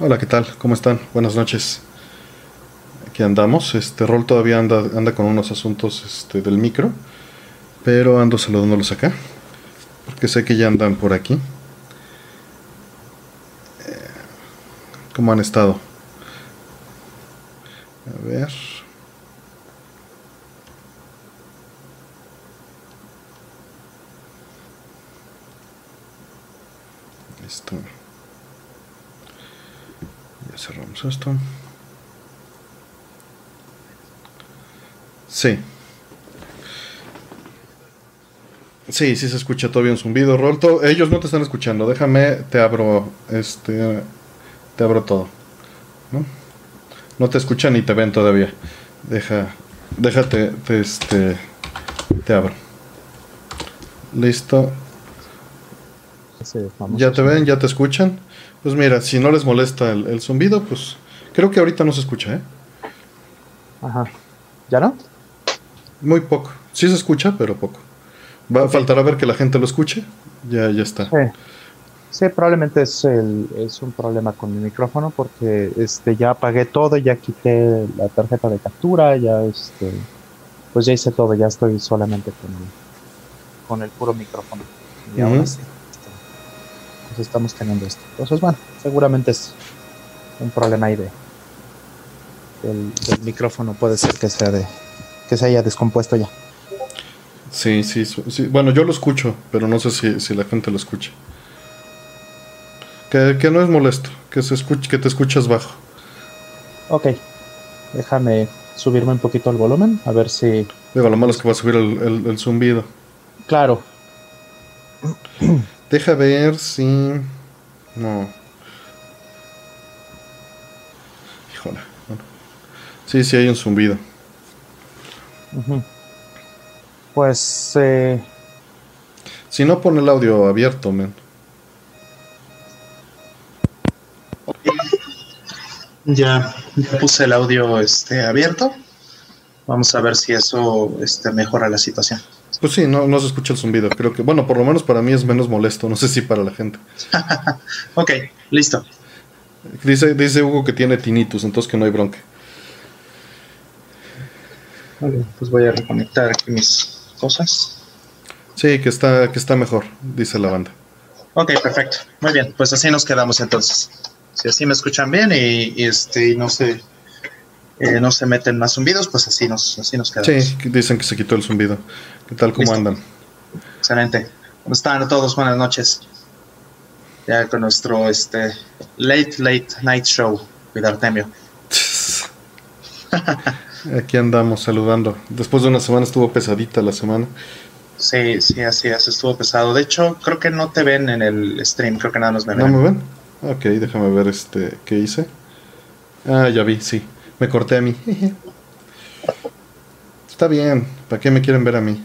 Hola, ¿qué tal? ¿Cómo están? Buenas noches. Aquí andamos. Este rol todavía anda, anda con unos asuntos este, del micro, pero ando saludándolos acá, porque sé que ya andan por aquí. Eh, ¿Cómo han estado? A ver. Listo. Ya cerramos esto. Sí. Sí, sí se escucha todavía un zumbido. Rolto, ellos no te están escuchando. Déjame, te abro este te abro todo. ¿No? No te escuchan ni te ven todavía. Deja déjate te, este te abro. Listo. Ya te ven, ya te escuchan. Pues mira, si no les molesta el, el zumbido, pues creo que ahorita no se escucha, ¿eh? Ajá. ¿Ya no? Muy poco. Sí se escucha, pero poco. Va a faltar a ver que la gente lo escuche. Ya, ya está. Sí. Sí, probablemente es, el, es un problema con mi micrófono porque este ya apagué todo, ya quité la tarjeta de captura, ya este pues ya hice todo, ya estoy solamente con el, con el puro micrófono. Y ahora sí, pues estamos teniendo esto. Entonces, bueno, seguramente es un problema ahí de del, del micrófono, puede ser que sea de que se haya descompuesto ya. Sí, sí, sí. Bueno, yo lo escucho, pero no sé si, si la gente lo escucha. Que, que no es molesto, que se escuche, que te escuchas bajo. Ok, déjame subirme un poquito el volumen, a ver si... Digo, lo malo es que va a subir el, el- el zumbido. Claro, Deja ver si. No. Híjole. Bueno. Sí, sí hay un zumbido. pues eh, Si no, pone el audio abierto, men. Ya, ya puse el audio este, abierto. Vamos a ver si eso este, mejora la situación. Pues sí, no, no se escucha el zumbido. Creo que, bueno, por lo menos para mí es menos molesto. No sé si para la gente. Ok, listo. Dice, dice Hugo que tiene tinnitus, entonces que no hay bronca. Vale, pues voy a reconectar aquí mis cosas. Sí, que está, que está mejor, dice la banda. Ok, perfecto. Muy bien, pues así nos quedamos entonces. Si así me escuchan bien y, y, este, y no se eh, no se meten más zumbidos, pues así nos, así nos quedamos. Sí, dicen que se quitó el zumbido. ¿Qué tal? ¿Cómo Listo. andan? Excelente. ¿Cómo están todos? Buenas noches. Ya con nuestro este late late night show with Artemio. Aquí andamos saludando. Después de una semana estuvo pesadita la semana. Sí, sí, así es, estuvo pesado. De hecho, creo que no te ven en el stream, creo que nada nos ven. ¿No me ven? Ok, déjame ver este qué hice. Ah, ya vi, sí. Me corté a mí. Está bien. ¿Para qué me quieren ver a mí?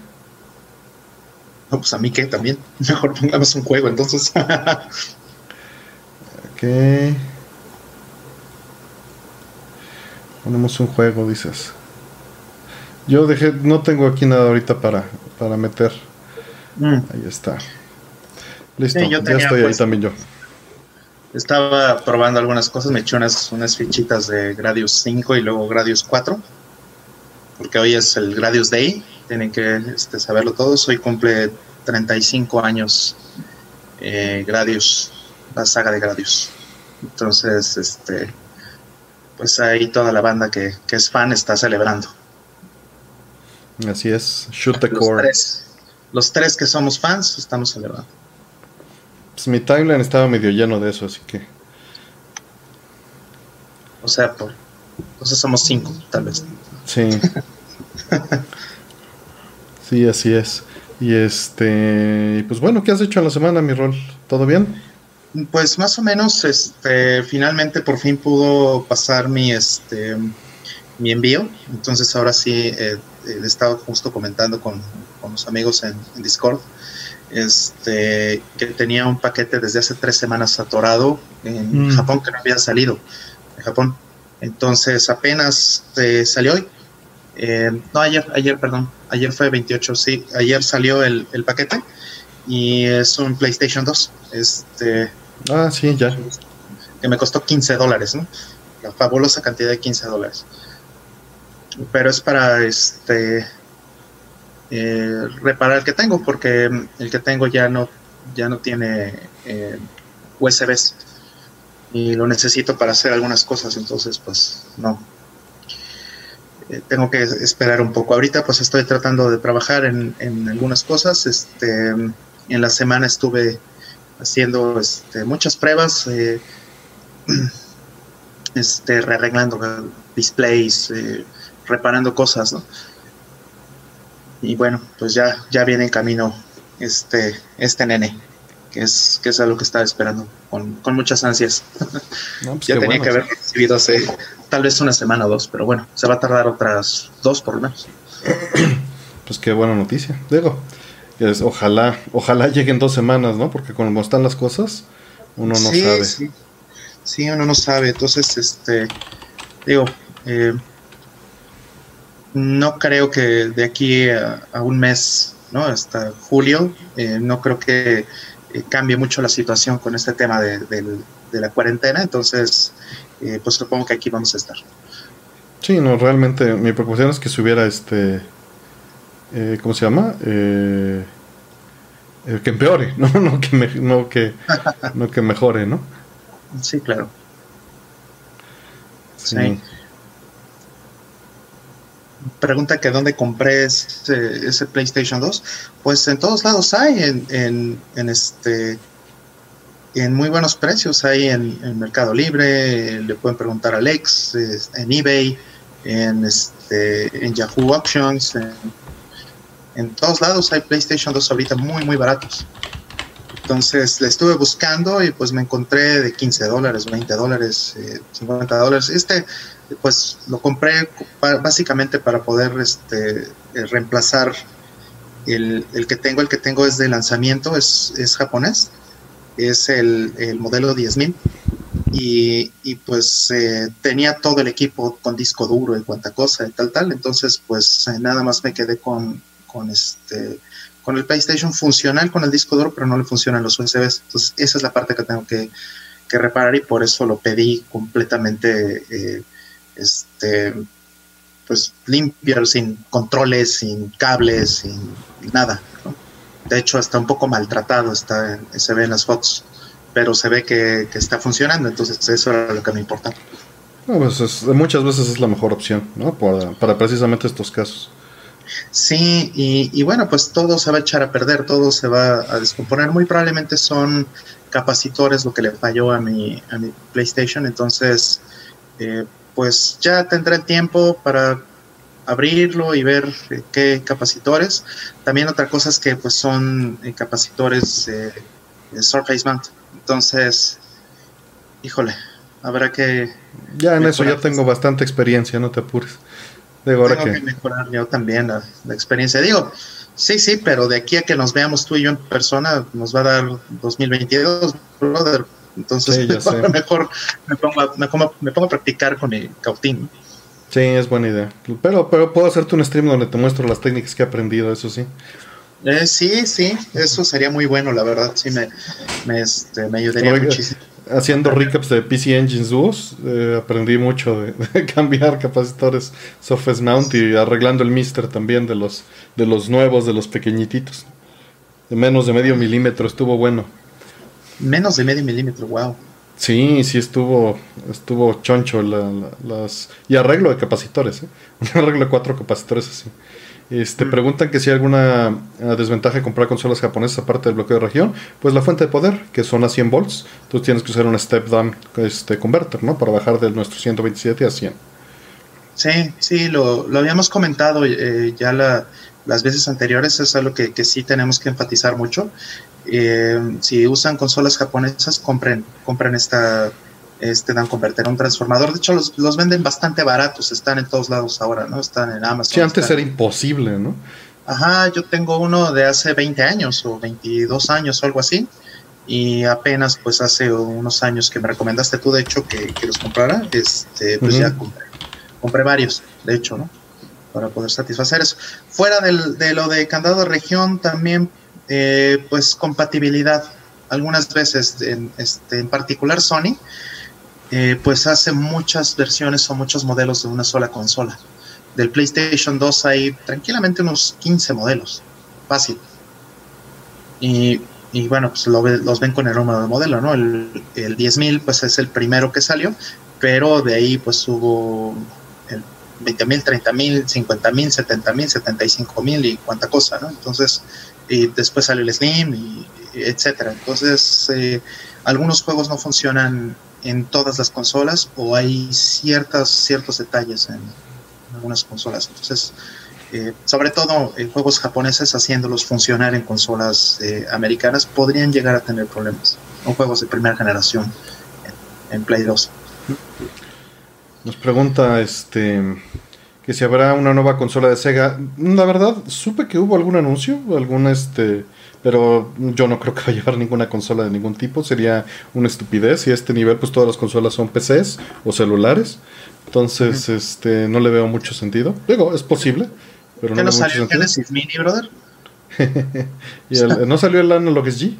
No, pues a mí que también. Mejor pongamos un juego entonces. Ok. Ponemos un juego, dices. Yo dejé, no tengo aquí nada ahorita para, para meter. Mm, Ahí está. Listo, Sí, ya estoy ahí pues, también yo. Estaba probando algunas cosas, me eché unas, unas fichitas de Gradius 5 y luego Gradius 4. Porque hoy es el Gradius Day, tienen que este, saberlo todos. Hoy cumple 35 años eh, Gradius, la saga de Gradius. Entonces, este, pues ahí toda la banda que, que es fan está celebrando. Así es. Shoot the Los core. tres, los tres que somos fans estamos celebrando. Pues mi timeline estaba medio lleno de eso, así que. O sea, por, entonces somos cinco, tal vez. Sí. sí, así es. Y este. Pues bueno, ¿qué has hecho en la semana, mi rol? ¿Todo bien? Pues más o menos, este, finalmente por fin pudo pasar mi, este, mi envío. Entonces ahora sí eh, he estado justo comentando con, con los amigos en, en Discord, este, que tenía un paquete desde hace tres semanas atorado en Mm. Japón que no había salido de Japón. Entonces apenas eh, salió hoy. Eh, no, ayer, ayer, perdón. Ayer fue 28, sí. Ayer salió el, el paquete y es un PlayStation 2. Este, Ah, sí, ya. que me costó 15 dólares, ¿no? La fabulosa cantidad de 15 dólares. Pero es para este eh, reparar el que tengo, porque el que tengo ya no, ya no tiene eh, y lo necesito para hacer algunas cosas, entonces pues no. Eh, tengo que esperar un poco. Ahorita pues estoy tratando de trabajar en, en algunas cosas. Este, en la semana estuve haciendo este, muchas pruebas, eh, este, arreglando displays, eh, reparando cosas, ¿no? Y bueno, pues ya, ya viene en camino este, este nene, que es, que es algo que estaba esperando con, con muchas ansias. pues ya tenía que haber recibido hace tal vez una semana o dos, pero bueno, se va a tardar otras dos por lo menos. Pues qué buena noticia. Digo, es, ojalá, ojalá lleguen dos semanas, ¿no? Porque como están las cosas, uno no sí, sabe. Sí. sí, uno no sabe. Entonces, este, digo, eh, no creo que de aquí a, a, un mes, ¿no? Hasta julio, eh, no creo que eh, cambie mucho la situación con este tema de, de, de la cuarentena. Entonces, eh, pues supongo que aquí vamos a estar. Sí, no, realmente mi preocupación es que si hubiera este, eh, ¿cómo se llama? Que empeore, ¿no? No que, me, no, que, no que mejore, ¿no? Sí, claro. Sí. sí. Pregunta que dónde compré ese, ese, PlayStation 2. Pues en todos lados hay, en, en, en este en muy buenos precios. Hay en, Mercado Libre, le pueden preguntar a Alex, en eBay, en, este, en Yahoo Auctions, en, en, todos lados hay PlayStation 2 ahorita muy, muy baratos. Entonces le estuve buscando y pues me encontré de 15 dólares, 20 dólares, eh, 50 dólares. Este, pues lo compré básicamente para poder este, reemplazar el, el, que tengo. El que tengo es de lanzamiento, es, es japonés. Es el, el modelo 10000 y, y pues eh, tenía todo el equipo con disco duro y cuanta cosa y tal tal. Entonces pues eh, nada más me quedé con, con este con el PlayStation funcional con el disco duro pero no le funcionan los USBs entonces esa es la parte que tengo que, que reparar y por eso lo pedí completamente eh, este pues limpio sin controles sin cables sin nada ¿no? de hecho está un poco maltratado, está, se ve en las fotos, pero se ve que, que está funcionando, entonces eso era lo que me importa. No, pues es, muchas veces es la mejor opción, ¿no? Para, para precisamente estos casos. Sí, y, y, bueno, pues todo se va a echar a perder, todo se va a descomponer. Muy probablemente son capacitores lo que le falló a mi, a mi PlayStation, entonces, eh, pues ya tendré el tiempo para abrirlo y ver eh, qué capacitores. También otra cosa es que pues son eh, capacitores eh, Surface Mount. Entonces, híjole, habrá que... Ya en eso ya tengo bastante experiencia, no te apures. Digo, ahora tengo que... que mejorar yo también la, la, experiencia. Digo, sí, sí, pero de aquí a que nos veamos tú y yo en persona nos va a dar 2022, brother. Entonces, sí, mejor, mejor me, pongo, me, pongo, me pongo a practicar con el cautín. Sí, es buena idea. Pero, pero puedo hacerte un stream donde te muestro las técnicas que he aprendido, eso sí. Eh, sí, sí, eso sería muy bueno, la verdad. Sí, me, me, este, me ayudaría Oiga, muchísimo. Haciendo recaps de PC Engines Duos, eh, aprendí mucho de, de, cambiar capacitores Surface Mount y arreglando el Mister también de los, de los nuevos, de los pequeñititos. De menos de medio milímetro, estuvo bueno. Menos de medio milímetro, wow. Sí, sí estuvo estuvo choncho la, la, las y arreglo de capacitores, ¿eh? arreglo de cuatro capacitores así. Este, mm. Preguntan que si hay alguna uh, desventaja de comprar consolas japonesas aparte del bloqueo de región. Pues la fuente de poder, que son a 100 volts. Tú tienes que usar un step down este, converter, ¿no? Para bajar de nuestro 127 a 100. Sí, sí, lo, lo habíamos comentado eh, ya la, las veces anteriores. Es algo que, que sí tenemos que enfatizar mucho. Eh, si usan consolas japonesas, compren, compren esta, este Dan Converter, un transformador. De hecho, los, los, venden bastante baratos, están en todos lados ahora, ¿no? Están en Amazon. Sí, antes están... era imposible, ¿no? Ajá, yo tengo uno de hace 20 años o 22 años o algo así. Y apenas, pues hace unos años que me recomendaste tú, de hecho, que, que los comprara, este, pues uh -huh. ya compré, compré varios, de hecho, ¿no? Para poder satisfacer eso. Fuera del, de lo de candado de región, también eh, pues compatibilidad. Algunas veces, en, este, en particular Sony, eh, pues hace muchas versiones o muchos modelos de una sola consola. Del PlayStation 2 hay tranquilamente unos 15 modelos, fácil. Y, bueno, pues los ven con el número de modelo, ¿no? El, el 10.000 pues es el primero que salió, pero de ahí pues hubo el 20.000, 30.000, 50.000, 70.000, 75.000 y cuánta cosa, ¿no? Entonces, y después salió el Slim y etcétera. Entonces, eh, algunos juegos no funcionan en todas las consolas o hay ciertas, ciertos detalles en, algunas consolas. Entonces, eh, sobre todo en juegos japoneses haciéndolos funcionar en consolas eh, americanas podrían llegar a tener problemas. O juegos de primera generación en, Play 2. Nos pregunta este que si habrá una nueva consola de Sega. La verdad, supe que hubo algún anuncio, algún este pero yo no creo que vaya a llevar ninguna consola de ningún tipo, sería una estupidez y a este nivel pues todas las consolas son PCs o celulares, entonces este no le veo mucho sentido. Digo, es posible, pero no, no salió el Genesis Mini, brother? ¿No salió el Analog G?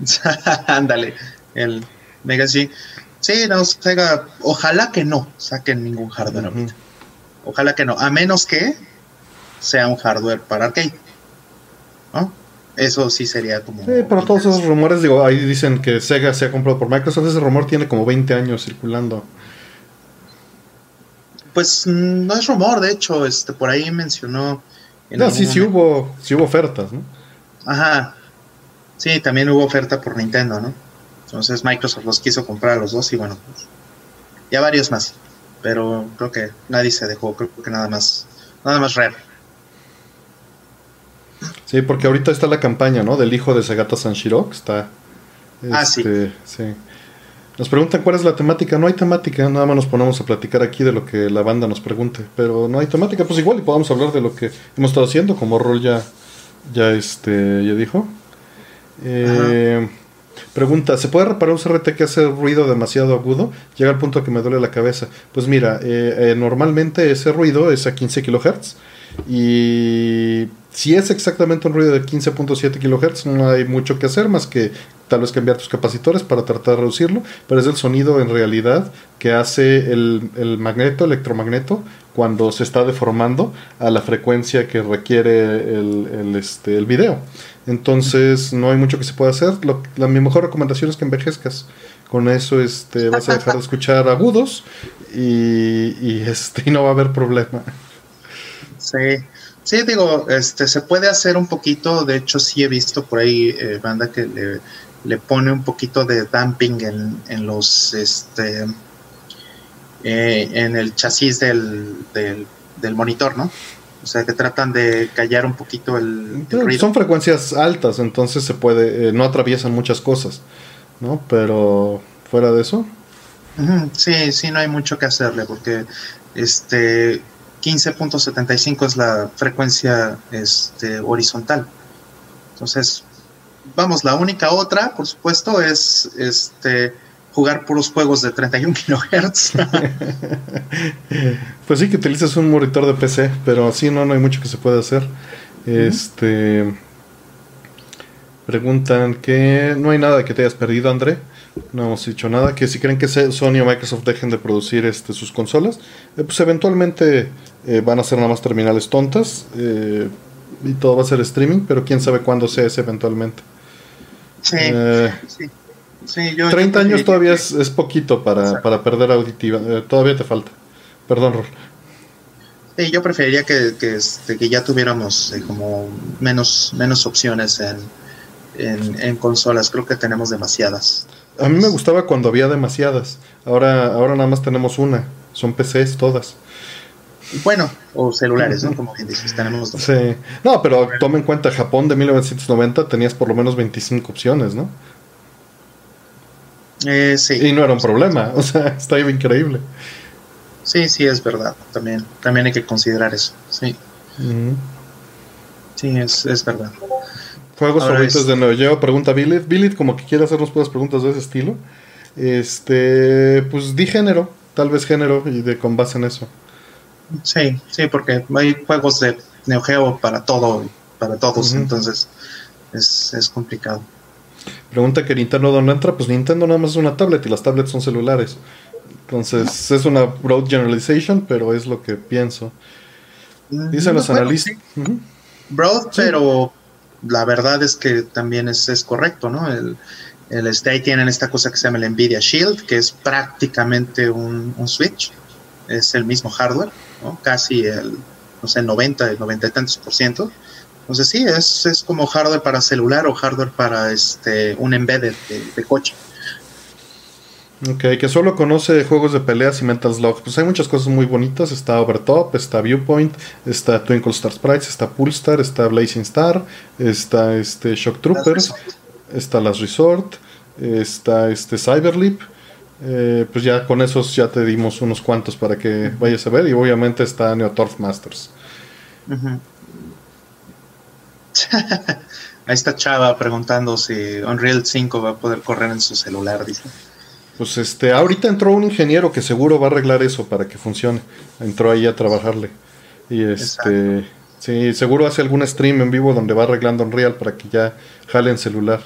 Ándale, el Mega G. Sí, no, Sega, ojalá que no saquen ningún hardware Ojalá que no, a menos que sea un hardware para arcade. ¿No? Eso sí sería como. Sí, pero todos esos rumores, digo, ahí dicen que Sega se ha comprado por Microsoft. Ese rumor tiene como 20 años circulando. Pues mm, no es rumor, de hecho, este por ahí mencionó. no, sí, sí hubo, sí hubo ofertas, ¿no? Ajá. Sí, también hubo oferta por Nintendo, ¿no? Entonces Microsoft los quiso comprar a los dos y bueno, pues, ya varios más. Pero creo que nadie se dejó, creo que nada más, nada más Rare. Sí, porque ahorita está la campaña, ¿no? Del hijo de Sagata Sanshiro, está... ah, sí. Este, nos preguntan cuál es la temática. No hay temática, nada más nos ponemos a platicar aquí de lo que la banda nos pregunte. Pero no hay temática, pues igual y podamos hablar de lo que hemos estado haciendo, como Rol ya, ya, este, ya dijo. Eh, pregunta, ¿se puede reparar un CRT que hace ruido demasiado agudo? Llega al punto que me duele la cabeza. Pues mira, eh, eh, normalmente ese ruido es a 15 kHz y si es exactamente un ruido de 15.7 kHz, no hay mucho que hacer más que tal vez cambiar tus capacitores para tratar de reducirlo, pero es el sonido en realidad que hace el, magneto, electromagneto, cuando se está deformando a la frecuencia que requiere el, este, el video. Entonces no hay mucho que se pueda hacer. la, mi mejor recomendación es que envejezcas. Con eso este, vas a dejar de escuchar agudos y, y, este, y no va a haber problema. Sí, Sí, digo, este, se puede hacer un poquito, de hecho sí he visto por ahí eh, banda que le, pone un poquito de damping en, en los, este, eh, en el chasis del, del, monitor, ¿no? O sea, que tratan de callar un poquito el, ruido. Son frecuencias altas, entonces se puede, eh, no atraviesan muchas cosas, ¿no? Pero fuera de eso. Sí, sí, no hay mucho que hacerle, porque este 15.75 es la frecuencia este, horizontal. Entonces, vamos, la única otra, por supuesto, es este jugar puros juegos de 31 kHz. pues sí que utilizas un monitor de PC, pero así no, no hay mucho que se pueda hacer. Este preguntan que no hay nada que te hayas perdido, André. No hemos dicho nada. Que si creen que Sony o Microsoft dejen de producir este, sus consolas, eh, pues eventualmente eh, van a ser nada más terminales tontas eh, y todo va a ser streaming, pero quién sabe cuándo sea ese eventualmente. Sí, sí. 30 años todavía es, poquito para, para, perder auditiva. todavía te falta. Perdón, Rol. Sí, yo preferiría que, que, este, que ya tuviéramos como menos, menos opciones en, en, en, consolas. Creo que tenemos demasiadas. A mí me gustaba cuando había demasiadas. Ahora, ahora nada más tenemos una. Son PCs todas. Bueno, o celulares, ¿no? Como bien dices, tenemos dos. Sí. No, pero toma en cuenta, Japón de 1990 tenías por lo menos 25 opciones, ¿no? Eh, sí. Y no era un problema, o sea, está increíble. Sí, sí, es verdad. También, también hay que considerar eso. Sí. Sí, es, es verdad. Juegos favoritos de Neo Geo, pregunta Billit. Billit como que quiere hacernos puras preguntas de ese estilo. Este, pues di género, tal vez género y de con base en eso. Sí, sí, porque hay juegos de Neo Geo para todo, para todos, entonces es, es complicado. pregunta que Nintendo dónde entra, pues Nintendo nada más es una tablet y las tablets son celulares. Entonces es una broad generalization, pero es lo que pienso. Dicen los analistas. Broad, pero la verdad es que también es, es correcto, ¿no? El, el tienen esta cosa que se llama el Nvidia Shield, que es prácticamente un, Switch. Es el mismo hardware, ¿no? Casi el, no sé, 90, el 90 y tantos por ciento. Entonces sí, es, es como hardware para celular o hardware para este un embedded de, coche. Ok, que solo conoce juegos de peleas y Mental Slug. Pues hay muchas cosas muy bonitas. Está Overtop, está Viewpoint, está Twinkle Star Sprites, está Pulstar, está Blazing Star, está este Shock Troopers, está Las Resort, está este Cyberleap. Eh, pues ya con esos ya te dimos unos cuantos para que vayas a ver. Y obviamente está Neotorf Masters. Ahí está Chava preguntando si Unreal 5 va a poder correr en su celular, dice. Pues este, ahorita entró un ingeniero que seguro va a arreglar eso para que funcione. Entró ahí a trabajarle. Y este, sí, seguro hace algún stream en vivo donde va arreglando Unreal para que ya jale en celular.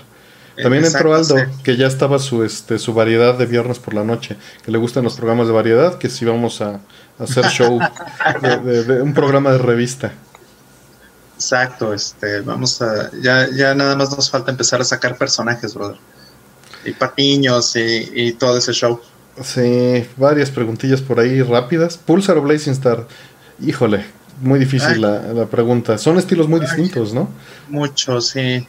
También entró Aldo, que ya estaba su este su variedad de viernes por la noche, que le gustan los programas de variedad, que si vamos a, hacer show de, un programa de revista. Exacto, este, vamos a, ya, ya nada más nos falta empezar a sacar personajes, brother. Y patiños y, y todo ese show. Sí, varias preguntillas por ahí rápidas. Pulsar o Blazing Star. Híjole, muy difícil la, pregunta. Son estilos muy distintos, ¿no? Muchos, sí.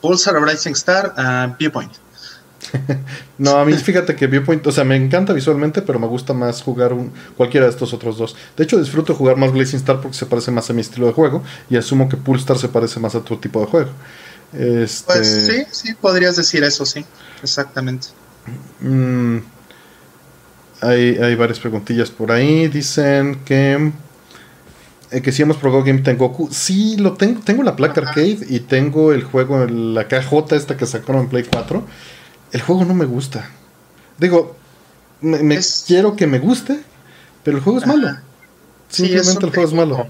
Pulsar o Blazing Star, uh, Viewpoint. no, a mí fíjate que Viewpoint, o sea, me encanta visualmente, pero me gusta más jugar un, cualquiera de estos otros dos. De hecho, disfruto jugar más Blazing Star porque se parece más a mi estilo de juego y asumo que Pulsar se parece más a tu tipo de juego. Este... Pues sí, sí, podrías decir eso, sí, exactamente. Mm, hay, hay varias preguntillas por ahí. Dicen que eh, que si hemos probado Game Tengoku. Sí, lo tengo. Tengo la placa arcade y tengo el juego, la KJ esta que sacaron en Play 4 el juego no me gusta. Digo, me, quiero que me guste, pero el juego es malo. Simplemente el juego es malo.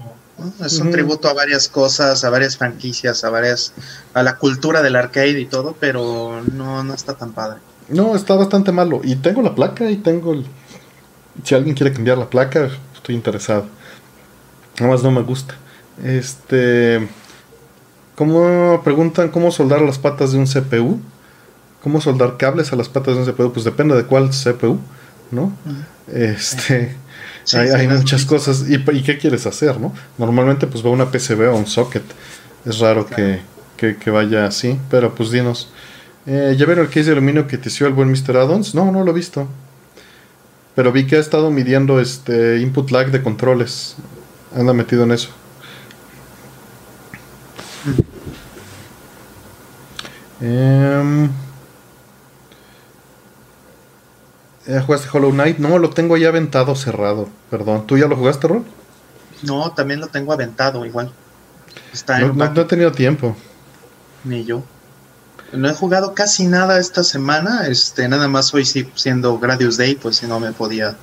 Es un tributo a varias cosas, a varias franquicias, a varias a la cultura del arcade y todo, pero no, no está tan padre. No, está bastante malo. Y tengo la placa y tengo el... Si alguien quiere cambiar la placa, estoy interesado. Nada más no me gusta. Este... ¿Cómo preguntan cómo soldar las patas de un CPU? cómo soldar cables a las patas de un CPU, pues depende de cuál CPU, ¿no? Este, hay, muchas cosas. ¿Y, qué quieres hacer, no? Normalmente pues va una PCB o un socket. Es raro que, vaya así, pero pues dinos. Eh, ¿Ya vieron el case de aluminio que te hizo el buen Mr. Addons? No, no lo he visto. Pero vi que ha estado midiendo este input lag de controles. Anda metido en eso. Eh, ¿Jugaste Hollow Knight? No, lo tengo ya aventado cerrado. Perdón. ¿Tú ya lo jugaste, Ron? No, también lo tengo aventado igual. Está no, no, he tenido tiempo. Ni yo. No he jugado casi nada esta semana. Este, nada más hoy sí siendo Gradius Day, pues si no me podía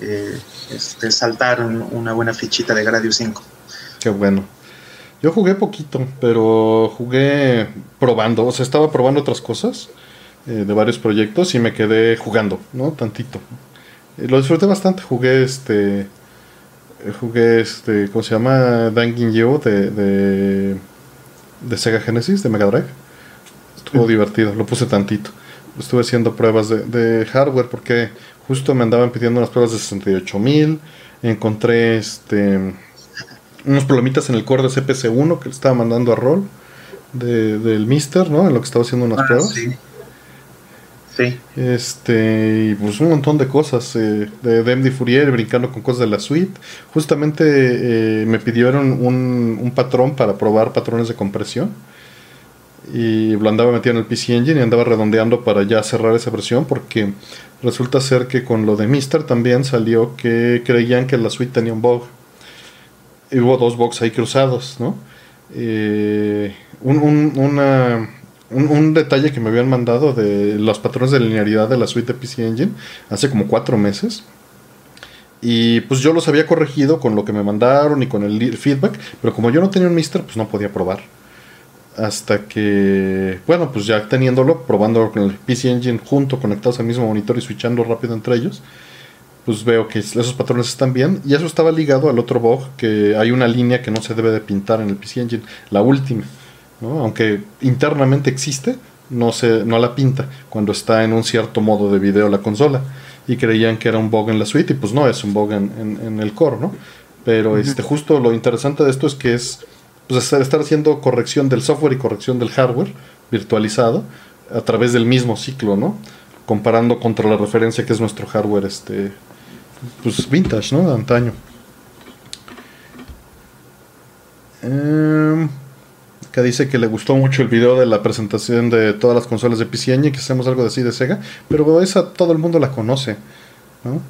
eh, este, saltar una buena fichita de Gradius 5. Qué bueno. Yo jugué poquito, pero jugué probando. O sea, estaba probando otras cosas. Eh, de varios proyectos y me quedé jugando, ¿no? Tantito. Eh, lo disfruté bastante, jugué este... Jugué este, ¿cómo se llama? Dangin Yo de, de, de, Sega Genesis, de Mega Drive. Estuvo divertido, lo puse tantito. Estuve haciendo pruebas de, de, hardware porque justo me andaban pidiendo unas pruebas de 68.000. Encontré este unos problemitas en el core de CPC1 que le estaba mandando a Roll de, del Mister, ¿no? En lo que estaba haciendo unas ah, pruebas. Este, y pues un montón de cosas eh, de Demdy Fourier brincando con cosas de la suite. Justamente eh, me pidieron un, un, patrón para probar patrones de compresión. Y lo andaba metiendo en el PC Engine y andaba redondeando para ya cerrar esa versión porque resulta ser que con lo de Mister también salió que creían que la suite tenía un bug. Hubo dos bugs ahí cruzados, ¿no? Eh, un, una un, detalle que me habían mandado de los patrones de linealidad de la suite de PC Engine hace como cuatro meses. Y pues yo los había corregido con lo que me mandaron y con el feedback, pero como yo no tenía un Mister, pues no podía probar. Hasta que, bueno, pues ya teniéndolo, probándolo con el PC Engine junto, conectados al mismo monitor y switchando rápido entre ellos, pues veo que esos patrones están bien. Y eso estaba ligado al otro bug, que hay una línea que no se debe de pintar en el PC Engine, la última, ¿no? aunque internamente existe, no, se, no la pinta cuando está en un cierto modo de video la consola. Y creían que era un bug en la suite, y pues no, es un bug en, en, el core, ¿no? Pero este, justo lo interesante de esto es que es pues, estar haciendo corrección del software y corrección del hardware virtualizado a través del mismo ciclo, ¿no? Comparando contra la referencia que es nuestro hardware este pues vintage, ¿no? De antaño. Eh, que dice que le gustó mucho el video de la presentación de todas las consolas de PC Engine, que hacemos algo así de Sega, pero esa todo el mundo la conoce, ¿no?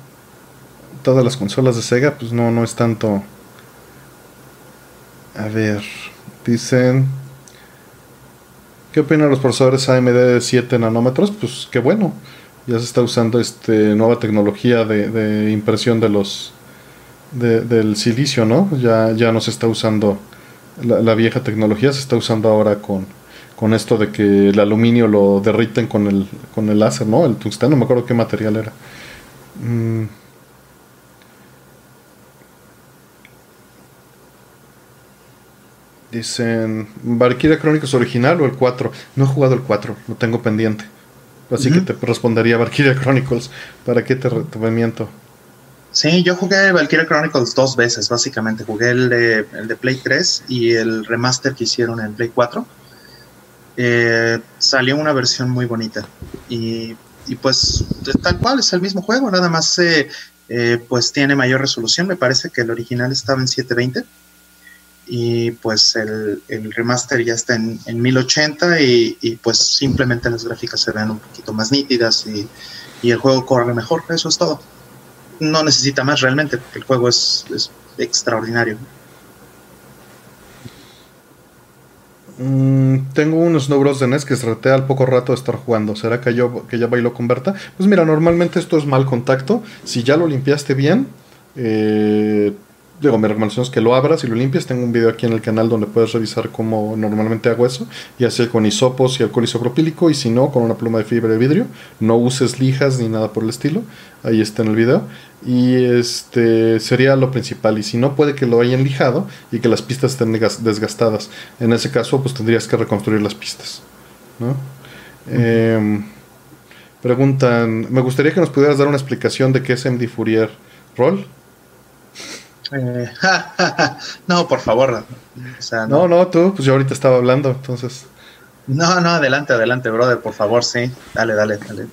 Todas las consolas de Sega, pues no, no es tanto. A ver, dicen. ¿Qué opinan los procesadores AMD de 7 nanómetros? Pues qué bueno. Ya se está usando este nueva tecnología de, impresión de los del silicio, ¿no? Ya, ya no se está usando la, vieja tecnología, se está usando ahora con, con esto de que el aluminio lo derriten con el, con el láser, ¿no? El tungsteno, no me acuerdo qué material era. Mm. Dicen, Valkyria Chronicles original o el 4. No he jugado el 4, lo tengo pendiente. Así que te respondería Valkyria Chronicles. ¿Para qué te, te miento? Sí, yo jugué Valkyria Chronicles dos veces, básicamente. Jugué el de, el de Play 3 y el remaster que hicieron en Play 4. Eh, salió una versión muy bonita. Y, y, pues tal cual, es el mismo juego, nada más eh, eh, pues tiene mayor resolución. Me parece que el original estaba en 720. Y pues el, el remaster ya está en, en 1080 y, y, pues simplemente las gráficas se ven un poquito más nítidas y, y el juego corre mejor. Eso es todo no necesita más realmente, porque el juego es, extraordinario. Mm, tengo unos Snow Bros de NES que se retea al poco rato de estar jugando. ¿Será que, yo, que ya bailó con Berta? Pues mira, normalmente esto es mal contacto. Si ya lo limpiaste bien, eh, digo, mi recomendación es que lo abras y lo limpies. Tengo un video aquí en el canal donde puedes revisar cómo normalmente hago eso, ya sea con hisopos y alcohol isopropílico, y si no, con una pluma de fibra de vidrio. No uses lijas ni nada por el estilo. Ahí está en el video. Y este sería lo principal. Y si no, puede que lo hayan lijado y que las pistas estén desgastadas. En ese caso, pues tendrías que reconstruir las pistas. ¿no? Em, preguntan, me gustaría que nos pudieras dar una explicación de qué es MD Fourier Roll. Eh, no, por favor. no. no. tú, pues yo ahorita estaba hablando, entonces. No, no, adelante, adelante, brother, por favor, sí. Dale, dale, dale.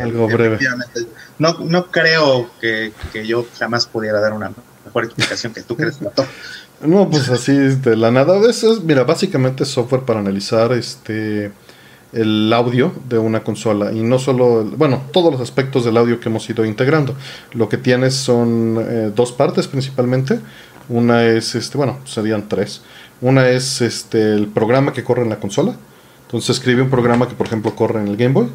Algo breve. No, no creo que, yo jamás pudiera dar una mejor explicación que tú crees, No, pues así de la nada. Es, mira, básicamente es software para analizar este el audio de una consola y no solo, bueno, todos los aspectos del audio que hemos ido integrando. Lo que tienes son eh, dos partes principalmente. Una es, este, bueno, serían tres. Una es este, el programa que corre en la consola. Entonces escribe un programa que, por ejemplo, corre en el Game Boy.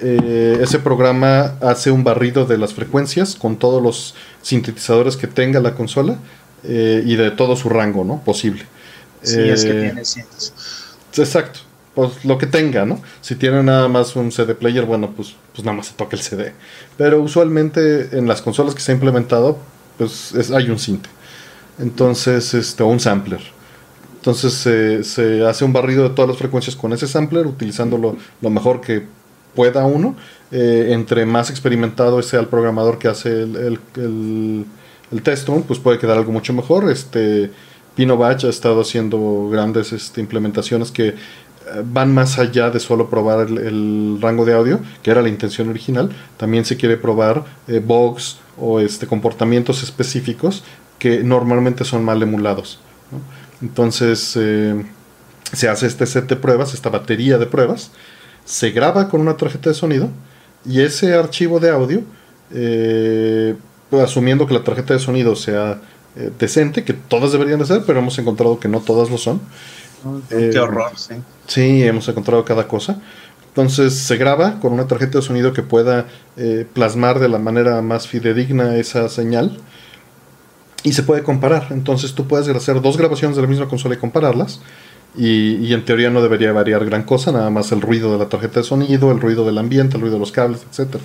Eh, ese programa hace un barrido de las frecuencias con todos los sintetizadores que tenga la consola eh, y de todo su rango ¿no? posible. Sí, es que tiene Exacto pues lo que tenga, ¿no? Si tiene nada más un CD player, bueno, pues, pues nada más se toca el CD. Pero usualmente en las consolas que se ha implementado, pues hay un synth. Entonces, este, un sampler. Entonces se, hace un barrido de todas las frecuencias con ese sampler, utilizando lo, mejor que pueda uno. Eh, entre más experimentado sea el programador que hace el, el, el, el test, pues puede quedar algo mucho mejor. Este, Pino Batch ha estado haciendo grandes este, implementaciones que van más allá de solo probar el, rango de audio, que era la intención original. También se quiere probar eh, bugs o este, comportamientos específicos que normalmente son mal emulados. Entonces eh, se hace este set de pruebas, esta batería de pruebas, se graba con una tarjeta de sonido y ese archivo de audio, eh, asumiendo que la tarjeta de sonido sea decente, que todas deberían de ser, pero hemos encontrado que no todas lo son, Qué eh, horror, sí. Sí, hemos encontrado cada cosa. Entonces se graba con una tarjeta de sonido que pueda eh, plasmar de la manera más fidedigna esa señal y se puede comparar. Entonces tú puedes hacer dos grabaciones de la misma consola y compararlas y, en teoría no debería variar gran cosa, nada más el ruido de la tarjeta de sonido, el ruido del ambiente, el ruido de los cables, etc.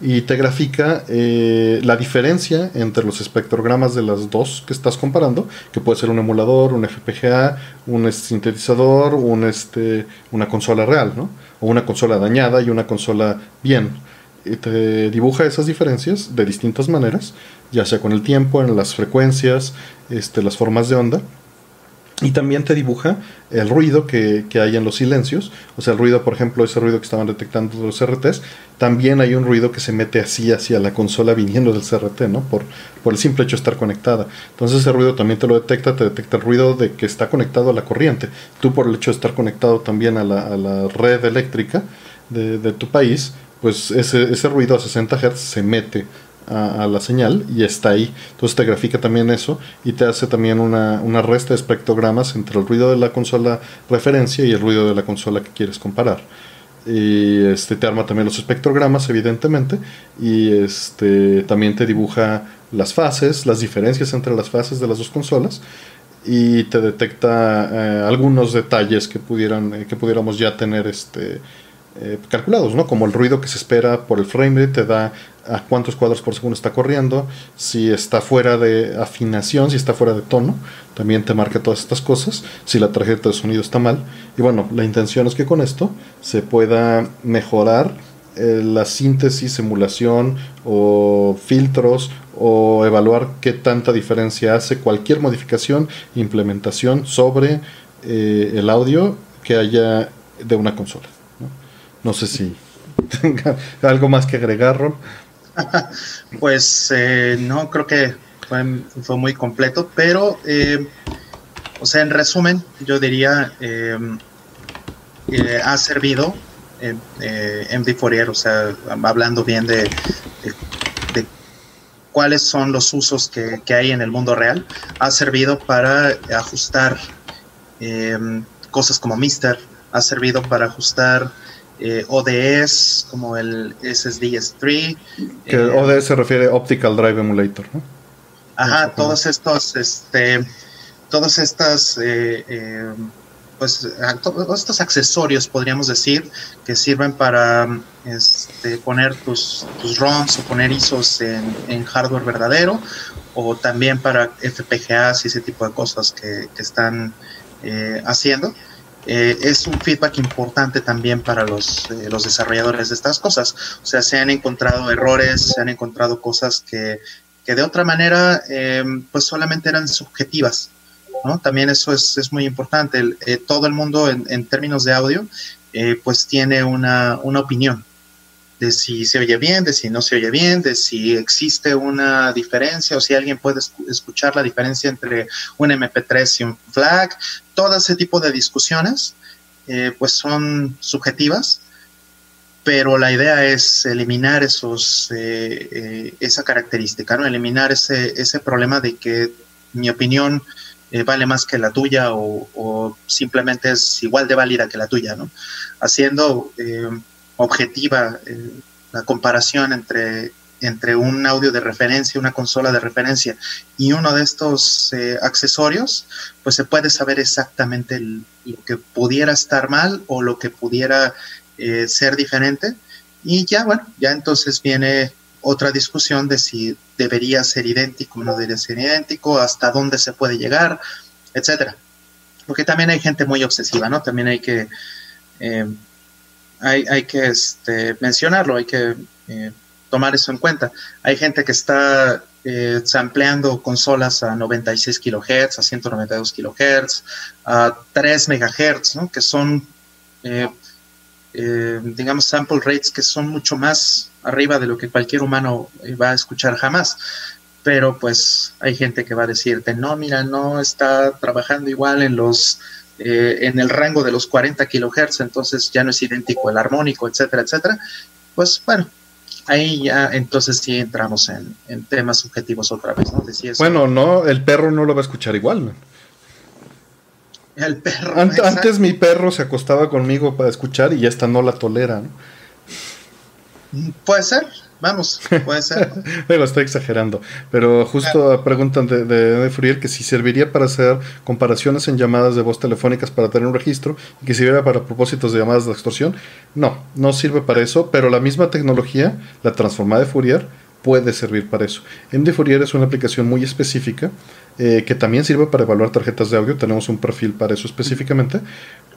Y te grafica eh, la diferencia entre los espectrogramas de las dos que estás comparando, que puede ser un emulador, un FPGA, un sintetizador, un, este, una consola real, o una consola dañada y una consola bien. Y te dibuja esas diferencias de distintas maneras, ya sea con el tiempo, en las frecuencias, este, las formas de onda y también te dibuja el ruido que, hay en los silencios. O sea, el ruido, por ejemplo, ese ruido que estaban detectando los CRTs. También hay un ruido que se mete así hacia la consola viniendo del CRT, ¿no? Por, por el simple hecho de estar conectada. Entonces ese ruido también te lo detecta, te detecta el ruido de que está conectado a la corriente. Tú por el hecho de estar conectado también a la, a la red eléctrica de, de, tu país, pues ese, ese ruido a 60 Hz se mete a, la señal y está ahí. Entonces te grafica también eso y te hace también una, una resta de espectrogramas entre el ruido de la consola referencia y el ruido de la consola que quieres comparar y este te arma también los espectrogramas evidentemente y este también te dibuja las fases las diferencias entre las fases de las dos consolas y te detecta eh, algunos detalles que pudieran eh, que pudiéramos ya tener este eh, calculados, ¿no? Como el ruido que se espera por el frame rate te da a cuántos cuadros por segundo está corriendo, si está fuera de afinación, si está fuera de tono, también te marca todas estas cosas, si la tarjeta de sonido está mal. Y bueno, la intención es que con esto se pueda mejorar eh, la síntesis, emulación o filtros o evaluar qué tanta diferencia hace cualquier modificación, implementación sobre eh, el audio que haya de una consola. No sé si algo más que agregar, Rob. pues eh, no, creo que fue, muy completo, pero, eh, o sea, en resumen, yo diría, eh, ha servido MD Fourier, o sea, hablando bien de, cuáles son los usos que, que, hay en el mundo real, ha servido para ajustar cosas como Mister, ha servido para ajustar eh, ODS, como el SSD S3. Que eh, ODS se refiere Optical Drive Emulator, ¿no? Ajá, todos estos, este, todas estas, eh, eh pues, todos estos accesorios, podríamos decir, que sirven para este, poner tus, tus ROMs o poner ISOs en, en hardware verdadero, o también para FPGAs y ese tipo de cosas que, que están haciendo. Eh, es un feedback importante también para los, eh, los, desarrolladores de estas cosas. O sea, se han encontrado errores, se han encontrado cosas que, que de otra manera eh, pues solamente eran subjetivas. ¿no? También eso es, es muy importante. todo el mundo en, en términos de audio pues tiene una, una opinión de si se oye bien, de si no se oye bien, de si existe una diferencia o si alguien puede escuchar la diferencia entre un MP3 y un FLAC. Todo ese tipo de discusiones eh, pues son subjetivas, pero la idea es eliminar esos, eh, eh, esa característica, ¿no? eliminar ese, ese problema de que mi opinión vale más que la tuya o, o, simplemente es igual de válida que la tuya, ¿no? Haciendo objetiva eh, la comparación entre, entre un audio de referencia, una consola de referencia y uno de estos eh, accesorios, pues se puede saber exactamente lo que pudiera estar mal o lo que pudiera eh, ser diferente. Y ya, bueno, ya entonces viene otra discusión de si debería ser idéntico o no debería ser idéntico, hasta dónde se puede llegar, etcétera. Porque también hay gente muy obsesiva, ¿no? También hay que hay, hay que este, mencionarlo, hay que eh, tomar eso en cuenta. Hay gente que está eh, sampleando consolas a 96 kHz, a 192 kHz, a 3 MHz, ¿no? que son, eh, eh, digamos, sample rates que son mucho más arriba de lo que cualquier humano va a escuchar jamás. Pero pues hay gente que va a decirte, no, mira, no está trabajando igual en los eh, en el rango de los 40 kilohertz, entonces ya no es idéntico el armónico, etcétera, etcétera. Pues bueno, ahí ya entonces sí entramos en, temas subjetivos otra vez, ¿no? bueno, no, el perro no lo va a escuchar igual. El perro. antes mi perro se acostaba conmigo para escuchar y esta no la tolera, ¿no? Puede ser, vamos, puede ser. Digo, estoy exagerando, pero justo preguntan de, de, Fourier que si serviría para hacer comparaciones en llamadas de voz telefónicas para tener un registro y que sirviera para propósitos de llamadas de extorsión. No, no sirve para eso, pero la misma tecnología, la transformada de Fourier, puede servir para eso. MD Fourier es una aplicación muy específica eh, que también sirve para evaluar tarjetas de audio. Tenemos un perfil para eso específicamente,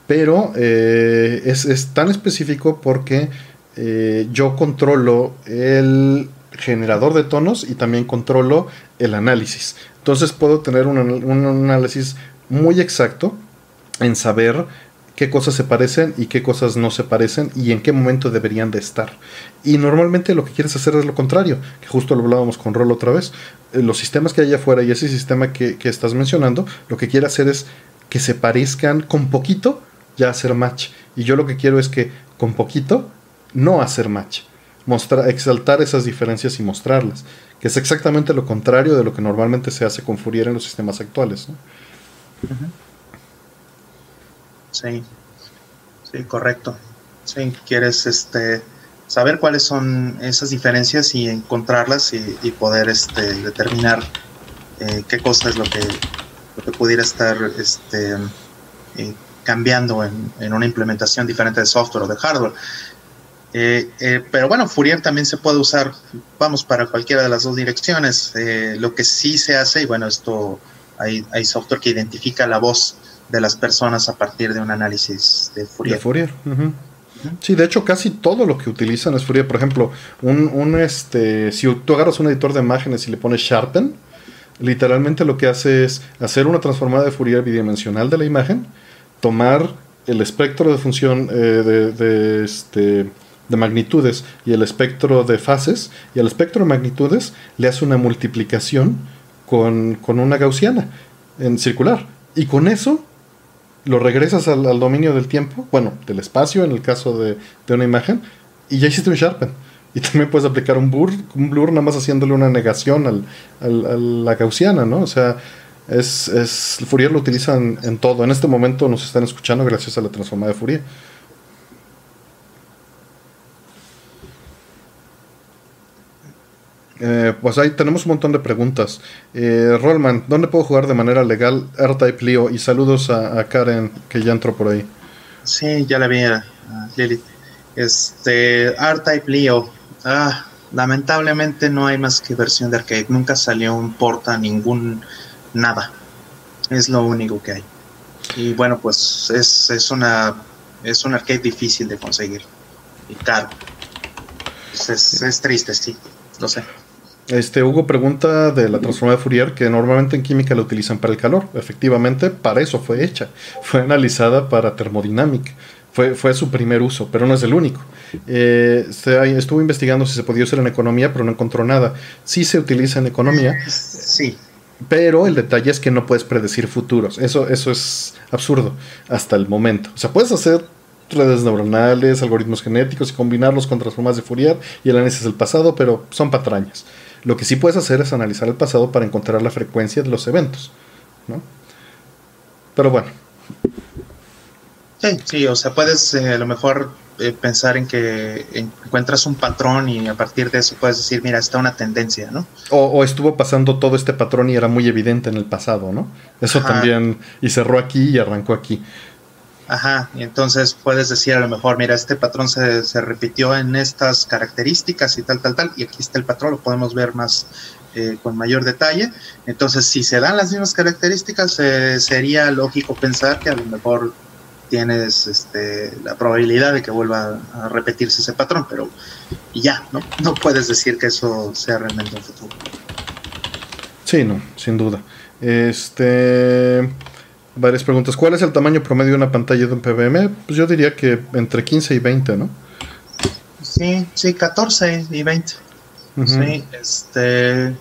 pero eh, es, es, tan específico porque eh, yo controlo el generador de tonos y también controlo el análisis. Entonces puedo tener un, análisis muy exacto en saber qué cosas se parecen y qué cosas no se parecen y en qué momento deberían de estar. Y normalmente lo que quieres hacer es lo contrario, que justo lo hablábamos con Rol otra vez. Eh, los sistemas que hay afuera y ese sistema que, que estás mencionando, lo que quiere hacer es que se parezcan con poquito ya hacer match. Y yo lo que quiero es que con poquito no hacer match. Mostrar, exaltar esas diferencias y mostrarlas. Que es exactamente lo contrario de lo que normalmente se hace con Fourier en los sistemas actuales. Sí, sí, correcto. Sí, quieres este, saber cuáles son esas diferencias y encontrarlas y, poder este, determinar eh, qué cosa es lo que, lo que pudiera estar este, eh, cambiando en, en, una implementación diferente de software o de hardware. Eh, eh, pero bueno, Fourier también se puede usar, vamos, para cualquiera de las dos direcciones. Eh, lo que sí se hace, y bueno, esto hay, hay, software que identifica la voz de las personas a partir de un análisis de Fourier. De Fourier. Sí, de hecho casi todo lo que utilizan es Fourier. Por ejemplo, un, un, este, si tú agarras un editor de imágenes y le pones Sharpen, literalmente lo que hace es hacer una transformada de Fourier bidimensional de la imagen, tomar el espectro de función de, de, este, de magnitudes y el espectro de fases, y al espectro de magnitudes le hace una multiplicación con, una gaussiana en circular. Y con eso lo regresas al, dominio del tiempo, bueno, del espacio en el caso de, una imagen, y ya hiciste un Sharpen. Y también puedes aplicar un blur, un blur nada más haciéndole una negación al, a la gaussiana, ¿no? O sea, es, es, Fourier lo utilizan en todo. En este momento nos están escuchando gracias a la transformada de Fourier. Eh, pues ahí tenemos un montón de preguntas. Eh, Rollman, ¿dónde puedo jugar de manera legal R-Type Leo? Y saludos a, Karen, que ya entró por ahí. Sí, ya la vi a Lilith. Este, R-Type Leo. Ah, lamentablemente no hay más que versión de arcade. Nunca salió un porta, ningún nada. Es lo único que hay. Y bueno, pues es, es una es un arcade difícil de conseguir y caro. es, es triste, sí, lo sé. Este Hugo pregunta de la transformada de Fourier que normalmente en química la utilizan para el calor. Efectivamente, para eso fue hecha. Fue analizada para termodinámica. Fue, fue su primer uso, pero no es el único. Eh, estuvo investigando si se podía usar en economía, pero no encontró nada. Sí se utiliza en economía. Sí. Pero el detalle es que no puedes predecir futuros. Eso, eso es absurdo hasta el momento. O sea, puedes hacer redes neuronales, algoritmos genéticos y combinarlos con transformadas de Fourier y el análisis del pasado, pero son patrañas. Lo que sí puedes hacer es analizar el pasado para encontrar la frecuencia de los eventos. ¿no? Pero bueno. Sí, sí, o sea, puedes eh, a lo mejor eh, pensar en que encuentras un patrón y a partir de eso puedes decir, mira, está una tendencia, ¿no? O, estuvo pasando todo este patrón y era muy evidente en el pasado, ¿no? Eso también, y cerró aquí y arrancó aquí. Ajá, y entonces puedes decir a lo mejor, mira, este patrón se, se, repitió en estas características y tal, tal, tal, y aquí está el patrón, lo podemos ver más eh, con mayor detalle. Entonces, si se dan las mismas características, eh, sería lógico pensar que a lo mejor tienes este, la probabilidad de que vuelva a repetirse ese patrón, pero ya, ¿no? No puedes decir que eso sea realmente un futuro. Sí, no, sin duda. Este varias preguntas. ¿Cuál es el tamaño promedio de una pantalla de un PBM? Pues yo diría que entre 15 y 20, ¿no? Sí, sí, 14 y 20. Sí, este.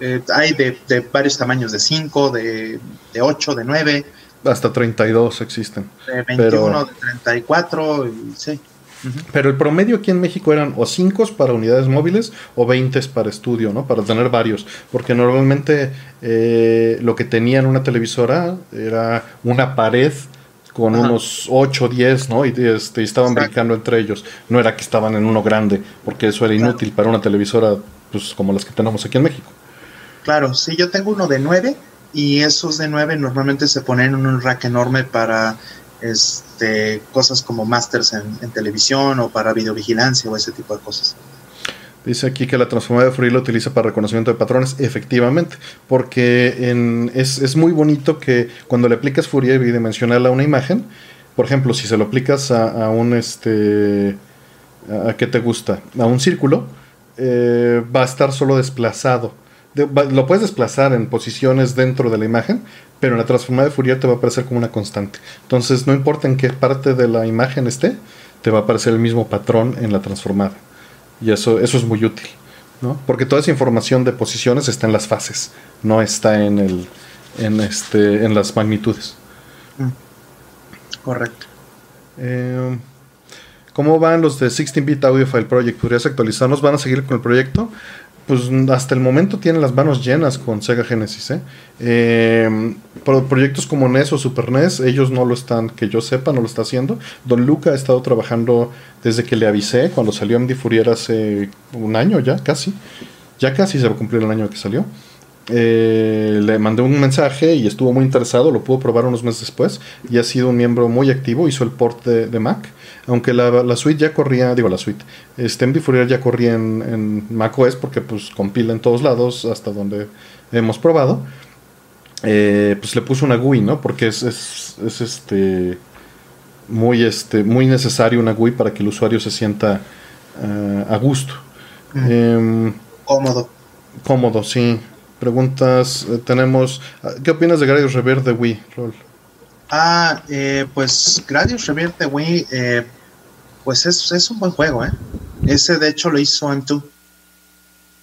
Eh, hay de, de, varios tamaños, de 5, de, de 8, de 9. Hasta 32 existen. De 21, de 34, y, sí. Pero el promedio aquí en México eran o 5 para unidades móviles o 20 para estudio, ¿no? Para tener varios. Porque normalmente eh, lo que tenía en una televisora era una pared con unos 8 o 10, ¿no? Y, este, estaban brincando entre ellos. No era que estaban en uno grande, porque eso era inútil para una televisora pues, como las que tenemos aquí en México. Claro, sí, yo tengo uno de 9 y esos de 9 normalmente se ponen en un rack enorme para este, cosas como masters en, televisión o para videovigilancia o ese tipo de cosas. Dice aquí que la transformada de Fourier lo utiliza para reconocimiento de patrones, efectivamente, porque es, muy bonito que cuando le aplicas Fourier bidimensional a una imagen, por ejemplo, si se lo aplicas a, un este, a, qué te gusta, a un círculo, eh, va a estar solo desplazado. Lo puedes desplazar en posiciones dentro de la imagen, pero en la transformada de Fourier te va a aparecer como una constante. Entonces, no importa en qué parte de la imagen esté, te va a aparecer el mismo patrón en la transformada. Y eso, eso es muy útil, ¿no? Porque toda esa información de posiciones está en las fases, no está en el en este en las magnitudes. Mm. Correcto. Eh, ¿Cómo van los de 16-bit Audio File Project? ¿Podrías actualizarnos? ¿Van a seguir con el proyecto? Pues hasta el momento tiene las manos llenas con Sega Genesis. ¿eh? Eh, proyectos como NES o Super NES, ellos no lo están, que yo sepa, no lo está haciendo. Don Luca ha estado trabajando desde que le avisé, cuando salió MD Fourier hace un año ya, casi. Ya casi se va a cumplir el año que salió. Eh, le mandé un mensaje y estuvo muy interesado, lo pudo probar unos meses después y ha sido un miembro muy activo, hizo el port de Mac aunque la, suite ya corría, digo la suite, este MD Fourier ya corría en, en macOS porque pues compila en todos lados hasta donde hemos probado. Eh, pues le puso una GUI, ¿no? Porque es, es, este muy este muy necesario una GUI para que el usuario se sienta eh, a gusto. Em, cómodo. Cómodo, sí. Preguntas, eh, tenemos... ¿Qué opinas de Gradius Rever de Wii, Rol? Ah, eh, pues Gradius Revierte Wii, eh, pues es, es, un buen juego, ¿eh? Ese de hecho lo hizo M2.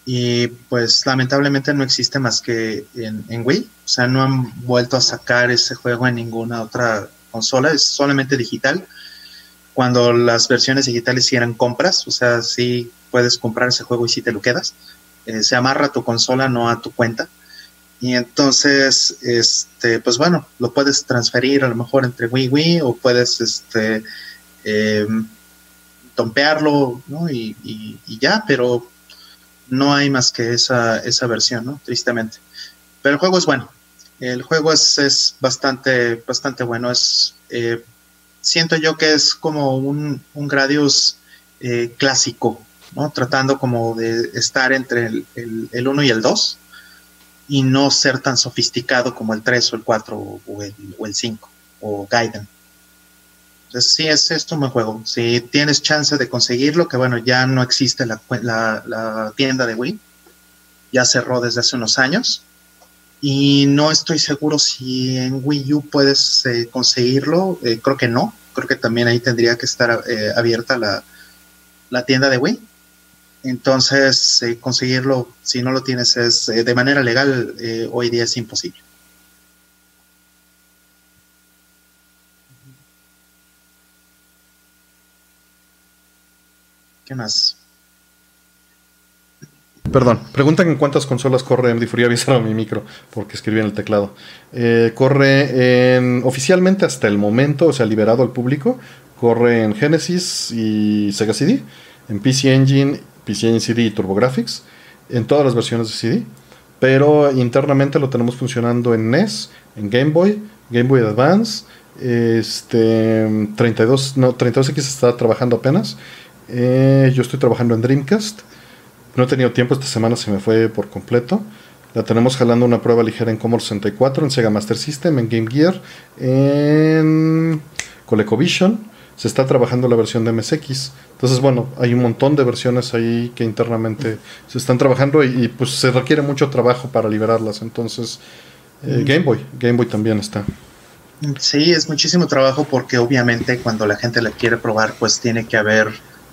Y pues lamentablemente no existe más que en, en, Wii. O sea, no han vuelto a sacar ese juego en ninguna otra consola. Es solamente digital. Cuando las versiones digitales sí eran compras. O sea, sí puedes comprar ese juego y sí te lo quedas. Eh, se amarra a tu consola, no a tu cuenta. Y entonces, este, pues bueno, lo puedes transferir a lo mejor entre Wii Wii o puedes este, eh, tompearlo, ¿no? Y, ya, pero no hay más que esa, esa versión, ¿no? Tristemente. Pero el juego es bueno. El juego es, es bastante, bastante bueno. Es, eh, siento yo que es como un, un Gradius eh, clásico, ¿no? Tratando como de estar entre el, el, el 1 y el 2 y no ser tan sofisticado como el 3 o el 4 o el, o el 5 o Gaiden. Entonces, sí, es esto un buen juego. Si tienes chance de conseguirlo, que bueno, ya no existe la, la, tienda de Wii, ya cerró desde hace unos años. Y no estoy seguro si en Wii U puedes eh, conseguirlo. Eh, creo que no. Creo que también ahí tendría que estar eh, abierta la, la tienda de Wii. Entonces, eh, conseguirlo, si no lo tienes, es eh, de manera legal, eh, hoy día es imposible. ¿Qué más? Perdón, preguntan en cuántas consolas corre MD Fury. Avisaron mi micro porque escribí en el teclado. corre en, oficialmente hasta el momento, o sea, liberado al público, corre en Genesis y Sega CD, en PC Engine PC en CD y TurboGrafx en todas las versiones de CD. Pero internamente lo tenemos funcionando en NES, en Game Boy, Game Boy Advance, este 32, no, 32X está trabajando apenas. Eh, yo estoy trabajando en Dreamcast. No he tenido tiempo, esta semana se me fue por completo. La tenemos jalando una prueba ligera en Commodore 64, en Sega Master System, en Game Gear, en ColecoVision se está trabajando la versión de MSX. Entonces, bueno, hay un montón de versiones ahí que internamente se están trabajando y, pues se requiere mucho trabajo para liberarlas. Entonces, eh, Game Boy, Game Boy también está. Sí, es muchísimo trabajo porque obviamente cuando la gente la quiere probar, pues tiene que haber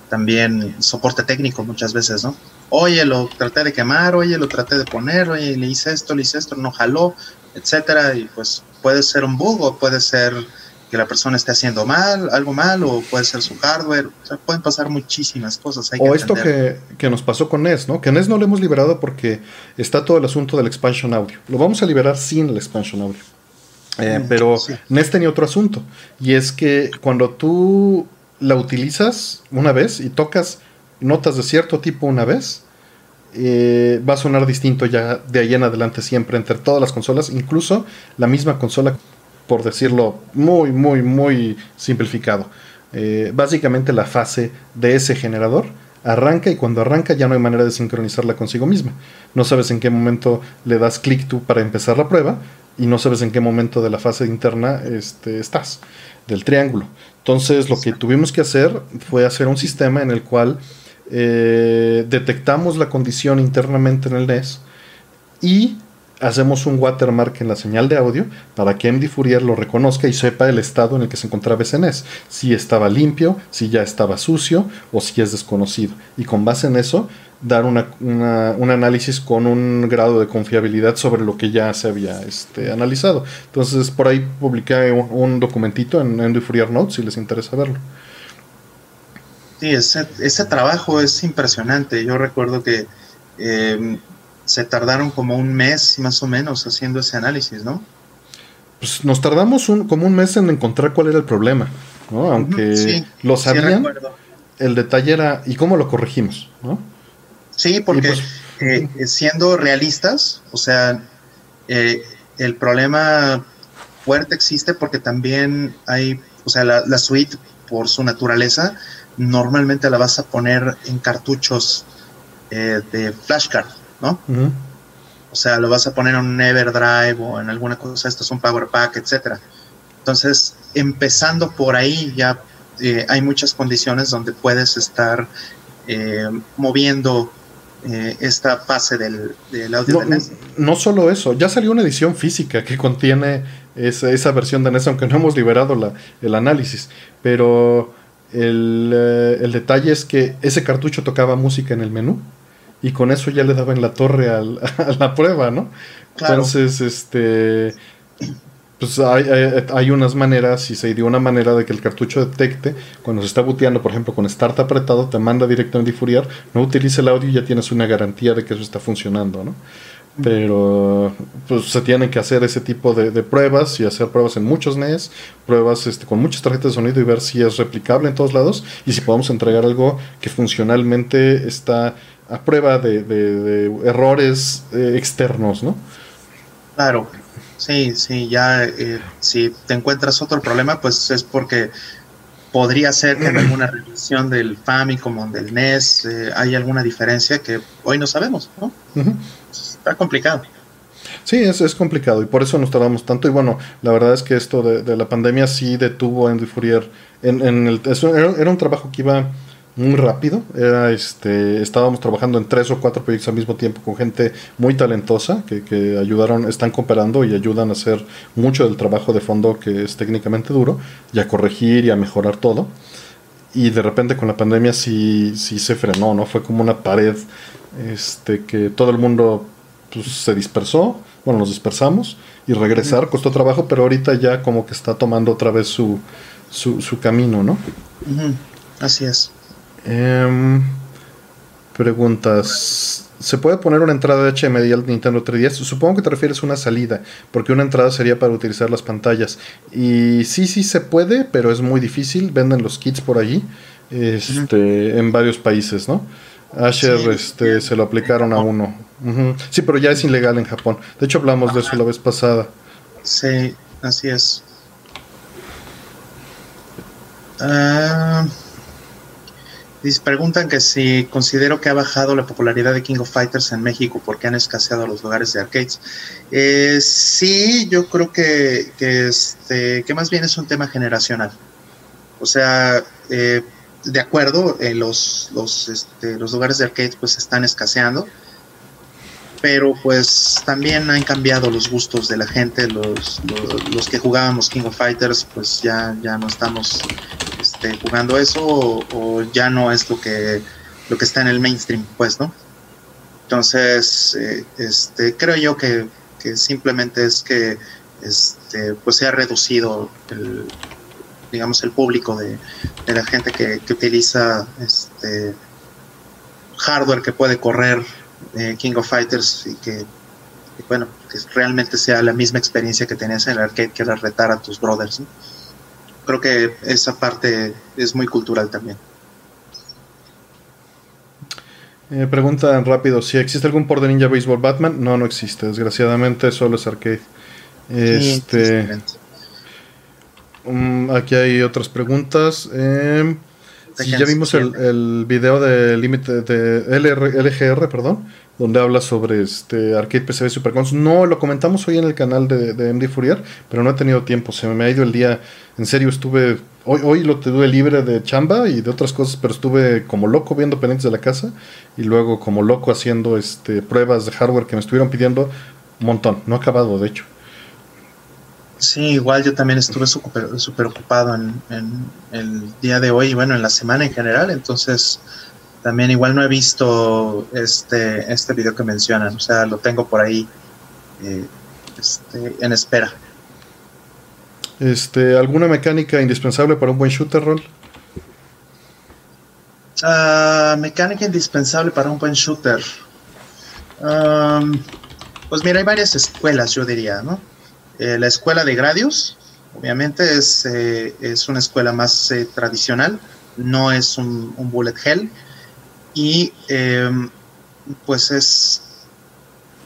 también soporte técnico muchas veces, ¿no? Oye, lo traté de quemar, oye, lo traté de poner, oye, le hice esto, le hice esto, no jaló, etcétera, y pues puede ser un bug o puede ser que la persona esté haciendo mal, algo mal, o puede ser su hardware, o sea, pueden pasar muchísimas cosas. o esto que, que, nos pasó con NES, ¿no? Que NES no lo hemos liberado porque está todo el asunto del expansion audio. Lo vamos a liberar sin el expansion audio. Eh, pero NES tenía otro asunto. Y es que cuando tú la utilizas una vez y tocas notas de cierto tipo una vez, eh, va a sonar distinto ya de ahí en adelante siempre entre todas las consolas, incluso la misma consola, por decirlo muy, muy, muy simplificado. Eh, básicamente la fase de ese generador arranca y cuando arranca ya no hay manera de sincronizarla consigo misma. No sabes en qué momento le das clic tú para empezar la prueba y no sabes en qué momento de la fase interna este, estás, del triángulo. Entonces lo que tuvimos que hacer fue hacer un sistema en el cual eh, detectamos la condición internamente en el NES y hacemos un watermark en la señal de audio para que MD Fourier lo reconozca y sepa el estado en el que se encontraba ese NES. Si estaba limpio, si ya estaba sucio o si es desconocido. Y con base en eso, dar un análisis con un grado de confiabilidad sobre lo que ya se había este, analizado. Entonces, por ahí publiqué un, documentito en MD Fourier Notes si les interesa verlo. Sí, ese, ese trabajo es impresionante. Yo recuerdo que eh, se tardaron como un mes más o menos haciendo ese análisis, ¿no? Pues nos tardamos un, como un mes en encontrar cuál era el problema, ¿no? Aunque lo sabían, el detalle era ¿y cómo lo corregimos? ¿no? Sí, porque pues, eh, siendo realistas, o sea, eh, el problema fuerte existe porque también hay, o sea, la, suite por su naturaleza, normalmente la vas a poner en cartuchos eh, de flashcard. ¿No? O sea, lo vas a poner en un Everdrive o en alguna cosa, esto es un Power Pack, etcétera. Entonces, empezando por ahí, ya eh, hay muchas condiciones donde puedes estar eh, moviendo eh, esta fase del, audio no, de NES. No solo eso, ya salió una edición física que contiene esa, esa versión de NES, aunque no hemos liberado la, el análisis, pero el, el, detalle es que ese cartucho tocaba música en el menú y con eso ya le daban la torre a la prueba, ¿no? Entonces, este, pues hay, hay, unas maneras y se dio una manera de que el cartucho detecte cuando se está buteando, por ejemplo, con Start apretado, te manda directamente a Fourier, no utilice el audio y ya tienes una garantía de que eso está funcionando, ¿no? Pero pues se tienen que hacer ese tipo de, pruebas y hacer pruebas en muchos NES, pruebas este, con muchas tarjetas de sonido y ver si es replicable en todos lados y si podemos entregar algo que funcionalmente está a prueba de, errores eh, externos, ¿no? Claro, sí, sí, ya eh, si te encuentras otro problema, pues es porque podría ser que en alguna revisión del Famicom o del NES eh, hay alguna diferencia que hoy no sabemos, ¿no? Está complicado. Sí, es, es complicado y por eso nos tardamos tanto. Y bueno, la verdad es que esto de, la pandemia sí detuvo a Andy Fourier. En, en el, era un trabajo que iba muy rápido. Era, este, estábamos trabajando en tres o cuatro proyectos al mismo tiempo con gente muy talentosa que, que, ayudaron, están cooperando y ayudan a hacer mucho del trabajo de fondo que es técnicamente duro y a corregir y a mejorar todo. Y de repente con la pandemia sí, sí se frenó, ¿no? Fue como una pared este, que todo el mundo pues, se dispersó, bueno, nos dispersamos y regresar costó trabajo, pero ahorita ya como que está tomando otra vez su, su, su camino, ¿no? Así es. Em, preguntas. ¿Se puede poner una entrada de HMD al Nintendo 3DS? Supongo que te refieres a una salida, porque una entrada sería para utilizar las pantallas. Y sí, sí se puede, pero es muy difícil. Venden los kits por allí, este, en varios países, ¿no? Asher este, se lo aplicaron a uno. Sí, pero ya es ilegal en Japón. De hecho, hablamos de eso la vez pasada. Sí, así es. Ah preguntan que si considero que ha bajado la popularidad de King of Fighters en México porque han escaseado los lugares de arcades. Eh, sí, yo creo que, que, este, que más bien es un tema generacional. O sea, eh, de acuerdo, eh, los, los, este, los lugares de arcades pues están escaseando pero pues también han cambiado los gustos de la gente, los, los, que jugábamos King of Fighters, pues ya, ya no estamos este, jugando eso o, ya no es lo que, lo que está en el mainstream, pues, ¿no? Entonces, eh, este, creo yo que, simplemente es que este, pues se ha reducido el, digamos, el público de, la gente que, que utiliza este hardware que puede correr King of Fighters y que bueno, que realmente sea la misma experiencia que tenías en el arcade, que era retar a tus brothers. Creo que esa parte es muy cultural también. Eh, preguntan rápido, si existe algún por de Ninja Baseball Batman, no, no existe, desgraciadamente solo es arcade. Este, um, aquí hay otras preguntas. Eh, ya vimos el, el, video de límite de LGR, perdón, donde habla sobre este Arcade PCB Super No, lo comentamos hoy en el canal de, de, MD Fourier, pero no he tenido tiempo. Se me ha ido el día. En serio, estuve. Hoy, hoy lo tuve libre de chamba y de otras cosas, pero estuve como loco viendo pendientes de la casa y luego como loco haciendo este pruebas de hardware que me estuvieron pidiendo un montón. No he acabado, de hecho. Sí, igual yo también estuve súper ocupado en, el día de hoy y bueno, en la semana en general, entonces también igual no he visto este, este video que mencionan, o sea, lo tengo por ahí eh, este, en espera. Este, ¿Alguna mecánica indispensable para un buen shooter roll? Ah, mecánica indispensable para un buen shooter. pues mira, hay varias escuelas, yo diría, ¿no? Eh, la escuela de Gradius, obviamente, es, eh, es una escuela más eh, tradicional, no es un, bullet hell. Y em, pues es,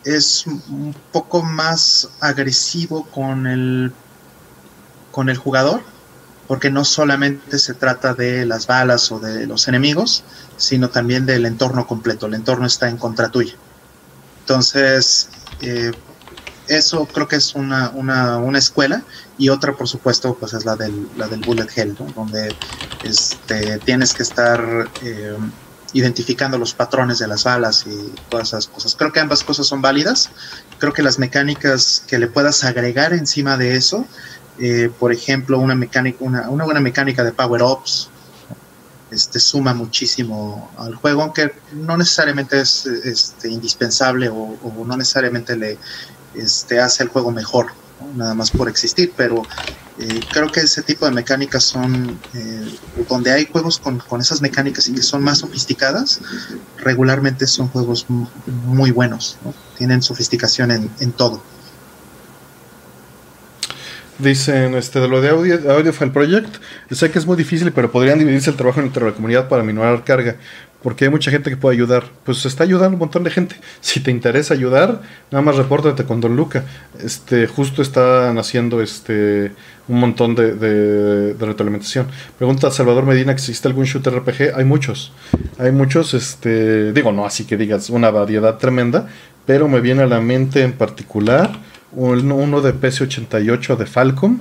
es un poco más agresivo con el, con el jugador, porque no solamente se trata de las balas o de los enemigos, sino también del entorno completo. El entorno está en contra tuya. Entonces, eso creo que es una, una, una, escuela y otra por supuesto pues es la del, la del bullet hell, donde este, tienes que estar eh, identificando los patrones de las balas y todas esas cosas. Creo que ambas cosas son válidas. Creo que las mecánicas que le puedas agregar encima de eso, eh, por ejemplo, una, mecánica, una, una buena mecánica de power-ups, este, suma muchísimo al juego, aunque no necesariamente es este, indispensable o, o, no necesariamente le, este, hace el juego mejor, nada más por existir, pero eh, creo que ese tipo de mecánicas son, eh, donde hay juegos con, esas mecánicas y que son más sofisticadas, regularmente son juegos muy buenos, tienen sofisticación en, en todo. Dicen, este, de lo de Audio, Audio File Project, sé que es muy difícil, pero podrían dividirse el trabajo entre la comunidad para minorar carga porque hay mucha gente que puede ayudar. Pues se está ayudando un montón de gente. Si te interesa ayudar, nada más repórtate con Don Luca. Este, justo están haciendo este un montón de, de, retroalimentación. Pregunta Salvador Medina que existe algún shooter RPG. Hay muchos. Hay muchos, este, digo, no así que digas una variedad tremenda, pero me viene a la mente en particular uno de PC88 de Falcom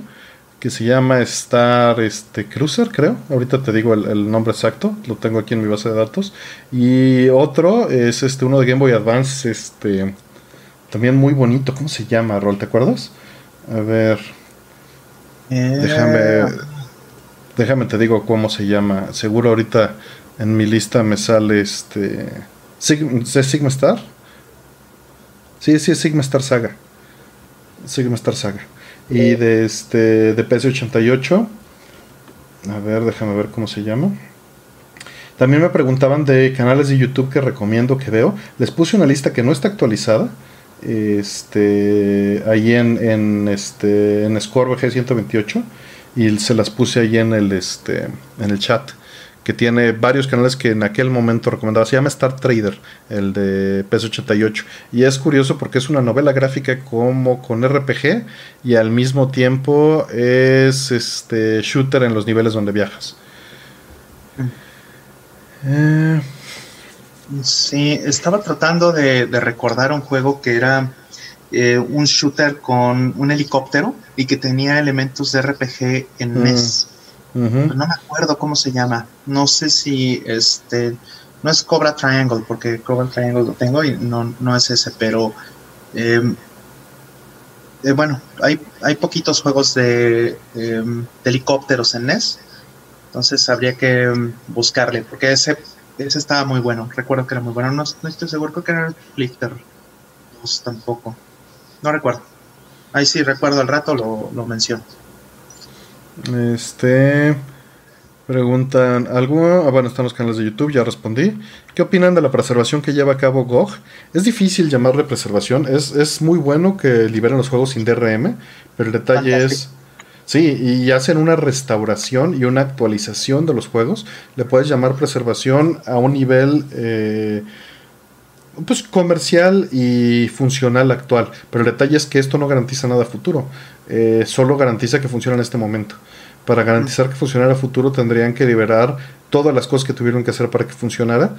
que se llama Star este, Cruiser, creo. Ahorita te digo el, nombre exacto, lo tengo aquí en mi base de datos. Y otro es este uno de Game Boy Advance, este también muy bonito. ¿Cómo se llama, Rol? ¿Te acuerdas? A ver. Eh. Déjame. Déjame te digo cómo se llama. Seguro ahorita en mi lista me sale este. ¿Es Sigma Star? Sí, sí, es Sigma Star Saga. Sigma Star Saga. Y de este de PS88. A ver, déjame ver cómo se llama. También me preguntaban de canales de YouTube que recomiendo que veo. Les puse una lista que no está actualizada. Este ahí en, en este en ScoreVG 128 y se las puse ahí en el este en el chat que tiene varios canales que en aquel momento recomendaba. Se llama Star Trader, el de PS88. Y es curioso porque es una novela gráfica como con RPG y al mismo tiempo es este shooter en los niveles donde viajas. Eh, sí, estaba tratando de, recordar un juego que era eh, un shooter con un helicóptero y que tenía elementos de RPG en mm. NES. No me acuerdo cómo se llama. No sé si este. No es Cobra Triangle, porque Cobra Triangle lo tengo y no, no es ese, pero. Em, eh, bueno, hay, hay poquitos juegos de, em, helicópteros en NES. Entonces habría que em, buscarle, porque ese, ese estaba muy bueno. Recuerdo que era muy bueno. No, estoy seguro, creo que era Flifter 2 tampoco. No recuerdo. Ahí sí recuerdo al rato, lo, lo menciono. Este. Preguntan, ¿algo? Ah, bueno, están los canales de YouTube, ya respondí. ¿Qué opinan de la preservación que lleva a cabo GOG? Es difícil llamarle preservación, es, es muy bueno que liberen los juegos sin DRM, pero el detalle es... Sí, y hacen una restauración y una actualización de los juegos. Le puedes llamar preservación a un nivel eh, pues comercial y funcional actual. Pero el detalle es que esto no garantiza nada futuro. Eh, solo garantiza que funciona en este momento. Para garantizar que funcionara a futuro tendrían que liberar todas las cosas que tuvieron que hacer para que funcionara.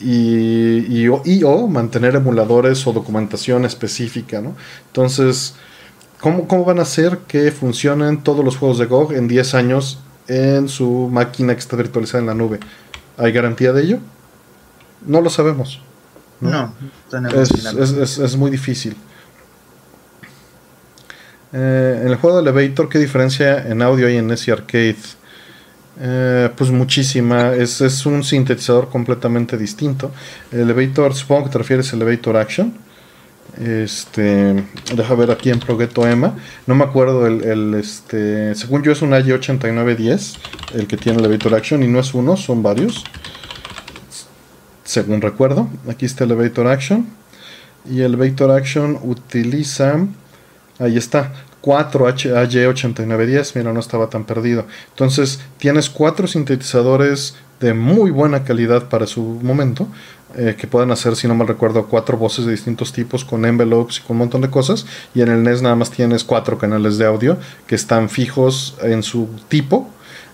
Y, o mantener emuladores o documentación específica, ¿no? Entonces, ¿cómo, ¿cómo van a hacer que funcionen todos los juegos de GOG en 10 años en su máquina que está virtualizada en la nube? ¿Hay garantía de ello? No lo sabemos. No, es, muy difícil. Eh, en el juego de Elevator, ¿qué diferencia en audio hay en ese arcade? Eh, pues muchísima. Es, un sintetizador completamente distinto. Elevator, supongo que te refieres a Elevator Action. Este, deja ver aquí en Progetto Emma. No me acuerdo el, este, según yo es un AY8910, el que tiene Elevator Action y no es uno, son varios según recuerdo. Aquí está Elevator Action. Y Elevator Action utiliza, ahí está, 4 AY8910. Mira, no estaba tan perdido. Entonces, tienes cuatro sintetizadores de muy buena calidad para su momento. Eh, que pueden hacer, si no mal recuerdo, cuatro voces de distintos tipos con envelopes y con un montón de cosas. Y en el NES nada más tienes cuatro canales de audio que están fijos en su tipo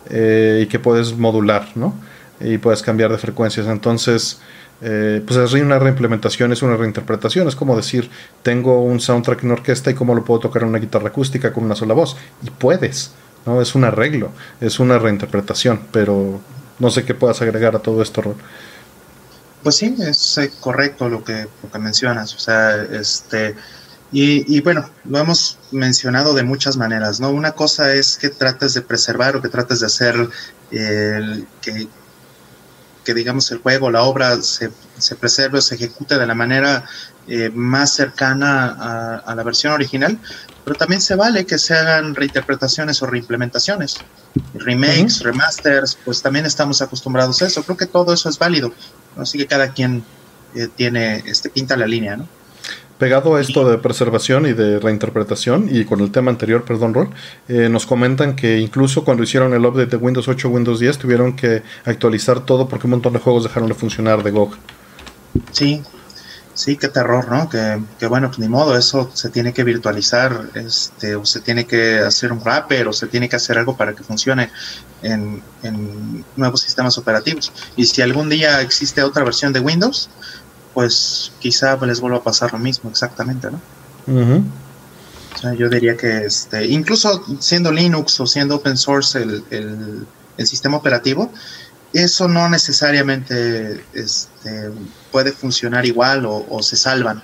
eh, y que puedes modular, ¿no? Y puedes cambiar de frecuencias. Entonces, eh, pues es una reimplementación, es una reinterpretación. Es como decir, tengo un soundtrack en orquesta y cómo lo puedo tocar en una guitarra acústica con una sola voz. Y puedes, ¿no? Es un arreglo, es una reinterpretación, pero no sé qué puedas agregar a todo esto, Pues sí, es eh, correcto lo que, lo que mencionas. O sea, este. Y, y, bueno, lo hemos mencionado de muchas maneras, ¿no? Una cosa es que trates de preservar o que trates de hacer el, que, que digamos el juego, la obra se, se preserve o se ejecute de la manera eh, más cercana a, la versión original, pero también se vale que se hagan reinterpretaciones o reimplementaciones, remakes, remasters, pues también estamos acostumbrados a eso. Creo que todo eso es válido, así que cada quien eh, tiene, este, pinta la línea, ¿no? Pegado a esto de preservación y de reinterpretación, y con el tema anterior, perdón, Rol, eh, nos comentan que incluso cuando hicieron el update de Windows 8 o Windows 10 tuvieron que actualizar todo porque un montón de juegos dejaron de funcionar de GOG. Sí, sí, qué terror, ¿no? Que, que bueno, pues ni modo, eso se tiene que virtualizar, este, o se tiene que hacer un wrapper, o se tiene que hacer algo para que funcione en, en nuevos sistemas operativos. Y si algún día existe otra versión de Windows, pues quizá les vuelva a pasar lo mismo exactamente, ¿no? o sea, yo diría que este, incluso siendo Linux o siendo open source el, el, sistema operativo, eso no necesariamente este, puede funcionar igual o, se salvan.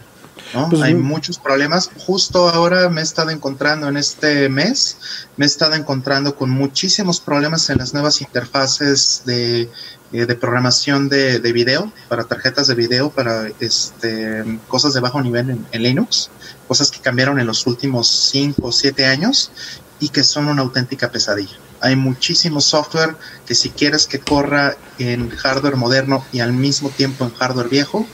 ¿no? Pues Hay muchos problemas. Justo ahora me he estado encontrando en este mes, me he estado encontrando con muchísimos problemas en las nuevas interfaces de eh, de programación de, de, video, para tarjetas de video, para este, cosas de bajo nivel en, Linux, cosas que cambiaron en los últimos 5 o 7 años y que son una auténtica pesadilla. Hay muchísimo software que si quieres que corra en hardware moderno y al mismo tiempo en hardware viejo,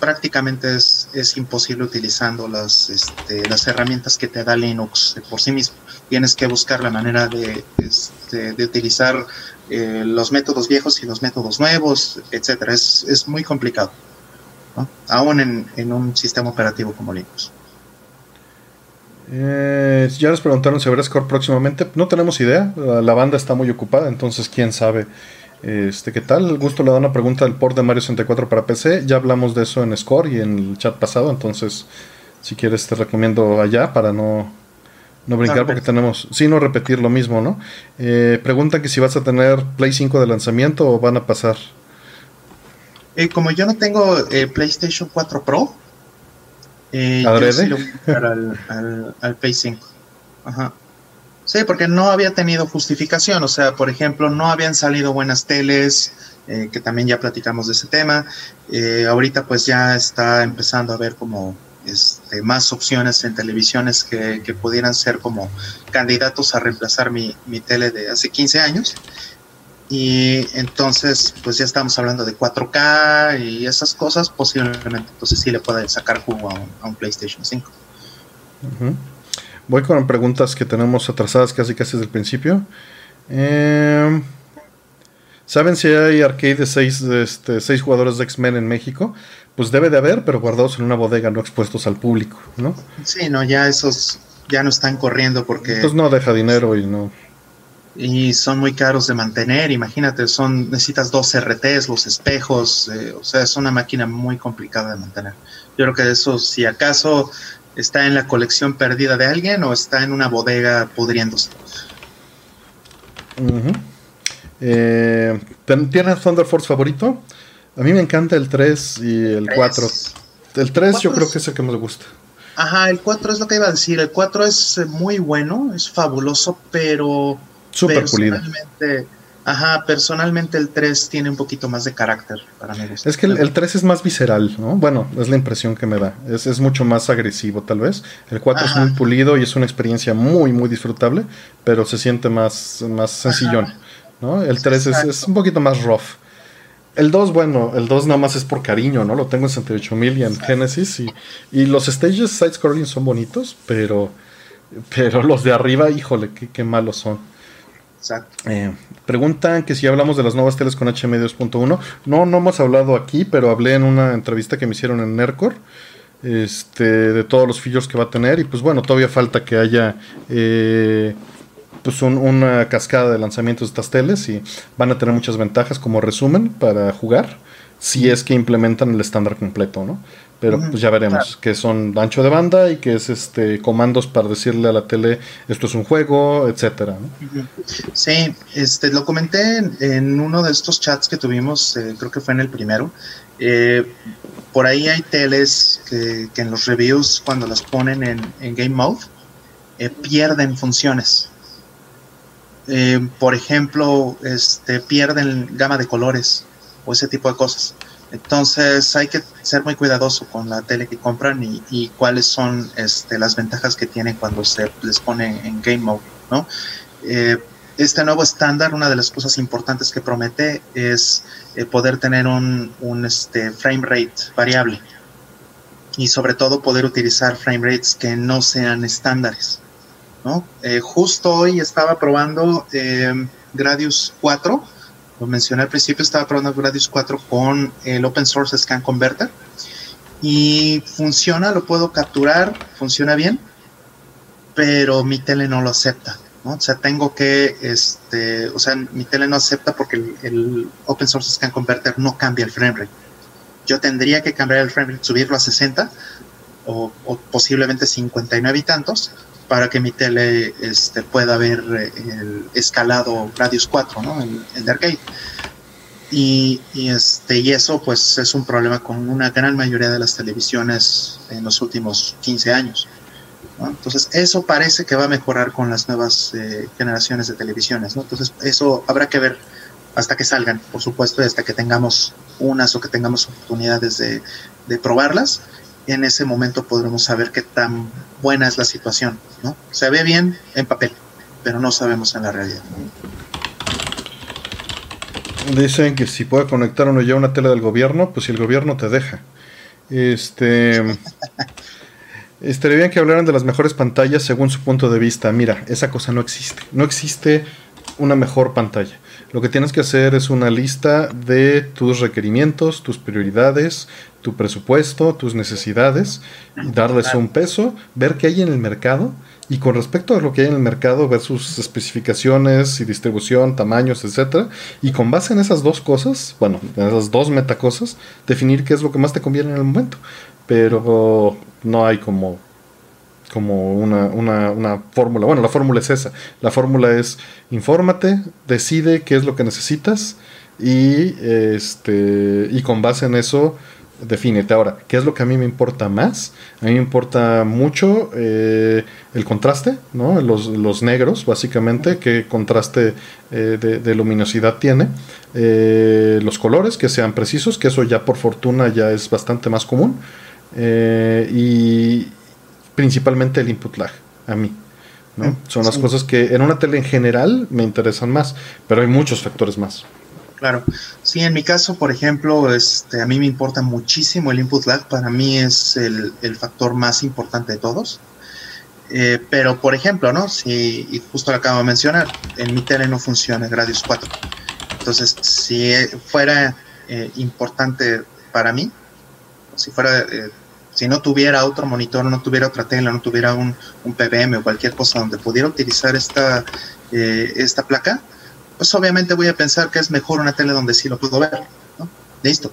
prácticamente es, es imposible utilizando las, este, las herramientas que te da Linux por sí mismo. Tienes que buscar la manera de, este, de utilizar eh, los métodos viejos y los métodos nuevos, etcétera. Es, es muy complicado, aún en, en, un sistema operativo como Linux. Eh, ya les preguntaron si habrá score próximamente. No tenemos idea. La, banda está muy ocupada, entonces quién sabe. Este, ¿Qué tal? Gusto le da una pregunta del port de Mario 64 para PC. Ya hablamos de eso en Score y en el chat pasado, entonces si quieres te recomiendo allá para no, no brincar porque tenemos, sí, no repetir lo mismo, ¿no? Eh, preguntan que si vas a tener Play 5 de lanzamiento o van a pasar. Eh, como yo no tengo eh, PlayStation 4 Pro, eh, yo sí lo voy a al, al, Play 5. Ajá. Sí, porque no había tenido justificación, o sea, por ejemplo, no habían salido buenas teles, que también ya platicamos de ese tema. ahorita pues ya está empezando a ver como este, más opciones en televisiones que, pudieran ser como candidatos a reemplazar mi, tele de hace 15 años. Y entonces, pues ya estamos hablando de 4K y esas cosas, posiblemente entonces sí le pueda sacar jugo a un, PlayStation 5. Voy con preguntas que tenemos atrasadas casi casi desde el principio. Eh, ¿Saben si hay arcade de 6 este, seis jugadores de X-Men en México? Pues debe de haber, pero guardados en una bodega, no expuestos al público, ¿no? Sí, no, ya esos ya no están corriendo porque... Pues no deja dinero y no y son muy caros de mantener. Imagínate, son necesitas dos RTs, los espejos, eh, o sea, es una máquina muy complicada de mantener. Yo creo que eso, si acaso está en la colección perdida de alguien o está en una bodega pudriéndose. Eh, ¿Tienes Thunder Force favorito? A mí me encanta el 3 y el 4. El 3 yo creo que es el que más me gusta. Ajá, el 4 es lo que iba a decir. El 4 es muy bueno, es fabuloso, pero Súper personalmente, Ajá, personalmente el 3 tiene un poquito más de carácter para mí. Es que el, 3 es más visceral, ¿no? Bueno, es la impresión que me da. Es, es mucho más agresivo, tal vez. El 4 es muy pulido y es una experiencia muy, muy disfrutable, pero se siente más, más sencillón, ¿no? El 3 es, es, un poquito más rough. El 2, bueno, el 2 nada más es por cariño, ¿no? Lo tengo en 68000 y en Genesis. Y, y los stages side-scrolling son bonitos, pero, pero los de arriba, híjole, qué, qué malos son. Eh, preguntan que si hablamos de las nuevas teles con HM 2.1. No, no hemos hablado aquí, pero hablé en una entrevista que me hicieron en Nercor. Este, de todos los features que va a tener. Y pues bueno, todavía falta que haya eh, pues una cascada de lanzamientos de estas teles. Y van a tener muchas ventajas como resumen para jugar. Si es que implementan el estándar completo, ¿no? pero pues ya veremos que son ancho de banda y que es este comandos para decirle a la tele esto es un juego, etcétera. Sí, este lo comenté en, uno de estos chats que tuvimos, eh, creo que fue en el primero. Eh, por ahí hay teles que, en los reviews cuando las ponen en, Game Mode eh, pierden funciones. Por ejemplo, este pierden gama de colores o ese tipo de cosas. Entonces hay que ser muy cuidadoso con la tele que compran y, cuáles son este, las ventajas que tienen cuando se les pone en game mode. Eh, este nuevo estándar, una de las cosas importantes que promete es eh, poder tener un, este, frame rate variable y sobre todo poder utilizar frame rates que no sean estándares. ¿No? Eh, justo hoy estaba probando Gradius 4 lo mencioné al principio, estaba probando Gradius 4 con el Open Source Scan Converter y funciona, lo puedo capturar, funciona bien, pero mi tele no lo acepta. ¿no? O sea, tengo que, este, o sea, mi tele no acepta porque el, Open Source Scan Converter no cambia el frame rate. Yo tendría que cambiar el frame rate, subirlo a 60 o, o posiblemente 59 y tantos para que mi tele este, pueda ver eh, el escalado Radius 4, ¿no? El, de arcade. Y, este, y eso pues es un problema con una gran mayoría de las televisiones en los últimos 15 años. Entonces eso parece que va a mejorar con las nuevas eh, generaciones de televisiones. ¿no? Entonces eso habrá que ver hasta que salgan, por supuesto, y hasta que tengamos unas o que tengamos oportunidades de, de probarlas en ese momento podremos saber qué tan buena es la situación, ¿no? Se ve bien en papel, pero no sabemos en la realidad. Dicen que si puede conectar uno ya una tele del gobierno, pues si el gobierno te deja. Este. estaría bien que hablaran de las mejores pantallas según su punto de vista. Mira, esa cosa no existe. No existe una mejor pantalla. Lo que tienes que hacer es una lista de tus requerimientos, tus prioridades, tu presupuesto, tus necesidades, y darles un peso, ver qué hay en el mercado y con respecto a lo que hay en el mercado, ver sus especificaciones y distribución, tamaños, etcétera, y con base en esas dos cosas, bueno, en esas dos metacosas, definir qué es lo que más te conviene en el momento. Pero no hay como como una, una, una fórmula. Bueno, la fórmula es esa. La fórmula es infórmate, decide qué es lo que necesitas y, este, y con base en eso defínete. Ahora, ¿qué es lo que a mí me importa más? A mí me importa mucho eh, el contraste, ¿no? Los, negros, básicamente, qué contraste eh, de, luminosidad tiene. Eh, los colores, que sean precisos, que eso ya por fortuna ya es bastante más común. y principalmente el input lag, a mí. ¿no? Son las cosas que en una tele en general me interesan más, pero hay muchos factores más. Claro. Sí, en mi caso, por ejemplo, este, a mí me importa muchísimo el input lag. Para mí es el, factor más importante de todos. Eh, pero, por ejemplo, ¿no? Si, y justo lo acabo de mencionar, en mi tele no funciona Gradius 4. Entonces, si fuera eh, importante para mí, si fuera, eh, si no tuviera otro monitor, no tuviera otra tele, no tuviera un, un PBM o cualquier cosa donde pudiera utilizar esta, esta placa, pues obviamente voy a pensar que es mejor una tele donde sí lo puedo ver, ¿no? Listo.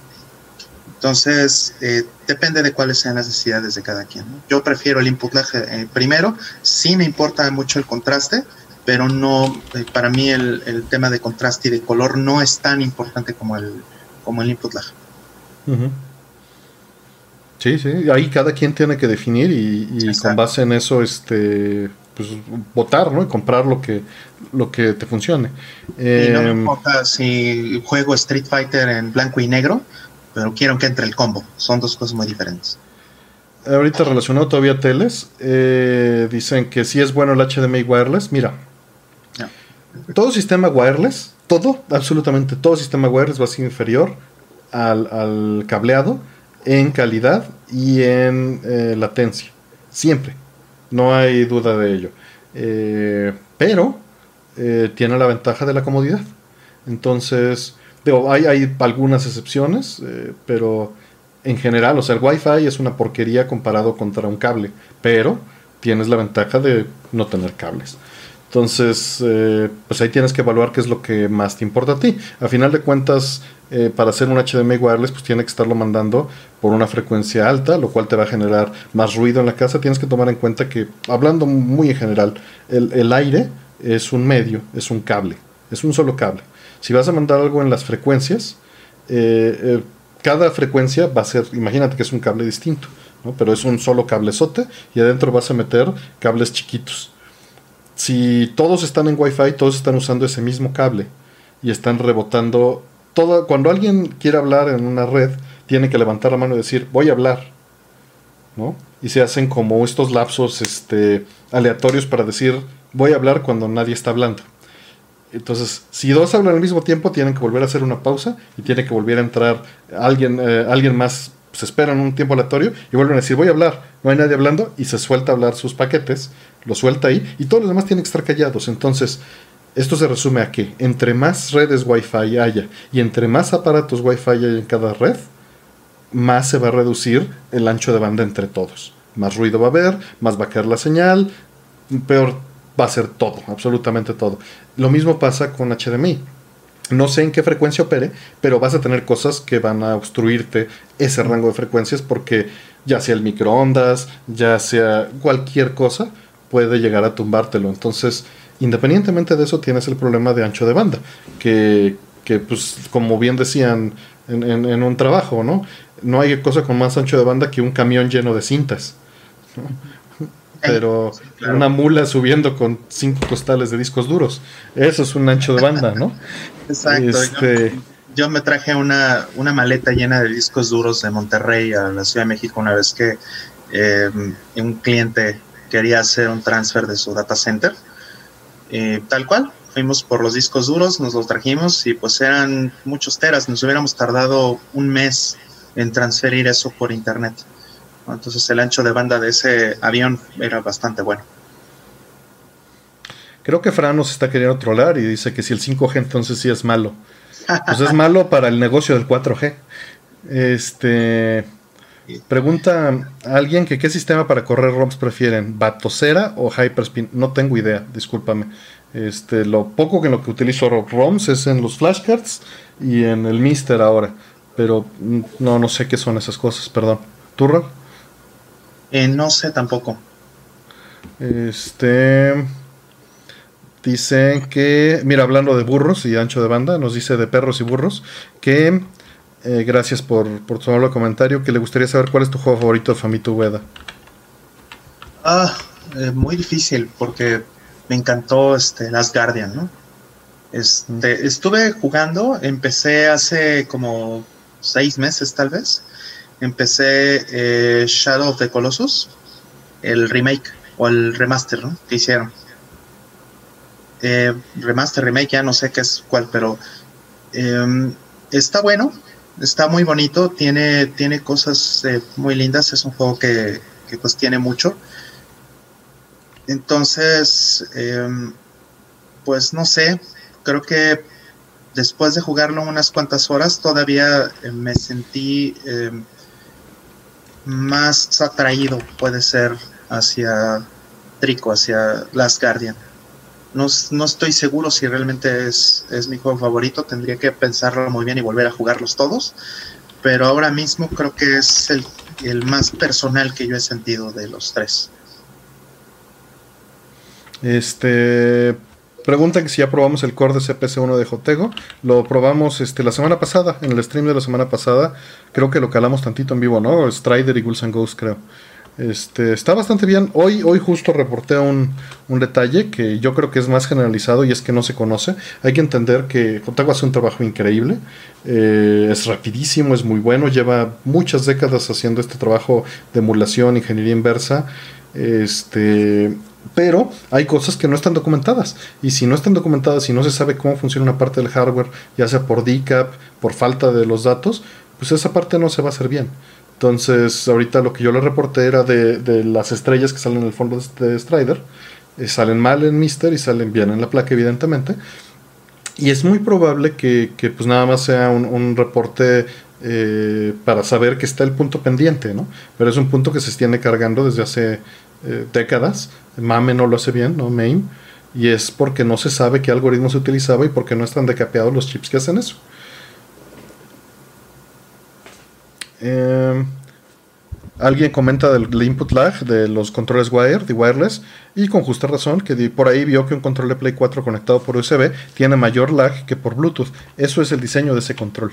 Entonces, eh, depende de cuáles sean las necesidades de cada quien. Yo prefiero el input lag eh, primero, sí me importa mucho el contraste, pero no, eh, para mí el, tema de contraste y de color no es tan importante como el, como el input lag. Sí, sí, ahí cada quien tiene que definir y, y con base en eso, este, pues votar, ¿no? Y comprar lo que, lo que te funcione. no me em, importa si juego Street Fighter en blanco y negro, pero quiero que entre el combo. Son dos cosas muy diferentes. Ahorita relacionado todavía a teles, eh, dicen que si es bueno el HDMI wireless. Mira, todo sistema wireless, todo, absolutamente todo sistema wireless va a ser inferior al, cableado en calidad y en eh, latencia. Siempre. No hay duda de ello. Eh, pero eh, tiene la ventaja de la comodidad. Entonces, hay, hay algunas excepciones, pero en general, o sea, el Wi-Fi es una porquería comparado contra un cable, pero tienes la ventaja de no tener cables. Entonces, pues ahí tienes que evaluar qué es lo que más te importa a ti. A final de cuentas, eh, para hacer un HDMI wireless, pues tiene que estarlo mandando por una frecuencia alta, lo cual te va a generar más ruido en la casa. Tienes que tomar en cuenta que, hablando muy en general, el, aire es un medio, es un cable, es un solo cable. Si vas a mandar algo en las frecuencias, eh, eh, cada frecuencia va a ser, imagínate que es un cable distinto, pero es un solo cablezote y adentro vas a meter cables chiquitos. Si todos están en Wi-Fi, todos están usando ese mismo cable y están rebotando cuando alguien quiere hablar en una red, tiene que levantar la mano y decir, voy a hablar. ¿no? Y se hacen como estos lapsos este, aleatorios para decir, voy a hablar cuando nadie está hablando. Entonces, si dos hablan al mismo tiempo, tienen que volver a hacer una pausa y tiene que volver a entrar alguien, eh, alguien más, se esperan un tiempo aleatorio y vuelven a decir, voy a hablar, no hay nadie hablando y se suelta a hablar sus paquetes, lo suelta ahí y todos los demás tienen que estar callados. Entonces, esto se resume a que entre más redes Wi-Fi haya y entre más aparatos Wi-Fi haya en cada red, más se va a reducir el ancho de banda entre todos. Más ruido va a haber, más va a caer la señal, peor va a ser todo, absolutamente todo. Lo mismo pasa con HDMI. No sé en qué frecuencia opere, pero vas a tener cosas que van a obstruirte ese rango de frecuencias porque ya sea el microondas, ya sea cualquier cosa, puede llegar a tumbártelo. Entonces, Independientemente de eso, tienes el problema de ancho de banda, que, pues, como bien decían en, un trabajo, ¿no? No hay cosa con más ancho de banda que un camión lleno de cintas. Pero una mula subiendo con cinco costales de discos duros, eso es un ancho de banda, ¿no? Exacto. Este, yo, me traje una, una maleta llena de discos duros de Monterrey a la Ciudad de México una vez que eh, un cliente quería hacer un transfer de su data center eh, tal cual, fuimos por los discos duros, nos los trajimos y pues eran muchos teras, nos hubiéramos tardado un mes en transferir eso por internet. Entonces el ancho de banda de ese avión era bastante bueno. Creo que Fran nos está queriendo trolar y dice que si el 5G entonces sí es malo. Pues es malo para el negocio del 4G. Este Pregunta a alguien que qué sistema para correr ROMs prefieren, Batocera o Hyperspin. No tengo idea, discúlpame. Este, lo poco que lo que utilizo ROMs es en los flashcards y en el Mister ahora. Pero mm, no, no sé qué son esas cosas, perdón. ¿Tú, eh, no sé tampoco. Este. Dicen que, mira, hablando de burros y ancho de banda, nos dice de perros y burros, que eh, gracias por, por tu comentario. Que le gustaría saber cuál es tu juego favorito de Famito Ueda. Ah, eh, muy difícil porque me encantó este Last Guardian, ¿no? Este, estuve jugando, empecé hace como seis meses tal vez. Empecé eh, Shadow of the Colossus, el remake o el remaster ¿no? que hicieron. eh, remaster, remake, ya no sé qué es cuál, pero em, está bueno, está muy bonito, tiene, tiene cosas eh, muy lindas, es un juego que, que pues tiene mucho. Entonces, em, pues no sé, creo que después de jugarlo unas cuantas horas todavía eh, me sentí em, más atraído, puede ser, hacia Trico, hacia Last Guardian. No, no, estoy seguro si realmente es, es, mi juego favorito, tendría que pensarlo muy bien y volver a jugarlos todos, pero ahora mismo creo que es el, el más personal que yo he sentido de los tres. Este, Preguntan que si ya probamos el core de CPC1 de Jotego. Lo probamos este, la semana pasada, en el stream de la semana pasada. Creo que lo calamos tantito en vivo, ¿no? Strider y Ghouls and Ghosts, creo. Este, está bastante bien. Hoy, hoy justo reporté un, un, detalle que yo creo que es más generalizado y es que no se conoce. Hay que entender que Jotego hace un trabajo increíble. Eh, es rapidísimo, es muy bueno. Lleva muchas décadas haciendo este trabajo de emulación, ingeniería inversa. Este, pero hay cosas que no están documentadas. Y si no están documentadas y no se sabe cómo funciona una parte del hardware, ya sea por DCAP, por falta de los datos, pues esa parte no se va a hacer bien. Entonces, ahorita lo que yo le reporté era de, las estrellas que salen en el fondo de Strider. Eh, salen mal en Mister y salen bien en la placa, evidentemente. Y es muy probable que, pues nada más sea un, reporte eh, para saber que está el punto pendiente, ¿no? Pero es un punto que se tiene cargando desde hace eh, décadas. MAME no lo hace bien, ¿no? MAME. Y es porque no se sabe qué algoritmo se utilizaba y porque no están decapeados los chips que hacen eso. Em, alguien comenta del, input lag de los controles wired y wireless y con justa razón que por ahí vio que un control de Play 4 conectado por USB tiene mayor lag que por Bluetooth. Eso es el diseño de ese control.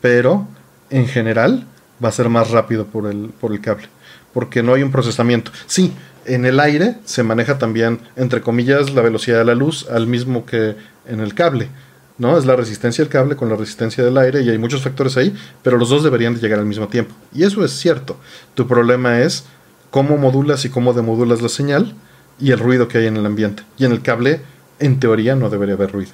Pero en general va a ser más rápido por el, por el cable porque no hay un procesamiento. Sí, en el aire se maneja también, entre comillas, la velocidad de la luz al mismo que en el cable. ¿no? Es la resistencia del cable con la resistencia del aire y hay muchos factores ahí, pero los dos deberían de llegar al mismo tiempo. Y eso es cierto. Tu problema es cómo modulas y cómo demodulas la señal y el ruido que hay en el ambiente. Y en el cable, en teoría, no debería haber ruido.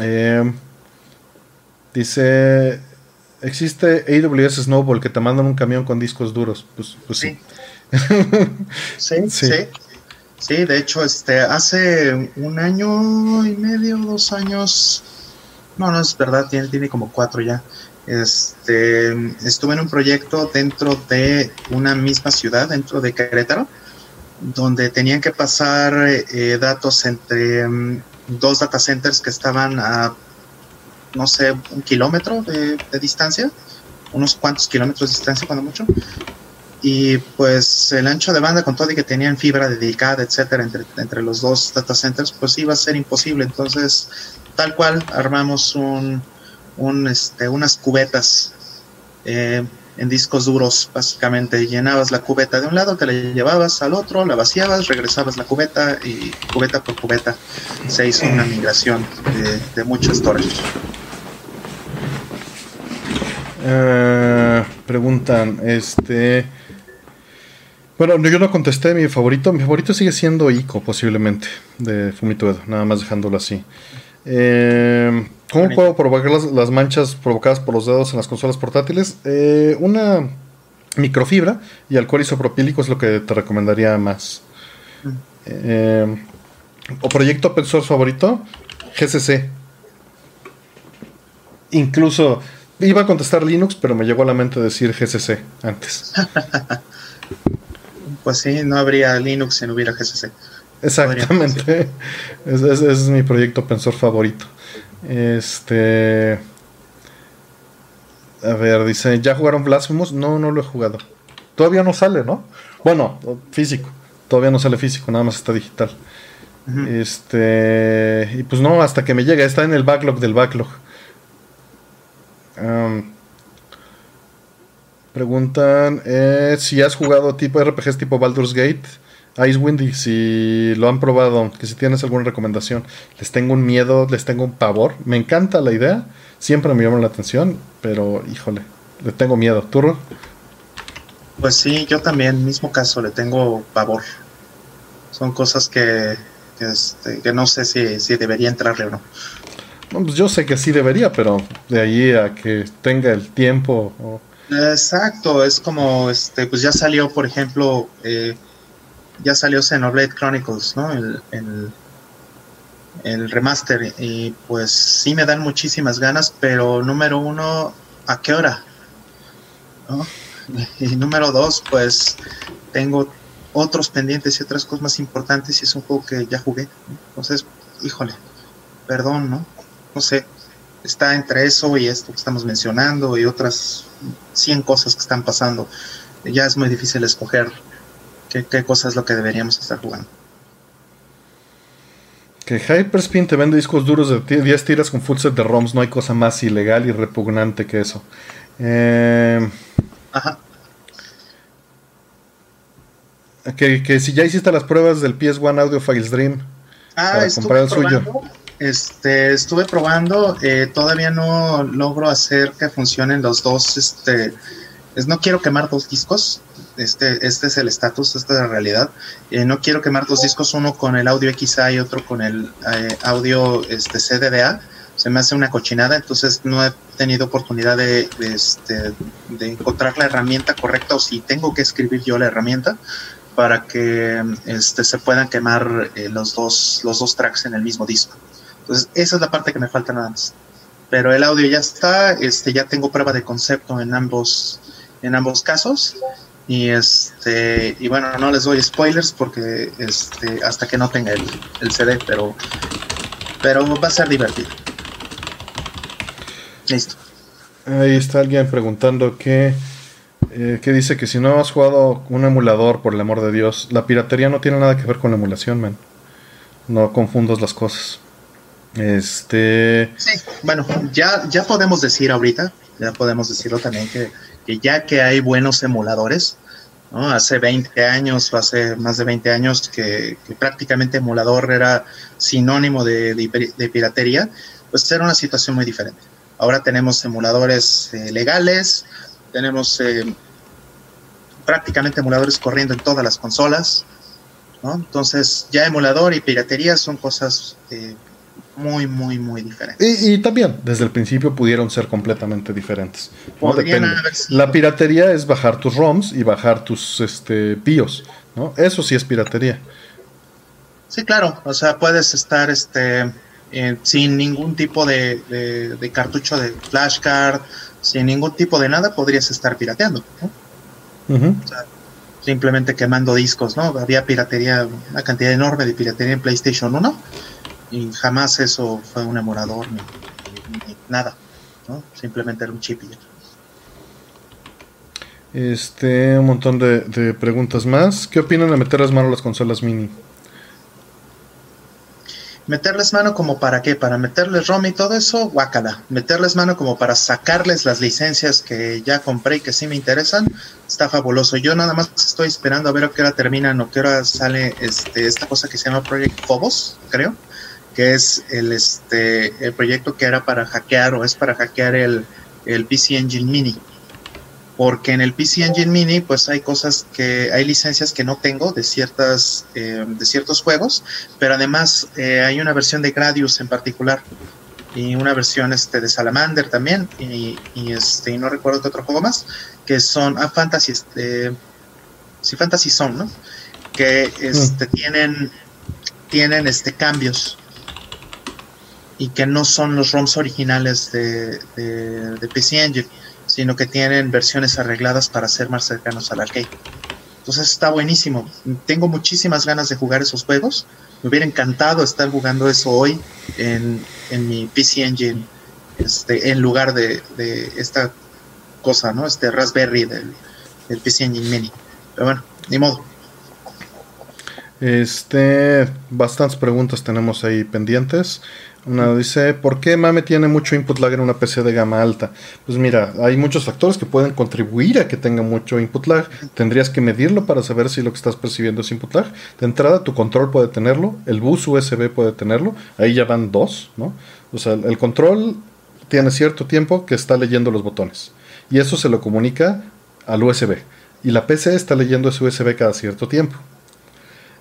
Eh, Dice, existe AWS Snowball que te mandan un camión con discos duros. Pues, pues sí. Sí. sí. sí. de hecho, este, hace un año y medio, dos años, no, no es verdad, tiene, tiene como cuatro ya. Este, estuve en un proyecto dentro de una misma ciudad, dentro de Querétaro, donde tenían que pasar eh, datos entre mm, dos data centers que estaban a no sé, un kilómetro de, distancia, unos cuantos kilómetros de distancia cuando mucho. Y pues el ancho de banda con todo y que tenían fibra dedicada, etcétera, entre, entre los dos data centers, pues iba a ser imposible. Entonces, tal cual, armamos un, este, unas cubetas eh, en discos duros, básicamente. Llenabas la cubeta de un lado, te la llevabas al otro, la vaciabas, regresabas la cubeta y cubeta por cubeta se hizo una migración de, de mucho storage. Eh, preguntan, este... Bueno, yo no contesté mi favorito. Mi favorito sigue siendo Ico, posiblemente, de Fumito nada más dejándolo así. Eh, ¿Cómo puedo provocar las, manchas provocadas por los dedos en las consolas portátiles? Eh, una microfibra y alcohol isopropílico es lo que te recomendaría más. o proyecto open source favorito, GCC. Incluso Iba a contestar Linux, pero me llegó a la mente decir GCC antes. pues sí, no habría Linux si no hubiera GCC. Exactamente. Ese es, mi proyecto open favorito. Este. A ver, dice, ¿ya jugaron Blasphemous? No, no lo he jugado. Todavía no sale, ¿no? Bueno, físico. Todavía no sale físico, nada más está digital. Este. Y pues no, hasta que me llegue. Está en el backlog del backlog preguntan eh, si has jugado tipo RPGs tipo Baldur's Gate, Icewind y si lo han probado, que si tienes alguna recomendación. Les tengo un miedo, les tengo un pavor. Me encanta la idea, siempre me llama la atención, pero híjole, le tengo miedo. ¿Tú? Pues sí, yo también, mismo caso, le tengo pavor. Son cosas que, que, este, no sé si, si debería entrarle o no. Pues yo sé que sí debería, pero de ahí a que tenga el tiempo. Exacto, es como, este, pues ya salió, por ejemplo, eh, ya salió Xenoblade Chronicles, ¿no? El, remaster y pues sí me dan muchísimas ganas, pero número uno, ¿a qué hora? Y número dos, pues tengo otros pendientes y otras cosas más importantes y es un juego que ya jugué. Entonces, híjole, perdón, ¿no? no sé, está entre eso y esto que estamos mencionando y otras 100 cosas que están pasando. Ya es muy difícil escoger qué, qué cosa es lo que deberíamos estar jugando. Que Hyperspin te vende discos duros de 10 tiras con full set de ROMs. No hay cosa más ilegal y repugnante que eso. Eh, Ajá. Que, que, si ya hiciste las pruebas del PS1 Audio Files Dream ah, para comprar el suyo. Este, estuve probando, eh, todavía no logro hacer que funcionen los dos, este, es, no quiero quemar dos discos, este, este es el estatus, esta es la realidad, eh, no quiero quemar dos discos, uno con el audio XA y otro con el eh, audio este, CDDA, se me hace una cochinada, entonces no he tenido oportunidad de, este, de encontrar la herramienta correcta o si tengo que escribir yo la herramienta para que este, se puedan quemar los, dos, los dos tracks en el mismo disco. Entonces, esa es la parte que me falta nada más. Pero el audio ya está, este, ya tengo prueba de concepto en ambos, en ambos casos. Y este, y bueno, no les doy spoilers porque este, hasta que no tenga el, el CD, pero, pero va a ser divertido. Listo. Ahí está alguien preguntando que, eh, que dice que si no has jugado un emulador, por el amor de Dios, la piratería no tiene nada que ver con la emulación, man. No confundas las cosas. Este. Sí, bueno, ya, ya podemos decir ahorita, ya podemos decirlo también que, ya que hay buenos emuladores, ¿no? Hace 20 años o hace más de 20 años que, prácticamente emulador era sinónimo de, piratería, pues era una situación muy diferente. Ahora tenemos emuladores eh, legales, tenemos eh, prácticamente emuladores corriendo en todas las consolas. Entonces ya emulador y piratería son cosas eh, muy, muy, muy diferentes. Y, también, desde el principio pudieron ser completamente diferentes. La piratería es bajar tus ROMs y bajar tus este, BIOS, ¿no? Eso sí es piratería. Sí, claro. O sea, puedes estar este, sin ningún tipo de, de, cartucho de flashcard, sin ningún tipo de nada, podrías estar pirateando, simplemente quemando discos, ¿no? Había piratería, una cantidad enorme de piratería en PlayStation 1 y jamás eso fue un emulador ni, nada, ¿no? Simplemente era un chip y ya. Este, un montón de, preguntas más. ¿Qué opinan de meterles mano a las consolas mini? Meterles mano como para qué? Para meterles ROM y todo eso, guácala. Meterles mano como para sacarles las licencias que ya compré y que sí me interesan, está fabuloso. Yo nada más estoy esperando a ver a qué hora terminan o qué hora sale este, esta cosa que se llama Project Phobos, creo que es el, este, el proyecto que era para hackear o es para hackear el, el PC Engine Mini. Porque en el PC Engine Mini, pues hay cosas que, hay licencias que no tengo de ciertas, eh, de ciertos juegos, pero además eh, hay una versión de Gradius en particular y una versión este de Salamander también y, este y no recuerdo qué otro juego más que son ah, Fantasy este, sí Fantasy son no que este mm. tienen tienen este cambios y que no son los ROMs originales de, de, PC Engine, sino que tienen versiones arregladas para ser más cercanos al arcade. Entonces está buenísimo. Tengo muchísimas ganas de jugar esos juegos. Me hubiera encantado estar jugando eso hoy en, mi PC Engine, este, en lugar de, esta cosa, ¿no? Este Raspberry del, del PC Engine Mini. Pero bueno, ni modo. Este, bastantes preguntas tenemos ahí pendientes. Una dice, ¿por qué MAME tiene mucho input lag en una PC de gama alta? Pues mira, hay muchos factores que pueden contribuir a que tenga mucho input lag. Tendrías que medirlo para saber si lo que estás percibiendo es input lag. De entrada, tu control puede tenerlo, el bus USB puede tenerlo, ahí ya van dos, ¿no? O sea, el control tiene cierto tiempo que está leyendo los botones y eso se lo comunica al USB. y la PC está leyendo ese USB cada cierto tiempo.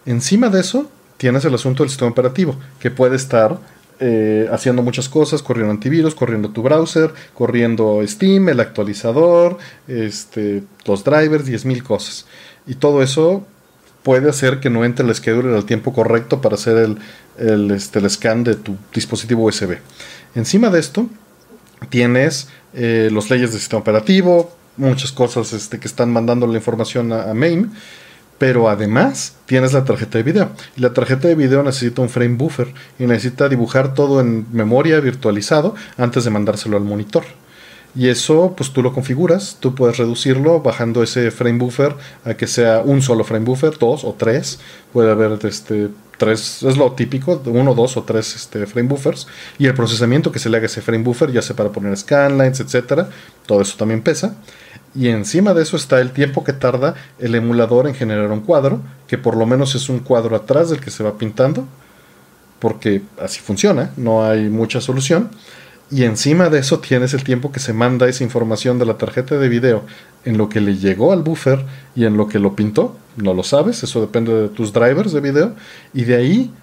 Encima de eso, tienes el asunto del sistema operativo, que puede estar eh, haciendo muchas cosas, corriendo antivirus, corriendo tu browser, corriendo Steam, el actualizador, este, los drivers, 10.000 cosas. Y todo eso puede hacer que no entre el schedule al tiempo correcto para hacer el, el, este, el scan de tu dispositivo USB. Encima de esto, tienes eh, los leyes del sistema operativo, muchas cosas este, que están mandando la información a, a MAME pero además tienes la tarjeta de video. Y la tarjeta de video necesita un frame buffer y necesita dibujar todo en memoria virtualizado antes de mandárselo al monitor. Y eso, pues tú lo configuras, tú puedes reducirlo bajando ese frame buffer a que sea un solo frame buffer, dos o tres. Puede haber este, tres, es lo típico, uno, dos o tres este, frame buffers. Y el procesamiento que se le haga a ese frame buffer, ya sea para poner scanlines, etcétera, todo eso también pesa. Y encima de eso está el tiempo que tarda el emulador en generar un cuadro, que por lo menos es un cuadro atrás del que se va pintando, porque así funciona, no hay mucha solución. Y encima de eso tienes el tiempo que se manda esa información de la tarjeta de video en lo que le llegó al buffer y en lo que lo pintó. No lo sabes, eso depende de tus drivers de video. Y de ahí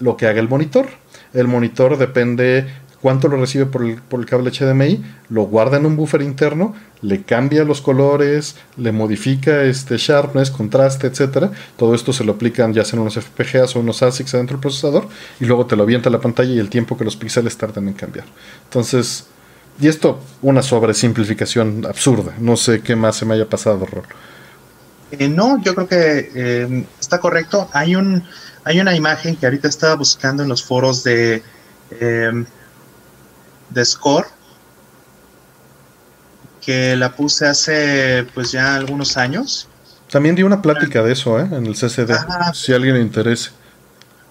lo que haga el monitor. El monitor depende cuánto lo recibe por el, por el, cable HDMI, lo guarda en un buffer interno, le cambia los colores, le modifica este sharpness, contraste, etcétera. Todo esto se lo aplican ya sea en unos FPGAs o unos ASICs adentro del procesador y luego te lo avienta a la pantalla y el tiempo que los píxeles tardan en cambiar. Entonces, y esto una sobresimplificación absurda. No sé qué más se me haya pasado, Rol. Eh, no, yo creo que eh, está correcto. Hay un hay una imagen que ahorita estaba buscando en los foros de eh, de Score que la puse hace pues ya algunos años. También di una plática de eso, ¿eh? En el CCD, Ajá. si a alguien le interese.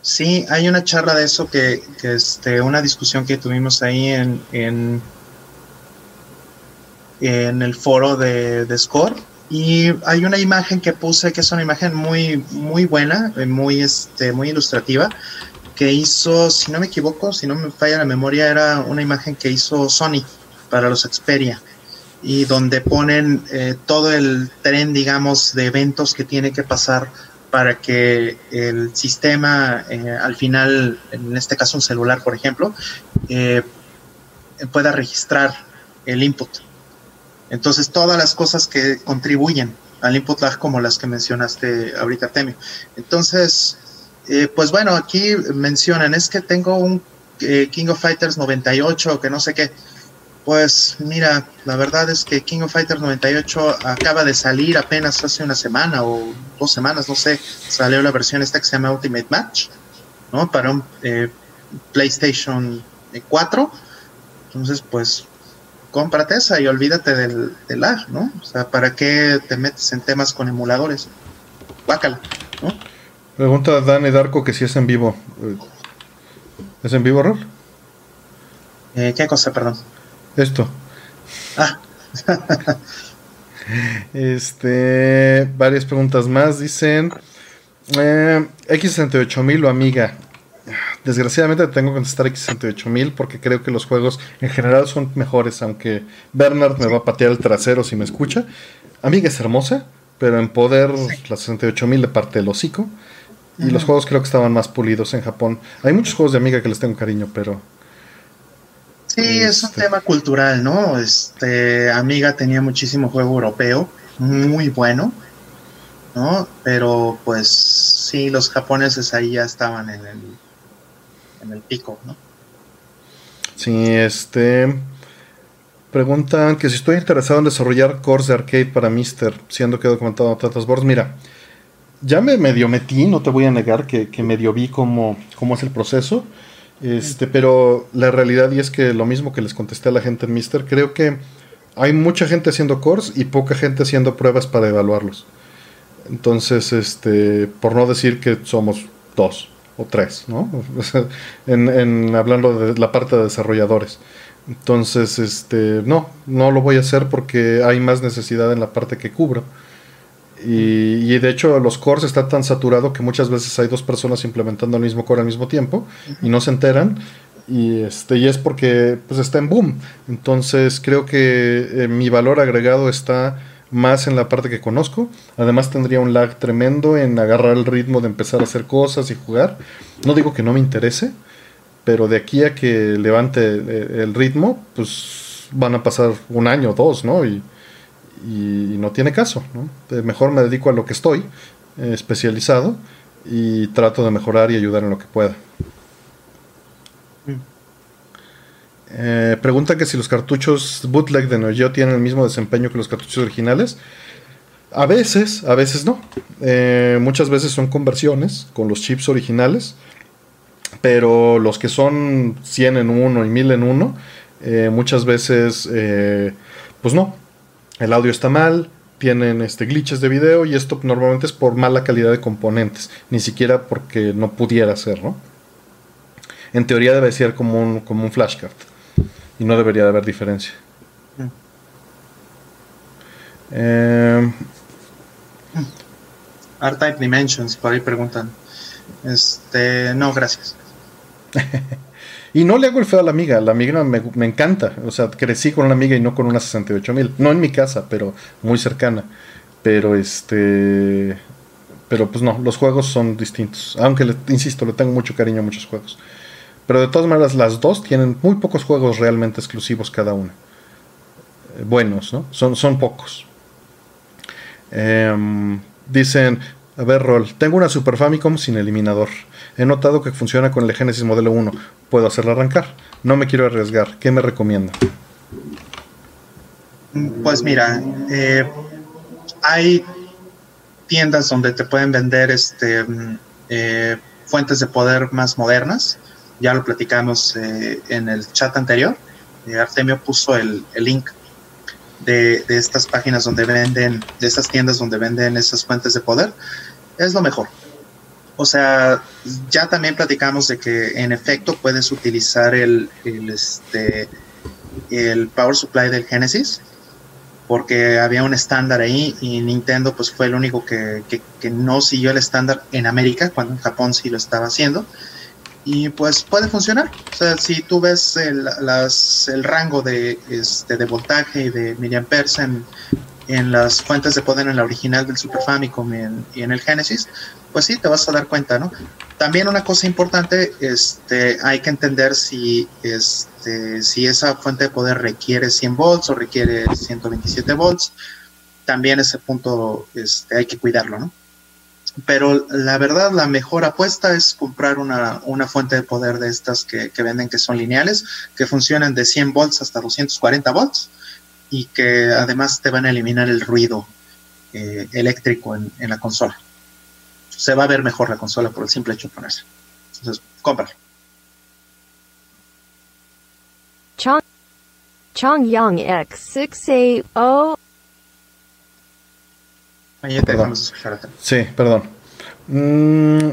Sí, hay una charla de eso que, que este, una discusión que tuvimos ahí en, en, en el foro de, de, Score. Y hay una imagen que puse que es una imagen muy, muy buena, muy, este, muy ilustrativa, que hizo, si no me equivoco, si no me falla la memoria, era una imagen que hizo Sony para los Xperia y donde ponen eh, todo el tren, digamos, de eventos que tiene que pasar para que el sistema, eh, al final, en este caso un celular, por ejemplo, eh, pueda registrar el input. Entonces, todas las cosas que contribuyen al input lag, como las que mencionaste ahorita, Temio. Entonces, eh, pues bueno, aquí mencionan, es que tengo un King of Fighters 98, que no sé qué pues mira, la verdad es que King of Fighters 98 acaba de salir apenas hace una semana o dos semanas, no sé, salió la versión esta que se llama Ultimate Match, ¿no? Para un eh, PlayStation 4. Entonces, pues, cómprate esa y olvídate del, del ¿no? O sea, ¿para qué te metes en temas con emuladores? Guácala, ¿no? Pregunta Dani Darko que si es en vivo. ¿Es en vivo, Rol? Eh, ¿Qué cosa, perdón? Esto. Ah. este, varias preguntas más. Dicen eh, X68000 o Amiga. Desgraciadamente tengo que contestar X68000 porque creo que los juegos en general son mejores, aunque Bernard me va a patear el trasero si me escucha. Amiga es hermosa, pero en poder la 68000 le parte el hocico. Y uh -huh. los juegos creo que estaban más pulidos en Japón. Hay muchos juegos de Amiga que les tengo cariño, pero Sí, es un tema cultural, ¿no? Este, Amiga tenía muchísimo juego europeo, muy bueno, ¿no? Pero pues sí, los japoneses ahí ya estaban en el, en el pico, ¿no? Sí, este... Preguntan que si estoy interesado en desarrollar cores de arcade para Mister, siendo que he documentado tantas boards. Mira, ya me medio metí, no te voy a negar que, que medio vi cómo, cómo es el proceso. Este, pero la realidad y es que lo mismo que les contesté a la gente en Mister, creo que hay mucha gente haciendo cores y poca gente haciendo pruebas para evaluarlos. Entonces, este, por no decir que somos dos o tres, ¿no? en, en, hablando de la parte de desarrolladores. Entonces, este, no, no lo voy a hacer porque hay más necesidad en la parte que cubro. Y, y, de hecho los cores está tan saturado que muchas veces hay dos personas implementando el mismo core al mismo tiempo uh -huh. y no se enteran y este y es porque pues está en boom entonces creo que eh, mi valor agregado está más en la parte que conozco. Además tendría un lag tremendo en agarrar el ritmo de empezar a hacer cosas y jugar. No digo que no me interese, pero de aquí a que levante eh, el ritmo, pues van a pasar un año o dos, ¿no? Y, no tiene caso, ¿no? Eh, mejor me dedico a lo que estoy eh, especializado y trato de mejorar y ayudar en lo que pueda. Eh, pregunta que si los cartuchos bootleg de Neo tienen el mismo desempeño que los cartuchos originales. A veces, a veces no. Eh, muchas veces son conversiones con los chips originales. Pero los que son 100 en 1 y 1000 en 1, eh, muchas veces, pues no. El audio está mal, tienen este, glitches de video y esto normalmente es por mala calidad de componentes. Ni siquiera porque no pudiera ser, ¿no? En teoría debe ser como un, como un flashcard y no debería de haber diferencia. Mm. Eh, R-Type Dimensions, por ahí preguntan. Este, no, gracias. y no le hago el feo a la amiga, la amiga me, me, encanta. O sea, crecí con una amiga y no con una 68000. No en mi casa, pero muy cercana. Pero este. Pero pues no, los juegos son distintos. Aunque, insisto, le tengo mucho cariño a muchos juegos. Pero de todas maneras, las dos tienen muy pocos juegos realmente exclusivos cada una. Eh, buenos, ¿no? Son, son pocos. Em, dicen, a ver, Rol, tengo una Super Famicom sin eliminador. He notado que funciona con el Genesis Modelo 1. ¿Puedo hacerla arrancar? No me quiero arriesgar. ¿Qué me recomienda? Pues mira, eh, hay tiendas donde te pueden vender este eh, fuentes de poder más modernas ya lo platicamos eh, en el chat anterior. Eh, Artemio puso el, link de, estas páginas donde venden, de estas tiendas donde venden esas fuentes de poder. Es lo mejor. O sea, ya también platicamos de que en efecto puedes utilizar el, este, el power supply del Genesis porque había un estándar ahí y Nintendo pues fue el único que, que no siguió el estándar en América cuando en Japón sí lo estaba haciendo y pues puede funcionar. O sea, si tú ves el, las, el rango de, este, de voltaje y de miliamperes en, en las fuentes de poder en la original del Super Famicom y en, y en, el Genesis, pues sí, te vas a dar cuenta, ¿no? También una cosa importante, este, hay que entender si, este, si esa fuente de poder requiere 100 volts o requiere 127 volts. También ese punto este, hay que cuidarlo, ¿no? Pero la verdad la mejor apuesta es comprar una, fuente de poder de estas que, venden que son lineales, que funcionan de 100 volts hasta 240 volts y que además te van a eliminar el ruido eh, eléctrico en, la consola. Se va a ver mejor la consola por el simple hecho de ponerse. Entonces, cómpralo. Chong, Chong X680 Ahí te escuchar Sí, perdón. Mm,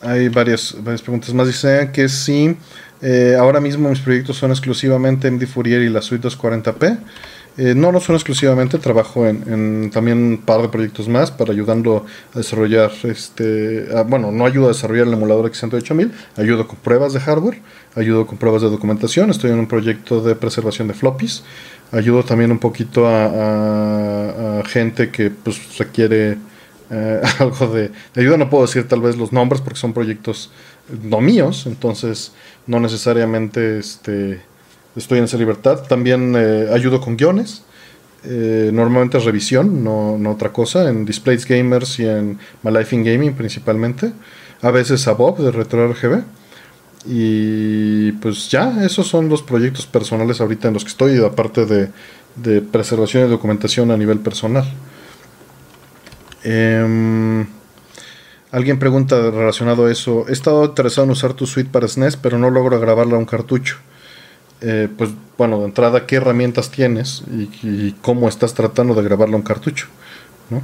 hay varias, varias preguntas más. Dice que sí. Eh, ahora mismo mis proyectos son exclusivamente MD Fourier y la suite 240p. Eh, no, no son exclusivamente, trabajo en, también un par de proyectos más para ayudando a desarrollar, este, bueno, no ayudo a desarrollar el emulador X108.000, ayudo con pruebas de hardware, ayudo con pruebas de documentación, estoy en un proyecto de preservación de floppies, ayudo también un poquito a, gente que pues requiere eh, algo de, ayuda, no puedo decir tal vez los nombres porque son proyectos no míos, entonces no necesariamente este estoy en esa libertad. También eh, ayudo con guiones. Eh, normalmente es revisión, no, otra cosa, en Displays Gamers y en My Life in Gaming principalmente. A veces a Bob de RetroRGB. Y pues ya, esos son los proyectos personales ahorita en los que estoy, aparte de, de preservación y documentación a nivel personal. Em, alguien pregunta relacionado a eso. He estado interesado en usar tu suite para SNES, pero no logro grabarla a un cartucho. Eh, pues bueno, de entrada, ¿qué herramientas tienes y, cómo estás tratando de grabarlo un cartucho? ¿no?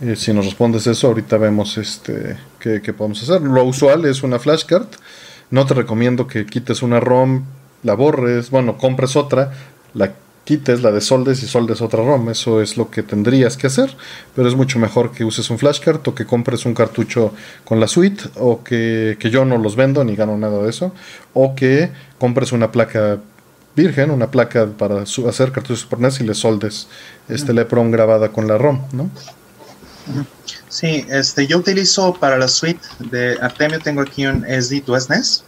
Eh, si nos respondes eso, ahorita vemos este, qué, podemos hacer. Lo usual es una flashcard. No te recomiendo que quites una ROM, la borres, bueno, compres otra, la quites la de soldes y soldes otra ROM. Eso es lo que tendrías que hacer, pero es mucho mejor que uses un flashcard o que compres un cartucho con la suite o que, yo no los vendo ni gano nada de eso, o que compres una placa virgen, una placa para hacer cartuchos Super NES y le soldes este LEPROM grabada con la ROM, ¿no? Sí, este, yo utilizo para la suite de Artemio, tengo aquí un SD2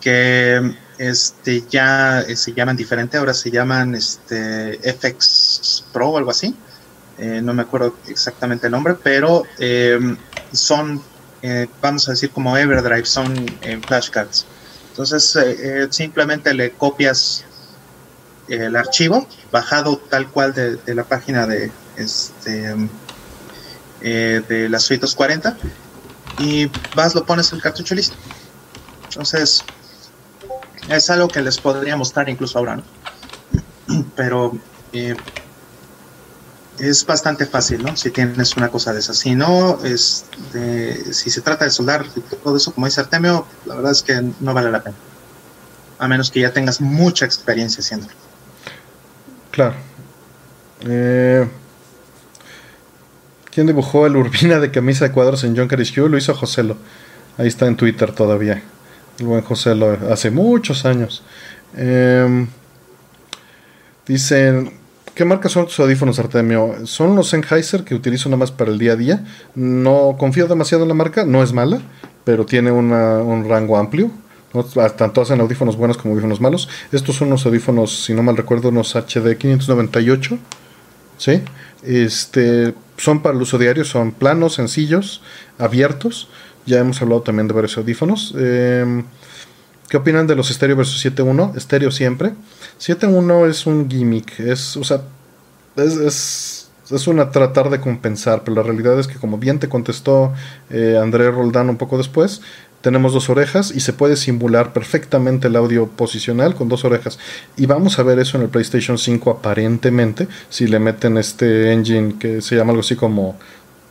que este, ya eh, se llaman diferente, ahora se llaman este, FX Pro o algo así. Eh, no me acuerdo exactamente el nombre, pero em, son, eh, vamos a decir, como Everdrive, son flashcards. Entonces, simplemente le copias el archivo bajado tal cual de, la página de, este, de las suites 40 y vas, lo pones en el cartucho listo. Entonces, es algo que les podría mostrar incluso ahora, ¿no? Pero eh, es bastante fácil, ¿no? Si tienes una cosa de esas. Si no, es si se trata de soldar todo eso, como dice Artemio, la verdad es que no vale la pena. A menos que ya tengas mucha experiencia haciéndolo. Claro. Eh, ¿Quién dibujó el Urbina de camisa de cuadros en John Hugh? Lo hizo Joselo. Ahí está en Twitter todavía. El buen José lo hace muchos años. Eh, dicen, ¿qué marca son tus audífonos, Artemio? Son los Sennheiser que utilizo nada más para el día a día. No confío demasiado en la marca, no es mala, pero tiene un rango amplio. Tanto hacen audífonos buenos como audífonos malos. Estos son unos audífonos, si no mal recuerdo, unos HD 598. ¿Sí? Este, son para el uso diario, son planos, sencillos, abiertos. Ya hemos hablado también de varios audífonos. Em, ¿Qué opinan de los estéreo versus 7.1? Estéreo siempre. 7.1 es un gimmick. Es, o sea, es, es, una tratar de compensar. Pero la realidad es que, como bien te contestó eh, André Roldán un poco después, tenemos dos orejas y se puede simular perfectamente el audio posicional con dos orejas. Y vamos a ver eso en el PlayStation 5 aparentemente, si le meten este engine que se llama algo así como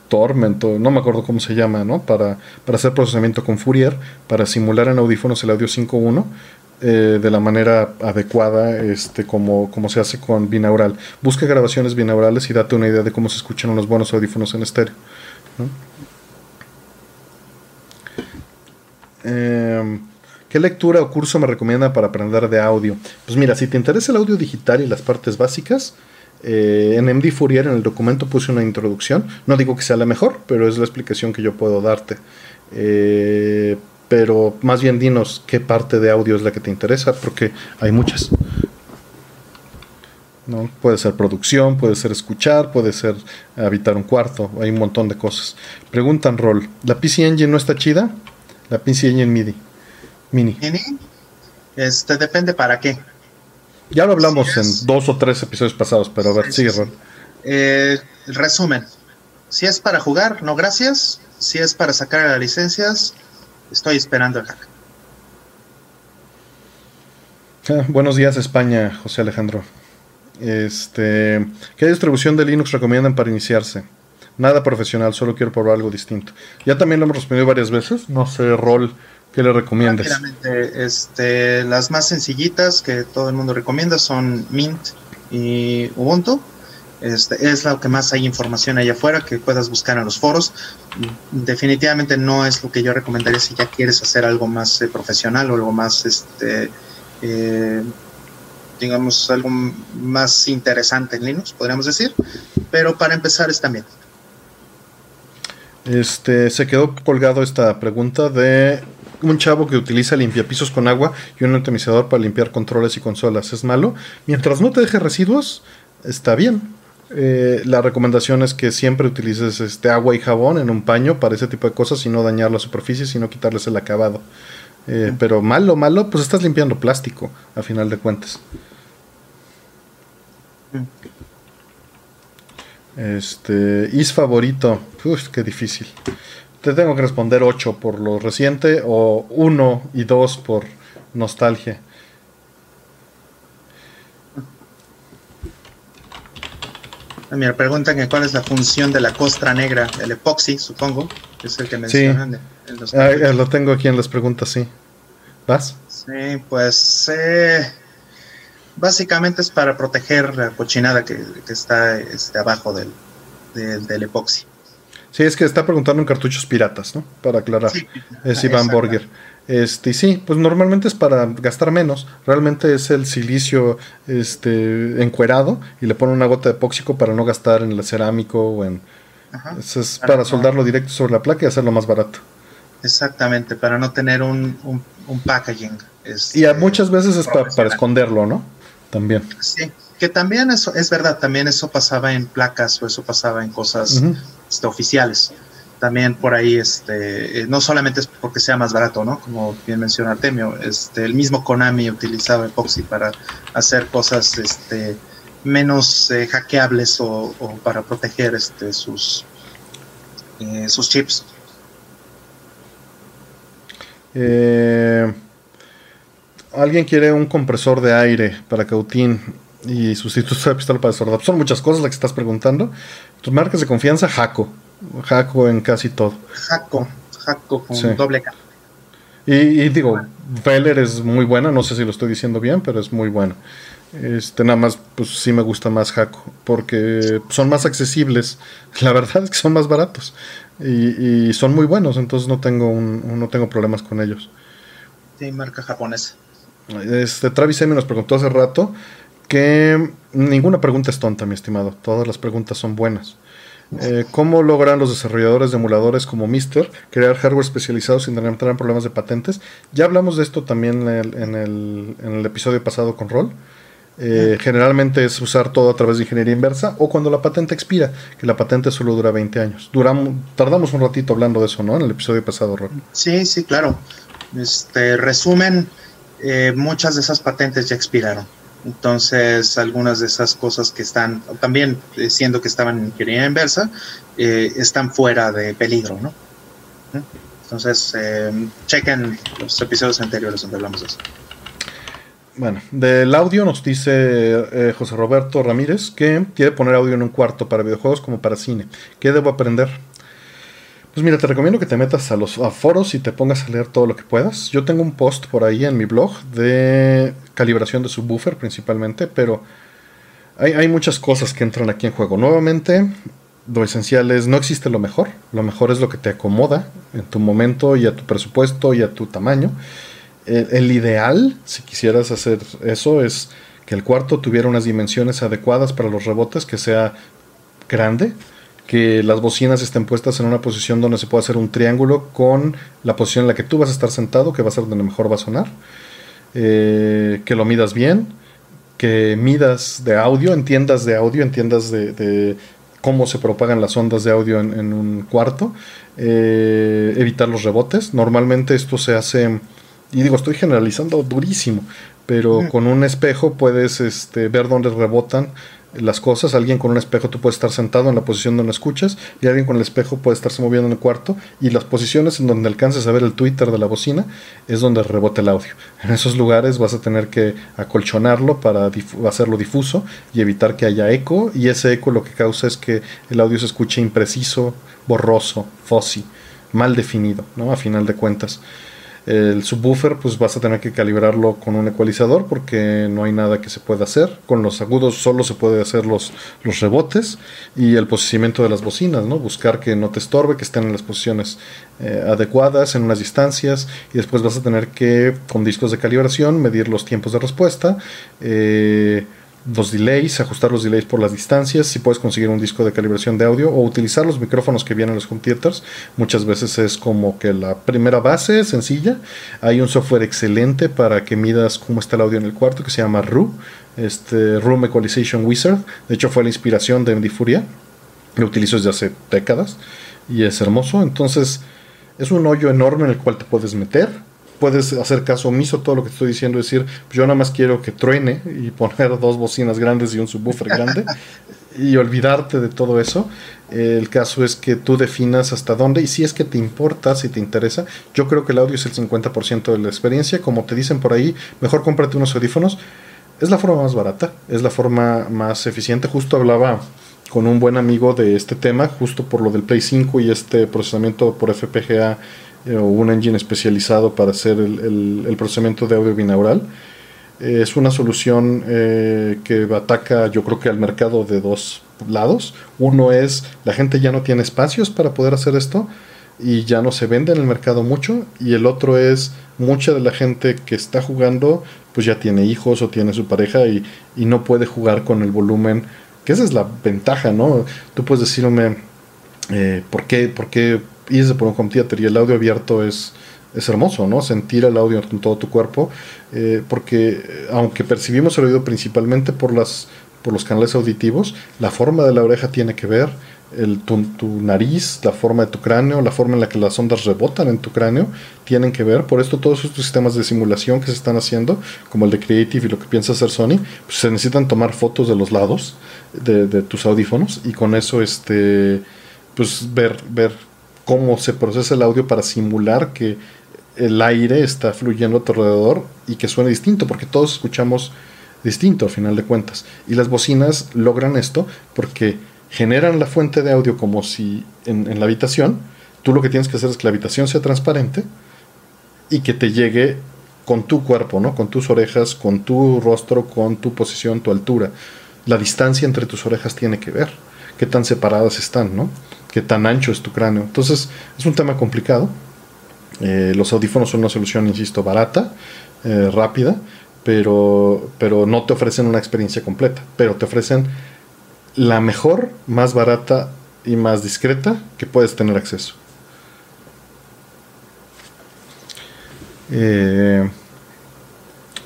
Tormento, no me acuerdo cómo se llama, ¿no? Para, para hacer procesamiento con Fourier, para simular en audífonos el audio 5.1 eh, de la manera adecuada, este, como, como se hace con binaural. Busca grabaciones binaurales y date una idea de cómo se escuchan unos buenos audífonos en estéreo. Em, ¿Qué lectura o curso me recomienda para aprender de audio? Pues mira, si te interesa el audio digital y las partes básicas, eh, en MD Fourier, en el documento, puse una introducción. No digo que sea la mejor, pero es la explicación que yo puedo darte. Eh, pero más bien dinos qué parte de audio es la que te interesa, porque hay muchas. ¿no? Puede ser producción, puede ser escuchar, puede ser habitar un cuarto, hay un montón de cosas. Preguntan Roll, ¿la PC Engine no está chida? La PC Engine MIDI. Mini. ¿Mini? Este depende para qué. Ya lo hablamos en dos o tres episodios pasados, pero a ver, sigue, Ron. Eh, resumen. Si es para jugar, no gracias. Si es para sacar las licencias, estoy esperando el hack. Ah, buenos días, España, José Alejandro. Este, ¿Qué distribución de Linux recomiendan para iniciarse? Nada profesional, solo quiero probar algo distinto. Ya también lo hemos respondido varias veces. No sé, rol ¿Qué le recomiendas? Este, las más sencillitas que todo el mundo recomienda son Mint y Ubuntu. Este, es lo que más hay información allá afuera que puedas buscar en los foros. Definitivamente no es lo que yo recomendaría si ya quieres hacer algo más eh, profesional o algo más, este, eh, digamos, algo más interesante en Linux, podríamos decir. Pero para empezar está bien. Este, se quedó colgado esta pregunta de un chavo que utiliza limpiapisos con agua y un atomizador para limpiar controles y consolas. ¿Es malo? Mientras no te deje residuos, está bien. Eh, la recomendación es que siempre utilices este agua y jabón en un paño para ese tipo de cosas y no dañar la superficie, sino quitarles el acabado. Eh, pero malo, malo, pues estás limpiando plástico, a final de cuentas. Este, is favorito. Uf, qué difícil te tengo que responder 8 por lo reciente o 1 y 2 por nostalgia. Mira, preguntan que cuál es la función de la costra negra, el epoxi, supongo, es el que mencionan. Sí. Ah, lo tengo aquí en las preguntas, sí. ¿Vas? Sí, pues eh, básicamente es para proteger la cochinada que, está este, abajo del, del epoxi. Sí, es que está preguntando en cartuchos piratas, ¿no? Para aclarar. es Iván Borger. Este, y sí, pues normalmente es para gastar menos. Realmente es el silicio este, encuerado y le ponen una gota de epóxico para no gastar en el cerámico o en. es para soldarlo directo sobre la placa y hacerlo más barato. Exactamente, para no tener un, un, packaging. y a muchas veces es para, esconderlo, ¿no? También. Sí, que también eso es verdad, también eso pasaba en placas o eso pasaba en cosas este, oficiales. También por ahí, este, eh, no solamente es porque sea más barato, ¿no? Como bien menciona Artemio, este, el mismo Konami utilizaba epoxi para hacer cosas, este, menos eh, hackeables o, para proteger, este, sus, eh, sus chips. Eh, alguien quiere un compresor de aire para Cautín y sustituto de pistola para desordar. Son muchas cosas las que estás preguntando. Tus marcas de confianza, Jaco. Jaco en casi todo. Jaco, Jaco con doble K. Y, digo, Veller es muy buena, no sé si lo estoy diciendo bien, pero es muy buena. Este, nada más, pues sí me gusta más Jaco, porque son más accesibles. La verdad es que son más baratos y, son muy buenos, entonces no tengo, un, no tengo problemas con ellos. Sí, marca japonesa. Este, Travis M nos preguntó hace rato que ninguna pregunta es tonta, mi estimado. Todas las preguntas son buenas. Eh, ¿Cómo logran los desarrolladores de emuladores como Mister crear hardware especializado sin tener problemas de patentes? Ya hablamos de esto también en el, en el episodio pasado con Roll. Eh, generalmente es usar todo a través de ingeniería inversa o cuando la patente expira, que la patente solo dura 20 años. Duramos, tardamos un ratito hablando de eso, ¿no? En el episodio pasado, Rob. Sí, sí, claro. Este resumen, eh, muchas de esas patentes ya expiraron. Entonces, algunas de esas cosas que están, también eh, siendo que estaban en ingeniería inversa, están fuera de peligro, ¿no? Entonces, chequen los episodios anteriores donde hablamos de eso. Bueno, del audio nos dice eh, José Roberto Ramírez que quiere poner audio en un cuarto para videojuegos como para cine. ¿Qué debo aprender? Pues mira, te recomiendo que te metas a los foros y te pongas a leer todo lo que puedas. Yo tengo un post por ahí en mi blog de calibración de subwoofer principalmente, pero hay, hay muchas cosas que entran aquí en juego. Nuevamente, lo esencial es no existe lo mejor. Lo mejor es lo que te acomoda en tu momento y a tu presupuesto y a tu tamaño el, ideal, si quisieras hacer eso, es que el cuarto tuviera unas dimensiones adecuadas para los rebotes, que sea grande, que las bocinas estén puestas en una posición donde se pueda hacer un triángulo con la posición en la que tú vas a estar sentado, que va a ser donde mejor va a sonar, eh, que lo midas bien, que midas de audio, entiendas de audio, entiendas de, cómo se propagan las ondas de audio en, un cuarto, eh, evitar los rebotes. Normalmente esto se hace y digo, estoy generalizando durísimo, pero con un espejo puedes este, ver dónde rebotan las cosas. Alguien con un espejo tú puedes estar sentado en la posición donde escuchas y alguien con el espejo puede estarse moviendo en el cuarto y las posiciones en donde alcances a ver el Twitter de la bocina es donde rebota el audio. En esos lugares vas a tener que acolchonarlo para hacerlo difuso y evitar que haya eco y ese eco lo que causa es que el audio se escuche impreciso, borroso, fuzzy, mal definido, ¿no? A final de cuentas. El subwoofer pues vas a tener que calibrarlo con un ecualizador porque no hay nada que se pueda hacer. Con los agudos solo se puede hacer los, los rebotes y el posicionamiento de las bocinas, ¿no? Buscar que no te estorbe, que estén en las posiciones eh, adecuadas, en unas distancias y después vas a tener que con discos de calibración medir los tiempos de respuesta. Eh, los delays, ajustar los delays por las distancias, si puedes conseguir un disco de calibración de audio o utilizar los micrófonos que vienen en los home muchas veces es como que la primera base sencilla, hay un software excelente para que midas cómo está el audio en el cuarto que se llama RU, este Room Equalization Wizard, de hecho fue la inspiración de MD Furia, lo utilizo desde hace décadas y es hermoso, entonces es un hoyo enorme en el cual te puedes meter, puedes hacer caso omiso todo lo que estoy diciendo, decir, yo nada más quiero que truene y poner dos bocinas grandes y un subwoofer grande y olvidarte de todo eso. El caso es que tú definas hasta dónde y si es que te importa, si te interesa, yo creo que el audio es el 50% de la experiencia, como te dicen por ahí, mejor cómprate unos audífonos. Es la forma más barata, es la forma más eficiente. Justo hablaba con un buen amigo de este tema, justo por lo del Play 5 y este procesamiento por FPGA eh, o un engine especializado para hacer el, procesamiento de audio binaural. Eh, es una solución eh, que ataca yo creo que al mercado de dos lados. Uno es la gente ya no tiene espacios para poder hacer esto. y ya no se vende en el mercado mucho. Y el otro es mucha de la gente que está jugando pues ya tiene hijos o tiene su pareja y, y no puede jugar con el volumen. Que esa es la ventaja, ¿no? Tú puedes decirme, ¿por, qué, ¿por qué irse por un home theater? Y el audio abierto es, es hermoso, ¿no? Sentir el audio con todo tu cuerpo. Eh, porque aunque percibimos el oído principalmente por, las, por los canales auditivos, la forma de la oreja tiene que ver el, tu, nariz, la forma de tu cráneo, la forma en la que las ondas rebotan en tu cráneo, tienen que ver. Por esto todos estos sistemas de simulación que se están haciendo, como el de Creative y lo que piensa hacer Sony, pues se necesitan tomar fotos de los lados de, tus audífonos y con eso este, pues ver, ver cómo se procesa el audio para simular que el aire está fluyendo a tu alrededor y que suene distinto, porque todos escuchamos distinto a final de cuentas. Y las bocinas logran esto porque generan la fuente de audio como si en, la habitación, tú lo que tienes que hacer es que la habitación sea transparente y que te llegue con tu cuerpo, ¿no? Con tus orejas, con tu rostro, con tu posición, tu altura. La distancia entre tus orejas tiene que ver. Qué tan separadas están, ¿no? Qué tan ancho es tu cráneo. Entonces, es un tema complicado. Eh, los audífonos son una solución, insisto, barata, eh, rápida, pero, pero no te ofrecen una experiencia completa. Pero te ofrecen la mejor, más barata y más discreta que puedes tener acceso. Eh,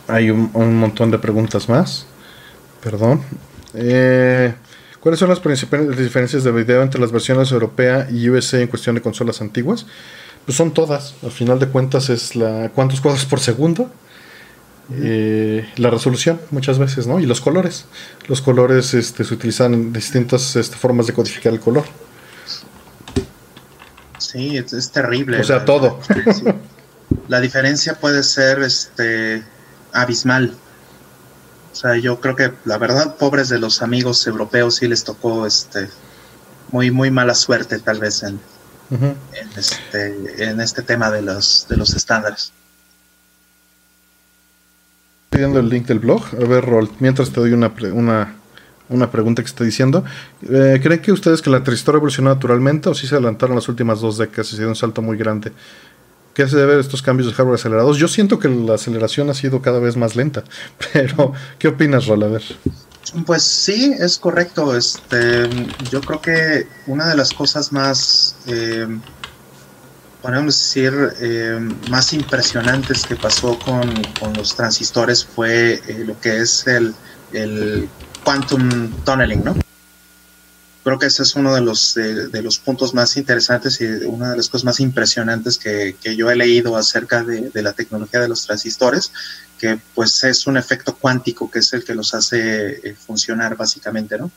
hay un, montón de preguntas más. Perdón. Eh, ¿Cuáles son las principales diferencias de video entre las versiones europea y USA en cuestión de consolas antiguas? Pues son todas. Al final de cuentas es la cuántos cuadros por segundo eh, la resolución muchas veces, ¿no? Y los colores. Los colores este, se utilizan en distintas este, formas de codificar el color. Sí, es, terrible. O sea, todo. La diferencia puede ser este abismal. O sea, yo creo que la verdad, pobres de los amigos europeos sí les tocó este muy muy mala suerte tal vez en, en, este, en este tema de los de los estándares pidiendo el link del blog. A ver, Rol, mientras te doy una, una, una pregunta que está diciendo. Eh, ¿Creen que ustedes que la transistor evolucionó naturalmente o si se adelantaron las últimas dos décadas y se dio un salto muy grande? ¿Qué se debe a estos cambios de hardware acelerados? Yo siento que la aceleración ha sido cada vez más lenta, pero ¿qué opinas, Rol? A ver. Pues sí, es correcto. Este, yo creo que una de las cosas más eh, podemos decir, eh, más impresionantes que pasó con, los transistores fue eh, lo que es el, el, quantum tunneling, ¿no? Creo que ese es uno de los, de, los puntos más interesantes y una de las cosas más impresionantes que, que yo he leído acerca de, de, la tecnología de los transistores, que pues es un efecto cuántico que es el que los hace eh, funcionar básicamente, ¿no?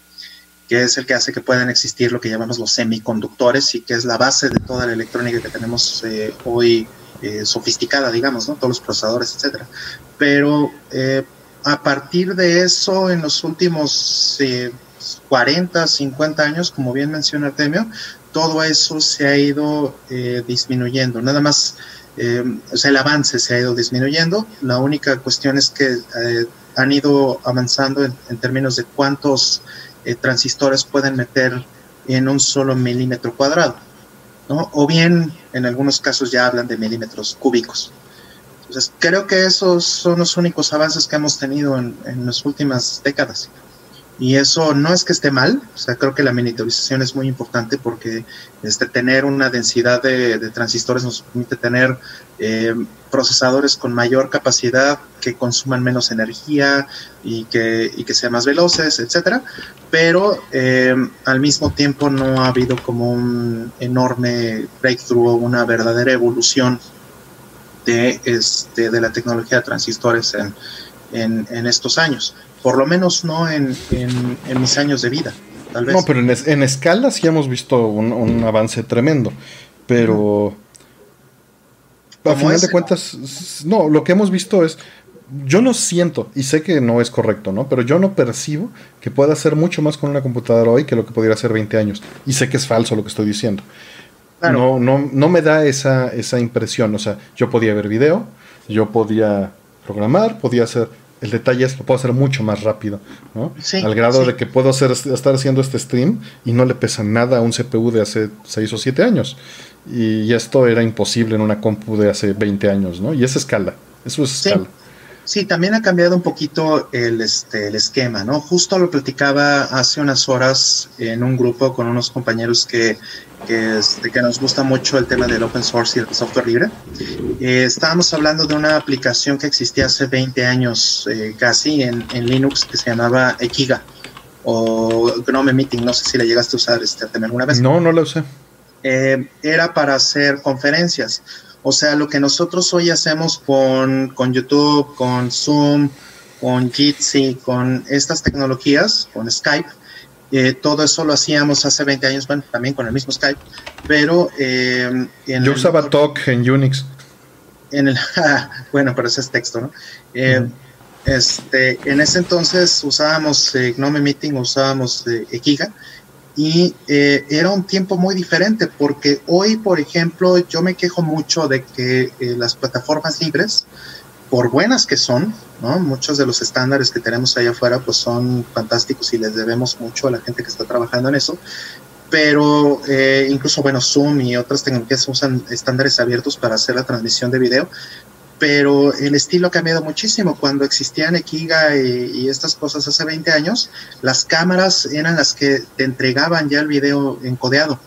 que es el que hace que puedan existir lo que llamamos los semiconductores y que es la base de toda la electrónica que tenemos eh, hoy eh, sofisticada, digamos, ¿no? Todos los procesadores, etcétera. Pero eh, a partir de eso, en los últimos 40, 50 años, como bien menciona Artemio, todo eso se ha ido disminuyendo. Nada más, o sea, el avance se ha ido disminuyendo. La única cuestión es que han ido avanzando en términos de cuántos eh, transistores pueden meter en un solo milímetro cuadrado, ¿no? O bien, en algunos casos ya hablan de milímetros cúbicos. Entonces, creo que esos son los únicos avances que hemos tenido en, en las últimas décadas. Y eso no es que esté mal, o sea, creo que la miniaturización es muy importante porque este, tener una densidad de, transistores nos permite tener eh, procesadores con mayor capacidad que consuman menos energía y que, y que sean más veloces, etcétera. Pero eh, al mismo tiempo no ha habido como un enorme breakthrough o una verdadera evolución de, este, de la tecnología de transistores en, en, en estos años por lo menos no en, mis años de vida. Tal vez. No, pero en, escala sí hemos visto un, avance tremendo, pero a final de cuentas, no, lo que hemos visto es, yo no siento, y sé que no es correcto, ¿no? Pero yo no percibo que pueda hacer mucho más con una computadora hoy que lo que pudiera hacer 20 años. Y sé que es falso lo que estoy diciendo. No, no, no me da esa, esa impresión. O sea, yo podía ver video, yo podía programar, podía hacer El detalle es que lo puedo hacer mucho más rápido, ¿no? Sí, Al grado sí. de que puedo hacer, estar haciendo este stream y no le pesa nada a un CPU de hace 6 o 7 años. Y esto era imposible en una compu de hace 20 años, ¿no? Y es escala. Eso es Sí. escala. Sí, también ha cambiado un poquito el, este, el esquema, ¿no? Justo lo platicaba hace unas horas en un grupo con unos compañeros que, que, este, que nos gusta mucho el tema del open source y el software libre. Eh, estábamos hablando de una aplicación que existía hace 20 años eh, casi en, en Linux que se llamaba Ekiga o Gnome Meeting, no sé si la llegaste a usar este, alguna vez. No, no lo usé. eh, era para hacer conferencias. O sea, lo que nosotros hoy hacemos con, con YouTube, con Zoom, con Jitsi, con estas tecnologías, con Skype, eh, todo eso lo hacíamos hace 20 años, bueno, también con el mismo Skype, pero eh, en Yo el- usaba Talk en Unix. en el bueno, pero ese es texto, ¿no? Eh. Este, en ese entonces usábamos Gnome Meeting, usábamos Ekiga y eh, era un tiempo muy diferente porque hoy, por ejemplo, yo me quejo mucho de que eh, las plataformas libres, por buenas que son, ¿no? muchos de los estándares que tenemos allá afuera pues son fantásticos y les debemos mucho a la gente que está trabajando en eso, pero eh, incluso, bueno, Zoom y otras tecnologías usan estándares abiertos para hacer la transmisión de video, pero el estilo ha cambiado muchísimo. Cuando existían Ekiga y, y estas cosas hace 20 años, las cámaras eran las que te entregaban ya el video encodeado,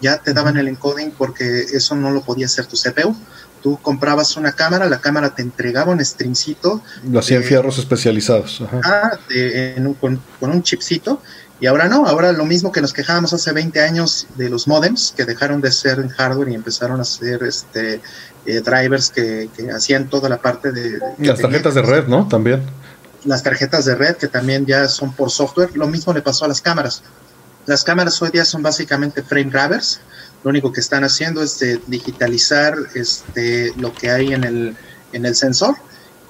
ya te daban el encoding porque eso no lo podía hacer tu CPU. Tú comprabas una cámara, la cámara te entregaba un streamcito Lo hacía en Eh, fierros especializados. Ajá. ah, de- en un- con, con un chipcito. Y ahora no, ahora lo mismo que nos quejábamos hace 20 años de los modems, que dejaron de ser en hardware y empezaron a ser este, eh, drivers que, que hacían toda la parte de... Las tarjetas de red, ¿no? También. Las tarjetas de red, que también ya son por software. Lo mismo le pasó a las cámaras. Las cámaras hoy día son básicamente frame grabbers. Lo único que están haciendo es de digitalizar este, lo que hay en el, en el sensor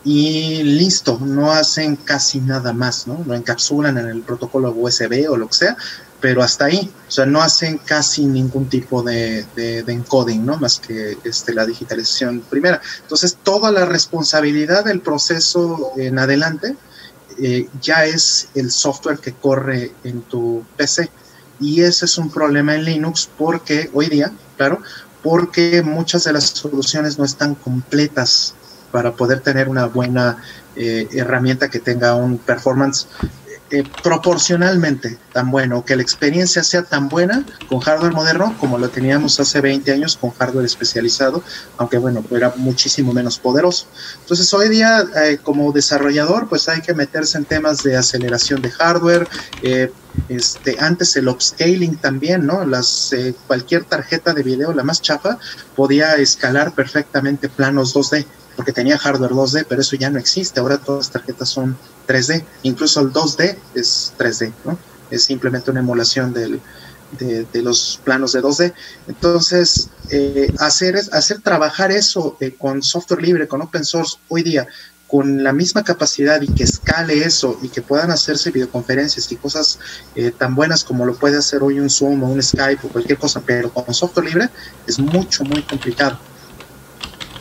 y listo, no hacen casi nada más, ¿no? Lo encapsulan en el protocolo USB o lo que sea, pero hasta ahí, o sea, no hacen casi ningún tipo de, de- encoding, ¿no? Más que este, la digitalización primera. Entonces, toda la responsabilidad del proceso en adelante eh, ya es el software que corre en tu PC. Y ese es un problema en Linux porque hoy día, claro, porque muchas de las soluciones no están completas para poder tener una buena eh, herramienta que tenga un performance eh, proporcionalmente tan bueno, que la experiencia sea tan buena con hardware moderno como lo teníamos hace 20 años con hardware especializado, aunque bueno, era muchísimo menos poderoso. Entonces hoy día eh, como desarrollador pues hay que meterse en temas de aceleración de hardware, eh, este, antes el upscaling también, ¿no? Las, eh, cualquier tarjeta de video, la más chafa, podía escalar perfectamente planos 2D porque tenía hardware 2D, pero eso ya no existe. Ahora todas las tarjetas son 3D, incluso el 2D es 3D, ¿no? Es simplemente una emulación del, de, los planos de 2D. Entonces, eh, hacer, hacer trabajar eso eh, con software libre, con open source, hoy día, con la misma capacidad y que escale eso y que puedan hacerse videoconferencias y cosas eh, tan buenas como lo puede hacer hoy un Zoom o un Skype o cualquier cosa, pero con software libre es mucho, muy complicado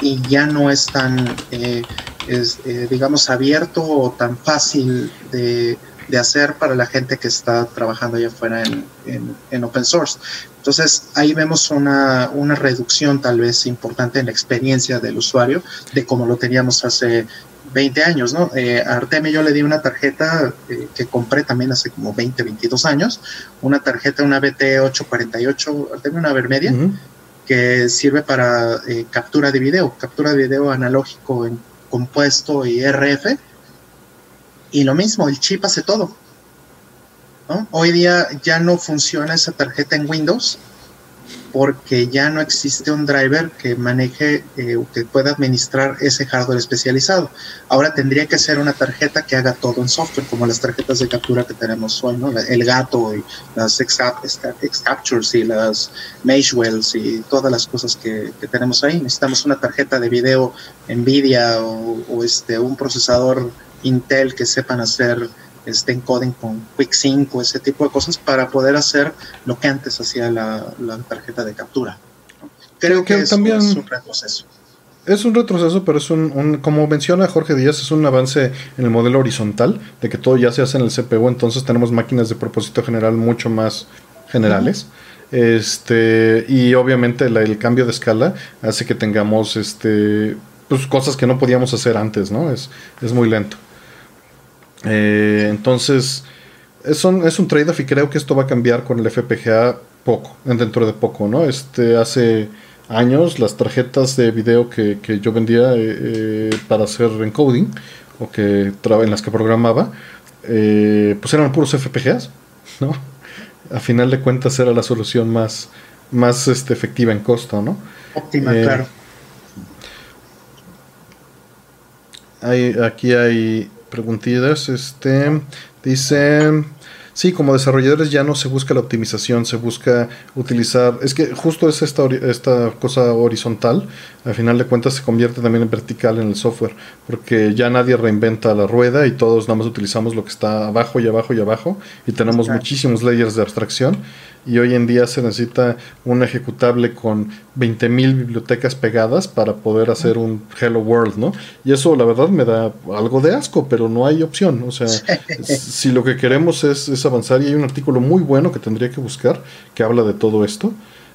y ya no es tan, eh, eh, digamos, abierto o tan fácil de, de, hacer para la gente que está trabajando allá afuera en, en, en open source. Entonces ahí vemos una, una, reducción tal vez importante en la experiencia del usuario de como lo teníamos hace 20 años, ¿no? Eh, a Artemio yo le di una tarjeta eh, que compré también hace como 20, 22 años, una tarjeta, una BT848, Artemio, una Vermedia, uh que sirve para eh, captura de video, captura de video analógico en compuesto y RF. Y lo mismo, el chip hace todo. Hoy día ya no funciona esa tarjeta en Windows porque ya no existe un driver que maneje eh, que pueda administrar ese hardware especializado. Ahora tendría que ser una tarjeta que haga todo en software, como las tarjetas de captura que tenemos hoy, ¿no? El gato y las X-Captures y las Meshwells y todas las cosas que, que, tenemos ahí. Necesitamos una tarjeta de video NVIDIA o, o este, un procesador Intel que sepan hacer este encoding con QuickSync o ese tipo de cosas para poder hacer lo que antes hacía la, la tarjeta de captura. Creo que, también, es un retroceso. Es un retroceso, pero es un, como menciona Jorge Díaz, es un avance en el modelo horizontal, de que todo ya se hace en el CPU, entonces tenemos máquinas de propósito general mucho más generales. Este, y obviamente el cambio de escala hace que tengamos este, pues, cosas que no podíamos hacer antes, ¿no? Es, es muy lento. Eh, entonces, es un, es un trade-off y creo que esto va a cambiar con el FPGA poco, dentro de poco, ¿no? Este, hace años las tarjetas de video que, yo vendía eh, eh, para hacer encoding o que en las que programaba, pues eran puros FPGAs, ¿no? A final de cuentas era la solución más, más este, efectiva en costo, ¿no? Óptima, claro. Hay, aquí hay preguntillas. Este dice. Sí, como desarrolladores ya no se busca la optimización, se busca utilizar. Es que justo es esta, esta cosa horizontal, al final de cuentas se convierte también en vertical en el software, porque ya nadie reinventa la rueda y todos nada más utilizamos lo que está abajo y abajo y abajo, y tenemos muchísimos layers de abstracción y hoy en día se necesita un ejecutable con 20.000 bibliotecas pegadas para poder hacer un Hello World, ¿no? Y eso la verdad me da algo de asco, pero no hay opción. O sea, si lo que queremos es, avanzar, y hay un artículo muy bueno que tendría que buscar que habla de todo esto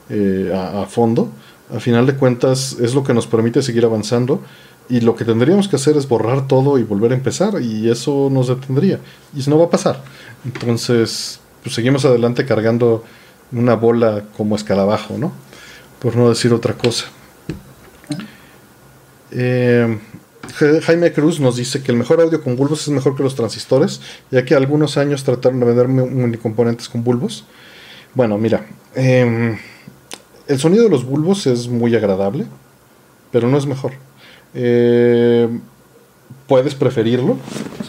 eh, a, fondo, a final de cuentas es lo que nos permite seguir avanzando. Y lo que tendríamos que hacer es borrar todo y volver a empezar, y eso nos detendría. Y eso no va a pasar. Entonces, pues seguimos adelante cargando una bola como escalabajo, ¿no? Por no decir otra cosa. Eh, Jaime Cruz nos dice que el mejor audio con bulbos es mejor que los transistores, ya que algunos años trataron de vender componentes con bulbos. Bueno, mira, em, el sonido de los bulbos es muy agradable, pero no es mejor. Eh, puedes preferirlo.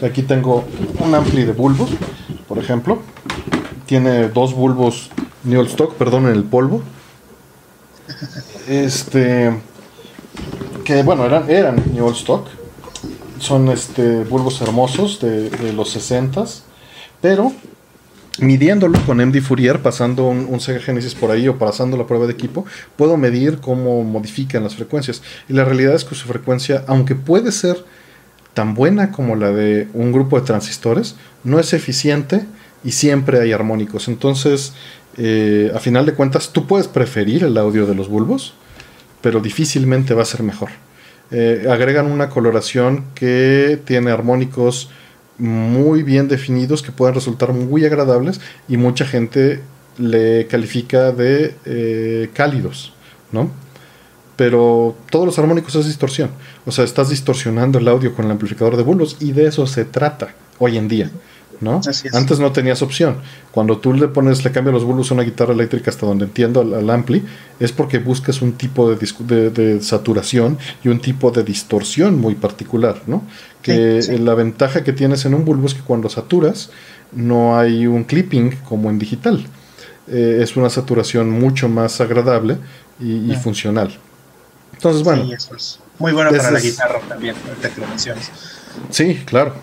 aquí tengo un ampli de bulbos, por ejemplo. Tiene dos bulbos New Old Stock, perdón, en el polvo. Este. Que bueno, eran, eran New Old Stock. Son este, bulbos hermosos de, los 60 Pero midiéndolo con MD Fourier, pasando un, Sega Genesis por ahí o pasando la prueba de equipo, puedo medir cómo modifican las frecuencias. Y la realidad es que su frecuencia, aunque puede ser tan buena como la de un grupo de transistores, no es eficiente y siempre hay armónicos. Entonces, eh, a final de cuentas, tú puedes preferir el audio de los bulbos, pero difícilmente va a ser mejor. Eh, agregan una coloración que tiene armónicos muy bien definidos que pueden resultar muy agradables y mucha gente le califica de eh, cálidos, ¿no? Pero todos los armónicos es distorsión. O sea, estás distorsionando el audio con el amplificador de bulbos y de eso se trata hoy en día. ¿No? Antes no tenías opción. Cuando tú le pones, le cambias los bulbos a una guitarra eléctrica hasta donde entiendo al, ampli, es porque buscas un tipo de, de, saturación y un tipo de distorsión muy particular, ¿no? Que la ventaja que tienes en un bulbo es que cuando saturas no hay un clipping como en digital. Eh, es una saturación mucho más agradable y, funcional. Entonces, bueno. muy bueno para la guitarra también, ahorita que lo mencionas. Sí, claro.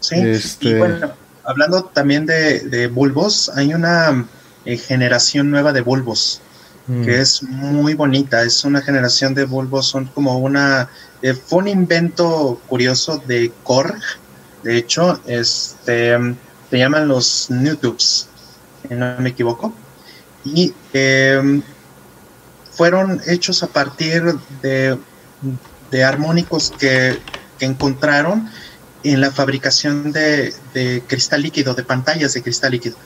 Sí, este... y bueno, hablando también de, bulbos, hay una eh, generación nueva de bulbos mm. que es muy bonita. Es una generación de bulbos, son como una. Eh, fue un invento curioso de Korg. De hecho, este se llaman los Newtubes, si no me equivoco. Y em, fueron hechos a partir de, de armónicos que, que encontraron en la fabricación de, cristal líquido, de pantallas de cristal líquido.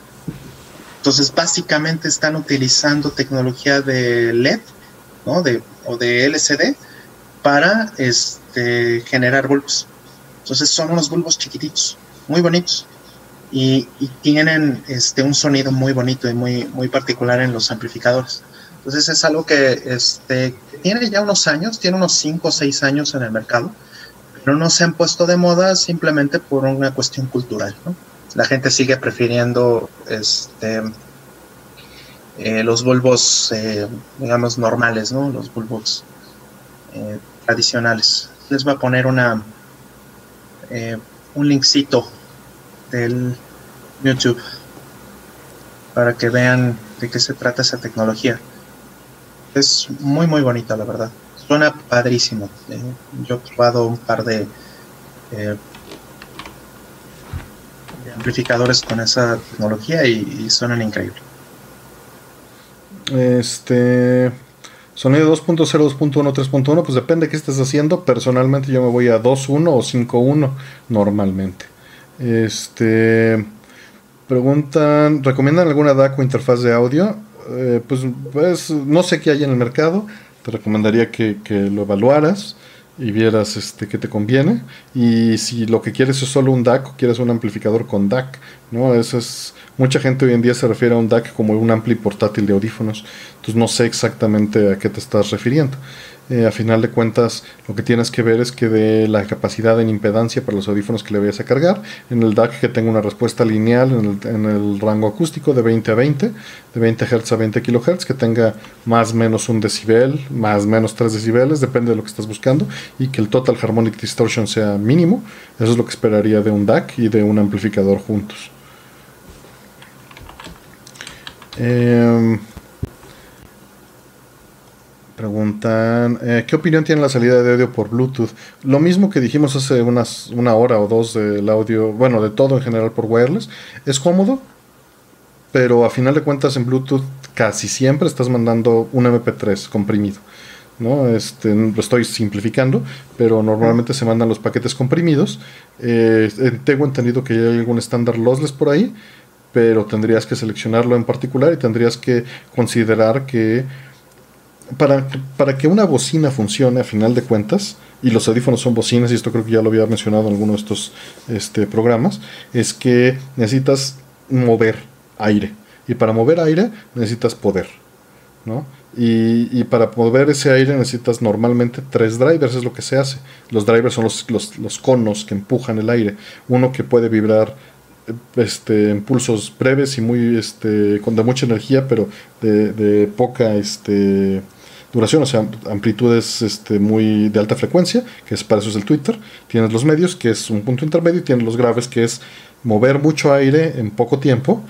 Entonces, básicamente están utilizando tecnología de LED ¿no? de, o de LCD para este, generar bulbos. Entonces, son unos bulbos chiquititos, muy bonitos. Y, tienen este, un sonido muy bonito y muy, muy particular en los amplificadores. Entonces, es algo que este, tiene ya unos años, tiene unos 5 o 6 años en el mercado pero no se han puesto de moda simplemente por una cuestión cultural. La gente sigue prefiriendo este, eh, los bulbos, eh, digamos, normales, ¿no? los bulbos eh, tradicionales. Les voy a poner una un linkcito del YouTube para que vean de qué se trata esa tecnología. Es muy muy bonita, la verdad. Suena padrísimo. Eh, yo he probado un par de eh, amplificadores con esa tecnología y, suenan increíble. Este. Sonido 2.0, 2.1, 3.1, pues depende de qué estés haciendo. Personalmente yo me voy a 2.1 o 5.1 normalmente. Este. Preguntan, ¿recomiendan alguna DAC o interfaz de audio? Eh, pues, pues, no sé qué hay en el mercado. Te recomendaría que, que lo evaluaras y vieras este que te conviene. Y si lo que quieres es solo un DAC o quieres un amplificador con DAC no eso es mucha gente hoy en día se refiere a un DAC como un ampli portátil de audífonos. Entonces no sé exactamente a qué te estás refiriendo eh, a final de cuentas lo que tienes que ver es que de la capacidad en impedancia para los audífonos que le vayas a cargar, en el DAC que tenga una respuesta lineal en el, rango acústico de 20 a 20, de 20 Hz a 20 kHz, que tenga más o menos un decibel, más o menos 3 decibeles, depende de lo que estás buscando, y que el Total Harmonic Distortion sea mínimo, eso es lo que esperaría de un DAC y de un amplificador juntos. Eh, Preguntan, eh, ¿qué opinión tiene la salida de audio por Bluetooth? Lo mismo que dijimos hace unas, una hora o dos del audio, bueno, de todo en general por wireless. Es cómodo, pero a final de cuentas en Bluetooth casi siempre estás mandando un MP3 comprimido. ¿no? Este, lo estoy simplificando, pero normalmente se mandan los paquetes comprimidos. Eh, tengo entendido que hay algún estándar lossless por ahí, pero tendrías que seleccionarlo en particular y tendrías que considerar que para, para que una bocina funcione a final de cuentas, y los audífonos son bocinas, y esto creo que ya lo había mencionado en alguno de estos este, programas, es que necesitas mover aire. Y para mover aire necesitas poder. ¿no? Y, y, para mover ese aire necesitas normalmente tres drivers, es lo que se hace. Los drivers son los, los, los conos que empujan el aire. Uno que puede vibrar este, impulsos breves y muy este, con de mucha energía, pero de, de poca este, duración, o sea, amplitudes este, muy de alta frecuencia, que es para eso es el Twitter. Tienes los medios, que es un punto intermedio, y tienes los graves, que es mover mucho aire en poco tiempo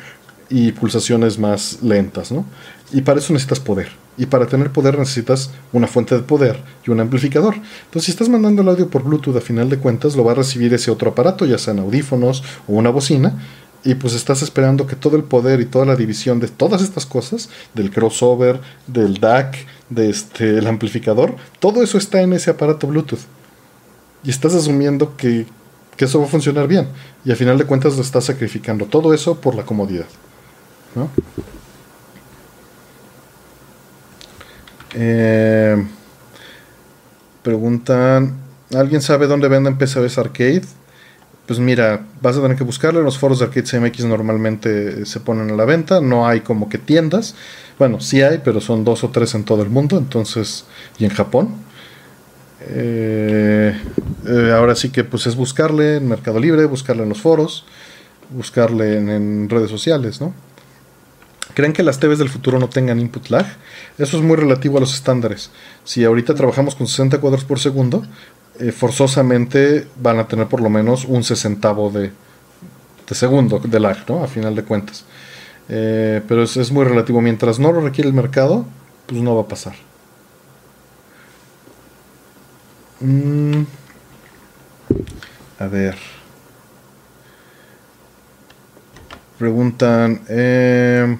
y pulsaciones más lentas, ¿no? Y para eso necesitas poder. Y para tener poder necesitas una fuente de poder y un amplificador. Entonces, si estás mandando el audio por Bluetooth, a final de cuentas, lo va a recibir ese otro aparato, ya sean audífonos o una bocina, y pues estás esperando que todo el poder y toda la división de todas estas cosas, del crossover, del DAC, de este, amplificador, todo eso está en ese aparato Bluetooth. Y estás asumiendo que, que eso va a funcionar bien. Y a final de cuentas lo estás sacrificando todo eso por la comodidad. Eh, preguntan, ¿alguien sabe dónde venden PCBs arcade? pues mira, vas a tener que buscarlo. En los foros de Arcade CMX normalmente se ponen a la venta. No hay como que tiendas. Bueno, sí hay, pero son dos o tres en todo el mundo. Entonces, y en Japón. Eh, eh, ahora sí que pues es buscarle en Mercado Libre, buscarle en los foros, buscarle en, redes sociales, ¿no? ¿Creen que las TVs del futuro no tengan input lag? Eso es muy relativo a los estándares. Si ahorita trabajamos con 60 cuadros por segundo, eh, forzosamente van a tener por lo menos un sesentavo de, de segundo de lag, ¿no? A final de cuentas. Eh, pero es, muy relativo. Mientras no lo requiere el mercado, pues no va a pasar. Mm. A ver. Preguntan. Eh,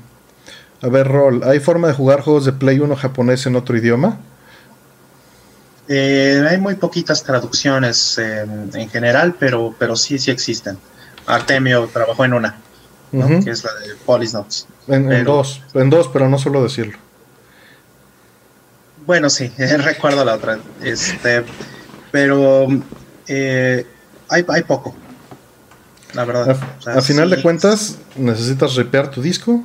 a ver, Rol, ¿hay forma de jugar juegos de Play 1 japonés en otro idioma? Eh, hay muy poquitas traducciones en general, pero, pero sí, sí existen. Artemio trabajó en una, que es la de Polisnotes. En, en, dos, en dos, pero no solo decirlo. Bueno, sí, recuerdo la otra. Este, pero eh, hay, hay poco, la verdad. A, final de cuentas, necesitas ripear tu disco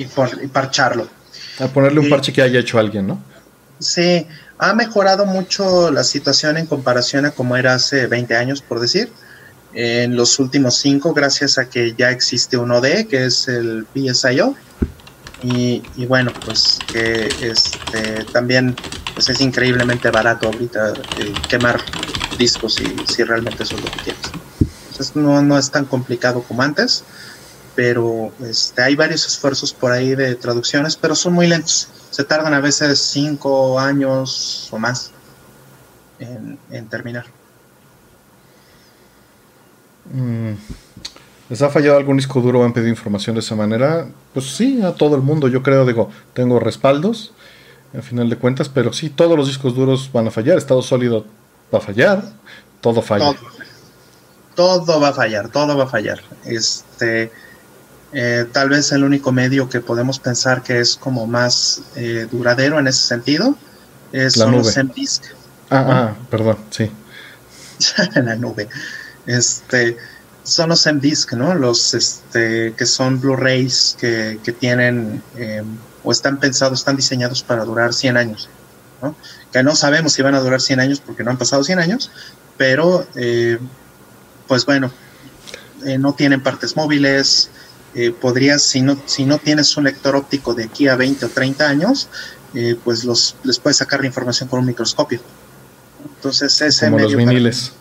y, parcharlo. A ponerle un parche que haya hecho alguien, ¿no? Sí, ha mejorado mucho la situación en comparación a como era hace 20 años, por decir. En los últimos 5, gracias a que ya existe un ODE, que es el PSIO. Y, y bueno, pues que este, también pues es increíblemente barato ahorita eh, quemar discos si, si realmente eso es lo que quieres. Entonces no, no es tan complicado como antes, pero este, hay varios esfuerzos por ahí de traducciones, pero son muy lentos se tardan a veces cinco años o más en, terminar. Mm. ¿Les ha fallado algún disco duro o han pedido información de esa manera? Pues sí, a todo el mundo, yo creo, digo, tengo respaldos, al final de cuentas, pero sí, todos los discos duros van a fallar, estado sólido va a fallar, todo falla. Todo, va a fallar, todo va a fallar. Este, eh, tal vez el único medio que podemos pensar que es como más eh, duradero en ese sentido es la nube. Ah, ah, perdón, sí. la nube. Este, son los M-Disc, ¿no? Los este, que son Blu-rays que, que, tienen em, o están pensados, están diseñados para durar 100 años, ¿no? Que no sabemos si van a durar 100 años porque no han pasado 100 años, pero eh, pues bueno, eh, no tienen partes móviles. Eh, podrías, si no, si no tienes un lector óptico de aquí a 20 o 30 años, pues los, les puedes sacar la información con un microscopio. Entonces ese Como los viniles.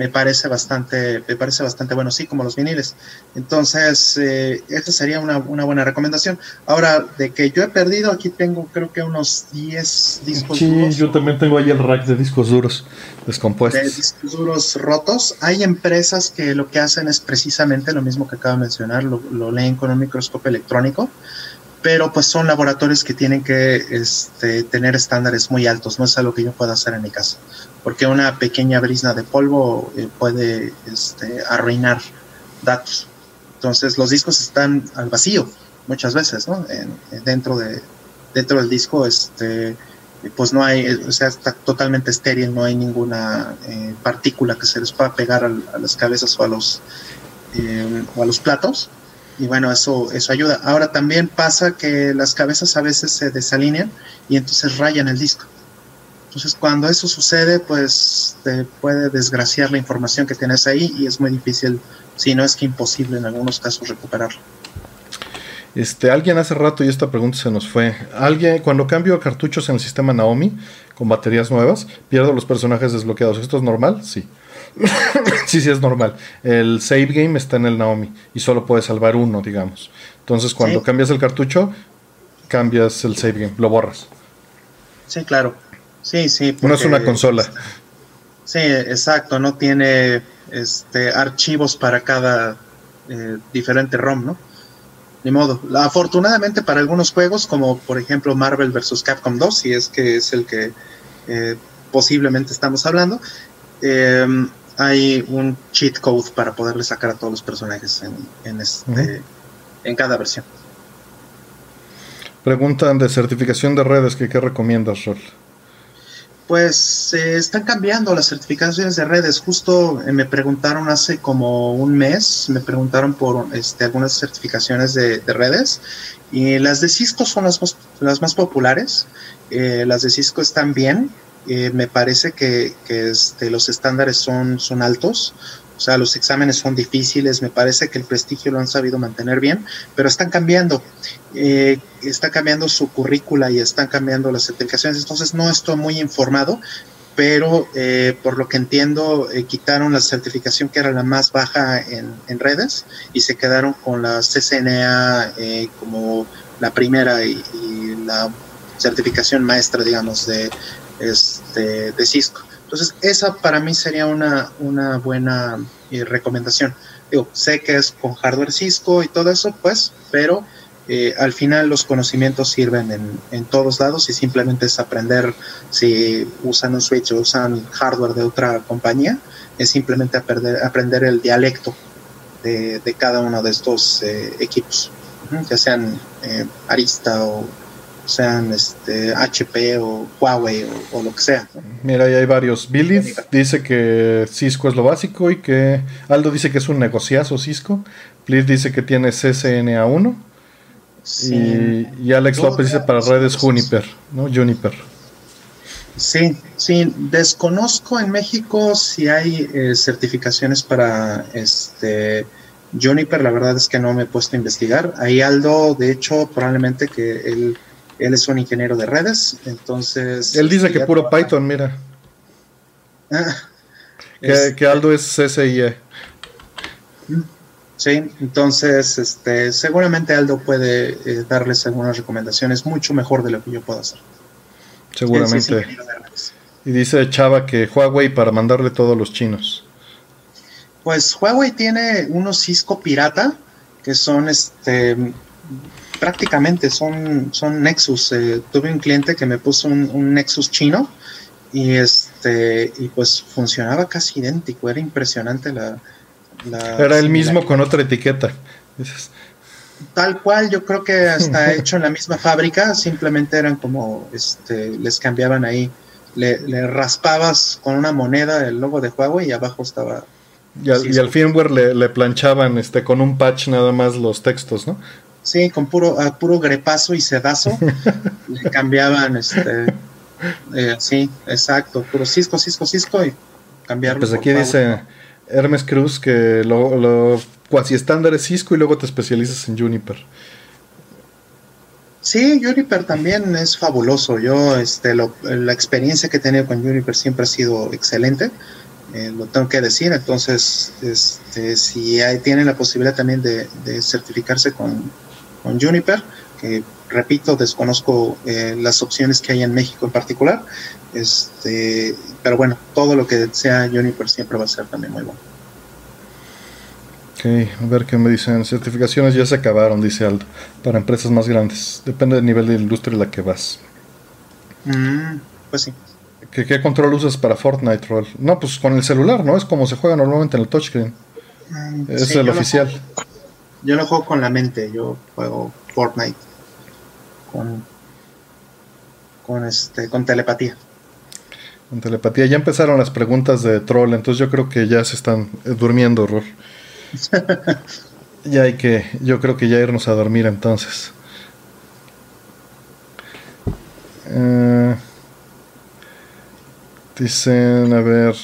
Me parece bastante, me parece bastante bueno, sí, como los viniles. Entonces, eh, esta sería una, buena recomendación. Ahora, de que yo he perdido, aquí tengo creo que unos 10 discos sí, yo también tengo ahí el rack de discos duros descompuestos. De discos duros rotos. Hay empresas que lo que hacen es precisamente lo mismo que acabo de mencionar, lo, lo leen con un microscopio electrónico pero pues son laboratorios que tienen que este, tener estándares muy altos, no es algo que yo pueda hacer en mi casa, porque una pequeña brisna de polvo eh, puede este, arruinar datos. Entonces los discos están al vacío muchas veces, ¿no? dentro, de, dentro del disco, este, pues no hay, o sea, está totalmente estéril, no hay ninguna eh, partícula que se les pueda pegar a, las cabezas o a los, eh, o a los platos y bueno, eso, eso ayuda. Ahora también pasa que las cabezas a veces se desalinean y entonces rayan el disco. Entonces cuando eso sucede, pues te puede desgraciar la información que tienes ahí y es muy difícil, si no es que imposible en algunos casos recuperarlo. Este, alguien hace rato y esta pregunta se nos fue. Alguien, cuando cambio cartuchos en el sistema Naomi con baterías nuevas, pierdo los personajes desbloqueados. ¿Esto es normal? Sí. sí, sí, es normal. El save game está en el Naomi y solo puedes salvar uno, digamos. Entonces, cuando cambias el cartucho, cambias el save game, lo borras. Sí, claro. Sí, sí. no es una consola. Sí, exacto. No tiene este, archivos para cada eh, diferente ROM, ¿no? Ni modo. Afortunadamente para algunos juegos, como por ejemplo Marvel vs. Capcom 2, si es que es el que eh, posiblemente estamos hablando, eh, hay un cheat code para poderle sacar a todos los personajes en, este, en cada versión. Preguntan de certificación de redes, que ¿qué recomiendas, Rol? Pues se están cambiando las certificaciones de redes. Justo eh, me preguntaron hace como un mes, me preguntaron por este, algunas certificaciones de, redes y las de Cisco son las más, las más populares. Eh, las de Cisco están bien, eh, me parece que, este, los estándares son, altos, o sea, los exámenes son difíciles, me parece que el prestigio lo han sabido mantener bien, pero están cambiando, eh, cambiando su currícula y están cambiando las certificaciones, entonces no estoy muy informado, pero eh, por lo que entiendo quitaron la certificación que era la más baja en, redes y se quedaron con la CCNA como la primera y, la certificación maestra, digamos, de, este, de Cisco. Entonces, esa para mí sería una, una buena eh, recomendación. Digo, sé que es con hardware Cisco y todo eso, pues, pero eh, al final los conocimientos sirven en, en, todos lados y simplemente es aprender si usan un switch o usan hardware de otra compañía, es simplemente aprender, aprender el dialecto de, de cada uno de estos eh, equipos, ya sean Arista o sean este, HP o Huawei o, lo que sea. Mira, ahí hay varios. Billy dice que Cisco es lo básico y que Aldo dice que es un negociazo Cisco. Blitz dice que tiene CCNA1. Y, Alex López dice para redes Juniper, ¿no? Juniper. Sí, sí, desconozco en México si hay eh, certificaciones para este Juniper, la verdad es que no me he puesto a investigar. Ahí Aldo, de hecho, probablemente que él él es un ingeniero de redes, entonces... Él dice que puro Python, mira. Ah, que, Aldo es CCIE. Sí, entonces este, seguramente Aldo puede eh, darles algunas recomendaciones mucho mejor de lo que yo puedo hacer. Seguramente. y dice Chava que Huawei para mandarle todo a los chinos. Pues Huawei tiene unos Cisco pirata que son este prácticamente son, son Nexus. Eh, tuve un cliente que me puso un, Nexus chino y este y pues funcionaba casi idéntico, era impresionante la, era el mismo con otra etiqueta. Tal cual, yo creo que hasta hecho en la misma fábrica, simplemente eran como, este, les cambiaban ahí, le, raspabas con una moneda el logo de Huawei y abajo estaba... Y al, firmware le, planchaban este, con un patch nada más los textos, ¿no? Sí, con puro, a puro grepazo y sedazo le cambiaban, este, eh, sí, exacto, puro Cisco, Cisco, Cisco y cambiarlo. Pues aquí dice... Hermes Cruz que lo, lo cuasi estándar es Cisco y luego te especializas en Juniper. Sí, Juniper también es fabuloso. Yo, este, la experiencia que he tenido con Juniper siempre ha sido excelente. Eh, lo tengo que decir. Entonces, este, si hay, tienen la posibilidad también de, certificarse con, con, Juniper, que repito, desconozco eh, las opciones que hay en México en particular, este, pero bueno, todo lo que sea Juniper siempre va a ser también muy bueno. Ok, a ver qué me dicen. Certificaciones ya se acabaron, dice Aldo, para empresas más grandes. Depende del nivel de industria en la que vas. Mm, pues sí. ¿Qué, control usas para Fortnite, Roll? No, pues con el celular, ¿no? Es como se juega normalmente en el touchscreen. Mm, es el oficial. Yo no juego con la mente, yo juego Fortnite con, con, este, con telepatía. Con telepatía. Ya empezaron las preguntas de troll, entonces yo creo que ya se están eh, durmiendo, Ror. ya hay que, yo creo que ya irnos a dormir entonces. Eh, dicen, a ver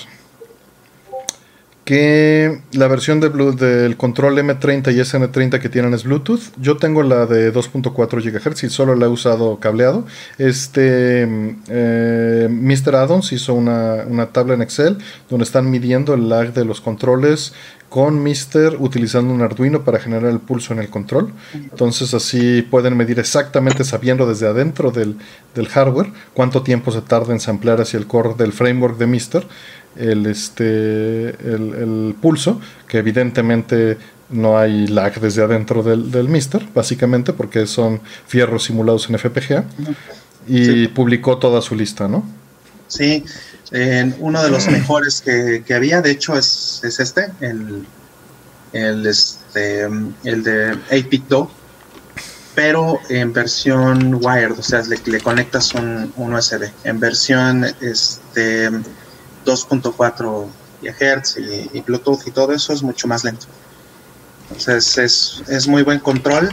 que la versión de del control M30 y SN30 que tienen es Bluetooth. Yo tengo la de 2.4 GHz y solo la he usado cableado. Este eh, Mr. Addons hizo una, una, tabla en Excel donde están midiendo el lag de los controles con Mr. utilizando un Arduino para generar el pulso en el control. Entonces así pueden medir exactamente sabiendo desde adentro del, del hardware cuánto tiempo se tarda en samplear hacia el core del framework de Mr el, este, el, pulso, que evidentemente no hay lag desde adentro del, del Mister, básicamente, porque son fierros simulados en FPGA, y publicó toda su lista, ¿no? Sí, uno de los mejores que, había, de hecho, es, es este, el, el, este, el de 8 pero en versión wired, o sea, le, le conectas un, un, USB. En versión este, 2.4 GHz y, Bluetooth y todo eso es mucho más lento. Entonces es, muy buen control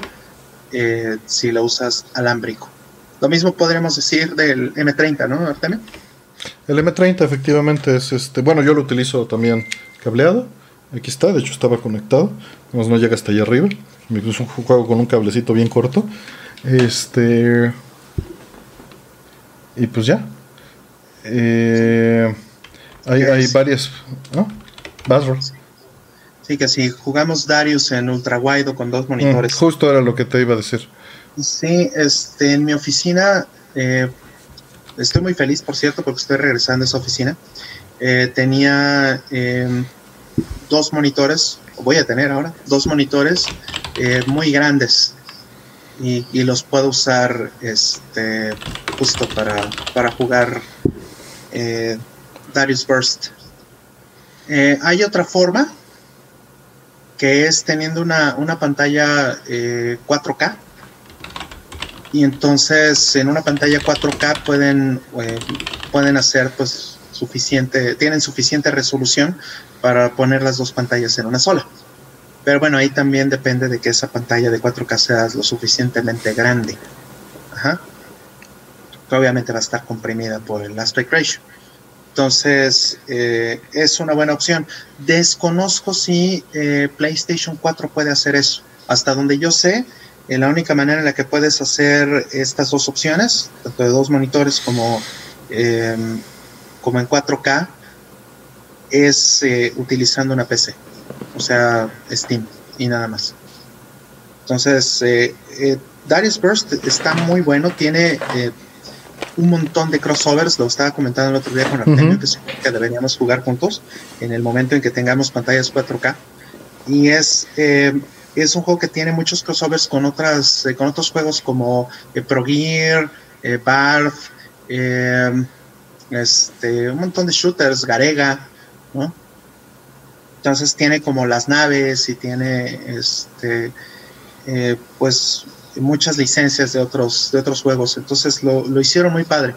eh, si lo usas alámbrico. Lo mismo podríamos decir del M30, ¿no, Artemio? El M30 efectivamente es este, bueno, yo lo utilizo también cableado. Aquí está, de hecho estaba conectado, no, no llega hasta allá arriba. Incluso un juego con un cablecito bien corto. Este y pues ya. Eh, hay, hay varias, ¿no? Sí, que si jugamos Darius en ultra wide con dos monitores. Mm, justo era lo que te iba a decir. Sí, este, en mi oficina, eh, estoy muy feliz, por cierto, porque estoy regresando a esa oficina. Eh, tenía em, dos monitores, voy a tener ahora, dos monitores eh, muy grandes y, y, los puedo usar este, justo para, para jugar Darius Burst. Eh, hay otra forma que es teniendo una, pantalla 4K. Eh, y entonces en una pantalla 4K pueden, eh, pueden hacer pues suficiente, tienen suficiente resolución para poner las dos pantallas en una sola. Pero bueno, ahí también depende de que esa pantalla de 4K sea lo suficientemente grande. Ajá. Que obviamente va a estar comprimida por el aspect ratio. Entonces, eh, es una buena opción. Desconozco si eh, PlayStation 4 puede hacer eso. Hasta donde yo sé, eh, la única manera en la que puedes hacer estas dos opciones, tanto de dos monitores como, como en 4K, es utilizando una PC, o sea, Steam. y nada más. Entonces, Darius Burst está muy bueno, tiene un montón de crossovers, lo estaba comentando el otro día con Artemio, que, deberíamos jugar juntos en el momento en que tengamos pantallas 4K. Y es, es un juego que tiene muchos crossovers con, otras, con otros juegos como Pro Gear, Barf, este, un montón de shooters, Garega, ¿no? Entonces tiene como las naves y tiene este eh, pues muchas licencias de otros, de otros juegos. Entonces lo, lo, hicieron muy padre.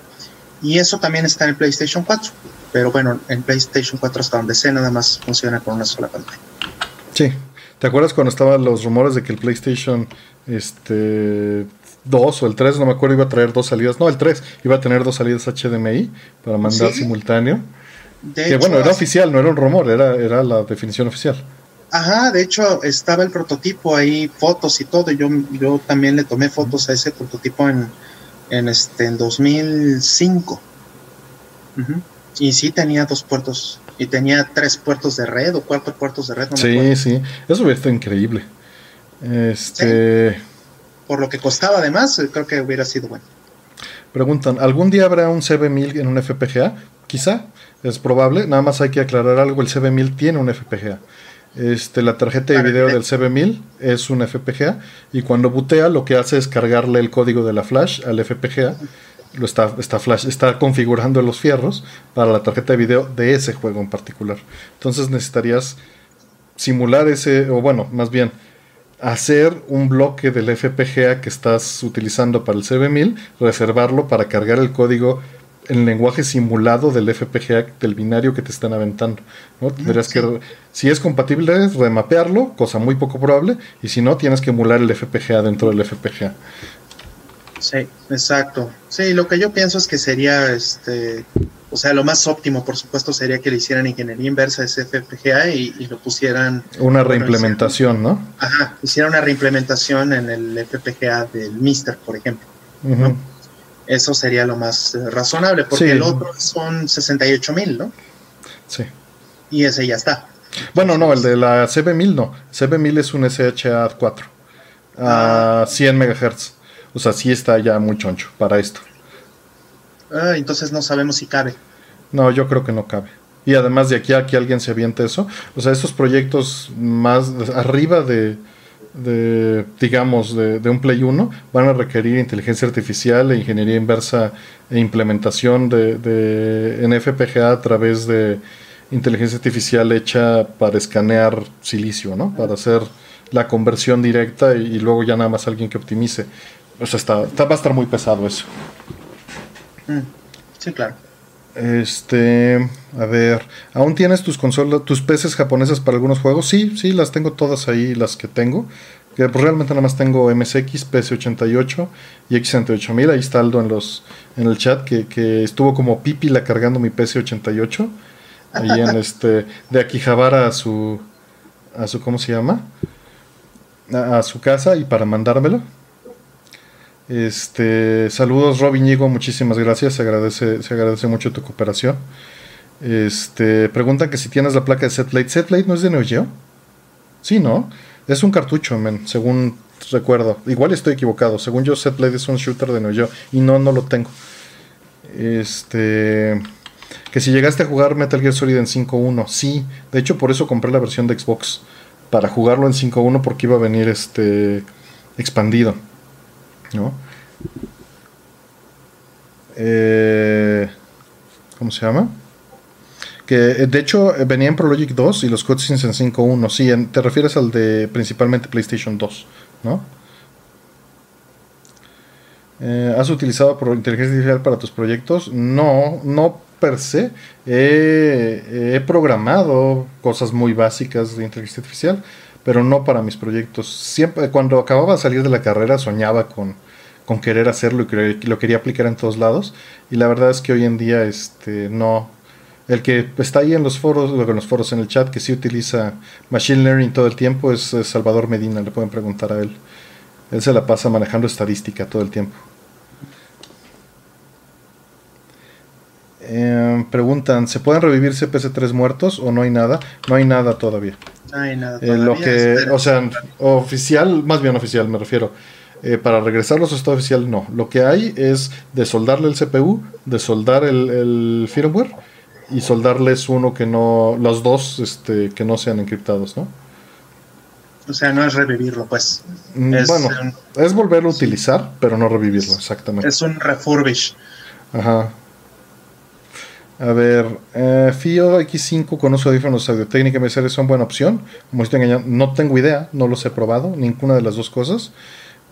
Y eso también está en el PlayStation 4. Pero bueno, en PlayStation 4 hasta donde sé nada más funciona con una sola pantalla. Sí. ¿Te acuerdas cuando estaban los rumores de que el PlayStation este 2 o el 3, no me acuerdo, iba a traer dos salidas? No, el 3 iba a tener dos salidas HDMI para mandar simultáneo. que bueno, era oficial, no era un rumor, era, era la definición oficial. Ajá, de hecho estaba el prototipo ahí, fotos y todo. Yo, yo también le tomé fotos a ese prototipo en, en este en 2005. Y sí tenía dos puertos. Y tenía tres puertos de red o cuatro puertos de red. sí, sí. Eso hubiera estado increíble. Este. Por lo que costaba además, creo que hubiera sido bueno. Preguntan, ¿algún día habrá un CB1000 en un FPGA? Quizá, es probable. Nada más hay que aclarar algo. El CB1000 tiene un FPGA. Este, la tarjeta de video del CB1000 es un FPGA y cuando bootea lo que hace es cargarle el código de la flash al FPGA. Lo está, está, flash, está configurando los fierros para la tarjeta de video de ese juego en particular. Entonces necesitarías simular ese, o bueno, más bien, hacer un bloque del FPGA que estás utilizando para el CB1000, reservarlo para cargar el código el lenguaje simulado del FPGA del binario que te están aventando. ¿no? Tendrías que, si es compatible, remapearlo, cosa muy poco probable, y si no, tienes que emular el FPGA dentro del FPGA. Sí, exacto. Sí, lo que yo pienso es que sería, este, o sea, lo más óptimo, por supuesto, sería que le hicieran ingeniería inversa a ese FPGA y, lo pusieran. Una reimplementación, ¿no? Ajá, hiciera una reimplementación en el FPGA del Mister, por ejemplo. Eso sería lo más eh, razonable, porque el otro son 68 mil, ¿no? Sí. Y ese ya está. Bueno, no, el de la CB1000 no. CB1000 es un SHA4 a 100 ah. MHz. O sea, sí está ya muy choncho para esto. Ah, entonces no sabemos si cabe. No, yo creo que no cabe. Y además de aquí a que alguien se aviente eso. O sea, estos proyectos más arriba de, de, digamos, de, un Play 1 van a requerir inteligencia artificial e ingeniería inversa e implementación de, de, en FPGA a través de inteligencia artificial hecha para escanear silicio, ¿no? Para hacer la conversión directa y, luego ya nada más alguien que optimice. O sea, está, va a estar muy pesado eso. Mm, sí, claro. Este, a ver, ¿aún tienes tus consolas, tus PCs japonesas para algunos juegos? Sí, sí, las tengo todas ahí, las que tengo. Que pues, realmente nada más tengo MSX, PC88 y X68000. Ahí está Aldo en, los, en el chat que, estuvo como pipila cargando mi PC88. Ahí en este, de Akihabara a su, a su, ¿cómo se llama? A, a su casa y para mandármelo. Este, saludos Robin muchísimas gracias, se agradece, se agradece mucho tu cooperación. Este, preguntan que si tienes la placa de Setplate. ¿Setplate no es de Neo Geo? Sí, ¿no? Es un cartucho, men, según recuerdo. Igual estoy equivocado. Según yo, Setplate es un shooter de Neo Geo. Y no, no lo tengo. Este. Que si llegaste a jugar Metal Gear Solid en 5.1. Sí. De hecho, por eso compré la versión de Xbox. Para jugarlo en 5.1 porque iba a venir este. expandido. ¿No? Eh, ¿Cómo se llama? Que eh, de hecho eh, venía en ProLogic 2 y los cutscenes en 5.1. Sí, te refieres al de principalmente PlayStation 2, ¿no? ¿Has utilizado inteligencia artificial para tus proyectos? No, no per se. he, programado cosas muy básicas de inteligencia artificial pero no para mis proyectos. Siempre, cuando acababa de salir de la carrera, soñaba con, con querer hacerlo y lo quería aplicar en todos lados. Y la verdad es que hoy en día, este, no. El que está ahí en los foros, en los foros en el chat, que sí utiliza Machine Learning todo el tiempo, es, Salvador Medina, le pueden preguntar a él. Él se la pasa manejando estadística todo el tiempo. Em, preguntan, ¿se pueden revivir CPC3 muertos o no hay nada? No hay nada todavía. No hay nada Eh, lo todavía, que, espero. o sea, oficial, más bien oficial me refiero. Eh, para regresarlos a estado oficial, no. Lo que hay es de soldarle el CPU, de soldar el, el firmware y soldarles uno que no, los dos este, que no sean encriptados, ¿no? O sea, no es revivirlo, pues. Mm, Es, bueno, un, es volverlo a utilizar, pero no revivirlo, exactamente. es un refurbish. Ajá. A ver, eh, FIO X5 con uso de audífonos audio técnica MSR son buena opción. Como estoy engañando, no tengo idea, no los he probado, ninguna de las dos cosas.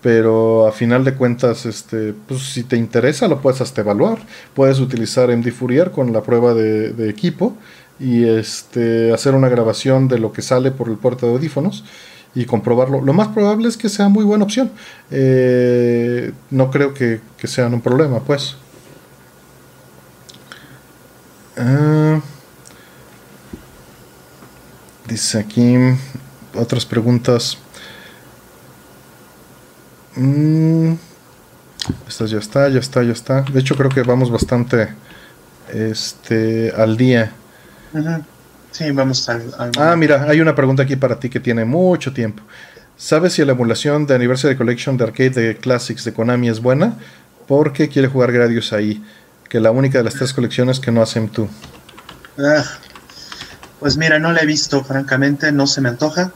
Pero a final de cuentas, este, pues si te interesa, lo puedes hasta evaluar. Puedes utilizar MD Fourier con la prueba de, equipo y este, hacer una grabación de lo que sale por el puerto de audífonos y comprobarlo. Lo más probable es que sea muy buena opción. Eh, no creo que, que sean un problema, pues. Ah, dice aquí otras preguntas. Mm, esta ya está, ya está, ya está. De hecho, creo que vamos bastante este, al día. Sí, vamos al. al- Ah, mira, hay una pregunta aquí para ti que tiene mucho tiempo. ¿Sabes si la emulación de Anniversary Collection de Arcade de Classics de Konami es buena? Porque quiere jugar Gradius ahí, que la única de las tres colecciones que no hacen tú. Ah, pues mira, no la he visto, francamente, no se me antoja.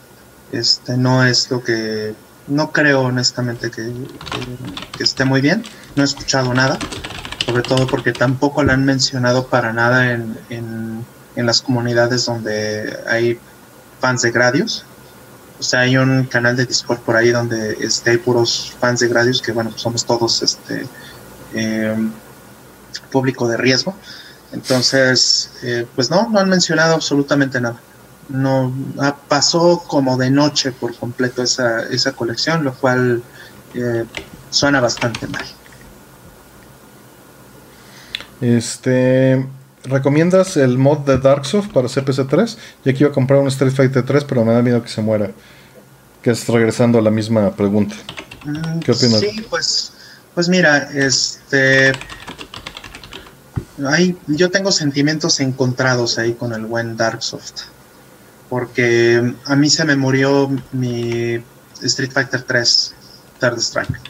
Este no es lo que. No creo honestamente que, que- esté muy bien. No he escuchado nada. Sobre todo porque tampoco la han mencionado para nada en, en, en las comunidades donde hay fans de Gradius. O sea, hay un canal de Discord por ahí donde este, hay puros fans de Gradius, que bueno, somos todos este em, público de riesgo. Entonces, eh, pues no, no han mencionado absolutamente nada. No ah, pasó como de noche por completo esa, esa colección, lo cual eh, suena bastante mal. Este, ¿recomiendas el mod de Darksoft para CPC3? Ya que iba a comprar un Street Fighter 3, pero me da miedo que se muera. Que es regresando a la misma pregunta. Mm, ¿Qué opinas? Sí, pues, pues mira, este, hay, yo tengo sentimientos encontrados ahí con el buen Darksoft, porque a mí se me murió mi Street Fighter 3 Third Strike.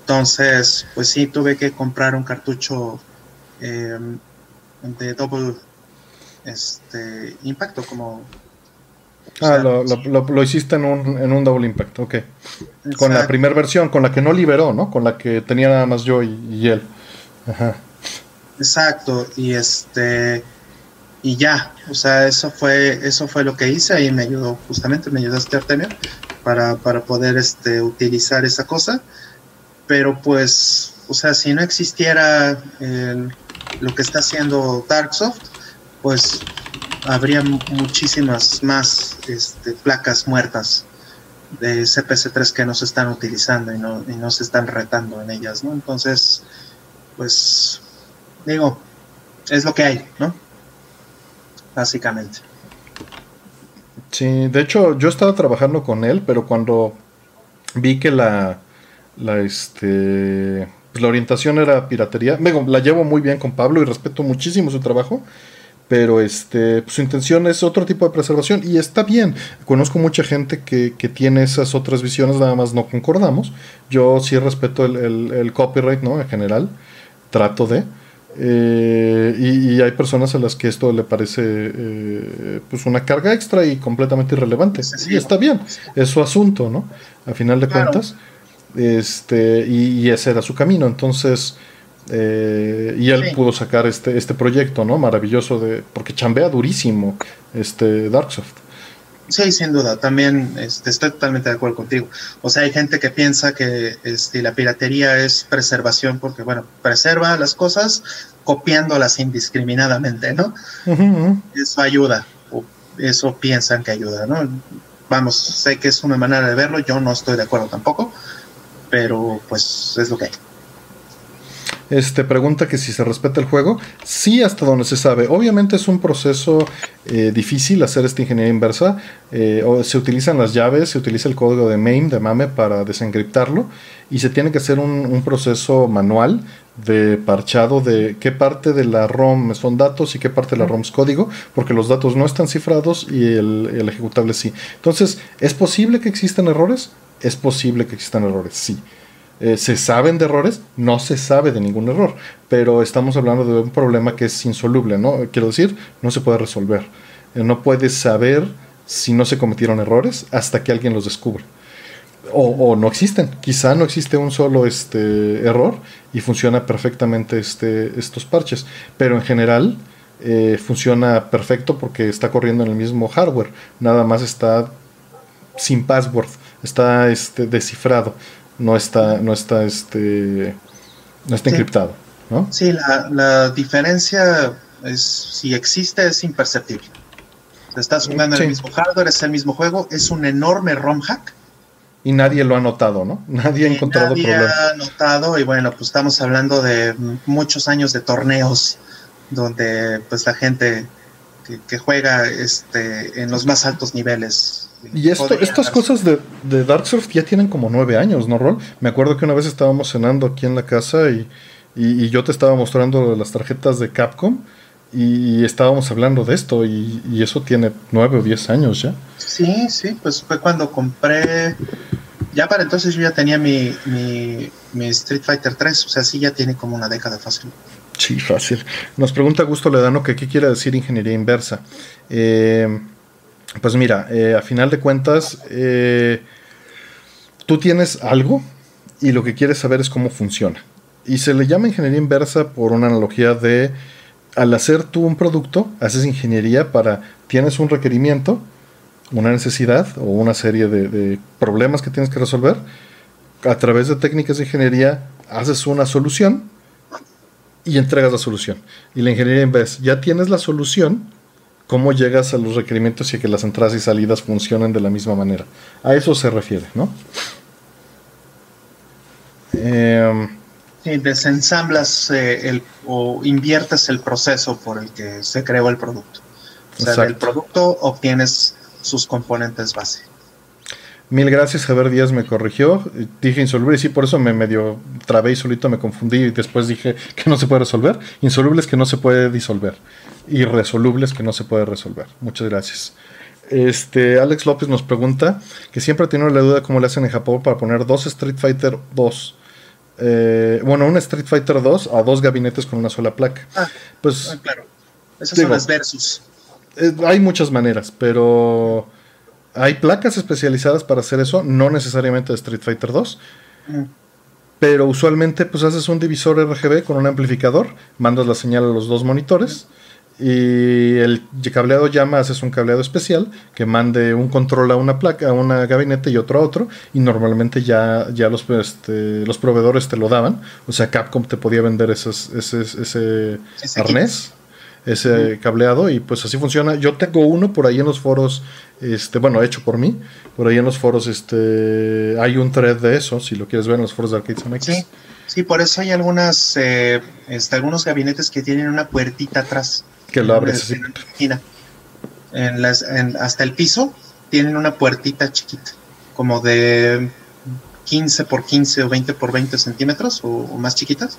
Entonces, pues sí, tuve que comprar un cartucho eh, de doble este, impacto, como... Ah, sea, lo, lo- lo- lo hiciste en un, en un Double Impact, ok. Con la primera versión, con la que no liberó, ¿no? Con la que tenía nada más yo y, y él. Ajá. Exacto, y este y ya, o sea, eso fue eso fue lo que hice y me ayudó justamente, me ayudaste Artemio para, para poder este utilizar esa cosa, pero pues, o sea, si no existiera lo que está haciendo Darksoft, pues habría mu- muchísimas más este, placas muertas de CPC3 que no se están utilizando y no, y no se están retando en ellas, ¿no? Entonces, pues digo, es lo que hay, ¿no? Básicamente. Sí, de hecho, yo estaba trabajando con él, pero cuando vi que la, la, este, pues, la orientación era piratería, me, la llevo muy bien con Pablo y respeto muchísimo su trabajo, pero este, pues, su intención es otro tipo de preservación y está bien. Conozco mucha gente que, que tiene esas otras visiones, nada más no concordamos. Yo sí respeto el- el copyright, ¿no? En general, trato de. Eh, y, y hay personas a las que esto le parece eh, pues una carga extra y completamente irrelevante. Sí, y está bien, es su asunto, ¿no? A final de Claro. cuentas. Este, y, y ese era su camino. Entonces, eh, y él Sí. pudo sacar este, este proyecto, ¿no? Maravilloso de. Porque chambea durísimo este Darksoft. Sí, sin duda, también este, estoy totalmente de acuerdo contigo. O sea, hay gente que piensa que este, la piratería es preservación porque, bueno, preserva las cosas copiándolas indiscriminadamente, ¿no? Eso ayuda, o eso piensan que ayuda, ¿no? Vamos, sé que es una manera de verlo, yo no estoy de acuerdo tampoco, pero pues es lo que hay. Este, pregunta que si se respeta el juego. Sí, hasta donde se sabe. Obviamente es un proceso eh, difícil hacer esta ingeniería inversa. Eh, se utilizan las llaves, se utiliza el código de MAME, de MAME, para desencriptarlo. Y se tiene que hacer un, proceso manual de parchado de qué parte de la ROM son datos y qué parte de la ROM es código, porque los datos no están cifrados y el ejecutable sí. Entonces, ¿es posible que existan errores? Es posible que existan errores, sí. Eh, se saben de errores, no se sabe de ningún error, pero estamos hablando de un problema que es insoluble, ¿no? Quiero decir, no se puede resolver. Eh, no puedes saber si no se cometieron errores hasta que alguien los descubre. O, no existen. Quizá no existe un solo este, error y funciona perfectamente este, estos parches. Pero en general eh, funciona perfecto porque está corriendo en el mismo hardware. Nada más está sin password. Está este, descifrado no está, no está, este, no está encriptado, ¿no? Sí, la, la, diferencia es, si existe, es imperceptible. Estás jugando en el mismo hardware, es el mismo juego, es un enorme ROM hack. Y nadie lo ha notado, ¿no? Nadie ha encontrado nadie ha notado, y bueno, pues estamos hablando de muchos años de torneos donde pues la gente que, que juega este, en los más altos niveles y esto, estas cosas de, de Dark Souls ya tienen como nueve años, ¿no, Rol? Me acuerdo que una vez estábamos cenando aquí en la casa y, y, yo te estaba mostrando las tarjetas de Capcom y, estábamos hablando de esto y, eso tiene nueve o diez años ya. Sí, sí, pues fue cuando compré... Ya para entonces yo ya tenía mi, mi, mi Street Fighter 3, o sea, sí ya tiene como una década fácil. Sí, fácil. Nos pregunta Gusto Ledano que qué quiere decir ingeniería inversa. Eh, pues mira, eh, a final de cuentas, eh, tú tienes algo y lo que quieres saber es cómo funciona. Y se le llama ingeniería inversa por una analogía de, al hacer tú un producto, haces ingeniería para, tienes un requerimiento, una necesidad o una serie de, problemas que tienes que resolver, a través de técnicas de ingeniería haces una solución y entregas la solución. Y la ingeniería inversa, ya tienes la solución, cómo llegas a los requerimientos y que las entradas y salidas funcionen de la misma manera. A eso se refiere, ¿no? Eh, sí, desensamblas eh, el, o inviertes el proceso por el que se creó el producto. O sea, del producto obtienes sus componentes base. Mil gracias, Javier Díaz me corrigió. Dije insoluble, y sí, por eso me medio trabé y solito me confundí y después dije que no se puede resolver. Insoluble es que no se puede disolver irresolubles que no se puede resolver. Muchas gracias. Este, Alex López nos pregunta que siempre tiene la duda cómo le hacen en Japón para poner dos Street Fighter 2. Eh, bueno, un Street Fighter 2 a dos gabinetes con una sola placa. Ah, pues, ah, claro. Esas son las versus. Eh, hay muchas maneras, pero hay placas especializadas para hacer eso, no necesariamente de Street Fighter 2. Mm. Pero usualmente pues haces un divisor RGB con un amplificador, mandas la señal a los dos monitores y el cableado llama, haces un cableado especial que mande un control a una placa, a un gabinete y otro a otro. Y normalmente ya, ya los, este, los proveedores te lo daban. O sea, Capcom te podía vender esos, ese, ese, arnés, ese cableado. Y pues así funciona. Yo tengo uno por ahí en los foros, este, bueno, hecho por mí. Por ahí en los foros este, hay un thread de eso, si lo quieres ver en los foros de Arcade MX. Sí, sí, por eso hay algunas, eh, este, algunos gabinetes que tienen una puertita atrás que lo abres En las, hasta el piso tienen una puertita chiquita, como de 15 por 15 o 20 por 20 centímetros o, más chiquitas.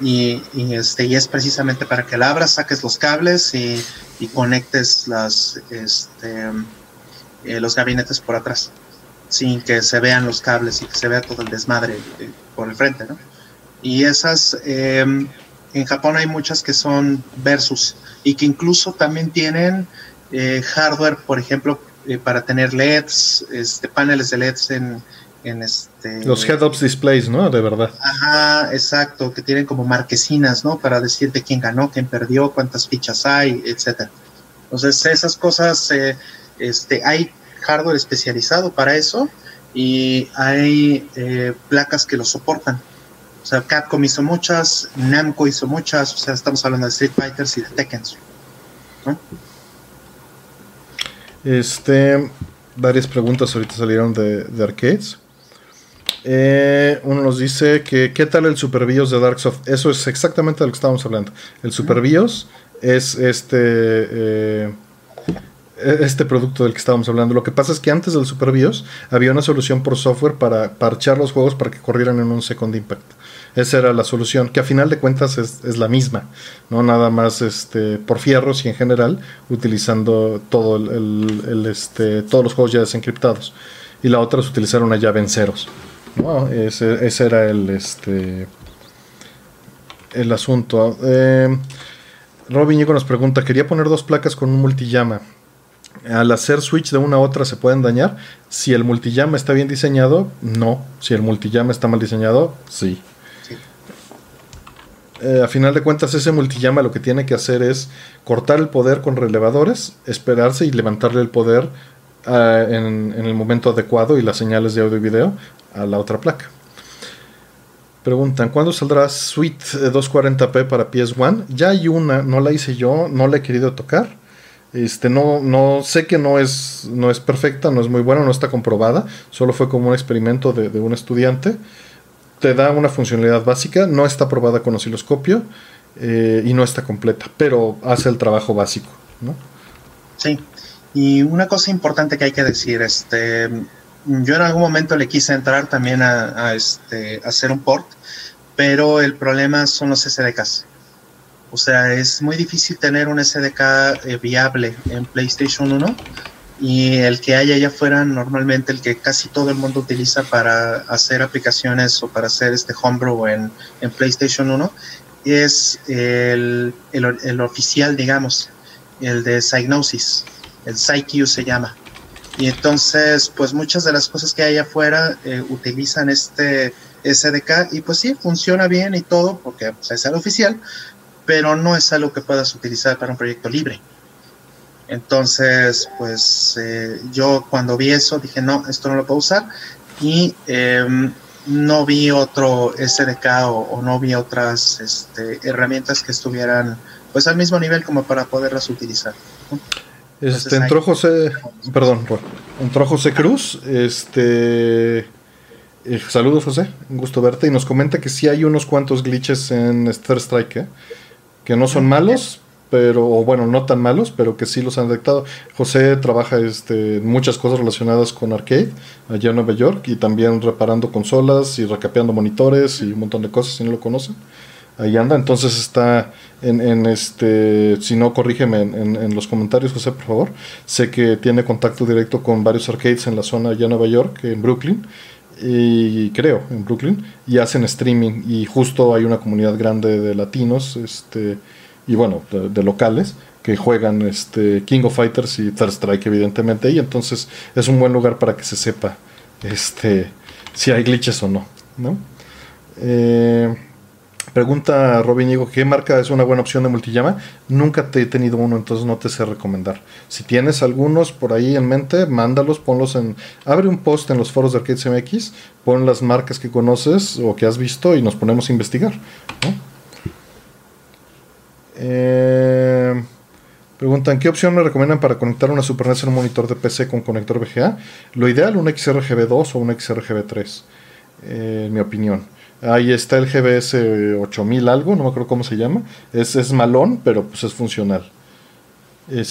Y, este, y es precisamente para que la abras, saques los cables y, conectes las, este, eh, los gabinetes por atrás, sin que se vean los cables y que se vea todo el desmadre eh, por el frente. ¿no? Y esas, em, en Japón hay muchas que son versus y que incluso también tienen eh, hardware, por ejemplo, eh, para tener LEDs, este, paneles de LEDs en, en este... Los head-ups displays, ¿no? De verdad. Ajá, exacto, que tienen como marquesinas, ¿no? Para decirte quién ganó, quién perdió, cuántas fichas hay, etcétera. Entonces, esas cosas, eh, este, hay hardware especializado para eso y hay placas que lo soportan. O sea, Capcom hizo muchas, Namco hizo muchas, o sea, estamos hablando de Street Fighters y de Tekken. Este, varias preguntas ahorita salieron de, arcades. Eh, uno nos dice que qué tal el Super BIOS de Darksoft. Eso es exactamente de lo que estábamos hablando. El Super BIOS es este eh, este producto del que estábamos hablando. Lo que pasa es que antes del Super BIOS había una solución por software para parchar los juegos para que corrieran en un Second Impact. Esa era la solución, que a final de cuentas es, la misma, no nada más este, por fierros y en general utilizando todo el, este, todos los juegos ya desencriptados. Y la otra es utilizar una llave en ceros. Ese, era el, este, el asunto. Eh, Robin nos pregunta, quería poner dos placas con un multillama al hacer switch de una a otra se pueden dañar. Si el multillama está bien diseñado, no. Si el multillama está mal diseñado, sí. Eh, a final de cuentas, ese multillama lo que tiene que hacer es cortar el poder con relevadores, esperarse y levantarle el poder ah, en, el momento adecuado y las señales de audio y video a la otra placa. Preguntan, ¿cuándo saldrá Suite 240p para PS1? Ya hay una, no la hice yo, no la he querido tocar este, no, no sé que no es, no es perfecta, no es muy buena, no está comprobada, solo fue como un experimento de, un estudiante. Te da una funcionalidad básica, no está probada con osciloscopio eh, y no está completa, pero hace el trabajo básico. ¿no? Sí, y una cosa importante que hay que decir, este, yo en algún momento le quise entrar también a, este, hacer un port, pero el problema son los SDKs. O sea, es muy difícil tener un SDK eh, viable en PlayStation 1 y el que hay allá afuera normalmente el que casi todo el mundo utiliza para hacer aplicaciones o para hacer este homebrew en, en PlayStation 1 es el, el, oficial, digamos, el de Psygnosis, el PsyQ se llama. Y entonces, pues muchas de las cosas que hay afuera eh, utilizan este SDK y pues sí, funciona bien y todo porque pues, es el oficial, pero no es algo que puedas utilizar para un proyecto libre. Entonces, pues eh, yo cuando vi eso dije, no, esto no lo puedo usar y em, no vi otro SDK o, no vi otras este, herramientas que estuvieran pues al mismo nivel como para poderlas utilizar. Este, entró José, perdón, entró José Cruz, este, eh, saludos José, un gusto verte. Y nos comenta que sí hay unos cuantos glitches en Star Strike, ¿eh? que no son malos, pero, o bueno, no tan malos, pero que sí los han detectado. José trabaja este, muchas cosas relacionadas con arcade allá en Nueva York y también reparando consolas y recapeando monitores y un montón de cosas, si no lo conocen. Ahí anda, entonces está en, en este, si no, corrígeme en, en, los comentarios, José, por favor. Sé que tiene contacto directo con varios arcades en la zona allá en Nueva York, en Brooklyn, y creo en Brooklyn y hacen streaming y justo hay una comunidad grande de latinos este y bueno de, locales que juegan este King of Fighters y Third Strike evidentemente y entonces es un buen lugar para que se sepa este si hay glitches o no no eh, Pregunta Robin Diego, ¿qué marca es una buena opción de multillama? Nunca te he tenido uno, entonces no te sé recomendar. Si tienes algunos por ahí en mente, mándalos, ponlos en... Abre un post en los foros de Arcade MX, pon las marcas que conoces o que has visto y nos ponemos a investigar. Eh, preguntan, ¿qué opción me recomiendan para conectar una Super NES en un monitor de PC con conector VGA? Lo ideal, un XRGB2 o un XRGB3, eh, en mi opinión. Ahí está el GBS 8000 algo, no me acuerdo cómo se llama. Es, es malón, pero pues es funcional.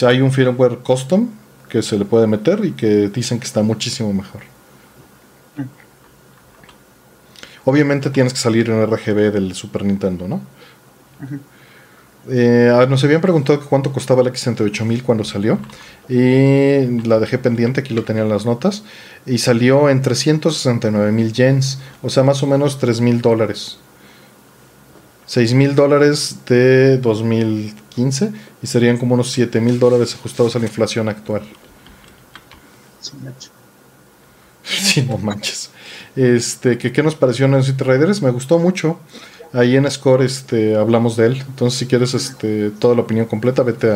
Hay un firmware custom que se le puede meter y que dicen que está muchísimo mejor. Obviamente tienes que salir en RGB del Super Nintendo, ¿no? Eh, nos habían preguntado cuánto costaba el X68000 cuando salió. Y la dejé pendiente, aquí lo tenía en las notas. Y salió en 369 mil yens, o sea, más o menos 3 mil dólares. 6 mil dólares de 2015 y serían como unos 7 mil dólares ajustados a la inflación actual. Sí, no manches. Este, ¿qué, ¿Qué nos pareció en City Riders? Me gustó mucho. Ahí en Score este, hablamos de él. Entonces, si quieres este, toda la opinión completa, vete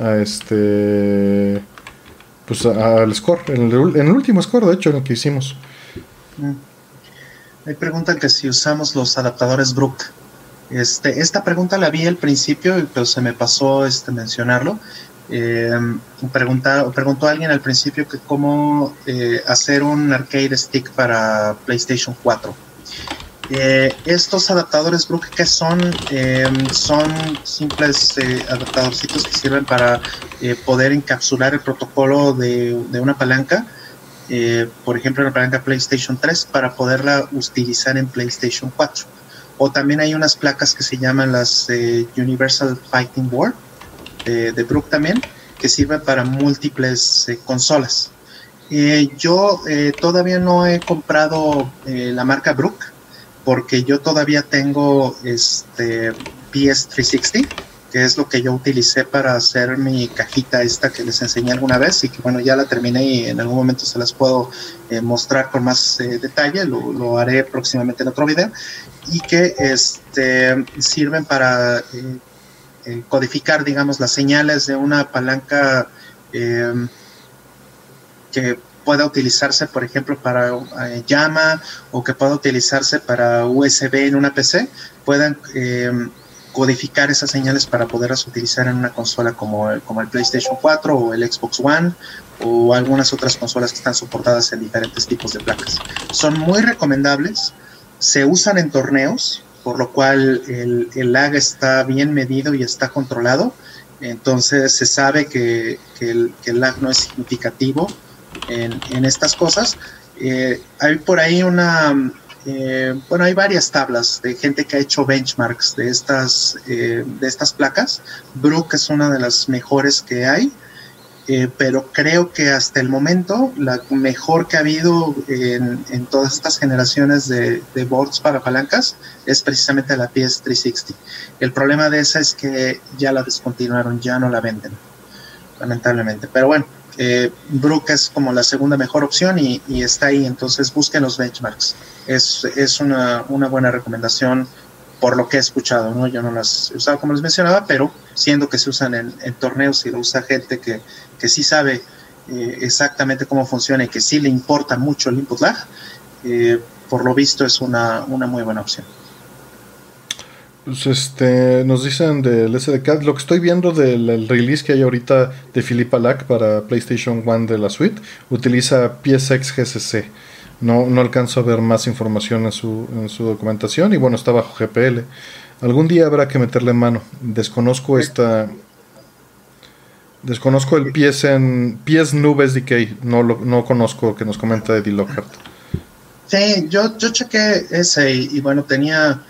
a, este. Pues al Score, en el, último Score, de hecho, en el que hicimos. Me mm. preguntan que si usamos los adaptadores Brook. Este, esta pregunta la vi al principio, pero se me pasó este, mencionarlo. Eh, preguntó alguien al principio que cómo eh, hacer un arcade stick para PlayStation 4. Eh, estos adaptadores Brook que son son simples adaptadorcitos que sirven para poder encapsular el protocolo de, de una palanca por ejemplo una palanca PlayStation 3 para poderla utilizar en PlayStation 4 o también hay unas placas que se llaman las Universal Fighting Board de, Brook también, que sirve para múltiples eh, consolas. Eh, yo eh, todavía no he comprado la marca Brook porque yo todavía tengo este PS360 que es lo que yo utilicé para hacer mi cajita esta que les enseñé alguna vez y que bueno ya la terminé y en algún momento se las puedo mostrar con más detalle lo, lo, haré próximamente en otro video y que este sirven para eh, codificar, digamos, las señales de una palanca eh, que pueda utilizarse, por ejemplo, para eh, llama o que pueda utilizarse para USB en una PC, puedan codificar esas señales para poderlas utilizar en una consola como el, como el PlayStation 4 o el Xbox One o algunas otras consolas que están soportadas en diferentes tipos de placas. Son muy recomendables, se usan en torneos, por lo cual el, lag está bien medido y está controlado. Entonces se sabe que, el, lag no es significativo en, estas cosas. Eh, hay por ahí una, eh, bueno, hay varias tablas de gente que ha hecho benchmarks de estas, eh, de estas placas. Brook es una de las mejores que hay. Eh, pero creo que hasta el momento la mejor que ha habido en, todas estas generaciones de, boards para palancas es precisamente la PS360. El problema de esa es que ya la descontinuaron, ya no la venden, lamentablemente. Pero bueno, eh, Brook es como la segunda mejor opción y, está ahí, entonces busquen los benchmarks. Es, una, buena recomendación por lo que he escuchado, ¿no? Yo no las he usado como les mencionaba, pero siendo que se usan en, torneos y lo usa gente que, sí sabe eh, exactamente cómo funciona y que sí le importa mucho el input lag, eh, por lo visto es una muy buena opción. Pues este, nos dicen del SDK, lo que estoy viendo del release que hay ahorita de Philippa Lack para PlayStation 1 de la suite, utiliza PSX GCC. No, no alcanzo a ver más información en su, en su documentación y bueno, está bajo GPL. Algún día habrá que meterle mano. Desconozco esta. Desconozco el PS en PS Nube SDK. No lo no conozco que nos comenta Eddie Lockhart. Sí, yo, yo chequé ese y, bueno, tenía.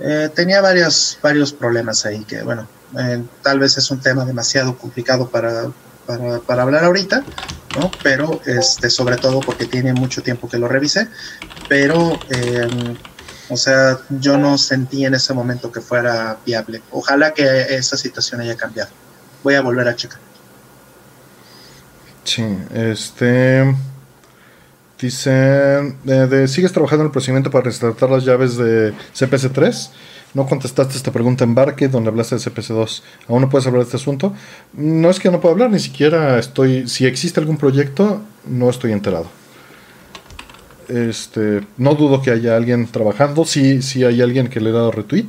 Eh, tenía varios, varios problemas ahí que, bueno, eh, tal vez es un tema demasiado complicado para, para, hablar ahorita, ¿no? Pero, este, sobre todo porque tiene mucho tiempo que lo revisé, pero eh, o sea, yo no sentí en ese momento que fuera viable. Ojalá que esa situación haya cambiado. Voy a volver a checar. Sí, este. Dicen, de, ¿sigues trabajando en el procedimiento para restartar las llaves de CPC3? No contestaste esta pregunta en Barque, donde hablaste de CPC2. ¿Aún no puedes hablar de este asunto? No es que no pueda hablar, ni siquiera estoy... Si existe algún proyecto, no estoy enterado. Este, no dudo que haya alguien trabajando. Sí, sí hay alguien que le ha dado retweet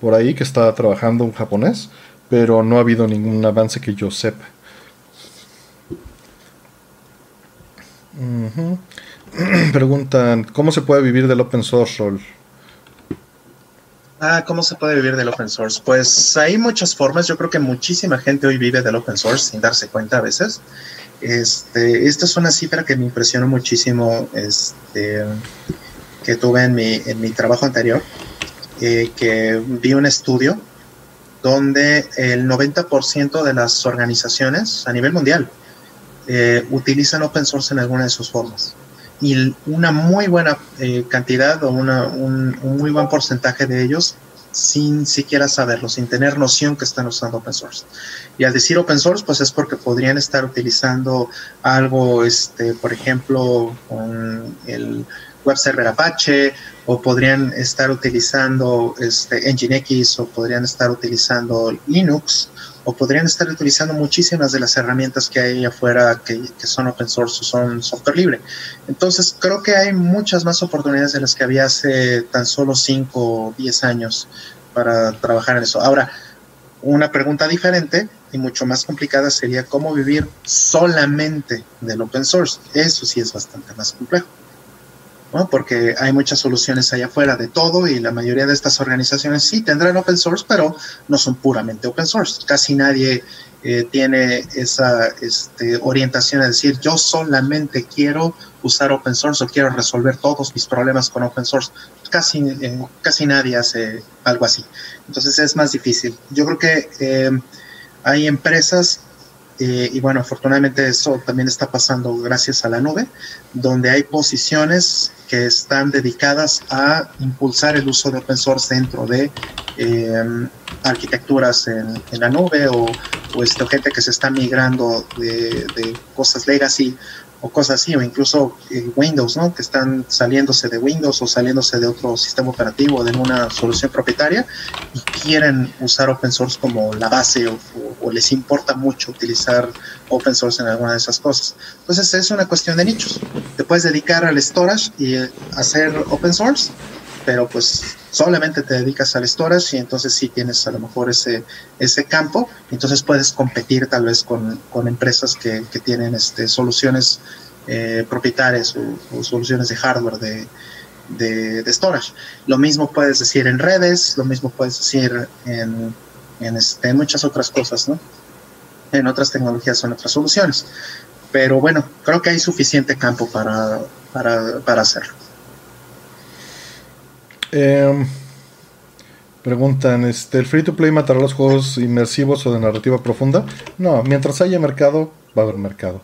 por ahí que está trabajando en japonés, pero no ha habido ningún avance que yo sepa. Preguntan, ¿cómo se puede vivir del open source, Roll? Ah, ¿cómo se puede vivir del open source? Pues hay muchas formas. Yo creo que muchísima gente hoy vive del open source sin darse cuenta a veces. Este, esta es una cifra que me impresionó muchísimo este, que tuve en mi, en mi trabajo anterior, eh, que vi un estudio donde el 90% de las organizaciones a nivel mundial eh, utilizan open source en alguna de sus formas y una muy buena eh, cantidad o una, un, muy buen porcentaje de ellos sin siquiera saberlo, sin tener noción que están usando open source. Y al decir open source, pues es porque podrían estar utilizando algo, este, por ejemplo, con el web server Apache, o podrían estar utilizando este, Nginx, o podrían estar utilizando Linux, o podrían estar utilizando muchísimas de las herramientas que hay afuera que, son open source o son software libre. Entonces, creo que hay muchas más oportunidades de las que había hace tan solo 5 o 10 años para trabajar en eso. Ahora, una pregunta diferente y mucho más complicada sería cómo vivir solamente del open source. Eso sí es bastante más complejo. Porque hay muchas soluciones allá afuera de todo y la mayoría de estas organizaciones sí tendrán open source, pero no son puramente open source. Casi nadie eh, tiene esa este, orientación a decir yo solamente quiero usar open source o quiero resolver todos mis problemas con open source. Casi, eh, casi nadie hace algo así. Entonces es más difícil. Yo creo que eh, hay empresas eh, y bueno, afortunadamente eso también está pasando gracias a la nube, donde hay posiciones que están dedicadas a impulsar el uso de open source dentro de em, arquitecturas en, la nube o, o este, gente que se está migrando de cosas legacy o cosas así, o incluso eh, Windows, ¿no? Que están saliéndose de Windows o saliéndose de otro sistema operativo, de una solución propietaria y quieren usar open source como la base o, les importa mucho utilizar open source en alguna de esas cosas. Entonces es una cuestión de nichos. Te puedes dedicar al storage y eh, hacer open source, pero pues solamente te dedicas al storage y entonces sí tienes a lo mejor ese, ese campo, entonces puedes competir tal vez con, empresas que, tienen este, soluciones eh, propietarias o, soluciones de hardware de, de, storage. Lo mismo puedes decir en redes, lo mismo puedes decir en, en, este, muchas otras cosas, ¿no? En otras tecnologías o otras soluciones. Pero bueno, creo que hay suficiente campo para, para, para hacerlo. Eh, preguntan, este, ¿el free to play matará los juegos inmersivos o de narrativa profunda? No, mientras haya mercado, va a haber mercado.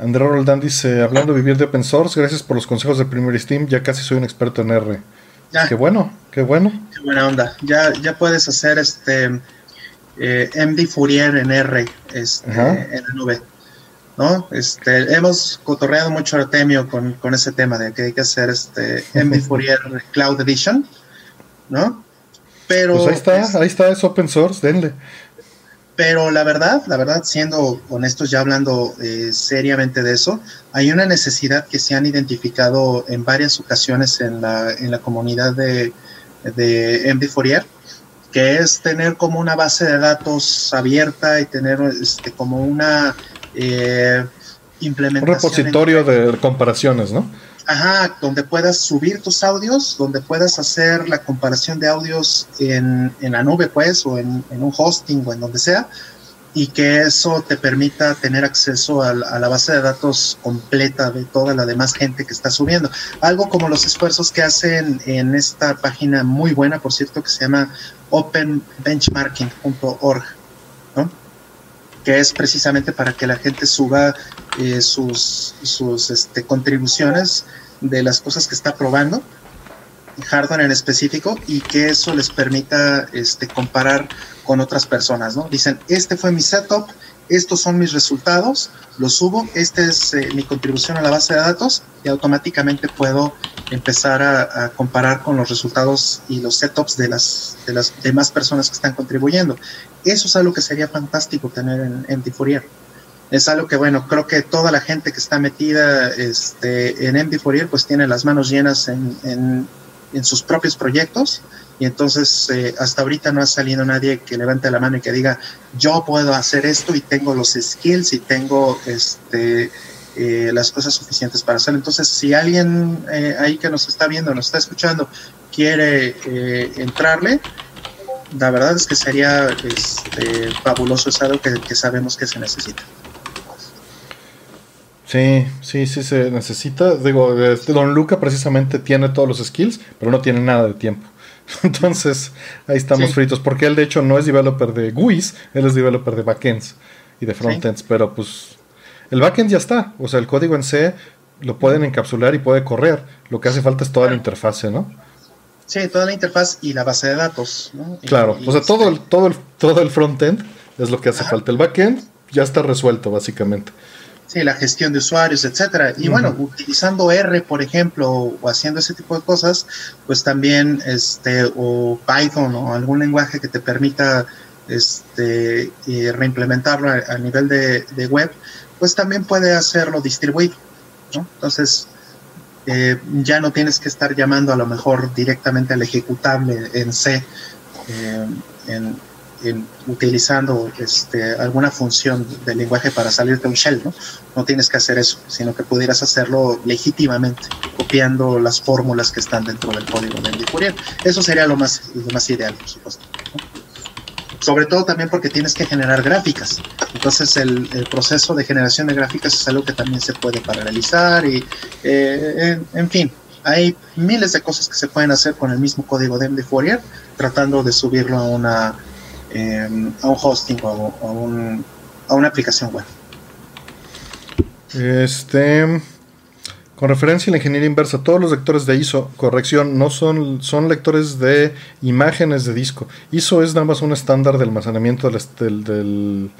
André Roldán dice, hablando de vivir de open source, gracias por los consejos de primer Steam, ya casi soy un experto en R. Qué bueno, qué bueno. Qué buena onda. Ya, ya puedes hacer este eh, MD Fourier en R este, en la nube. ¿No? Este, hemos cotorreado mucho Artemio con, con ese tema de que hay que hacer este MD Fourier Cloud Edition, ¿no? Pero pues ahí está, ahí está, es open source, denle. Pero la verdad, la verdad, siendo honestos, ya hablando eh, seriamente de eso, hay una necesidad que se han identificado en varias ocasiones en la, en la comunidad de, de MD Fourier, que es tener como una base de datos abierta y tener este, como una eh. Un repositorio de comparaciones, ¿no? Ajá, donde puedas subir tus audios, donde puedas hacer la comparación de audios en, la nube, pues, o en, un hosting o en donde sea, y que eso te permita tener acceso a, la base de datos completa de toda la demás gente que está subiendo. Algo como los esfuerzos que hacen en esta página muy buena, por cierto, que se llama openbenchmarking.org que es precisamente para que la gente suba eh, sus, sus este, contribuciones de las cosas que está probando, hardware en específico, y que eso les permita este, comparar con otras personas, ¿no? Dicen, este fue mi setup, estos son mis resultados, los subo, esta es eh, mi contribución a la base de datos y automáticamente puedo empezar a, comparar con los resultados y los setups de las, de las demás personas que están contribuyendo. Eso es algo que sería fantástico tener en, en Fourier. Es algo que, bueno, creo que toda la gente que está metida este, en MD Fourier pues tiene las manos llenas en, en, en sus propios proyectos y entonces eh, hasta ahorita no ha salido nadie que levante la mano y que diga yo puedo hacer esto y tengo los skills y tengo este eh, las cosas suficientes para hacerlo. Entonces, si alguien eh, ahí que nos está viendo, nos está escuchando, quiere entrarle, la verdad es que sería este, fabuloso, es algo que, que sabemos que se necesita. Sí, sí, sí se necesita. Digo, este Don Luca precisamente tiene todos los skills, pero no tiene nada de tiempo. Entonces, ahí estamos fritos. Porque él, de hecho, no es developer de GUIs, él es developer de backends y de frontends. Pero pues, el backend ya está. O sea, el código en C lo pueden encapsular y puede correr. Lo que hace falta es toda la interfase, ¿no? Sí, toda la interfaz y la base de datos. claro, o sea, todo el, todo, el, todo el frontend es lo que hace falta. El backend ya está resuelto, básicamente. Sí, la gestión de usuarios, etcétera. Y bueno, utilizando R, por ejemplo, o haciendo ese tipo de cosas, pues también, este, o Python o algún lenguaje que te permita, este, reimplementarlo a, nivel de, web, pues también puede hacerlo distribuido, ¿no? Entonces, eh, ya no tienes que estar llamando a lo mejor directamente al ejecutable en C, eh, en, utilizando este, alguna función del lenguaje para salir de un shell, ¿no? No tienes que hacer eso, sino que pudieras hacerlo legítimamente, copiando las fórmulas que están dentro del código de Fourier. Eso sería lo más, lo más ideal, por supuesto. Sobre todo también porque tienes que generar gráficas. Entonces el, proceso de generación de gráficas es algo que también se puede paralelizar y, eh, en fin, hay miles de cosas que se pueden hacer con el mismo código de Fourier, tratando de subirlo a una em, a un hosting o a, un, a una aplicación web. Este, con referencia a la ingeniería inversa, todos los lectores de ISO, corrección, no son, son lectores de imágenes de disco. ISO es nada más un estándar de almacenamiento del,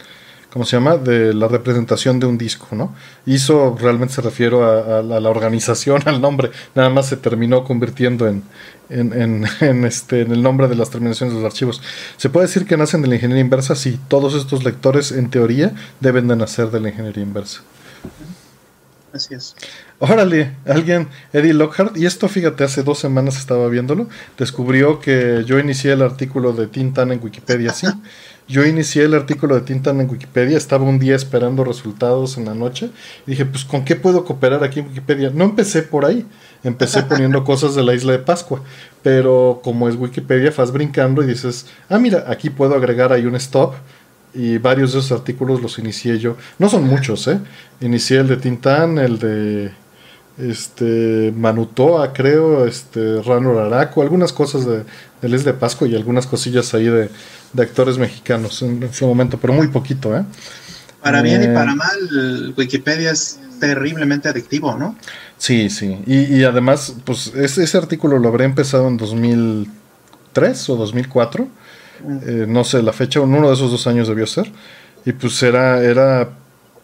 ¿cómo se llama? De la representación de un disco, ¿no? ISO realmente se refiere a, la organización, al nombre, nada más se terminó convirtiendo en, en, este, en el nombre de las terminaciones de los archivos. ¿Se puede decir que nacen de la ingeniería inversa? Sí, todos estos lectores en teoría deben de nacer de la ingeniería inversa. Así es. Órale, alguien, Eddie Lockhart, y esto fíjate, hace dos semanas estaba viéndolo, descubrió que yo inicié el artículo de Tintan en Wikipedia, sí. Yo inicié el artículo de Tintan en Wikipedia, estaba un día esperando resultados en la noche. Y dije, pues, ¿con qué puedo cooperar aquí en Wikipedia? No empecé por ahí, empecé poniendo cosas de la isla de Pascua. Pero como es Wikipedia, vas brincando y dices, ah, mira, aquí puedo agregar ahí un stop. Y varios de esos artículos los inicié yo. No son muchos, ¿eh? Inicié el de Tintan, el de este Manutoa, creo, este Rano Araco, algunas cosas de, del Es de Pascua y algunas cosillas ahí de, de actores mexicanos en ese momento, pero muy poquito, ¿eh? Para bien y eh, para mal, Wikipedia es terriblemente adictivo, ¿no? Sí, sí. Y, además, pues ese, ese, artículo lo habré empezado en 2003 o 2004. Eh, no sé la fecha, en uno de esos dos años debió ser. Y pues era, era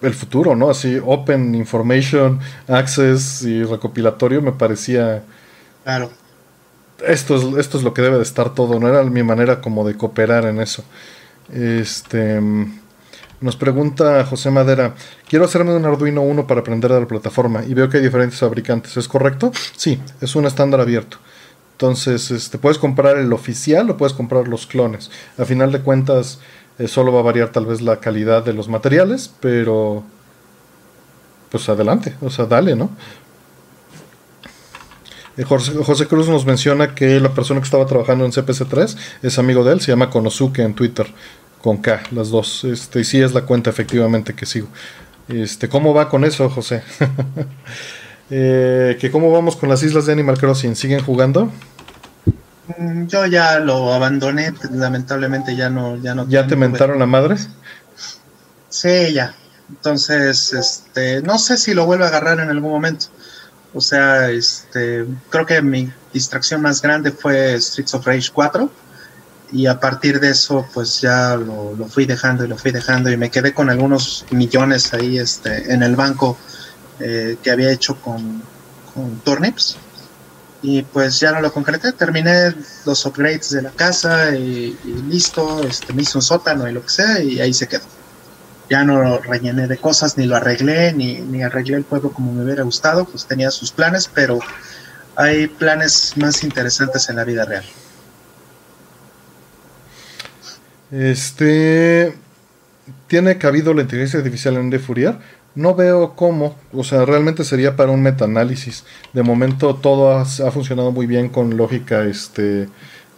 el futuro, ¿no? Así, Open Information, Access y recopilatorio me parecía... Claro esto es, esto es lo que debe de estar todo, no era mi manera como de cooperar en eso. Este nos pregunta José Madera, quiero hacerme un Arduino 1 para aprender a la plataforma y veo que hay diferentes fabricantes, ¿es correcto? Sí, es un estándar abierto. Entonces, este, puedes comprar el oficial o puedes comprar los clones. A final de cuentas, eh, solo va a variar tal vez la calidad de los materiales, pero pues adelante, o sea, dale, ¿no? Eh, José, Cruz nos menciona que la persona que estaba trabajando en CPC3 es amigo de él, se llama Konosuke en Twitter, con K, las dos. Este, y sí es la cuenta efectivamente que sigo. Este, ¿Cómo va con eso, José? eh, que ¿Cómo vamos con las islas de Animal Crossing? ¿Siguen jugando? Mm, yo ya lo abandoné, lamentablemente ya no... ¿Ya, no ¿Ya te mentaron la madre? Sí, ya. Entonces, este, no sé si lo vuelvo a agarrar en algún momento. O sea, este, creo que mi distracción más grande fue Streets of Rage 4 y a partir de eso pues ya lo, fui dejando y lo fui dejando y me quedé con algunos millones ahí este, en el banco eh, que había hecho con, con y pues ya no lo concreté, terminé los upgrades de la casa y, y listo, este, me hice un sótano y lo que sea y ahí se quedó ya no lo rellené de cosas, ni lo arreglé, ni, ni arreglé el pueblo como me hubiera gustado, pues tenía sus planes, pero hay planes más interesantes en la vida real. Este tiene cabido la inteligencia artificial en de Fourier. No veo cómo, o sea, realmente sería para un metaanálisis. De momento todo ha, ha funcionado muy bien con lógica este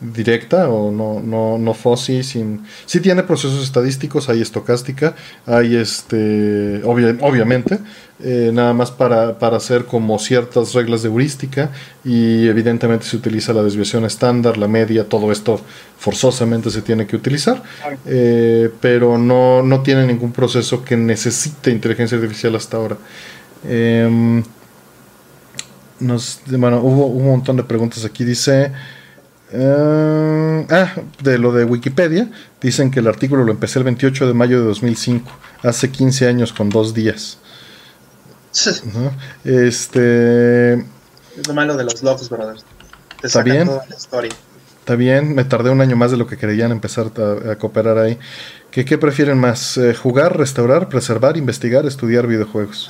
directa o no, no, no fuzzy, sin... Sí tiene procesos estadísticos, hay estocástica, hay este, obviamente, eh, nada más para, para, hacer como ciertas reglas de heurística y evidentemente se utiliza la desviación estándar, la media, todo esto forzosamente se tiene que utilizar, eh, pero no, no tiene ningún proceso que necesite inteligencia artificial hasta ahora. Em, nos, bueno, hubo un montón de preguntas aquí, dice... Uh, ah, de lo de Wikipedia, dicen que el artículo lo empecé el 28 de mayo de 2005, hace 15 años con dos días. Este. Es lo malo de los logs, brothers. Te está bien. Está bien, me tardé un año más de lo que querían empezar a, cooperar ahí. ¿Qué, ¿Qué, prefieren más? Eh, ¿Jugar, restaurar, preservar, investigar, estudiar videojuegos?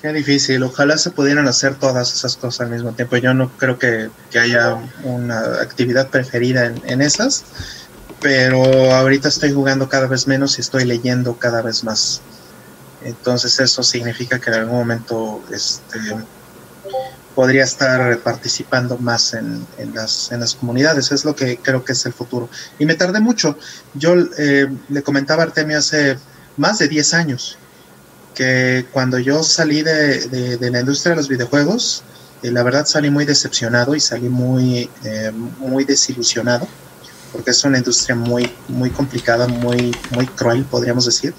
Qué difícil, ojalá se pudieran hacer todas esas cosas al mismo tiempo. Yo no creo que, haya una actividad preferida en, esas, pero ahorita estoy jugando cada vez menos y estoy leyendo cada vez más. Entonces eso significa que en algún momento este, podría estar participando más en, las, en las comunidades. Es lo que creo que es el futuro. Y me tardé mucho. Yo eh, le comentaba a Artemio hace más de 10 años que cuando yo salí de, la industria de los videojuegos, eh, la verdad salí muy decepcionado y salí muy, eh, muy desilusionado porque es una industria muy, muy complicada, muy, muy cruel, podríamos decir.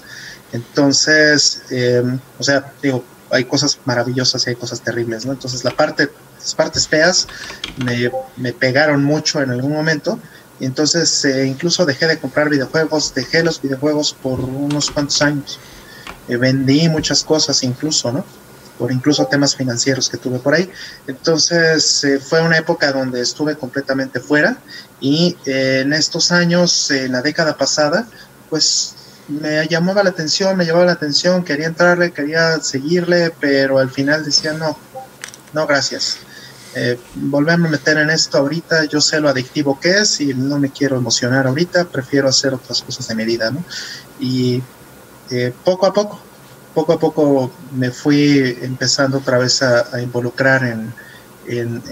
Entonces, em, o sea, digo, hay cosas maravillosas y hay cosas terribles, ¿no? Entonces, la parte, las partes feas me, me pegaron mucho en algún momento. Y entonces, eh, incluso dejé de comprar videojuegos, dejé los videojuegos por unos cuantos años. Eh, vendí muchas cosas incluso, ¿no? por incluso temas financieros que tuve por ahí. Entonces eh, fue una época donde estuve completamente fuera y eh, en estos años, en la década pasada, pues me llamaba la atención, me llamaba la atención, quería entrarle, quería seguirle, pero al final decía no, no gracias. Eh, volverme a meter en esto ahorita, yo sé lo adictivo que es y no me quiero emocionar ahorita, prefiero hacer otras cosas de mi vida, ¿no? Y eh, poco a poco, poco a poco me fui empezando otra vez a, involucrar en,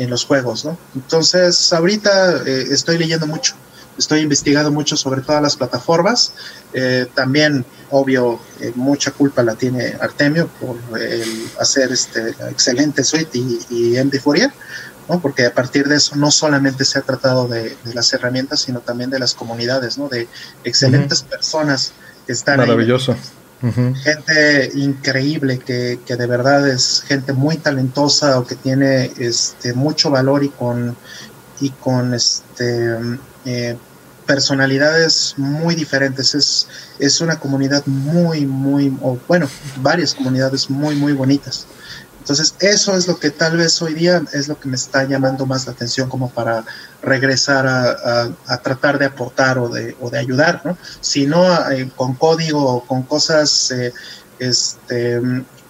los juegos, ¿no? Entonces, ahorita eh, estoy leyendo mucho, estoy investigando mucho sobre todas las plataformas. Eh, también, obvio, eh, mucha culpa la tiene Artemio por hacer este excelente suite y, y MD Fourier, ¿no? Porque a partir de eso no solamente se ha tratado de, las herramientas, sino también de las comunidades, ¿no? De excelentes personas que están Maravilloso. Gente increíble que, de verdad es gente muy talentosa o que tiene este mucho valor y con y con este eh, personalidades muy diferentes. Es, es una comunidad muy, muy, o bueno, varias comunidades muy, muy bonitas. Entonces, eso es lo que tal vez hoy día es lo que me está llamando más la atención como para regresar a, tratar de aportar o de, o de ayudar, ¿no? Si no eh, con código o con cosas eh, este,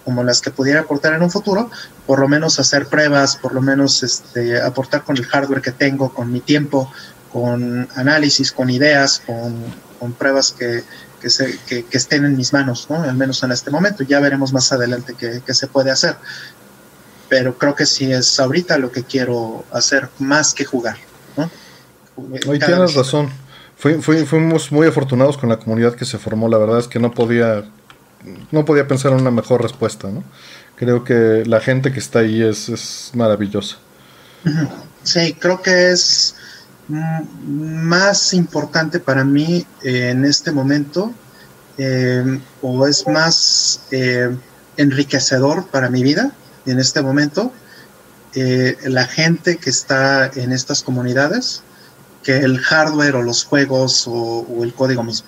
como las que pudiera aportar en un futuro, por lo menos hacer pruebas, por lo menos este, aportar con el hardware que tengo, con mi tiempo, con análisis, con ideas, con, pruebas que, que, se, que, estén en mis manos, ¿no? al menos en este momento. Ya veremos más adelante qué, se puede hacer. Pero creo que sí es ahorita lo que quiero hacer más que jugar. ¿no? Hoy tienes razón. fuimos muy afortunados con la comunidad que se formó. La verdad es que no podía, no podía pensar en una mejor respuesta. ¿no? Creo que la gente que está ahí es, es maravillosa. Sí, creo que es más importante para mí eh, en este momento eh, o es más eh, enriquecedor para mi vida en este momento la gente que está en estas comunidades que el hardware o los juegos o, el código mismo.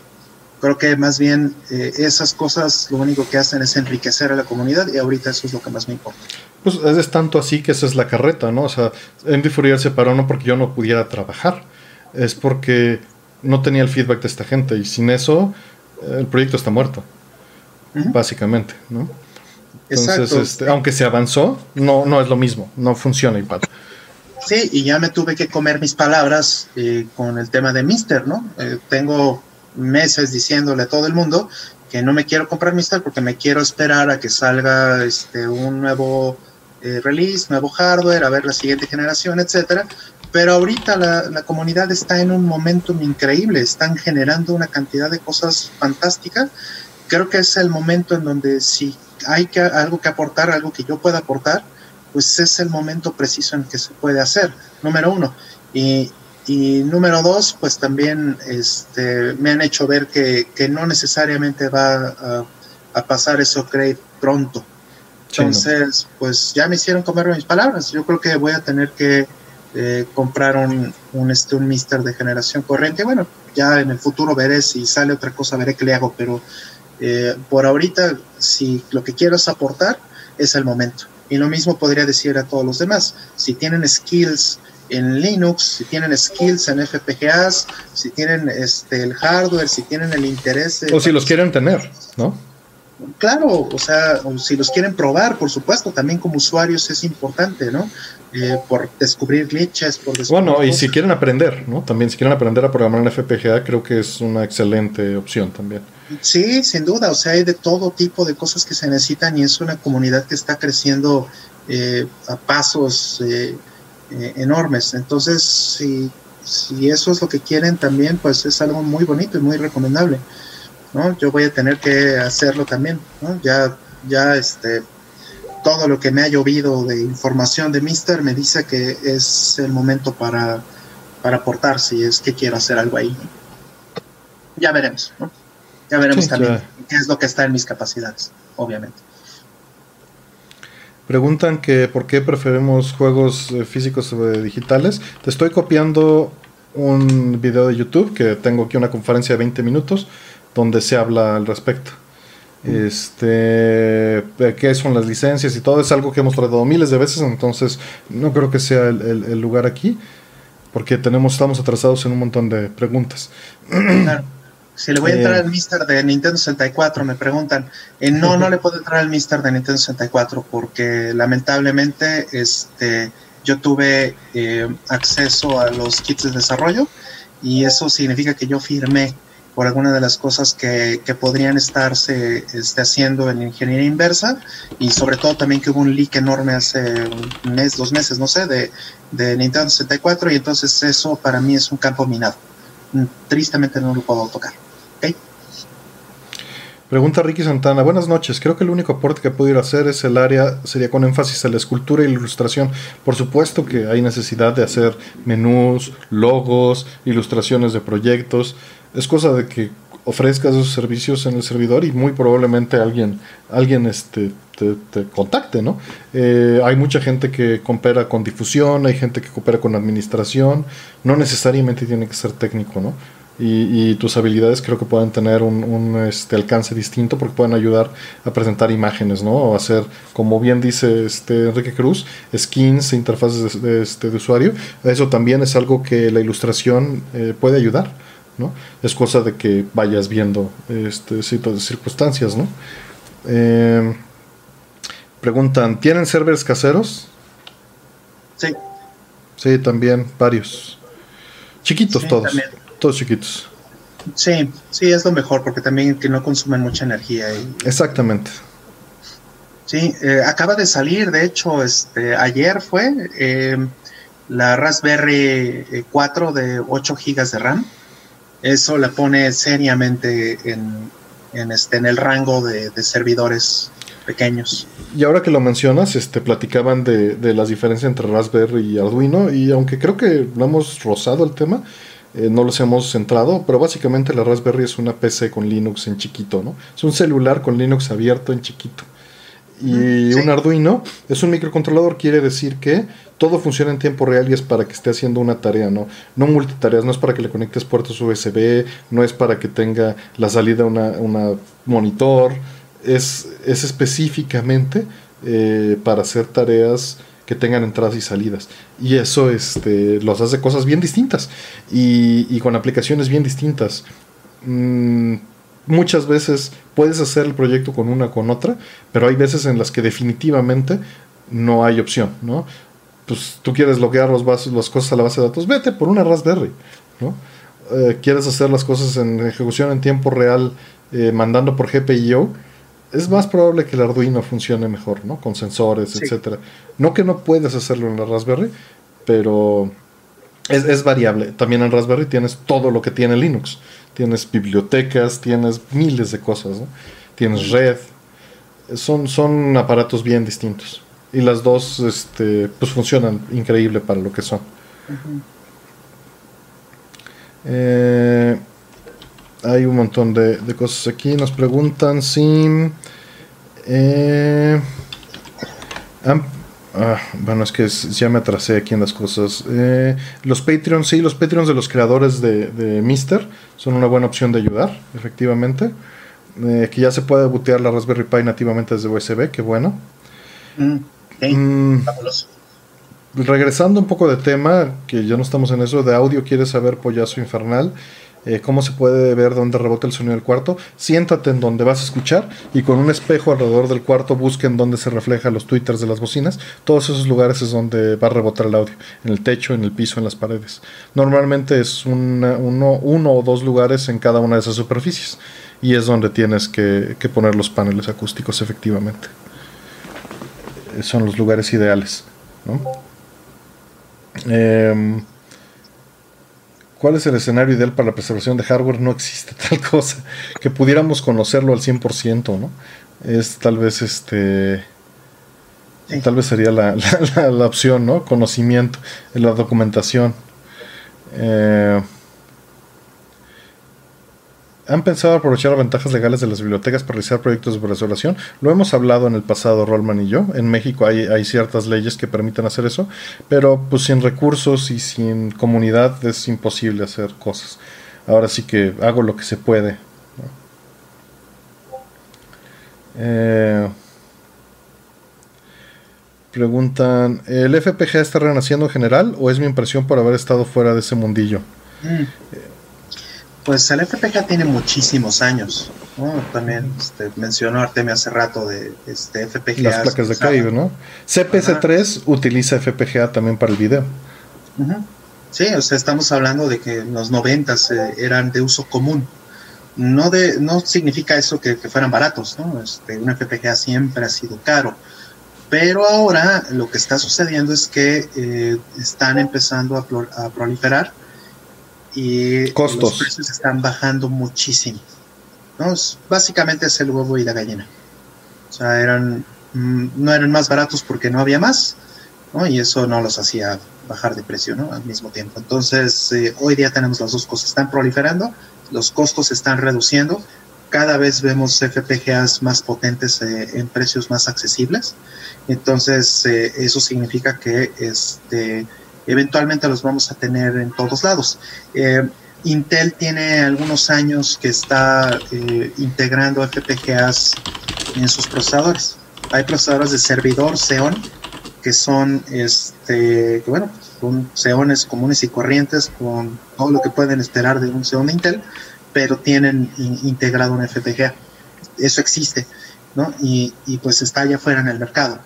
Creo que más bien esas cosas lo único que hacen es enriquecer a la comunidad y ahorita eso es lo que más me importa. Pues es tanto así que esa es la carreta, ¿no? O sea, Andy Fourier se paró no porque yo no pudiera trabajar, es porque no tenía el feedback de esta gente y sin eso el proyecto está muerto, básicamente, ¿no? Entonces, este, aunque se avanzó, no, no es lo mismo, no funciona igual. Sí, y ya me tuve que comer mis palabras eh, con el tema de Mister, ¿no? Eh, tengo meses diciéndole a todo el mundo que no me quiero comprar Mister porque me quiero esperar a que salga este un nuevo eh, release, nuevo hardware, a ver la siguiente generación, etcétera. Pero ahorita la, comunidad está en un momentum increíble, están generando una cantidad de cosas fantásticas. Creo que es el momento en donde si hay que, algo que aportar, algo que yo pueda aportar, pues es el momento preciso en que se puede hacer, número uno. Y, número dos, pues también este, me han hecho ver que, no necesariamente va a, a pasar eso upgrade pronto. Entonces, pues ya me hicieron comer mis palabras. Yo creo que voy a tener que eh, comprar un, un, este, un Mister de generación corriente. Bueno, ya en el futuro veré si sale otra cosa, veré qué le hago, pero eh, por ahorita, si lo que quiero es aportar, es el momento. Y lo mismo podría decir a todos los demás. Si tienen skills en Linux, si tienen skills en FPGAs, si tienen este, el hardware, si tienen el interés. o si los quieren tener, ¿no? Claro, o sea, si los quieren probar, por supuesto, también como usuarios es importante, ¿no? Eh, por descubrir glitches, por descubrir Bueno, y si quieren aprender, ¿no? También si quieren aprender a programar en FPGA, creo que es una excelente opción también. Sí, sin duda, o sea, hay de todo tipo de cosas que se necesitan y es una comunidad que está creciendo eh, a pasos eh, enormes. Entonces, si, si eso es lo que quieren también, pues es algo muy bonito y muy recomendable. ¿No? Yo voy a tener que hacerlo también, ¿no? Ya, ya este, todo lo que me ha llovido de información de Mister me dice que es el momento para, para aportar si es que quiero hacer algo ahí. Ya veremos, ¿no? Ya veremos también qué es lo que está en mis capacidades, obviamente. Preguntan que por qué preferimos juegos eh, físicos sobre digitales. Te estoy copiando un video de YouTube que tengo aquí una conferencia de 20 minutos donde se habla al respecto. Este, qué son las licencias y todo es algo que hemos tratado miles de veces, entonces no creo que sea el, lugar aquí, porque tenemos, estamos atrasados en un montón de preguntas. Si le voy a entrar eh, al Mister de Nintendo 64, me preguntan. Eh, no, no le puedo entrar al Mister de Nintendo 64 porque lamentablemente este, yo tuve eh, acceso a los kits de desarrollo y eso significa que yo firmé por alguna de las cosas que, que podrían estarse este, haciendo en ingeniería inversa y sobre todo también que hubo un leak enorme hace un mes, dos meses, no sé, de, de Nintendo 64 y entonces eso para mí es un campo minado. Tristemente no lo puedo tocar. Pregunta Ricky Santana, buenas noches. Creo que el único aporte que puedo ir a hacer es el área, sería con énfasis a la escultura y la ilustración. Por supuesto que hay necesidad de hacer menús, logos, ilustraciones de proyectos. Es cosa de que ofrezcas esos servicios en el servidor y muy probablemente alguien, alguien este, te, contacte, ¿no? Eh, hay mucha gente que coopera con difusión, hay gente que coopera con administración, no necesariamente tiene que ser técnico, ¿no? y, tus habilidades creo que pueden tener un, este, alcance distinto porque pueden ayudar a presentar imágenes, ¿no? O hacer, como bien dice este Enrique Cruz, skins, e interfaces de, este, de usuario. Eso también es algo que la ilustración eh, puede ayudar, ¿no? Es cosa de que vayas viendo este, circunstancias, ¿no? Eh, preguntan, ¿tienen servers caseros? Sí. Sí, también, varios. Chiquitos todos todos chiquitos. Sí, sí, es lo mejor porque también que no consumen mucha energía. Exactamente. Sí, eh, acaba de salir, de hecho, este, ayer fue eh, la Raspberry 4 eh, de 8 GB de RAM. Eso la pone seriamente en, en, este, en el rango de, servidores pequeños. Y ahora que lo mencionas, este, platicaban de, de las diferencias entre Raspberry y Arduino, y aunque creo que no hemos rozado el tema, eh, no los hemos centrado, pero básicamente la Raspberry es una PC con Linux en chiquito, ¿no? Es un celular con Linux abierto en chiquito. Y un Arduino es un microcontrolador, quiere decir que todo funciona en tiempo real y es para que esté haciendo una tarea, ¿no? No multitareas, no es para que le conectes puertos USB, no es para que tenga la salida una, una monitor, es, es específicamente eh, para hacer tareas que tengan entradas y salidas. Y eso este, los hace cosas bien distintas y, con aplicaciones bien distintas. Mm, muchas veces puedes hacer el proyecto con una con otra, pero hay veces en las que definitivamente no hay opción, ¿no? Pues tú quieres loguear los las cosas a la base de datos, vete por una Raspberry, ¿no? Eh, quieres hacer las cosas en ejecución en tiempo real eh, mandando por GPIO, es más probable que el Arduino funcione mejor, ¿no? Con sensores, etcétera. No que no puedas hacerlo en la Raspberry, pero es, variable. También en Raspberry tienes todo lo que tiene Linux. Tienes bibliotecas, tienes miles de cosas, ¿no? Tienes red. Son, son aparatos bien distintos. Y las dos este, pues funcionan increíble para lo que son. eh, hay un montón de, cosas aquí. Nos preguntan si... Eh, ah, bueno, es que ya me atrasé aquí en las cosas. Eh, los Patreons, sí, los Patreons de los creadores de, de Mister son una buena opción de ayudar, efectivamente. Eh, que ya se puede bootear la Raspberry Pi nativamente desde USB, qué bueno. Mm, mm, regresando un poco de tema, que ya no estamos en eso, de audio, ¿quieres saber Pollazo Infernal? Eh, cómo se puede ver dónde rebota el sonido del cuarto. Siéntate en donde vas a escuchar y con un espejo alrededor del cuarto busquen dónde se reflejan los twitters de las bocinas. Todos esos lugares es donde va a rebotar el audio, en el techo, en el piso, en las paredes. Normalmente es uno, o dos lugares en cada una de esas superficies y es donde tienes que, poner los paneles acústicos efectivamente. Eh, son los lugares ideales. Em, ¿Cuál es el escenario ideal para la preservación de hardware? No existe tal cosa. Que pudiéramos conocerlo al 100%, ¿no? Es tal vez este... Tal vez sería la, la, opción, ¿no? Conocimiento, la documentación. Eh, ¿Han pensado aprovechar las ventajas legales de las bibliotecas para realizar proyectos de preservación? Lo hemos hablado en el pasado, Rolman y yo. En México hay, hay, ciertas leyes que permiten hacer eso, pero pues sin recursos y sin comunidad es imposible hacer cosas. Ahora sí que hago lo que se puede. Eh, preguntan, ¿el FPGA está renaciendo en general o es mi impresión por haber estado fuera de ese mundillo? Mm. Pues el FPGA tiene muchísimos años. También este, mencionó Artemio hace rato de este FPGA. Las placas de Kyber, ¿no? CPC3 utiliza FPGA también para el video. Sí, o sea, estamos hablando de que en los 90 eh, eran de uso común. No, de, no significa eso que, fueran baratos, ¿no? Este, un FPGA siempre ha sido caro. Pero ahora lo que está sucediendo es que eh, están empezando a proliferar y los precios están bajando muchísimo. ¿no? básicamente es el huevo y la gallina. O sea, eran, mm, no eran más baratos porque no había más, ¿no? y eso no los hacía bajar de precio ¿no? al mismo tiempo. Entonces, eh, hoy día tenemos las dos cosas, están proliferando, los costos se están reduciendo, cada vez vemos FPGAs más potentes eh, en precios más accesibles. Entonces, eh, eso significa que este, eventualmente los vamos a tener en todos lados. Eh, Intel tiene algunos años que está eh, integrando FPGAs en sus procesadores. Hay procesadores de servidor Xeon que son, este, bueno, son Xeones comunes y corrientes con todo lo que pueden esperar de un Xeon de Intel, pero tienen integrado un FPGA. Eso existe, ¿no? Y, y pues está allá afuera en el mercado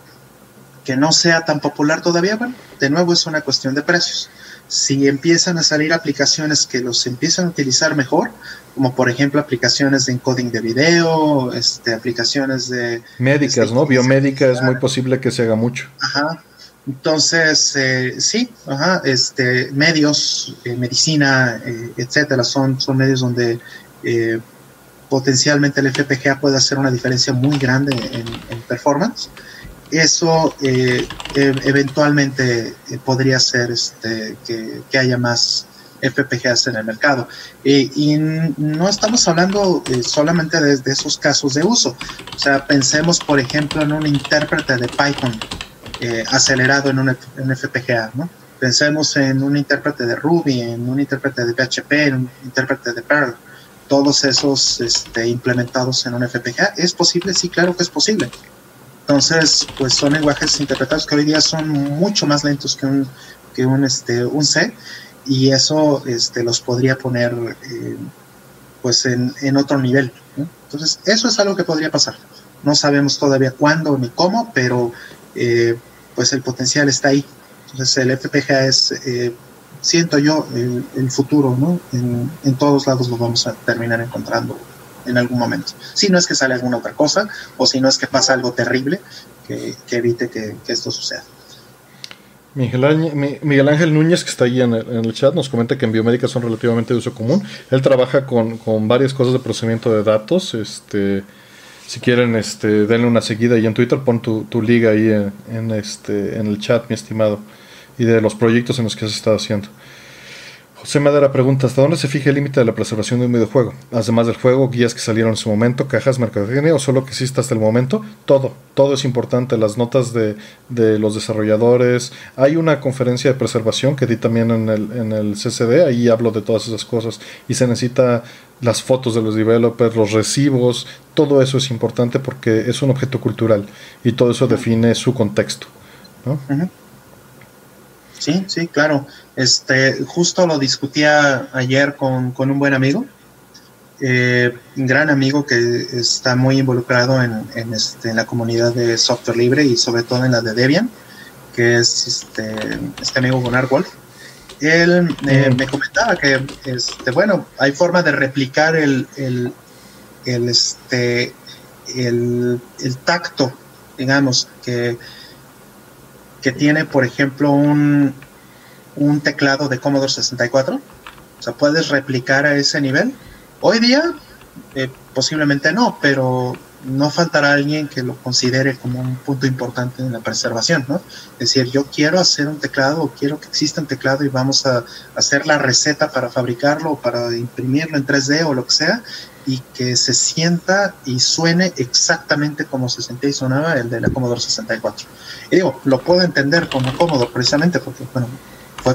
que no sea tan popular todavía, bueno, de nuevo es una cuestión de precios. Si empiezan a salir aplicaciones que los empiezan a utilizar mejor, como por ejemplo aplicaciones de encoding de video, este, aplicaciones de... Médicas, este, ¿no? Biomédica es muy posible que se haga mucho. Ajá. Entonces, eh, sí, ajá, este, medios, eh, medicina, eh, etcétera, son, son medios donde potencialmente el FPGA puede hacer una diferencia muy grande en performance eso eh, e, eventualmente eh, podría ser este, que, haya más FPGAs en el mercado. y no estamos hablando eh, solamente de, esos casos de uso. O sea, pensemos, por ejemplo, en un intérprete de Python acelerado en un, FPGA, ¿no? Pensemos en un intérprete de Ruby, en un intérprete de PHP, en un intérprete de Perl. Todos esos este, implementados en un FPGA. ¿Es posible? Sí, claro que es posible. Entonces, pues son lenguajes interpretados que hoy día son mucho más lentos que un, que un, este, un C y eso este, los podría poner eh, pues en, en, otro nivel. Entonces, eso es algo que podría pasar. No sabemos todavía cuándo ni cómo, pero eh, pues el potencial está ahí. Entonces, el FPGA es, eh, siento yo, el, el futuro, ¿no? En, en todos lados lo vamos a terminar encontrando en algún momento. Si no es que sale alguna otra cosa o si no es que pasa algo terrible que, evite que, esto suceda. Miguel Ángel, Núñez, que está ahí en el, chat, nos comenta que en biomédica son relativamente de uso común. Él trabaja con, varias cosas de procesamiento de datos. Este, si quieren, este, denle una seguida ahí en Twitter, pon tu, tu liga ahí en, este, en el chat, mi estimado, y de los proyectos en los que has estado haciendo. José Madera pregunta, ¿hasta dónde se fija el límite de la preservación de un videojuego? Además del juego, guías que salieron en su momento, cajas, mercadotecnia o solo que exista hasta el momento, todo, todo es importante, las notas de, los desarrolladores, hay una conferencia de preservación que di también en el, en el CCD, ahí hablo de todas esas cosas y se necesita las fotos de los developers, los recibos, todo eso es importante porque es un objeto cultural y todo eso define su contexto. ¿no? Sí, sí, claro. Este, justo lo discutía ayer con, un buen amigo, eh, un gran amigo que está muy involucrado en, este, en, la comunidad de software libre y sobre todo en la de Debian, que es este, este amigo Gunnar Wolf. Él eh, me comentaba que, este, bueno, hay forma de replicar el, el, el este, el, el tacto, digamos, que que tiene, por ejemplo, un, un teclado de Commodore 64. O sea, puedes replicar a ese nivel. Hoy día, eh, posiblemente no, pero no faltará alguien que lo considere como un punto importante en la preservación, ¿no? Es decir, yo quiero hacer un teclado o quiero que exista un teclado y vamos a hacer la receta para fabricarlo o para imprimirlo en 3D o lo que sea y que se sienta y suene exactamente como se sentía y sonaba el de la Commodore 64. Y digo, lo puedo entender como Commodore precisamente porque, bueno,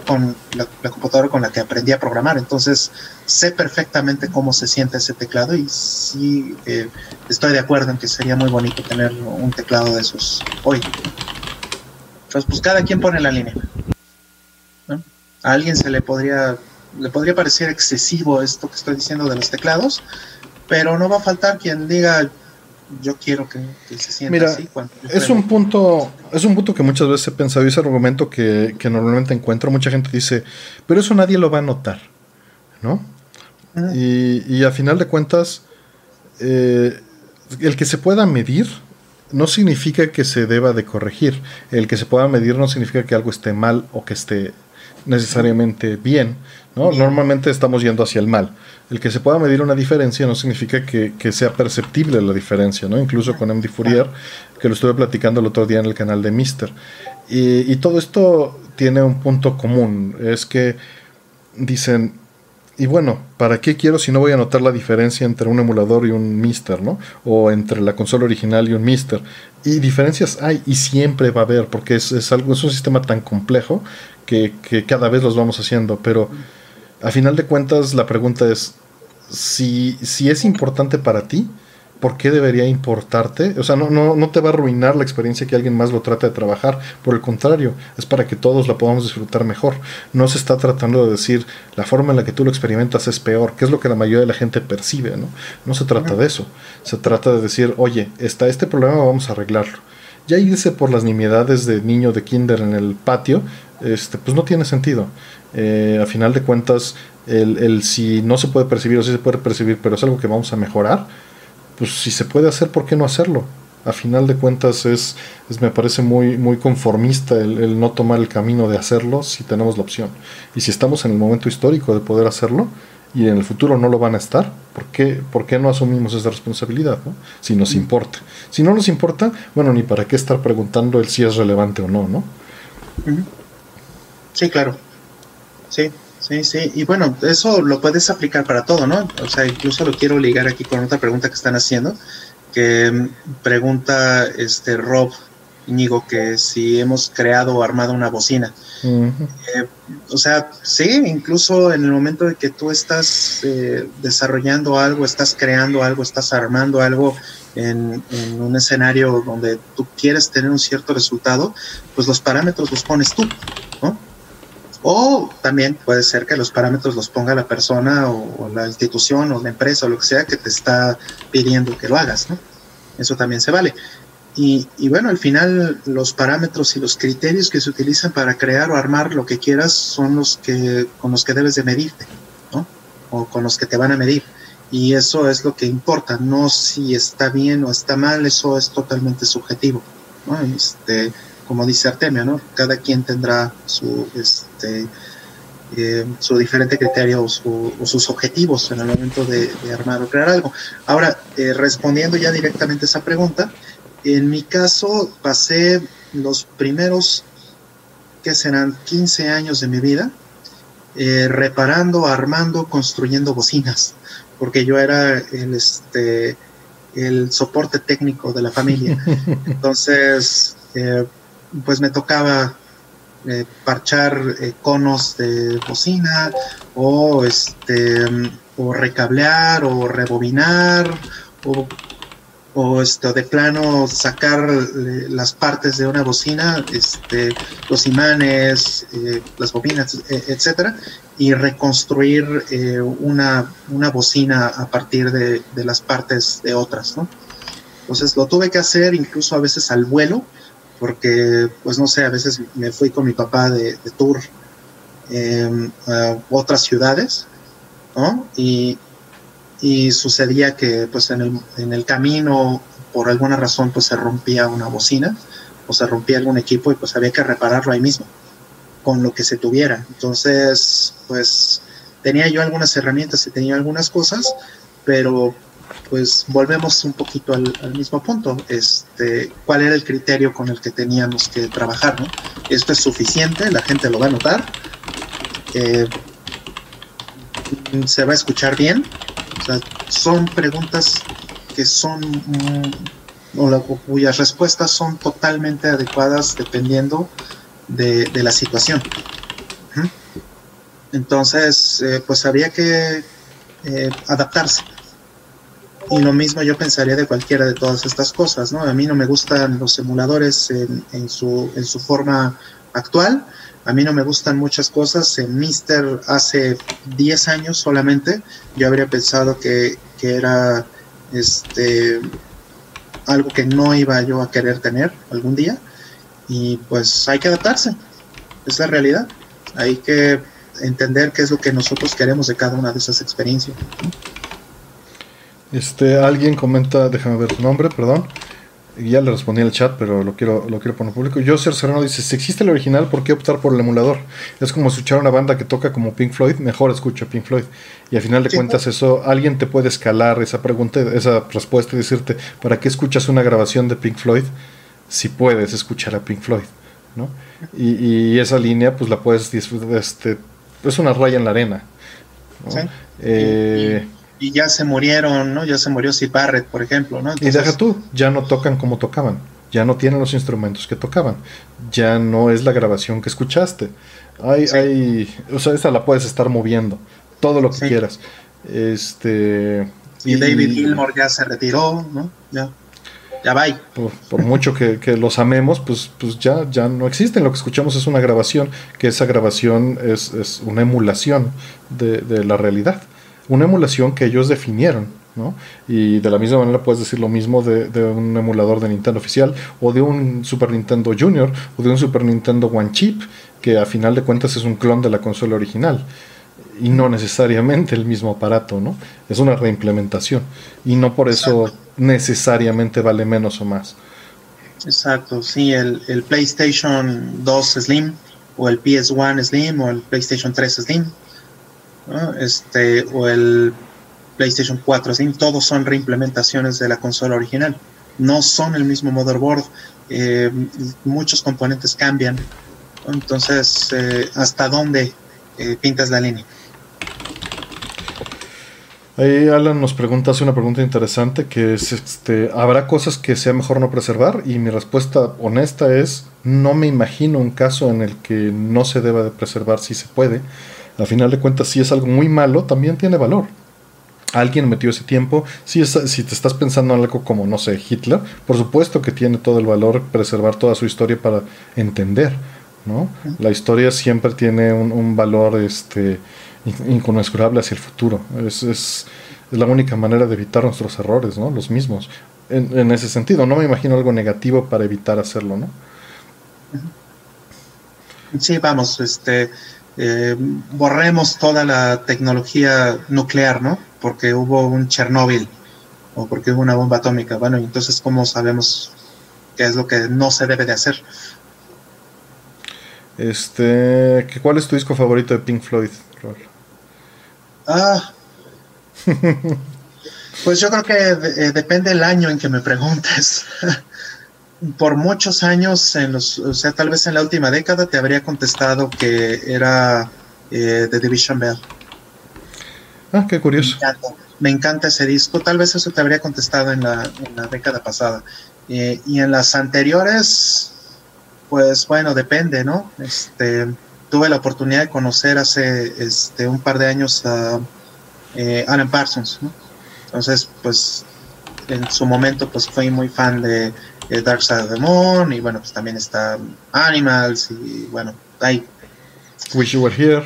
con la, computadora con la que aprendí a programar, entonces sé perfectamente cómo se siente ese teclado y sí eh, estoy de acuerdo en que sería muy bonito tener un teclado de esos hoy. Entonces, pues cada quien pone la línea. A alguien se le podría, le podría parecer excesivo esto que estoy diciendo de los teclados, pero no va a faltar quien diga yo quiero que, se sienta así. es un punto, es un punto que muchas veces he pensado y ese argumento que, normalmente encuentro, mucha gente dice, pero eso nadie lo va a notar, ¿no? y, y, a final de cuentas, eh, el que se pueda medir no significa que se deba de corregir. El que se pueda medir no significa que algo esté mal o que esté necesariamente bien, ¿no? Normalmente estamos yendo hacia el mal. El que se pueda medir una diferencia no significa que, sea perceptible la diferencia, ¿no? Incluso con MD Fourier, que lo estuve platicando el otro día en el canal de Mister. Y, y todo esto tiene un punto común, es que dicen, y bueno, ¿para qué quiero si no voy a notar la diferencia entre un emulador y un Mister, ¿no? O entre la consola original y un Mister. Y diferencias hay y siempre va a haber, porque es, es algo, es un sistema tan complejo que, cada vez los vamos haciendo. Pero a final de cuentas, la pregunta es: si, si es importante para ti, ¿por qué debería importarte? O sea, no, no, no te va a arruinar la experiencia que alguien más lo trata de trabajar. Por el contrario, es para que todos la podamos disfrutar mejor. No se está tratando de decir la forma en la que tú lo experimentas es peor, que es lo que la mayoría de la gente percibe, ¿no? No se trata de eso. Se trata de decir, oye, está este problema, vamos a arreglarlo. Ya irse por las nimiedades de niño de kinder en el patio, este, pues no tiene sentido. Eh, a final de cuentas, el, el si no se puede percibir o si se puede percibir, pero es algo que vamos a mejorar, pues si se puede hacer, ¿por qué no hacerlo? A final de cuentas es, me parece muy, muy conformista el, no tomar el camino de hacerlo si tenemos la opción. Y si estamos en el momento histórico de poder hacerlo y en el futuro no lo van a estar, ¿por qué, por qué no asumimos esa responsabilidad? Si nos importa. Si no nos importa, bueno, ni para qué estar preguntando el si es relevante o no, ¿no? Sí, claro. Sí, Sí, sí, y bueno, eso lo puedes aplicar para todo, ¿no? O sea, incluso lo quiero ligar aquí con otra pregunta que están haciendo, que mm, pregunta este Rob Íñigo que si hemos creado o armado una bocina. Eh, o sea, sí, incluso en el momento de que tú estás eh, desarrollando algo, estás creando algo, estás armando algo en, en, un escenario donde tú quieres tener un cierto resultado, pues los parámetros los pones tú, ¿no? O también puede ser que los parámetros los ponga la persona o, la institución o la empresa o lo que sea que te está pidiendo que lo hagas, ¿no? Eso también se vale. Y, bueno, al final los parámetros y los criterios que se utilizan para crear o armar lo que quieras son los que con los que debes de medirte, ¿no? O con los que te van a medir. Y eso es lo que importa, no si está bien o está mal, eso es totalmente subjetivo. Este, como dice Artemia, ¿no? Cada quien tendrá su, este, eh, su diferente criterio o, sus objetivos en el momento de, armar o crear algo. Ahora, eh, respondiendo ya directamente a esa pregunta, en mi caso pasé los primeros, que serán 15 años de mi vida, eh, reparando, armando, construyendo bocinas, porque yo era el, este, el soporte técnico de la familia. Entonces, pues me tocaba eh, parchar eh, conos de bocina o este o recablear o rebobinar o o esto de plano sacar eh, las partes de una bocina, este, los imanes, eh, las bobinas, e, etcétera, y reconstruir eh, una, una, bocina a partir de, de, las partes de otras, ¿no? Entonces lo tuve que hacer incluso a veces al vuelo, porque, pues no sé, a veces me fui con mi papá de, de tour em, a otras ciudades, ¿no? Y, y sucedía que pues en el, en el camino por alguna razón pues se rompía una bocina o se rompía algún equipo y pues había que repararlo ahí mismo con lo que se tuviera. Entonces pues tenía yo algunas herramientas y tenía algunas cosas pero pues volvemos un poquito al, mismo punto. Este cuál era el criterio con el que teníamos que trabajar no esto es suficiente la gente lo va a notar. Eh, se va a escuchar bien son preguntas que son mm, o, cuyas respuestas son totalmente adecuadas dependiendo de, la situación. Entonces, eh, pues había que eh, adaptarse. Y lo mismo yo pensaría de cualquiera de todas estas cosas, ¿no? A mí no me gustan los emuladores en, su, en su forma actual. A mí no me gustan muchas cosas. En Mister hace 10 años solamente yo habría pensado que, era este algo que no iba yo a querer tener algún día. Y pues hay que adaptarse. Es la realidad. Hay que entender qué es lo que nosotros queremos de cada una de esas experiencias. Este, alguien comenta, déjame ver su nombre, perdón ya le respondí en el chat, pero lo quiero, lo quiero poner público. Joser Serrano dice: Si existe el original, ¿por qué optar por el emulador? Es como escuchar una banda que toca como Pink Floyd, mejor escucha Pink Floyd. Y al final de cuentas, eso, alguien te puede escalar esa pregunta, esa respuesta y decirte: ¿para qué escuchas una grabación de Pink Floyd si puedes escuchar a Pink Floyd? ¿no? Y, esa línea, pues la puedes disfrutar. Este, es una raya en la arena. Eh, y ya se murieron, ¿no? Ya se murió Sid Barrett, por ejemplo, ¿no? Y deja tú, ya no tocan como tocaban, ya no tienen los instrumentos que tocaban, ya no es la grabación que escuchaste. Hay, hay, o sea, esta la puedes estar moviendo, todo lo que quieras. Este. Y, David Gilmour ya se retiró, ¿no? Ya. Ya va. Por, mucho que, los amemos, pues, pues ya, ya no existen. Lo que escuchamos es una grabación, que esa grabación es, es una emulación de, de la realidad una emulación que ellos definieron, ¿no? Y de la misma manera puedes decir lo mismo de, un emulador de Nintendo oficial o de un Super Nintendo Junior o de un Super Nintendo One Chip, que a final de cuentas es un clon de la consola original y no necesariamente el mismo aparato, ¿no? Es una reimplementación y no por eso necesariamente vale menos o más. Exacto, sí, el, el PlayStation 2 Slim o el PS1 Slim o el PlayStation 3 Slim este, o el PlayStation 4, todos son reimplementaciones de la consola original. No son el mismo motherboard, eh, muchos componentes cambian. Entonces, eh, ¿hasta dónde eh, pintas la línea? Ahí Alan nos pregunta, hace una pregunta interesante que es, este, ¿habrá cosas que sea mejor no preservar? Y mi respuesta honesta es, no me imagino un caso en el que no se deba de preservar si se puede. A final de cuentas, si es algo muy malo, también tiene valor. Alguien metió ese tiempo. Si, si te estás pensando en algo como, no sé, Hitler, por supuesto que tiene todo el valor preservar toda su historia para entender. ¿no? La historia siempre tiene un, valor este, inconmensurable hacia el futuro. Es, es, la única manera de evitar nuestros errores, ¿no? los mismos. En, en, ese sentido, no me imagino algo negativo para evitar hacerlo. ¿no? Sí, vamos, este eh, borremos toda la tecnología nuclear, ¿no? Porque hubo un Chernóbil o porque hubo una bomba atómica. Bueno, entonces, ¿cómo sabemos qué es lo que no se debe de hacer? Este, ¿cuál es tu disco favorito de Pink Floyd, Ah, pues yo creo que eh, depende del año en que me preguntes. por muchos años, en los, o sea, tal vez en la última década, te habría contestado que era eh, The Division Bell. Ah, qué curioso. Me encanta, ese disco. Tal vez eso te habría contestado en la, década pasada. Eh, y en las anteriores, pues bueno, depende, ¿no? Este, tuve la oportunidad de conocer hace este, un par de años a eh, Alan Parsons, ¿no? Entonces, pues en su momento pues fui muy fan de, Dark Side of the Moon y bueno, pues también está Animals y bueno, hay... Wish You Were Here.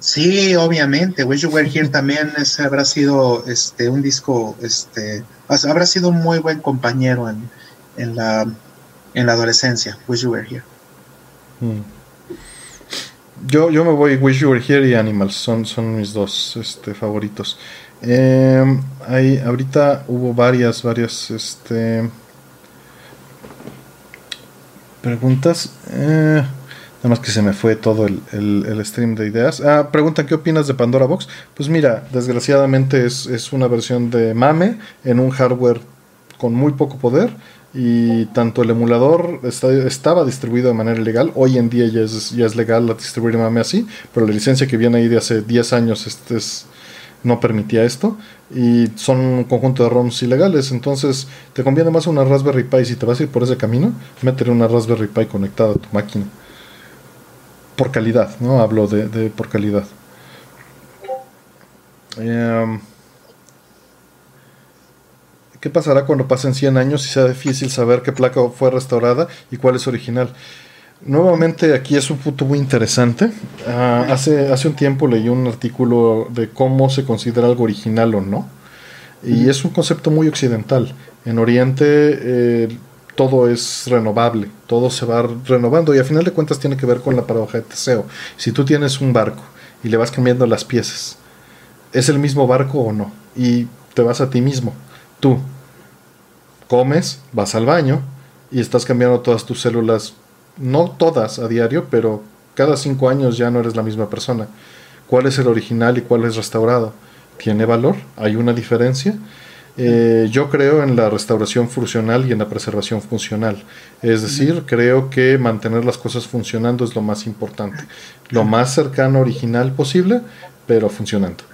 Sí, obviamente, Wish You Were Here también ese habrá sido este un disco, este, habrá sido un muy buen compañero en, en la en la adolescencia, Wish You Were Here. Mm. Yo, yo me voy Wish You Were Here y Animals, son, son mis dos este, favoritos. Eh, hay, ahorita hubo varias, varias este, preguntas. Eh, nada más que se me fue todo el, stream de ideas. Ah, preguntan qué opinas de Pandora Box. Pues mira, desgraciadamente es, es una versión de MAME en un hardware con muy poco poder y tanto el emulador estaba distribuido de manera legal, hoy en día ya es, ya es legal distribuir MAME así, pero la licencia que viene ahí de hace 10 años este no permitía esto y son un conjunto de ROMs ilegales, entonces te conviene más una Raspberry Pi si te vas a ir por ese camino, meter una Raspberry Pi conectada a tu máquina. Por calidad, ¿no? Hablo de, por calidad. Eh, ¿Qué pasará cuando pasen 100 años y sea difícil saber qué placa fue restaurada y cuál es original? Nuevamente aquí es un punto muy interesante. Ah, hace, hace un tiempo leí un artículo de cómo se considera algo original o no. Y es un concepto muy occidental. En Oriente eh, todo es renovable, todo se va renovando y a final de cuentas tiene que ver con la paradoja de Teseo. Si tú tienes un barco y le vas cambiando las piezas, ¿es el mismo barco o no? Y te vas a ti mismo tú comes, vas al baño y estás cambiando todas tus células, no todas a diario, pero cada cinco años ya no eres la misma persona. ¿Cuál es el original y cuál es restaurado? ¿Tiene valor? ¿Hay una diferencia? Eh, yo creo en la restauración funcional y en la preservación funcional. Es decir, creo que mantener las cosas funcionando es lo más importante. Lo más cercano original posible, pero funcionando.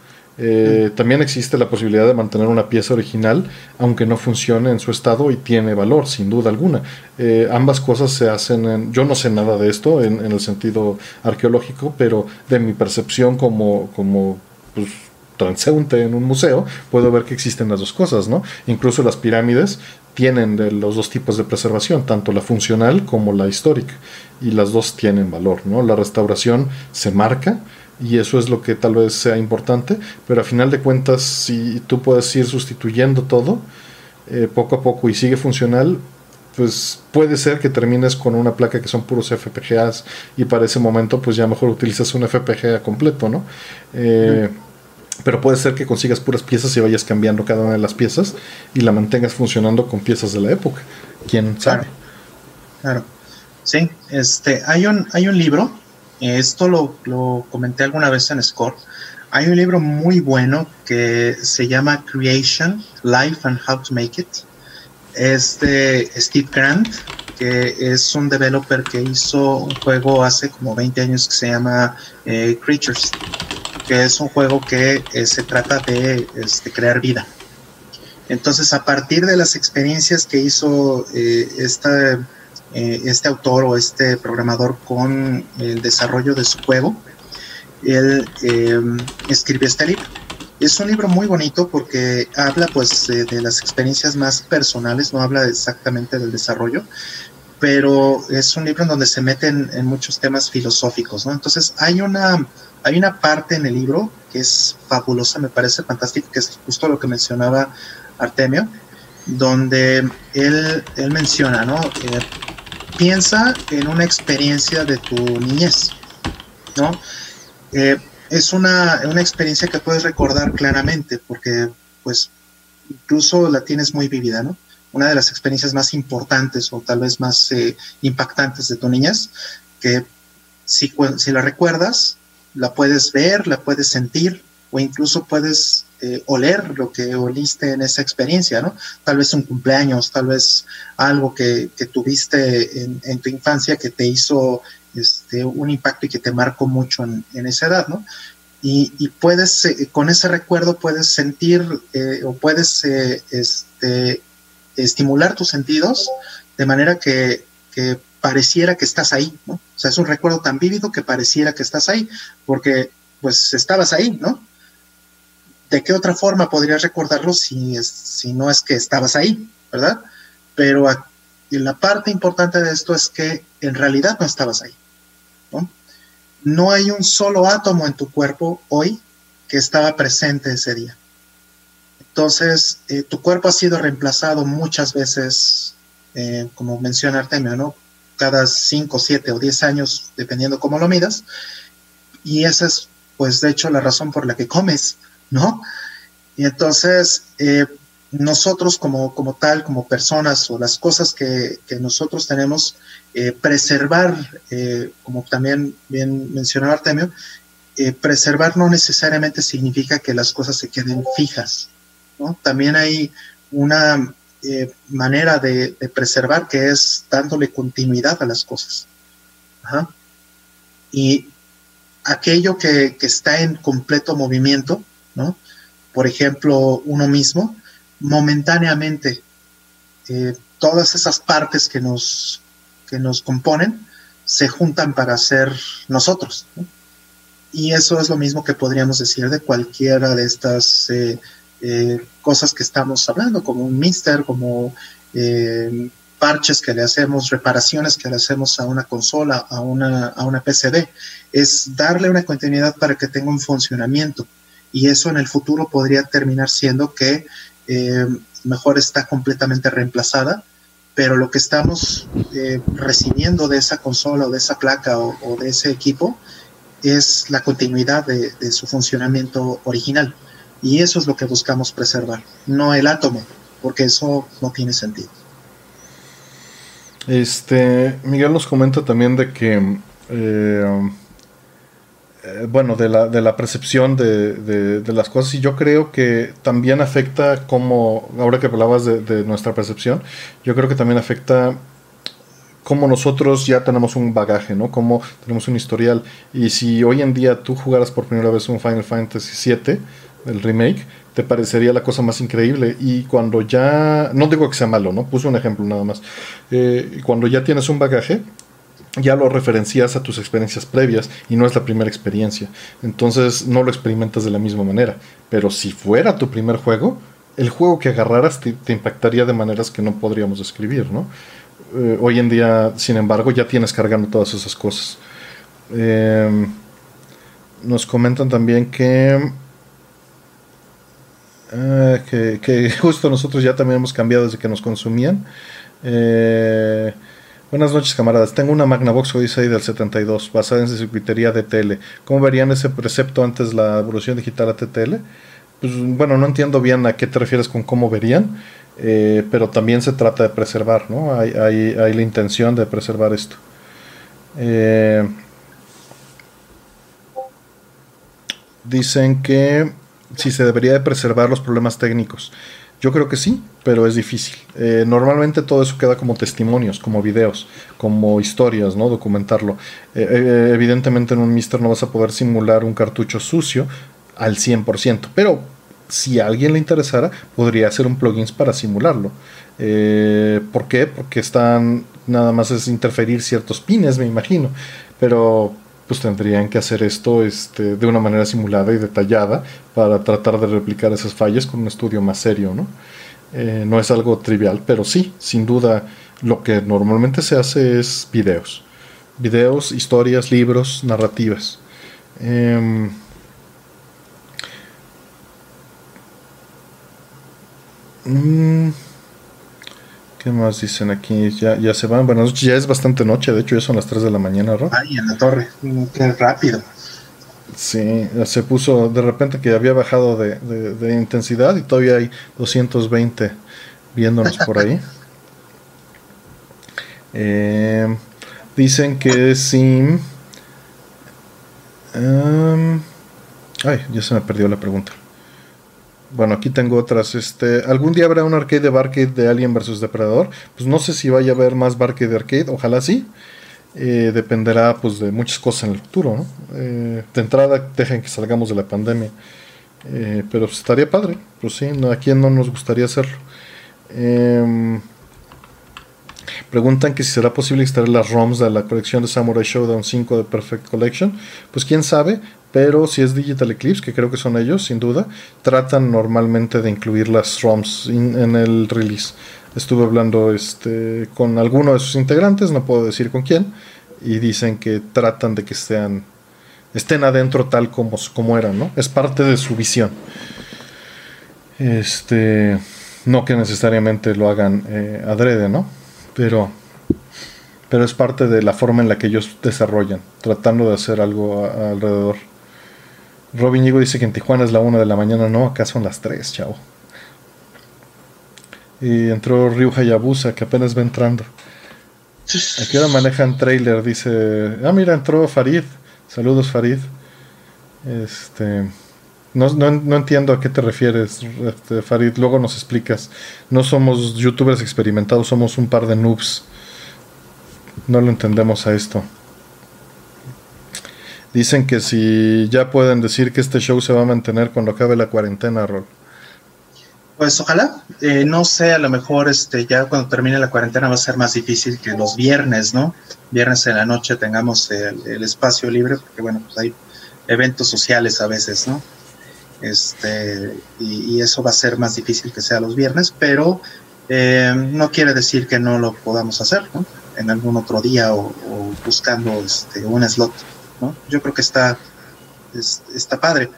Eh, también existe la posibilidad de mantener una pieza original, aunque no funcione en su estado y tiene valor, sin duda alguna. Eh, ambas cosas se hacen en, yo no sé nada de esto en, el sentido arqueológico, pero de mi percepción como, como pues, transeúnte en un museo, puedo ver que existen las dos cosas, ¿no? Incluso las pirámides tienen de los dos tipos de preservación, tanto la funcional como la histórica, y las dos tienen valor, ¿no? La restauración se marca, y eso es lo que tal vez sea importante, pero a final de cuentas, si tú puedes ir sustituyendo todo eh, poco a poco y sigue funcional, pues puede ser que termines con una placa que son puros FPGAs y para ese momento pues ya mejor utilizas un FPGA completo, ¿no? Eh, pero puede ser que consigas puras piezas y vayas cambiando cada una de las piezas y la mantengas funcionando con piezas de la época. ¿Quién sabe? Claro. Sí, este, hay un, hay un libro esto lo, comenté alguna vez en Score. Hay un libro muy bueno que se llama Creation, Life and How to Make It. Es de Steve Grant, que es un developer que hizo un juego hace como 20 años que se llama eh, Creatures, que es un juego que eh, se trata de este, crear vida. Entonces, a partir de las experiencias que hizo eh, esta eh, este autor o este programador con el desarrollo de su juego, él em, escribió este libro. Es un libro muy bonito porque habla pues de, las experiencias más personales, no habla exactamente del desarrollo, pero es un libro en donde se meten en muchos temas filosóficos, ¿no? Entonces hay una, hay una parte en el libro que es fabulosa, me parece fantástica, que es justo lo que mencionaba Artemio, donde él, él menciona, ¿no? Eh, piensa en una experiencia de tu niñez, ¿no? Eh, es una, experiencia que puedes recordar claramente porque, pues, incluso la tienes muy vivida, ¿no? Una de las experiencias más importantes o tal vez más eh, impactantes de tu niñez, que si, si la recuerdas, la puedes ver, la puedes sentir o incluso puedes eh, oler lo que oliste en esa experiencia, ¿no? Tal vez un cumpleaños, tal vez algo que, tuviste en, tu infancia que te hizo este, un impacto y que te marcó mucho en, esa edad, ¿no? Y, puedes, eh, con ese recuerdo puedes sentir eh, o puedes este, estimular tus sentidos de manera que, que pareciera que estás ahí, ¿no? O sea, es un recuerdo tan vívido que pareciera que estás ahí, porque pues estabas ahí, ¿no? ¿De qué otra forma podrías recordarlo si, si no es que estabas ahí, verdad? Pero la parte importante de esto es que en realidad no estabas ahí. ¿no? no hay un solo átomo en tu cuerpo hoy que estaba presente ese día. Entonces, eh, tu cuerpo ha sido reemplazado muchas veces, eh, como menciona Artemio, ¿no? Cada 5, 7 o 10 años, dependiendo cómo lo midas. Y esa es, pues, de hecho, la razón por la que comes, ¿no? Y entonces, eh, nosotros como, como tal, como personas o las cosas que, nosotros tenemos, eh, preservar, eh, como también bien mencionó Artemio, preservar no necesariamente significa que las cosas se queden fijas. ¿no? También hay una manera de, preservar que es dándole continuidad a las cosas. Y aquello que, que, está en completo movimiento, ¿no? por ejemplo, uno mismo, momentáneamente eh, todas esas partes que nos, que nos componen se juntan para ser nosotros. Y eso es lo mismo que podríamos decir de cualquiera de estas eh, eh, cosas que estamos hablando, como un mister, como parches que le hacemos, reparaciones que le hacemos a una consola, a una, a una PCB. Es darle una continuidad para que tenga un funcionamiento. Y eso en el futuro podría terminar siendo que eh, mejor está completamente reemplazada, pero lo que estamos eh, recibiendo de esa consola o de esa placa o, de ese equipo es la continuidad de, su funcionamiento original. Y eso es lo que buscamos preservar, no el átomo, porque eso no tiene sentido. Este, Miguel nos comenta también de que eh, eh, bueno, de la, de la percepción de, de, las cosas y yo creo que también afecta como, ahora que hablabas de, nuestra percepción, yo creo que también afecta como nosotros ya tenemos un bagaje, ¿no? Como tenemos un historial y si hoy en día tú jugaras por primera vez un Final Fantasy VII, el remake, te parecería la cosa más increíble y cuando ya, no digo que sea malo, ¿no? Puse un ejemplo nada más, eh, cuando ya tienes un bagaje, ya lo referencias a tus experiencias previas y no es la primera experiencia. Entonces no lo experimentas de la misma manera. Pero si fuera tu primer juego, el juego que agarraras te, impactaría de maneras que no podríamos describir, ¿no? Eh, hoy en día, sin embargo, ya tienes cargando todas esas cosas. Em, nos comentan también que, ah, que, que, justo nosotros ya también hemos cambiado desde que nos consumían. Eh, Buenas noches, camaradas. Tengo una Magnavox Odyssey del 72, basada en circuitería de tele. ¿Cómo verían ese precepto antes la evolución digital a TTL? Pues bueno, no entiendo bien a qué te refieres con cómo verían, eh, pero también se trata de preservar, ¿no? Hay, hay, la intención de preservar esto. Eh, dicen que si se debería de preservar los problemas técnicos. Yo creo que sí, pero es difícil. Eh, normalmente todo eso queda como testimonios, como videos, como historias, ¿no? Documentarlo. Eh, eh, evidentemente en un Mister no vas a poder simular un cartucho sucio al 100%, pero si a alguien le interesara, podría hacer un plugin para simularlo. ¿Por qué? Porque están, nada más es interferir ciertos pines, me imagino. Pero pues tendrían que hacer esto este, de una manera simulada y detallada para tratar de replicar esas fallas con un estudio más serio, ¿no? Eh, no es algo trivial, pero sí, sin duda, lo que normalmente se hace es videos. Videos, historias, libros, narrativas. Em, mm, ¿Qué más dicen aquí? Ya, ya se van. Buenas noches, ya es bastante noche, de hecho ya son las 3 de la mañana, ¿no? Ay, en la torre, qué rápido. Sí, se puso de repente que había bajado de, de, intensidad y todavía hay 220 viéndonos por ahí. Eh, dicen que sí. Em, ay, ya se me perdió la pregunta. Bueno, aquí tengo otras. Este, ¿Algún día habrá un arcade de Barcade de Alien vs Depredador? Pues no sé si vaya a haber más Barcade de arcade, ojalá sí. Eh, dependerá pues de muchas cosas en el futuro, ¿no? Eh, de entrada, dejen que salgamos de la pandemia. Eh, pero pues, estaría padre, pues sí, ¿a quién no nos gustaría hacerlo? Em, preguntan que si será posible instalar las ROMs de la colección de Samurai Showdown 5 de Perfect Collection. Pues quién sabe, pero si es Digital Eclipse, que creo que son ellos, sin duda, tratan normalmente de incluir las ROMs en el release. Estuve hablando este, con alguno de sus integrantes, no puedo decir con quién, y dicen que tratan de que sean, estén adentro tal como, como eran, ¿no? Es parte de su visión. Este, no que necesariamente lo hagan eh, adrede, ¿no? Pero, pero es parte de la forma en la que ellos desarrollan, tratando de hacer algo alrededor. Robin Higo dice que en Tijuana es la 1 de la mañana, no, acá son las 3, chavo. Y entró Ryu Hayabusa, que apenas va entrando. Aquí ahora manejan trailer, dice. Ah, mira, entró Farid. Saludos, Farid. Este. No, no, entiendo a qué te refieres, este, Farid. Luego nos explicas. No somos youtubers experimentados, somos un par de noobs. No lo entendemos a esto. Dicen que si ya pueden decir que este show se va a mantener cuando acabe la cuarentena, Rol. Pues ojalá, eh, no sé, a lo mejor este ya cuando termine la cuarentena va a ser más difícil que los viernes, ¿no? Viernes en la noche tengamos el, espacio libre, porque bueno, pues hay eventos sociales a veces, ¿no? Este, y, eso va a ser más difícil que sea los viernes, pero eh, no quiere decir que no lo podamos hacer, ¿no? En algún otro día o, o buscando este, un slot. Yo creo que está, está padre.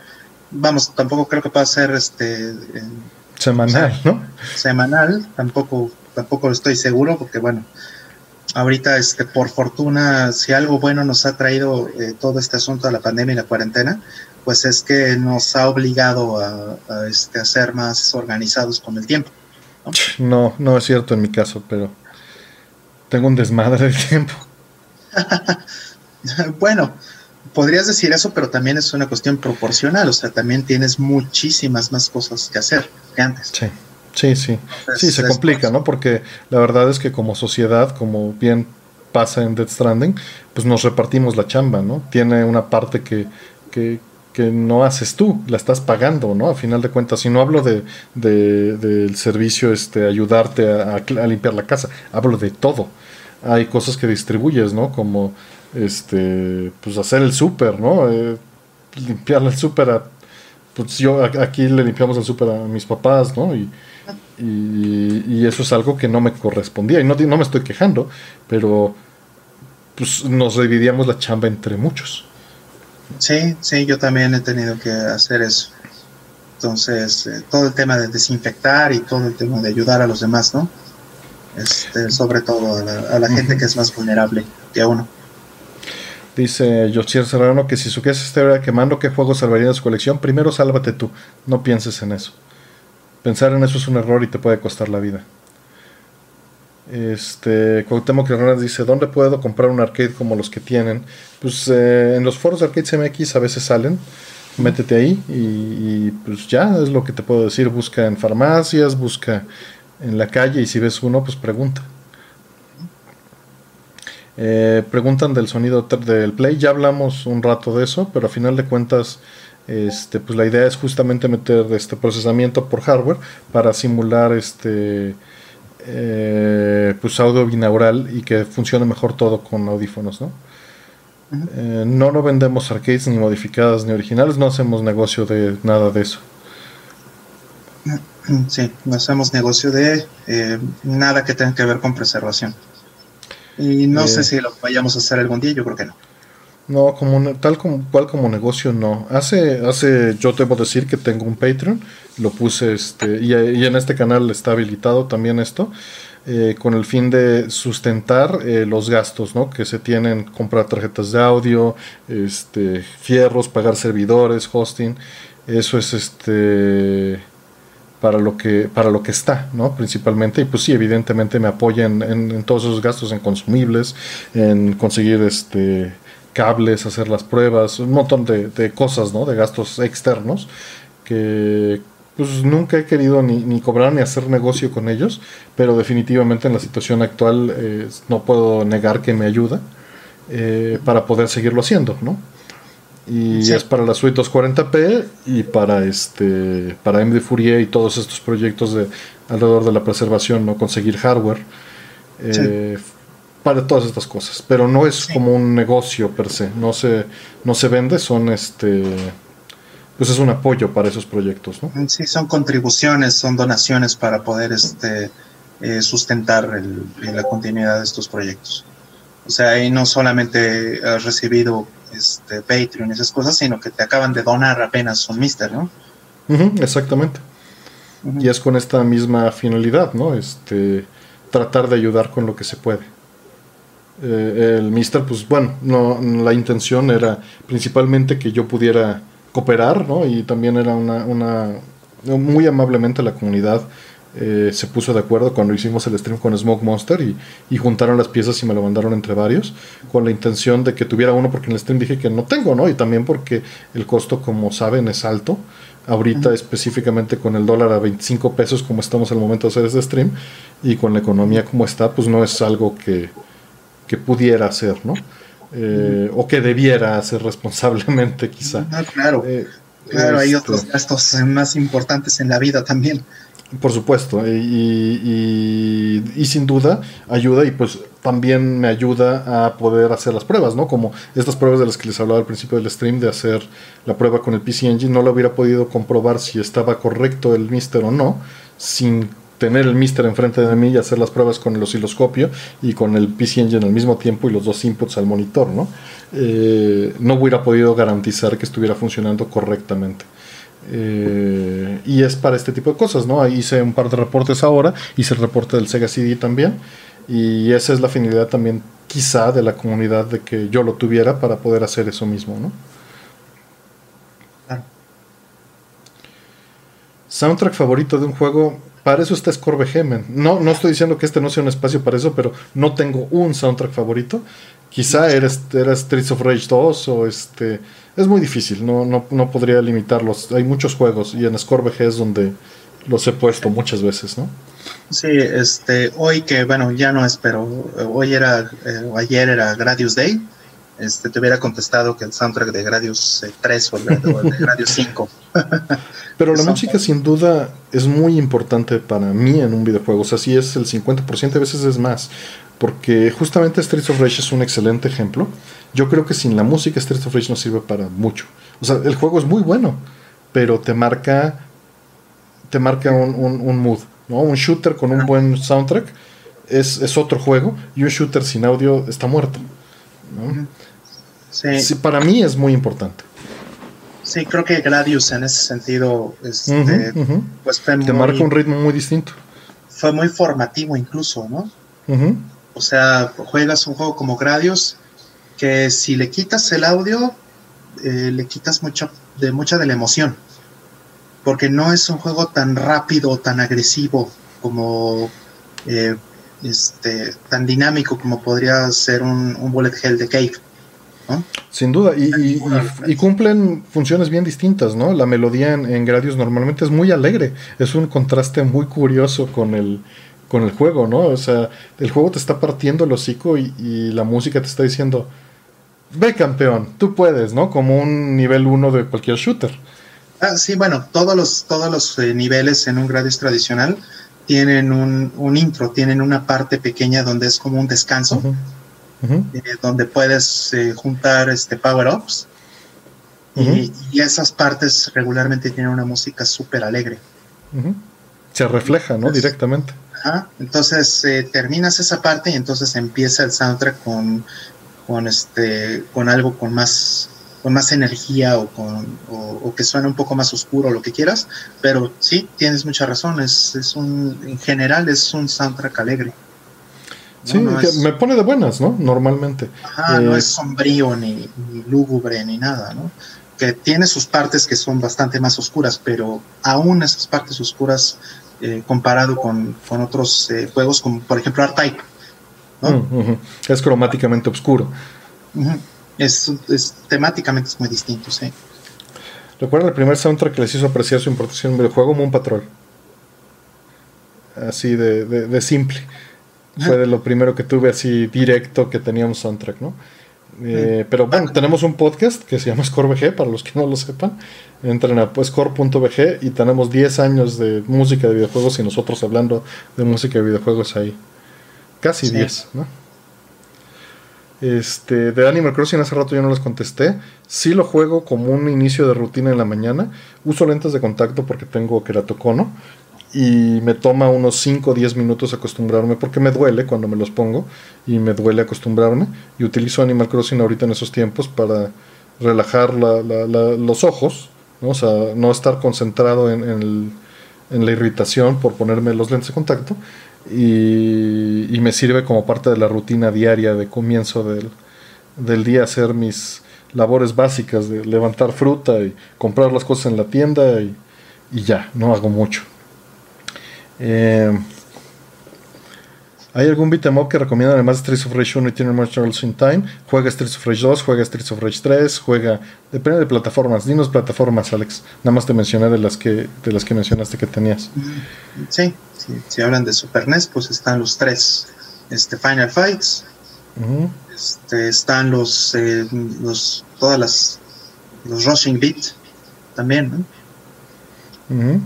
Vamos, tampoco creo que pueda ser este semanal, ¿no? Semanal, tampoco, tampoco estoy seguro, porque bueno, ahorita este, por fortuna, si algo bueno nos ha traído eh, todo este asunto de la pandemia y la cuarentena, pues es que nos ha obligado a, este, a ser más organizados con el tiempo. ¿no? no, es cierto en mi caso, pero tengo un desmadre de tiempo. bueno, podrías decir eso, pero también es una cuestión proporcional, o sea, también tienes muchísimas más cosas que hacer que antes. Sí, sí, sí. sí, se complica, ¿no? Porque la verdad es que como sociedad, como bien pasa en Dead Stranding, pues nos repartimos la chamba, ¿no? Tiene una parte que, que, que no haces tú, la estás pagando, ¿no? A final de cuentas, si no hablo de, del servicio, este, ayudarte a, a limpiar la casa, hablo de todo. Hay cosas que distribuyes, ¿no? Como este, pues hacer el súper, ¿no? Eh, limpiarle el súper a, pues yo aquí le limpiamos el súper a mis papás, ¿no? Y, y, eso es algo que no me correspondía. Y no, no me estoy quejando, pero pues nos dividíamos la chamba entre muchos. Sí, sí, yo también he tenido que hacer eso. Entonces, eh, todo el tema de desinfectar y todo el tema de ayudar a los demás, ¿no? Este, sobre todo a la, a la gente que es más vulnerable que a uno. Dice Josier Serrano que si su casa estuviera quemando, ¿qué juego salvaría de su colección? Primero sálvate tú, no pienses en eso. Pensar en eso es un error y te puede costar la vida. Este, Cuauhtémoc Hernández dice, ¿dónde puedo comprar un arcade como los que tienen? Pues eh, en los foros de Arcades MX a veces salen, métete ahí y, pues ya es lo que te puedo decir, busca en farmacias, busca en la calle y si ves uno, pues pregunta. Eh, preguntan del sonido del play, ya hablamos un rato de eso, pero a final de cuentas, este, pues la idea es justamente meter este procesamiento por hardware para simular este eh, pues audio binaural y que funcione mejor todo con audífonos, ¿no? Eh, no lo vendemos arcades ni modificadas ni originales, no hacemos negocio de nada de eso. Sí, no hacemos negocio de nada que tenga que ver con preservación. Y no sé eh, si lo vayamos a hacer algún día, yo creo que no. No, como tal como cual como negocio no. Hace hace yo debo decir que tengo un Patreon, lo puse este y, en este canal está habilitado también esto eh, con el fin de sustentar eh, los gastos, ¿no? Que se tienen comprar tarjetas de audio, este fierros, pagar servidores, hosting. Eso es este para lo que para lo que está no principalmente. Y pues sí evidentemente me apoya en, todos esos gastos en consumibles en conseguir este cables hacer las pruebas un montón de, cosas no de gastos externos que pues nunca he querido ni, cobrar ni hacer negocio con ellos pero definitivamente en la situación actual eh, no puedo negar que me ayuda eh, para poder seguirlo haciendo no y es para la suite 240p y para este para MD Fourier y todos estos proyectos de alrededor de la preservación no conseguir hardware eh, para todas estas cosas, pero no es como un negocio per se, no se, no se vende, son este pues es un apoyo para esos proyectos, ¿no? Sí, son contribuciones, son donaciones para poder este eh, sustentar la continuidad de estos proyectos. O sea, ahí no solamente has recibido este Patreon y esas cosas, sino que te acaban de donar apenas un Mister, ¿no? exactamente. Y es con esta misma finalidad, ¿no? Este, tratar de ayudar con lo que se puede. Eh, el Mister, pues bueno, no, la intención era principalmente que yo pudiera cooperar, ¿no? Y también era una, una muy amablemente la comunidad eh, se puso de acuerdo cuando hicimos el stream con Smoke Monster y, y, juntaron las piezas y me lo mandaron entre varios con la intención de que tuviera uno porque en el stream dije que no tengo, ¿no? Y también porque el costo, como saben, es alto. Ahorita específicamente con el dólar a 25 pesos como estamos al momento de hacer este stream y con la economía como está, pues no es algo que, que pudiera hacer, ¿no? Eh, o que debiera hacer responsablemente quizá. Ah, claro, eh, claro, hay otros este gastos más importantes en la vida también. Por supuesto, y, y, sin duda ayuda y pues también me ayuda a poder hacer las pruebas, ¿no? Como estas pruebas de las que les hablaba al principio del stream, de hacer la prueba con el PC Engine, no lo hubiera podido comprobar si estaba correcto el Mister o no, sin tener el Mister enfrente de mí y hacer las pruebas con el osciloscopio y con el PC Engine al mismo tiempo y los dos inputs al monitor, ¿no? Eh, no hubiera podido garantizar que estuviera funcionando correctamente. Eh, y es para este tipo de cosas, ¿no? Hice un par de reportes ahora, hice el reporte del Sega CD también, y esa es la finalidad también quizá de la comunidad de que yo lo tuviera para poder hacer eso mismo, ¿no? Soundtrack favorito de un juego, para eso está Score No, no estoy diciendo que este no sea un espacio para eso, pero no tengo un soundtrack favorito. Quizá era, era Streets of Rage 2 o este... Es muy difícil, no, no, no podría limitarlos. Hay muchos juegos y en Score es donde los he puesto muchas veces, ¿no? Sí, este, hoy que, bueno, ya no es, pero hoy era, eh, ayer era Gradius Day, este, te hubiera contestado que el soundtrack de Gradius 3 o, de Gradius 5. Pero la música sin duda es muy importante para mí en un videojuego. O sea, sí es el 50%, a veces es más. Porque justamente Streets of Rage es un excelente ejemplo. Yo creo que sin la música Streets of Rage no sirve para mucho. O sea, el juego es muy bueno, pero te marca, te marca un, mood. ¿no? Un shooter con un buen soundtrack es, es, otro juego y un shooter sin audio está muerto. Sí. para mí es muy importante. Sí, creo que Gradius en ese sentido este, pues te marca un ritmo muy distinto. Fue muy formativo incluso, ¿no? O sea, juegas un juego como Gradius que si le quitas el audio, eh, le quitas mucho de mucha de la emoción. Porque no es un juego tan rápido, tan agresivo como eh, este, tan dinámico como podría ser un, un Bullet Hell de Cave. Sin duda, y, cumplen funciones bien distintas, ¿no? La melodía en, Gradius normalmente es muy alegre, es un contraste muy curioso con el, con el juego, ¿no? O sea, el juego te está partiendo el hocico y, la música te está diciendo, ve campeón, tú puedes, ¿no? Como un nivel 1 de cualquier shooter. Ah, sí, bueno, todos los, todos los eh, niveles en un Gradius tradicional tienen un, intro, tienen una parte pequeña donde es como un descanso, eh, donde puedes eh, juntar este power-ups. y, esas partes regularmente tienen una música súper alegre. Se refleja, ¿no? Directamente. Entonces eh, terminas esa parte y entonces empieza el soundtrack con, con, este, con algo con más con más energía o, con, o, que suene un poco más oscuro, lo que quieras, pero sí, tienes mucha razón, es, es un, en general es un soundtrack alegre. Sí, me pone de buenas, ¿no? Normalmente. Ajá, no eh, es sombrío ni, lúgubre ni nada, ¿no? Que tiene sus partes que son bastante más oscuras, pero aún esas partes oscuras, eh, comparado con, otros eh, juegos como por ejemplo R-Type, ¿no? Mm, es cromáticamente oscuro es, es, temáticamente es muy distinto, sí. Recuerda el primer soundtrack que les hizo apreciar su importación en el juego, Moon Patrol. Así de, de, simple. Fue de lo primero que tuve así directo que teníamos soundtrack, ¿no? Eh, pero bueno, tenemos un podcast que se llama ScoreVG, para los que no lo sepan. Entren a pues, score.bg y tenemos 10 años de música de videojuegos y nosotros hablando de música de videojuegos ahí. Casi 10, ¿no? Este, de Animal Crossing hace rato yo no les contesté. Sí lo juego como un inicio de rutina en la mañana. Uso lentes de contacto porque tengo queratocono. Y me toma unos 5 o 10 minutos acostumbrarme porque me duele cuando me los pongo. Y me duele acostumbrarme. Y utilizo Animal Crossing ahorita en esos tiempos para relajar los ojos. ¿no? O sea, no estar concentrado en, en la irritación por ponerme los lentes de contacto y, me sirve como parte de la rutina diaria de comienzo del, del, día hacer mis labores básicas de levantar fruta y comprar las cosas en la tienda y, ya, no hago mucho. Eh, ¿Hay algún beat'em up que recomiendan además de Streets of Rage 1 y Time? Juega Streets of Rage 2, juega Streets of Rage 3, juega... Depende de plataformas. Dinos plataformas, Alex. Nada más te mencioné de las que, de las que mencionaste que tenías. Sí, si hablan de Super NES, pues están los tres este, Final Fights. este, están los, eh, los... Todas las... Los Rushing Beat también, ¿no?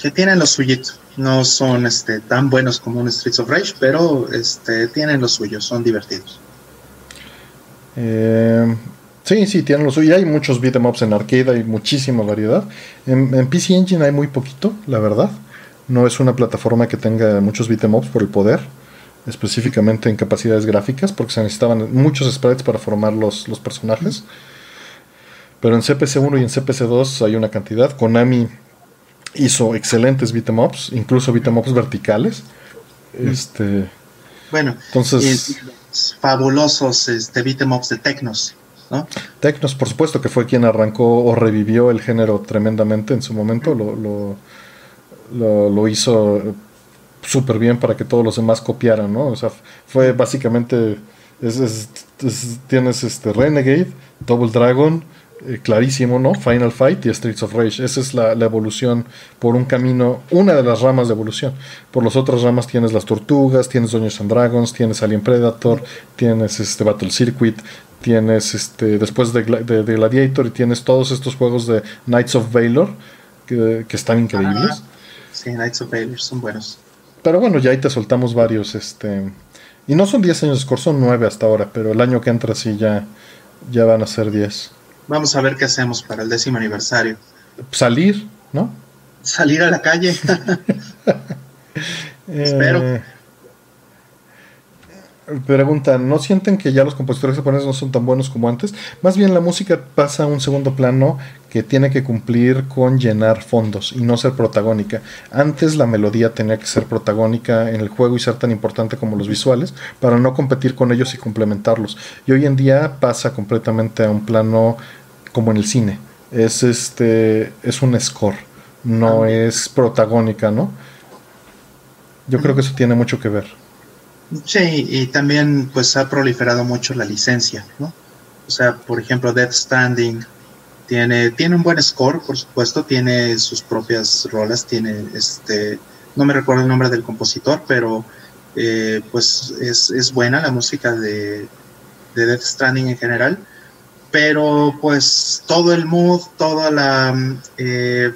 Que tienen los suyitos no son este, tan buenos como un Streets of Rage, pero este, tienen lo suyo, son divertidos. Eh, sí, sí, tienen lo suyo. Hay muchos beat'em ups en arcade, hay muchísima variedad. En, PC Engine hay muy poquito, la verdad. No es una plataforma que tenga muchos beat'em por el poder, específicamente en capacidades gráficas, porque se necesitaban muchos sprites para formar los, los personajes. Pero en CPC 1 y en CPC 2 hay una cantidad. Konami hizo excelentes beat'em ups, incluso beat'em ups verticales. Este, bueno, entonces fabulosos este beat'em ups de Tecnos, ¿no? Tecnos, por supuesto, que fue quien arrancó o revivió el género tremendamente en su momento, lo, lo, lo, hizo súper bien para que todos los demás copiaran, ¿no? O sea, fue básicamente tienes este Renegade, Double Dragon, eh, clarísimo, ¿no? Final Fight y Streets of Rage. Esa es la, evolución por un camino, una de las ramas de evolución. Por las otras ramas tienes las tortugas, tienes Dungeons and Dragons, tienes Alien Predator, tienes este Battle Circuit, tienes este después de, Gladiator y tienes todos estos juegos de Knights of Valor que, están increíbles. Sí, Knights of Valor son buenos. Pero bueno, ya ahí te soltamos varios, este y no son 10 años de score, son 9 hasta ahora, pero el año que entra sí ya, ya van a ser 10. Vamos a ver qué hacemos para el décimo aniversario. Salir, ¿no? Salir a la calle. Espero. Preguntan, ¿no sienten que ya los compositores japoneses no son tan buenos como antes? Más bien la música pasa a un segundo plano que tiene que cumplir con llenar fondos y no ser protagónica. Antes la melodía tenía que ser protagónica en el juego y ser tan importante como los visuales para no competir con ellos y complementarlos. Y hoy en día pasa completamente a un plano como en el cine. Es este es un score, no ah. es protagónica, ¿no? Yo creo que eso tiene mucho que ver. Sí, y también pues ha proliferado mucho la licencia, ¿no? O sea, por ejemplo, Death Standing tiene, tiene un buen score, por supuesto, tiene sus propias rolas, tiene este, no me recuerdo el nombre del compositor, pero eh, pues es, buena la música de, de Death Stranding en general, pero pues todo el mood, toda la, eh,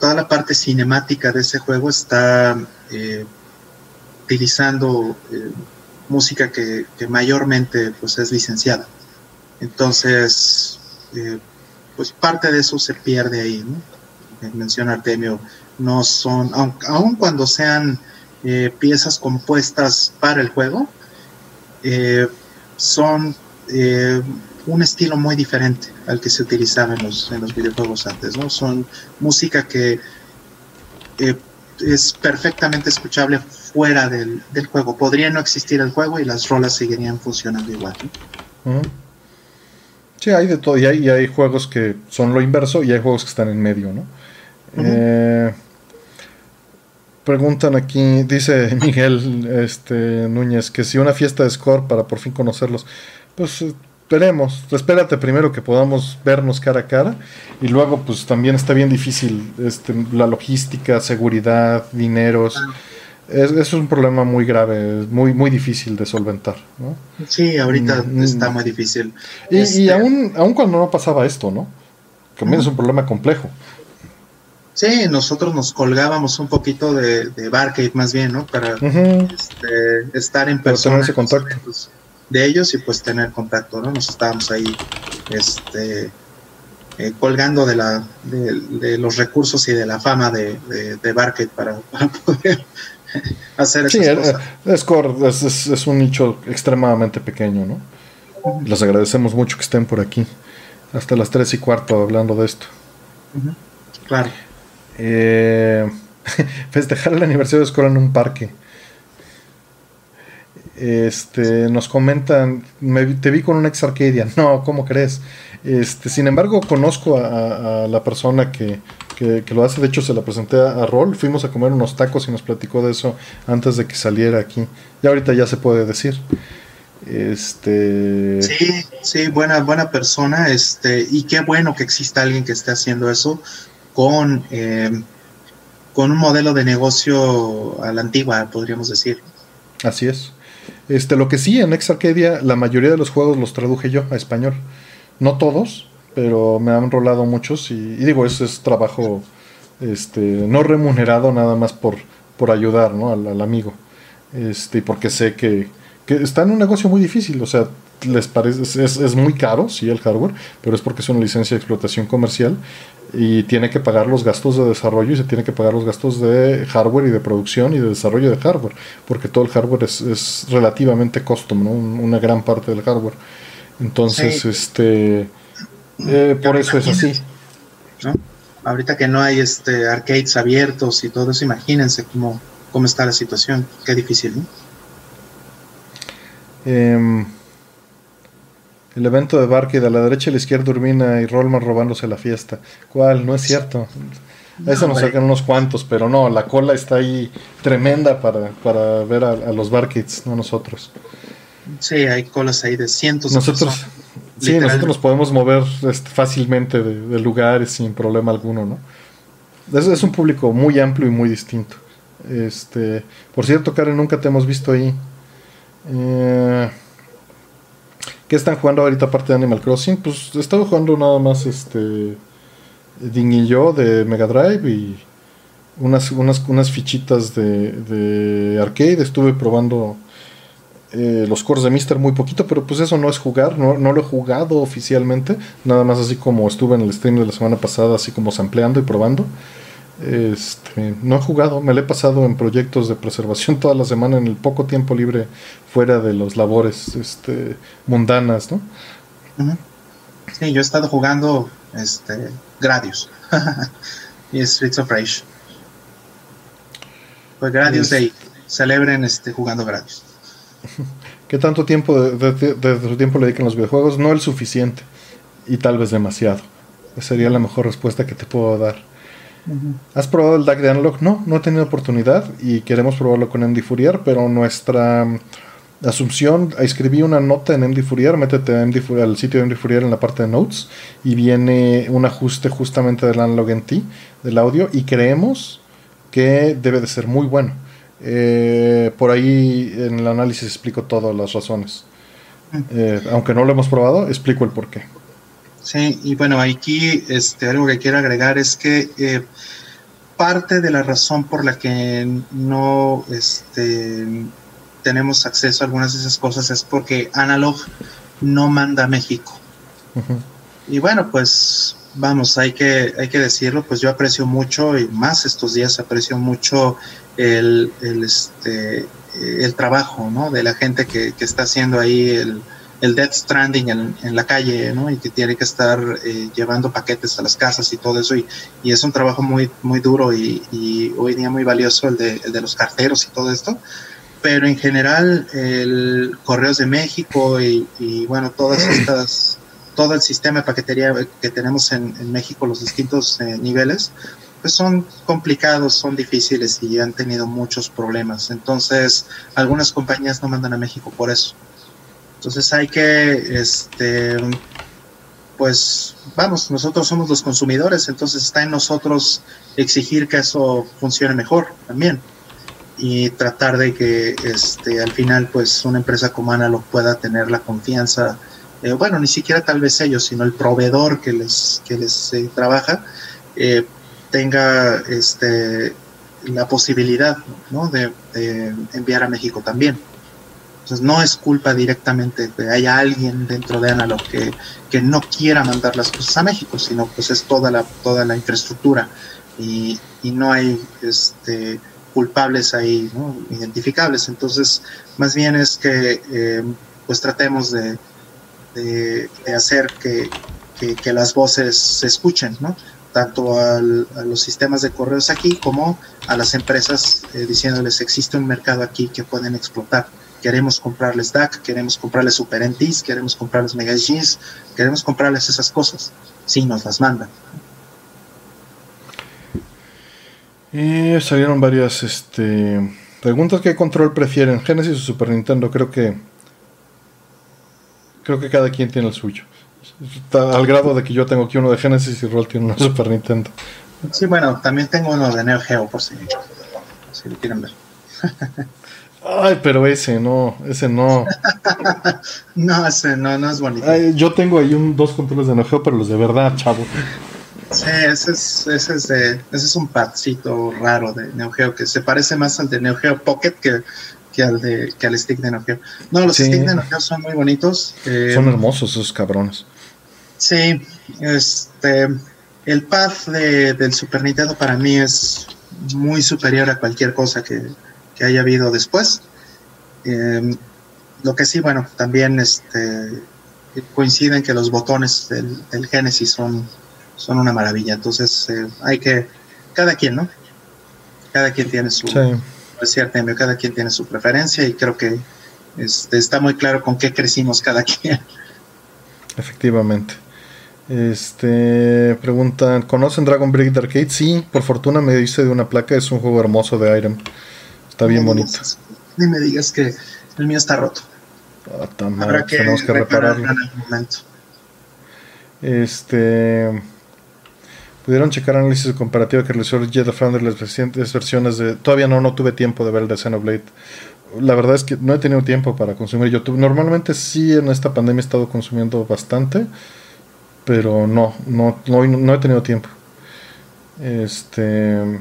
toda la parte cinemática de ese juego está eh, utilizando eh, música que, mayormente pues es licenciada. Entonces, eh, pues parte de eso se pierde ahí, ¿no? Menciona Artemio, no son, aun, cuando sean eh, piezas compuestas para el juego, son un estilo muy diferente al que se utilizaba en los, en los videojuegos antes, ¿no? Son música que es perfectamente escuchable fuera del, juego. Podría no existir el juego y las rolas seguirían funcionando igual. Sí, hay de todo. Y hay, hay, juegos que son lo inverso y hay juegos que están en medio, ¿no? Eh, preguntan aquí, dice Miguel este, Núñez, que si una fiesta de score para por fin conocerlos. Pues esperemos, espérate primero que podamos vernos cara a cara y luego pues también está bien difícil este, la logística, seguridad, dineros. Es, es, un problema muy grave, muy, muy difícil de solventar. ¿no? Sí, ahorita mm, mm. está muy difícil. Y, este aún, aún cuando no pasaba esto, ¿no? También es un problema complejo. Sí, nosotros nos colgábamos un poquito de, de Barcade más bien, ¿no? Para este, estar en persona. Para tener ese contacto. de ellos y pues tener contacto, ¿no? Nos estábamos ahí este, eh, colgando de, la, de, los recursos y de la fama de, de, Barket para, poder hacer esas sí, cosas. Es, es, un nicho extremadamente pequeño, ¿no? Les agradecemos mucho que estén por aquí. Hasta las 3 y cuarto hablando de esto. Claro. Eh, festejar el aniversario de Score en un parque. Este, nos comentan, te vi con un ex Arcadia. No, ¿cómo crees? Este, sin embargo, conozco a, la persona que, lo hace. De hecho, se la presenté a, Rol. Fuimos a comer unos tacos y nos platicó de eso antes de que saliera aquí. Y ahorita ya se puede decir. Este. Sí, sí, buena, buena persona. Este, y qué bueno que exista alguien que esté haciendo eso con, eh, con un modelo de negocio a la antigua, podríamos decir. Así es. Este, lo que sí, en Ex Arcadia, la mayoría de los juegos los traduje yo a español. No todos, pero me han rolado muchos y, digo, ese es trabajo este, no remunerado nada más por, por ayudar ¿no? al, amigo. Este, porque sé que, que está en un negocio muy difícil, o sea, les parece, es, es, muy caro, sí, el hardware, pero es porque es una licencia de explotación comercial y tiene que pagar los gastos de desarrollo y se tiene que pagar los gastos de hardware y de producción y de desarrollo de hardware, porque todo el hardware es, es relativamente custom, ¿no? una gran parte del hardware. Entonces, este, eh, por eso es así. Ahorita que no hay este arcades abiertos y todo eso, imagínense cómo, cómo está la situación, qué difícil, ¿no? Em, el evento de Barkid, a la derecha y a la izquierda Urbina y Rollman robándose la fiesta. ¿Cuál? No es cierto. Eso nos sacan unos cuantos, pero no, la cola está ahí tremenda para, para ver a, los Barkids, no nosotros. Sí, hay colas ahí de cientos nosotros, de Sí, nosotros nos podemos mover este, fácilmente de, lugares sin problema alguno, ¿no? Es, es, un público muy amplio y muy distinto. Este, por cierto, Karen, nunca te hemos visto ahí. Eh, ¿Qué están jugando ahorita aparte de Animal Crossing? Pues he estado jugando nada más este Ding y yo de Mega Drive y unas, unas, unas fichitas de, de arcade. Estuve probando eh, los cores de Mister muy poquito, pero pues eso no es jugar, no, no, lo he jugado oficialmente, nada más así como estuve en el stream de la semana pasada, así como sampleando y probando. Este, no he jugado, me lo he pasado en proyectos de preservación toda la semana en el poco tiempo libre fuera de los labores este, mundanas, ¿no? Sí, yo he estado jugando este, Gradius y Streets of Rage. Pues Gradius Day, celebren este, jugando Gradius. ¿Qué tanto tiempo de, de, su tiempo le dedican los videojuegos? No el suficiente y tal vez demasiado. Esa sería la mejor respuesta que te puedo dar. ¿Has probado el DAC de Analog? No, no he tenido oportunidad y queremos probarlo con MD Fourier, pero nuestra mm, asunción, escribí una nota en MD Fourier, métete a MD al sitio de MD Fourier en la parte de Notes y viene un ajuste justamente del Analog NT, del audio, y creemos que debe de ser muy bueno. Eh, por ahí en el análisis explico todas las razones. Eh, aunque no lo hemos probado, explico el porqué. Sí, y bueno, aquí este, algo que quiero agregar es que eh, parte de la razón por la que no este, tenemos acceso a algunas de esas cosas es porque Analog no manda a México. Y bueno, pues vamos, hay que, hay que decirlo, pues yo aprecio mucho y más estos días aprecio mucho el, el, este, el trabajo ¿no? de la gente que, que está haciendo ahí el, el Death Stranding en, en, la calle, ¿no? Y que tiene que estar eh, llevando paquetes a las casas y todo eso. Y, y es un trabajo muy, muy duro y, y, hoy día muy valioso el de, el de los carteros y todo esto. Pero en general, el Correos de México y, y bueno, todas estas, todo el sistema de paquetería que tenemos en, en México, los distintos eh, niveles, pues son complicados, son difíciles y han tenido muchos problemas. Entonces, algunas compañías no mandan a México por eso. Entonces hay que, este, pues vamos, nosotros somos los consumidores, entonces está en nosotros exigir que eso funcione mejor también y tratar de que este, al final pues una empresa como Analog pueda tener la confianza, eh, bueno, ni siquiera tal vez ellos, sino el proveedor que les, que les eh, trabaja, eh, tenga este, la posibilidad ¿no? de enviar a México también. Entonces no es culpa directamente de haya alguien dentro de Analog que, que no quiera mandar las cosas a México, sino pues es toda la, toda la infraestructura y, y no hay este, culpables ahí ¿no? identificables. Entonces más bien es que eh, pues tratemos de, de, hacer que, que, que, las voces se escuchen, ¿no? Tanto a los sistemas de correos aquí como a las empresas eh, diciéndoles existe un mercado aquí que pueden explotar. Queremos comprarles DAC, queremos comprarles Super NTs, queremos comprarles Mega Gs, queremos comprarles esas cosas. Sí, nos las mandan. Y salieron varias este, preguntas. ¿Qué control prefieren? ¿Genesis o Super Nintendo? Creo que. Creo que cada quien tiene el suyo. Está al grado de que yo tengo aquí uno de Genesis y Roll tiene uno de Super Nintendo. Sí, bueno, también tengo uno de Neo Geo por si, si lo quieren ver. Ay, pero ese no, ese no. no, ese no, no es bonito. Ay, yo tengo ahí un, dos controles de Neo Geo, pero los de verdad, chavo. Sí, ese es, ese es, de, ese es un padcito raro de Neo Geo que se parece más al de Neo Geo Pocket que, que al de que al stick de Neo Geo. No, los sí. sticks de Neo Geo son muy bonitos. Eh, son hermosos esos cabrones. Sí, este el pad de, del Super Nintendo para mí es muy superior a cualquier cosa que, que haya habido después. Eh, lo que sí, bueno, también este, coinciden que los botones del, del Genesis son, son una maravilla. Entonces, eh, hay que, cada quien, ¿no? Cada quien tiene su, sí. cada quien tiene su preferencia y creo que este, está muy claro con qué crecimos cada quien. Efectivamente. Este preguntan, ¿conocen Dragon Break Arcade? Sí, por fortuna me dice de una placa, es un juego hermoso de Iron. Está bien no bonito. Digas, ni me digas que el mío está roto. Ah, Habrá que tenemos que repararlo. En el momento. Este pudieron checar análisis comparativo que realizó Jet of Founder las recientes versiones de todavía no no tuve tiempo de ver el de Xenoblade la verdad es que no he tenido tiempo para consumir YouTube normalmente sí en esta pandemia he estado consumiendo bastante pero no, no, no, no he tenido tiempo. Este.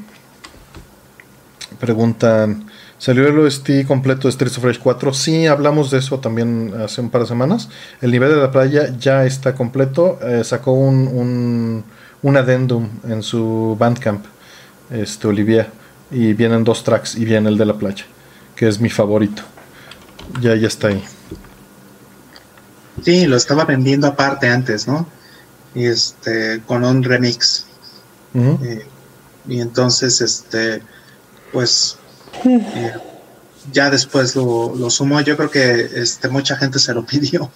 Preguntan. ¿Salió el OST completo de Streets of Rage 4? Sí, hablamos de eso también hace un par de semanas. El nivel de la playa ya está completo. Eh, sacó un, un, un, addendum en su Bandcamp, este, Olivia. Y vienen dos tracks y viene el de la playa, que es mi favorito. Ya, ya está ahí. Sí, lo estaba vendiendo aparte antes, ¿no? Y este con un remix. Uh -huh. eh, y entonces este pues eh, ya después lo, lo, sumó. Yo creo que este mucha gente se lo pidió.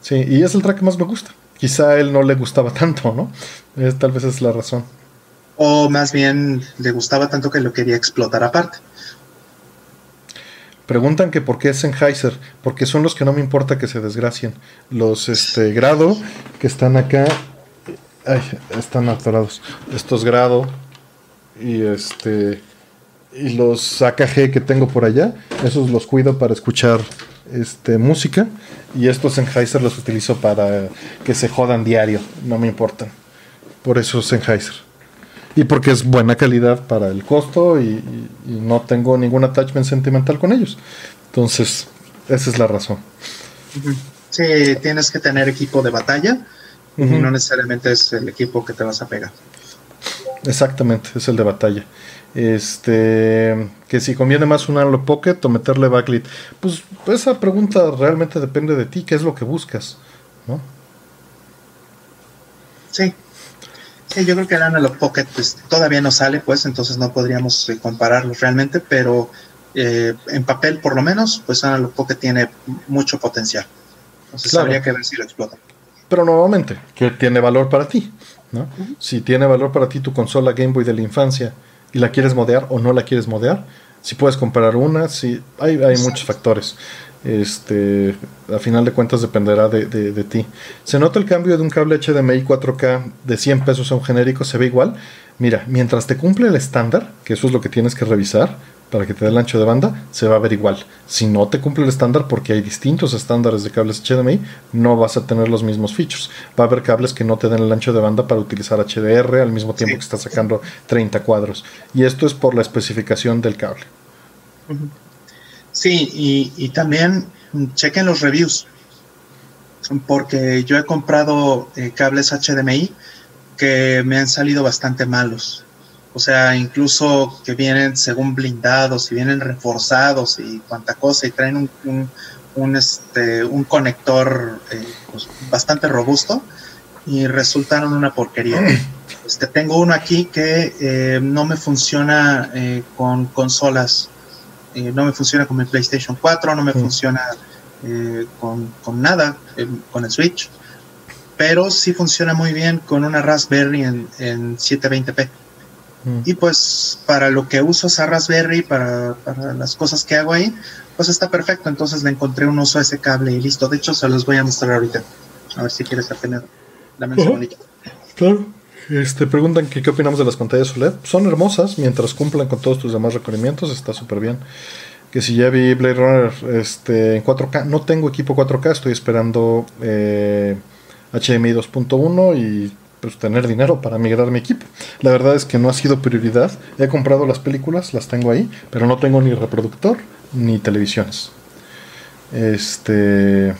Sí y es el track que más me gusta. Quizá a él no le gustaba tanto no es, tal vez es la razón. O más bien le gustaba tanto que lo quería explotar aparte Preguntan que por qué es Sennheiser, porque son los que no me importa que se desgracien. Los este grado que están acá, están atorados. Estos grado y este y los AKG que tengo por allá, esos los cuido para escuchar este música y estos Sennheiser los utilizo para que se jodan diario, no me importan. Por eso Sennheiser y porque es buena calidad para el costo y, y, y, no tengo ningún attachment sentimental con ellos. Entonces, esa es la razón. Sí, tienes que tener equipo de batalla uh -huh. y no necesariamente es el equipo que te vas a pegar. Exactamente, es el de batalla. Este, que si conviene más un Pocket o meterle backlit. Pues esa pregunta realmente depende de ti, qué es lo que buscas, ¿no? Sí, Yo creo que el Analog Pocket pues, todavía no sale, pues entonces no podríamos eh, compararlos realmente, pero eh, en papel por lo menos, pues Analog Pocket tiene mucho potencial. Entonces claro. habría que ver si lo explota. Pero nuevamente, que tiene valor para ti. ¿no? Uh -huh. Si tiene valor para ti tu consola Game Boy de la infancia y la quieres modear o no la quieres modear, si puedes comprar una, si hay, hay muchos factores este a final de cuentas dependerá de, de, de, ti. ¿Se nota el cambio de un cable HDMI 4K de 100 pesos a un genérico? ¿Se ve igual? Mira, mientras te cumple el estándar, que eso es lo que tienes que revisar para que te dé el ancho de banda, se va a ver igual. Si no te cumple el estándar, porque hay distintos estándares de cables HDMI, no vas a tener los mismos features. Va a haber cables que no te den el ancho de banda para utilizar HDR al mismo tiempo sí. que estás sacando 30 cuadros. Y esto es por la especificación del cable. Uh -huh. Sí, y, y también chequen los reviews, porque yo he comprado eh, cables HDMI que me han salido bastante malos. O sea, incluso que vienen según blindados y vienen reforzados y cuanta cosa y traen un, un, un este, un conector eh, pues, bastante robusto y resultaron una porquería. Este, tengo uno aquí que eh, no me funciona eh, con consolas, eh, no me funciona con mi PlayStation 4, no me funciona eh, con, con nada, eh, con el Switch, pero sí funciona muy bien con una Raspberry en, en 720p. Mm. Y pues para lo que uso esa Raspberry, para, para las cosas que hago ahí, pues está perfecto. Entonces le encontré un uso a ese cable y listo. De hecho, se los voy a mostrar ahorita. A ver si quieres apenas. Dame un segundito. Claro. Este, preguntan que qué opinamos de las pantallas OLED. Son hermosas mientras cumplan con todos tus demás requerimientos. Está súper bien. Que si ya vi Blade Runner este, en 4K. No tengo equipo 4K. Estoy esperando eh, HDMI 2.1 y pues, tener dinero para migrar mi equipo. La verdad es que no ha sido prioridad. He comprado las películas, las tengo ahí. Pero no tengo ni reproductor ni televisiones. Este.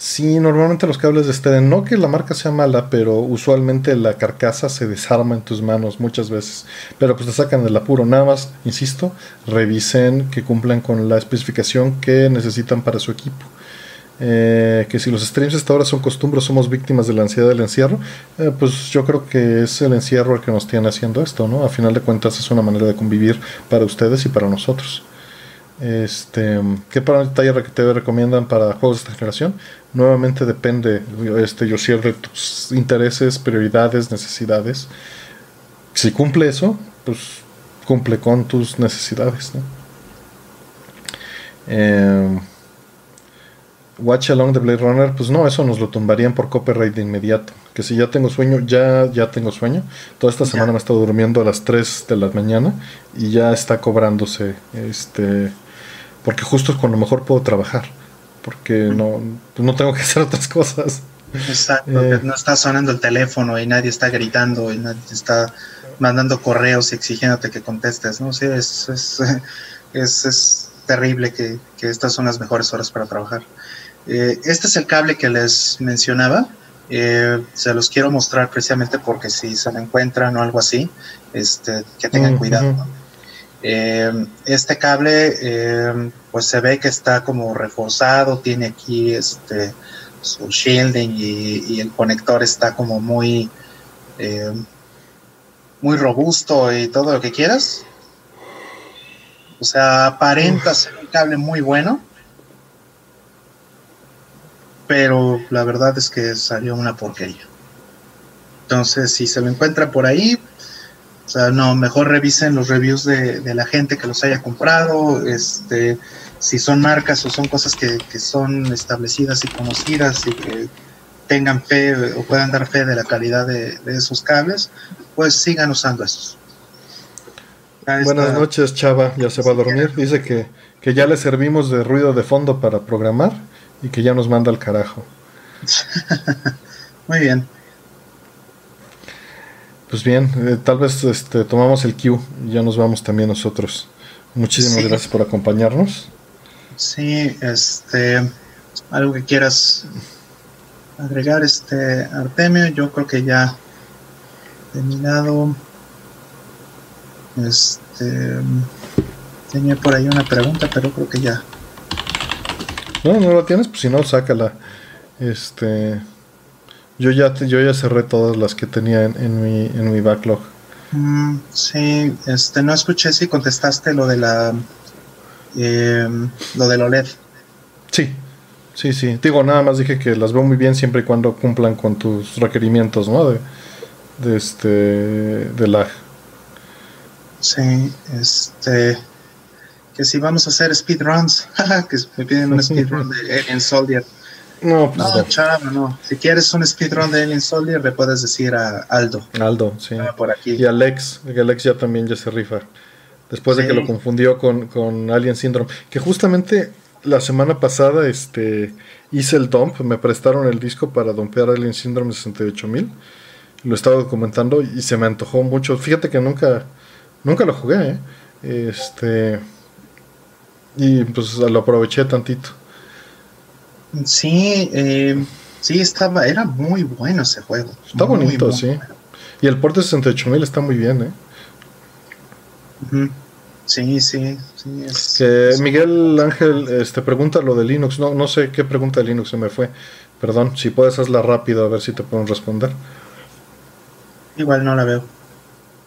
Sí, normalmente los cables de estéreo, no que la marca sea mala, pero usualmente la carcasa se desarma en tus manos muchas veces. Pero pues te sacan del apuro. Nada más, insisto, revisen que cumplan con la especificación que necesitan para su equipo. Eh, que si los streams hasta ahora son costumbres, somos víctimas de la ansiedad del encierro, eh, pues yo creo que es el encierro el que nos tiene haciendo esto, ¿no? A final de cuentas es una manera de convivir para ustedes y para nosotros. Este, ¿Qué pantalla que te recomiendan para juegos de esta generación? Nuevamente depende, este, Yosiel, de tus intereses, prioridades, necesidades. Si cumple eso, pues cumple con tus necesidades. ¿no? Eh, Watch Along the Blade Runner, pues no, eso nos lo tumbarían por copyright de inmediato. Que si ya tengo sueño, ya, ya tengo sueño. Toda esta semana me he estado durmiendo a las 3 de la mañana y ya está cobrándose. Este, porque justo es cuando mejor puedo trabajar. Porque no, pues no tengo que hacer otras cosas. Exacto, Eh. no está sonando el teléfono y nadie está gritando y nadie está mandando correos y exigiéndote que contestes, ¿no? Sí, es, es, es, es terrible que, que estas son las mejores horas para trabajar. Eh, este es el cable que les mencionaba. Eh, se los quiero mostrar precisamente porque si se lo encuentran o algo así, este, que tengan cuidado. ¿no? Eh, este cable, eh, pues se ve que está como reforzado, tiene aquí este su shielding y, y el conector está como muy, eh, muy robusto y todo lo que quieras. O sea, aparenta ser un cable muy bueno, pero la verdad es que salió una porquería. Entonces, si se lo encuentra por ahí, o sea, no, mejor revisen los reviews de, de la gente que los haya comprado, este, si son marcas o son cosas que, que son establecidas y conocidas y que tengan fe o puedan dar fe de la calidad de, de esos cables, pues sigan usando esos. Buenas noches, Chava. Ya se va a dormir. Dice que, que ya le servimos de ruido de fondo para programar y que ya nos manda al carajo. Muy bien. Pues bien, eh, tal vez este, tomamos el cue y ya nos vamos también nosotros. Muchísimas Sí. gracias por acompañarnos. Sí, este, algo que quieras agregar, este, Artemio, yo creo que ya de mi lado, este, tenía por ahí una pregunta, pero creo que ya. No, no la tienes, pues si no, sácala. Este, yo ya, te- yo ya cerré todas las que tenía en, en mi, en mi backlog. Mm, sí, este, no escuché si contestaste lo de la, em, lo del OLED. Sí, sí, sí. Digo, nada más dije que las veo muy bien siempre y cuando cumplan con tus requerimientos, ¿no? De, de este, de lag. Sí, este, que si vamos a hacer speedruns, que me piden un speedrun de Alien Soldier. No, pues No, chavo, no. Si quieres un speedrun de Alien Soldier, le puedes decir a Aldo. Aldo, sí. Ah, por aquí. Y Alex, que Alex ya también ya se rifa. Después de que lo confundió con, con Alien Syndrome. Que justamente la semana pasada este, hice el dump, me prestaron el disco para dompear Alien Syndrome 68000. Lo estaba documentando y se me antojó mucho. Fíjate que nunca, nunca lo jugué, ¿eh? Este. Y pues lo aproveché tantito. Sí, eh, sí, estaba, era muy bueno ese juego. Está bonito, sí. Y el porte 68000 está muy bien, ¿eh? Sí, sí, sí. que Miguel Ángel este, pregunta lo de Linux. No, no sé qué pregunta de Linux se me fue. Perdón, si puedes hazla rápido a ver si te pueden responder. Igual no la veo.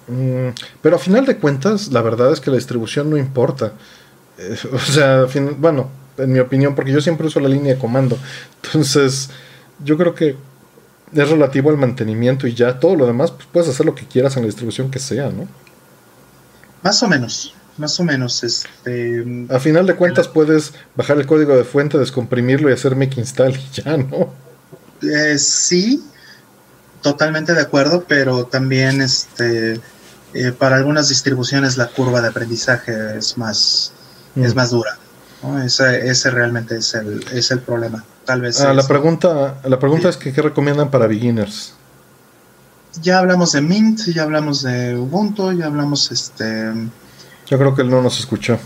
Mm, pero a final de cuentas, la verdad es que la distribución no importa. Eh, o sea, bueno, en mi opinión, porque yo siempre uso la línea de comando. Entonces, yo creo que es relativo al mantenimiento y ya todo lo demás, pues puedes hacer lo que quieras en la distribución que sea, ¿no? Más o menos, más o menos. Este, a final de cuentas puedes bajar el código de fuente, descomprimirlo y hacer make install y ya, ¿no? Eh, sí, totalmente de acuerdo, pero también este, eh, para algunas distribuciones la curva de aprendizaje es más, es mm. más dura. Ese, ese realmente es el, es el problema. Tal vez. Ah, la pregunta, la pregunta es que qué recomiendan para beginners. Ya hablamos de Mint, ya hablamos de Ubuntu, ya hablamos este. Yo creo que él no nos escuchó.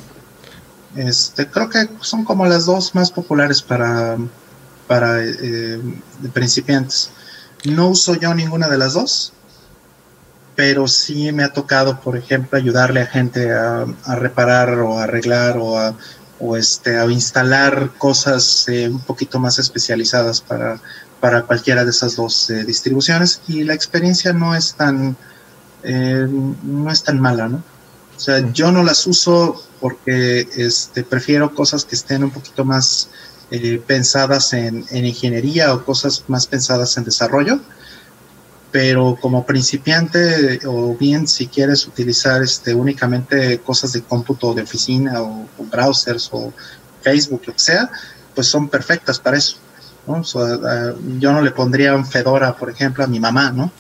Este, creo que son como las dos más populares para, para eh, principiantes. No uso yo ninguna de las dos, pero sí me ha tocado, por ejemplo, ayudarle a gente a, a reparar o arreglar o a o este a instalar cosas eh, un poquito más especializadas para, para cualquiera de esas dos eh, distribuciones y la experiencia no es tan eh, no es tan mala no o sea mm. yo no las uso porque este prefiero cosas que estén un poquito más pensadas en, en, ingeniería o cosas más pensadas en desarrollo pero como principiante o bien si quieres utilizar este únicamente cosas de cómputo de oficina o, browsers o Facebook, lo que sea, pues son perfectas para eso. yo no le pondría un Fedora, por ejemplo, a mi mamá, ¿no?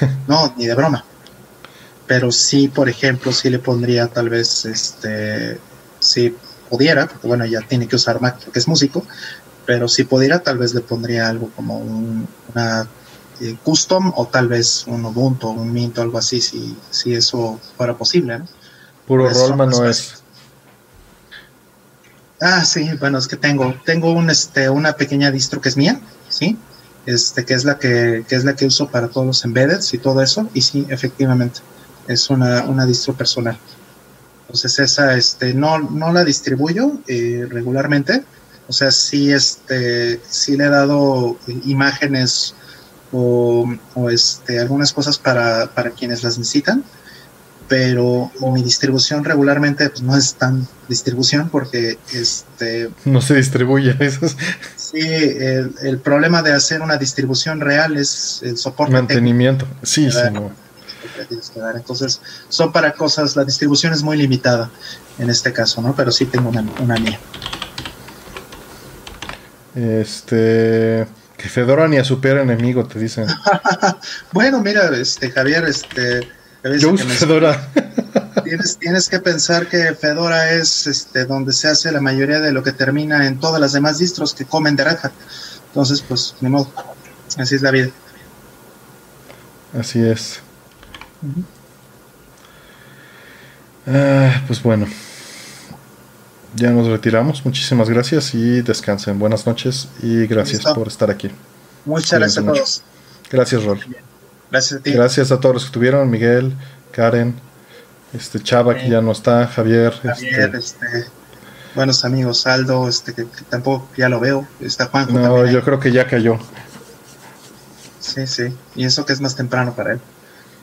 No, ni de broma. Pero sí, por ejemplo, sí le pondría tal vez, este, si pudiera, porque bueno, ya tiene que usar Mac porque es músico, pero si pudiera, tal vez le pondría algo como una eh, custom o tal vez un Ubuntu, un Mint o algo así, si, si eso fuera posible. Puro Rollman no es. Ah, sí, bueno, es que tengo, tengo un, este, una pequeña distro que es mía, ¿sí? Este, que es la que, que es la que uso para todos los embeddeds y todo eso, y sí, efectivamente, es una, una distro personal. Entonces esa, este, no, no la distribuyo eh, regularmente, o sea, sí, este, sí le he dado imágenes o, este, algunas cosas para, para, quienes las necesitan, pero mi distribución regularmente pues, no es tan distribución porque este no se distribuye sí el, el, problema de hacer una distribución real es el soporte mantenimiento. sí sí entonces son para cosas la distribución es muy limitada en este caso no pero sí tengo una, una mía. Este que Fedora ni a su peor enemigo, te dicen. bueno, mira, este Javier, este. Yo uso Fedora. tienes, tienes que pensar que Fedora es este donde se hace la mayoría de lo que termina en todas las demás distros que comen de Red Hat. Entonces, pues, ni modo. Así es la vida. Así es. Ah, pues bueno ya nos retiramos. Muchísimas gracias y descansen. Buenas noches y gracias por estar aquí. Muchas gracias a todos. Gracias, Rol. Gracias a ti. Gracias a todos los que estuvieron, Miguel, Karen, este Chava que ya no está, Javier. Javier, este, este buenos amigos, Aldo, este que, tampoco ya lo veo, está Juan. No, yo creo que ya cayó. Sí, sí, y eso que es más temprano para él.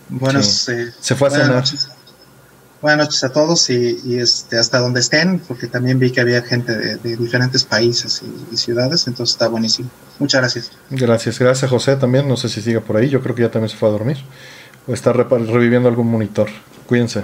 Buenos, eh, se fue a cenar. Buenas noches a todos y, este, hasta donde estén, porque también vi que había gente de, diferentes países y, ciudades, entonces está buenísimo. Muchas gracias. Gracias, gracias José también, no sé si sigue por ahí, yo creo que ya también se fue a dormir o está reviviendo algún monitor. Cuídense.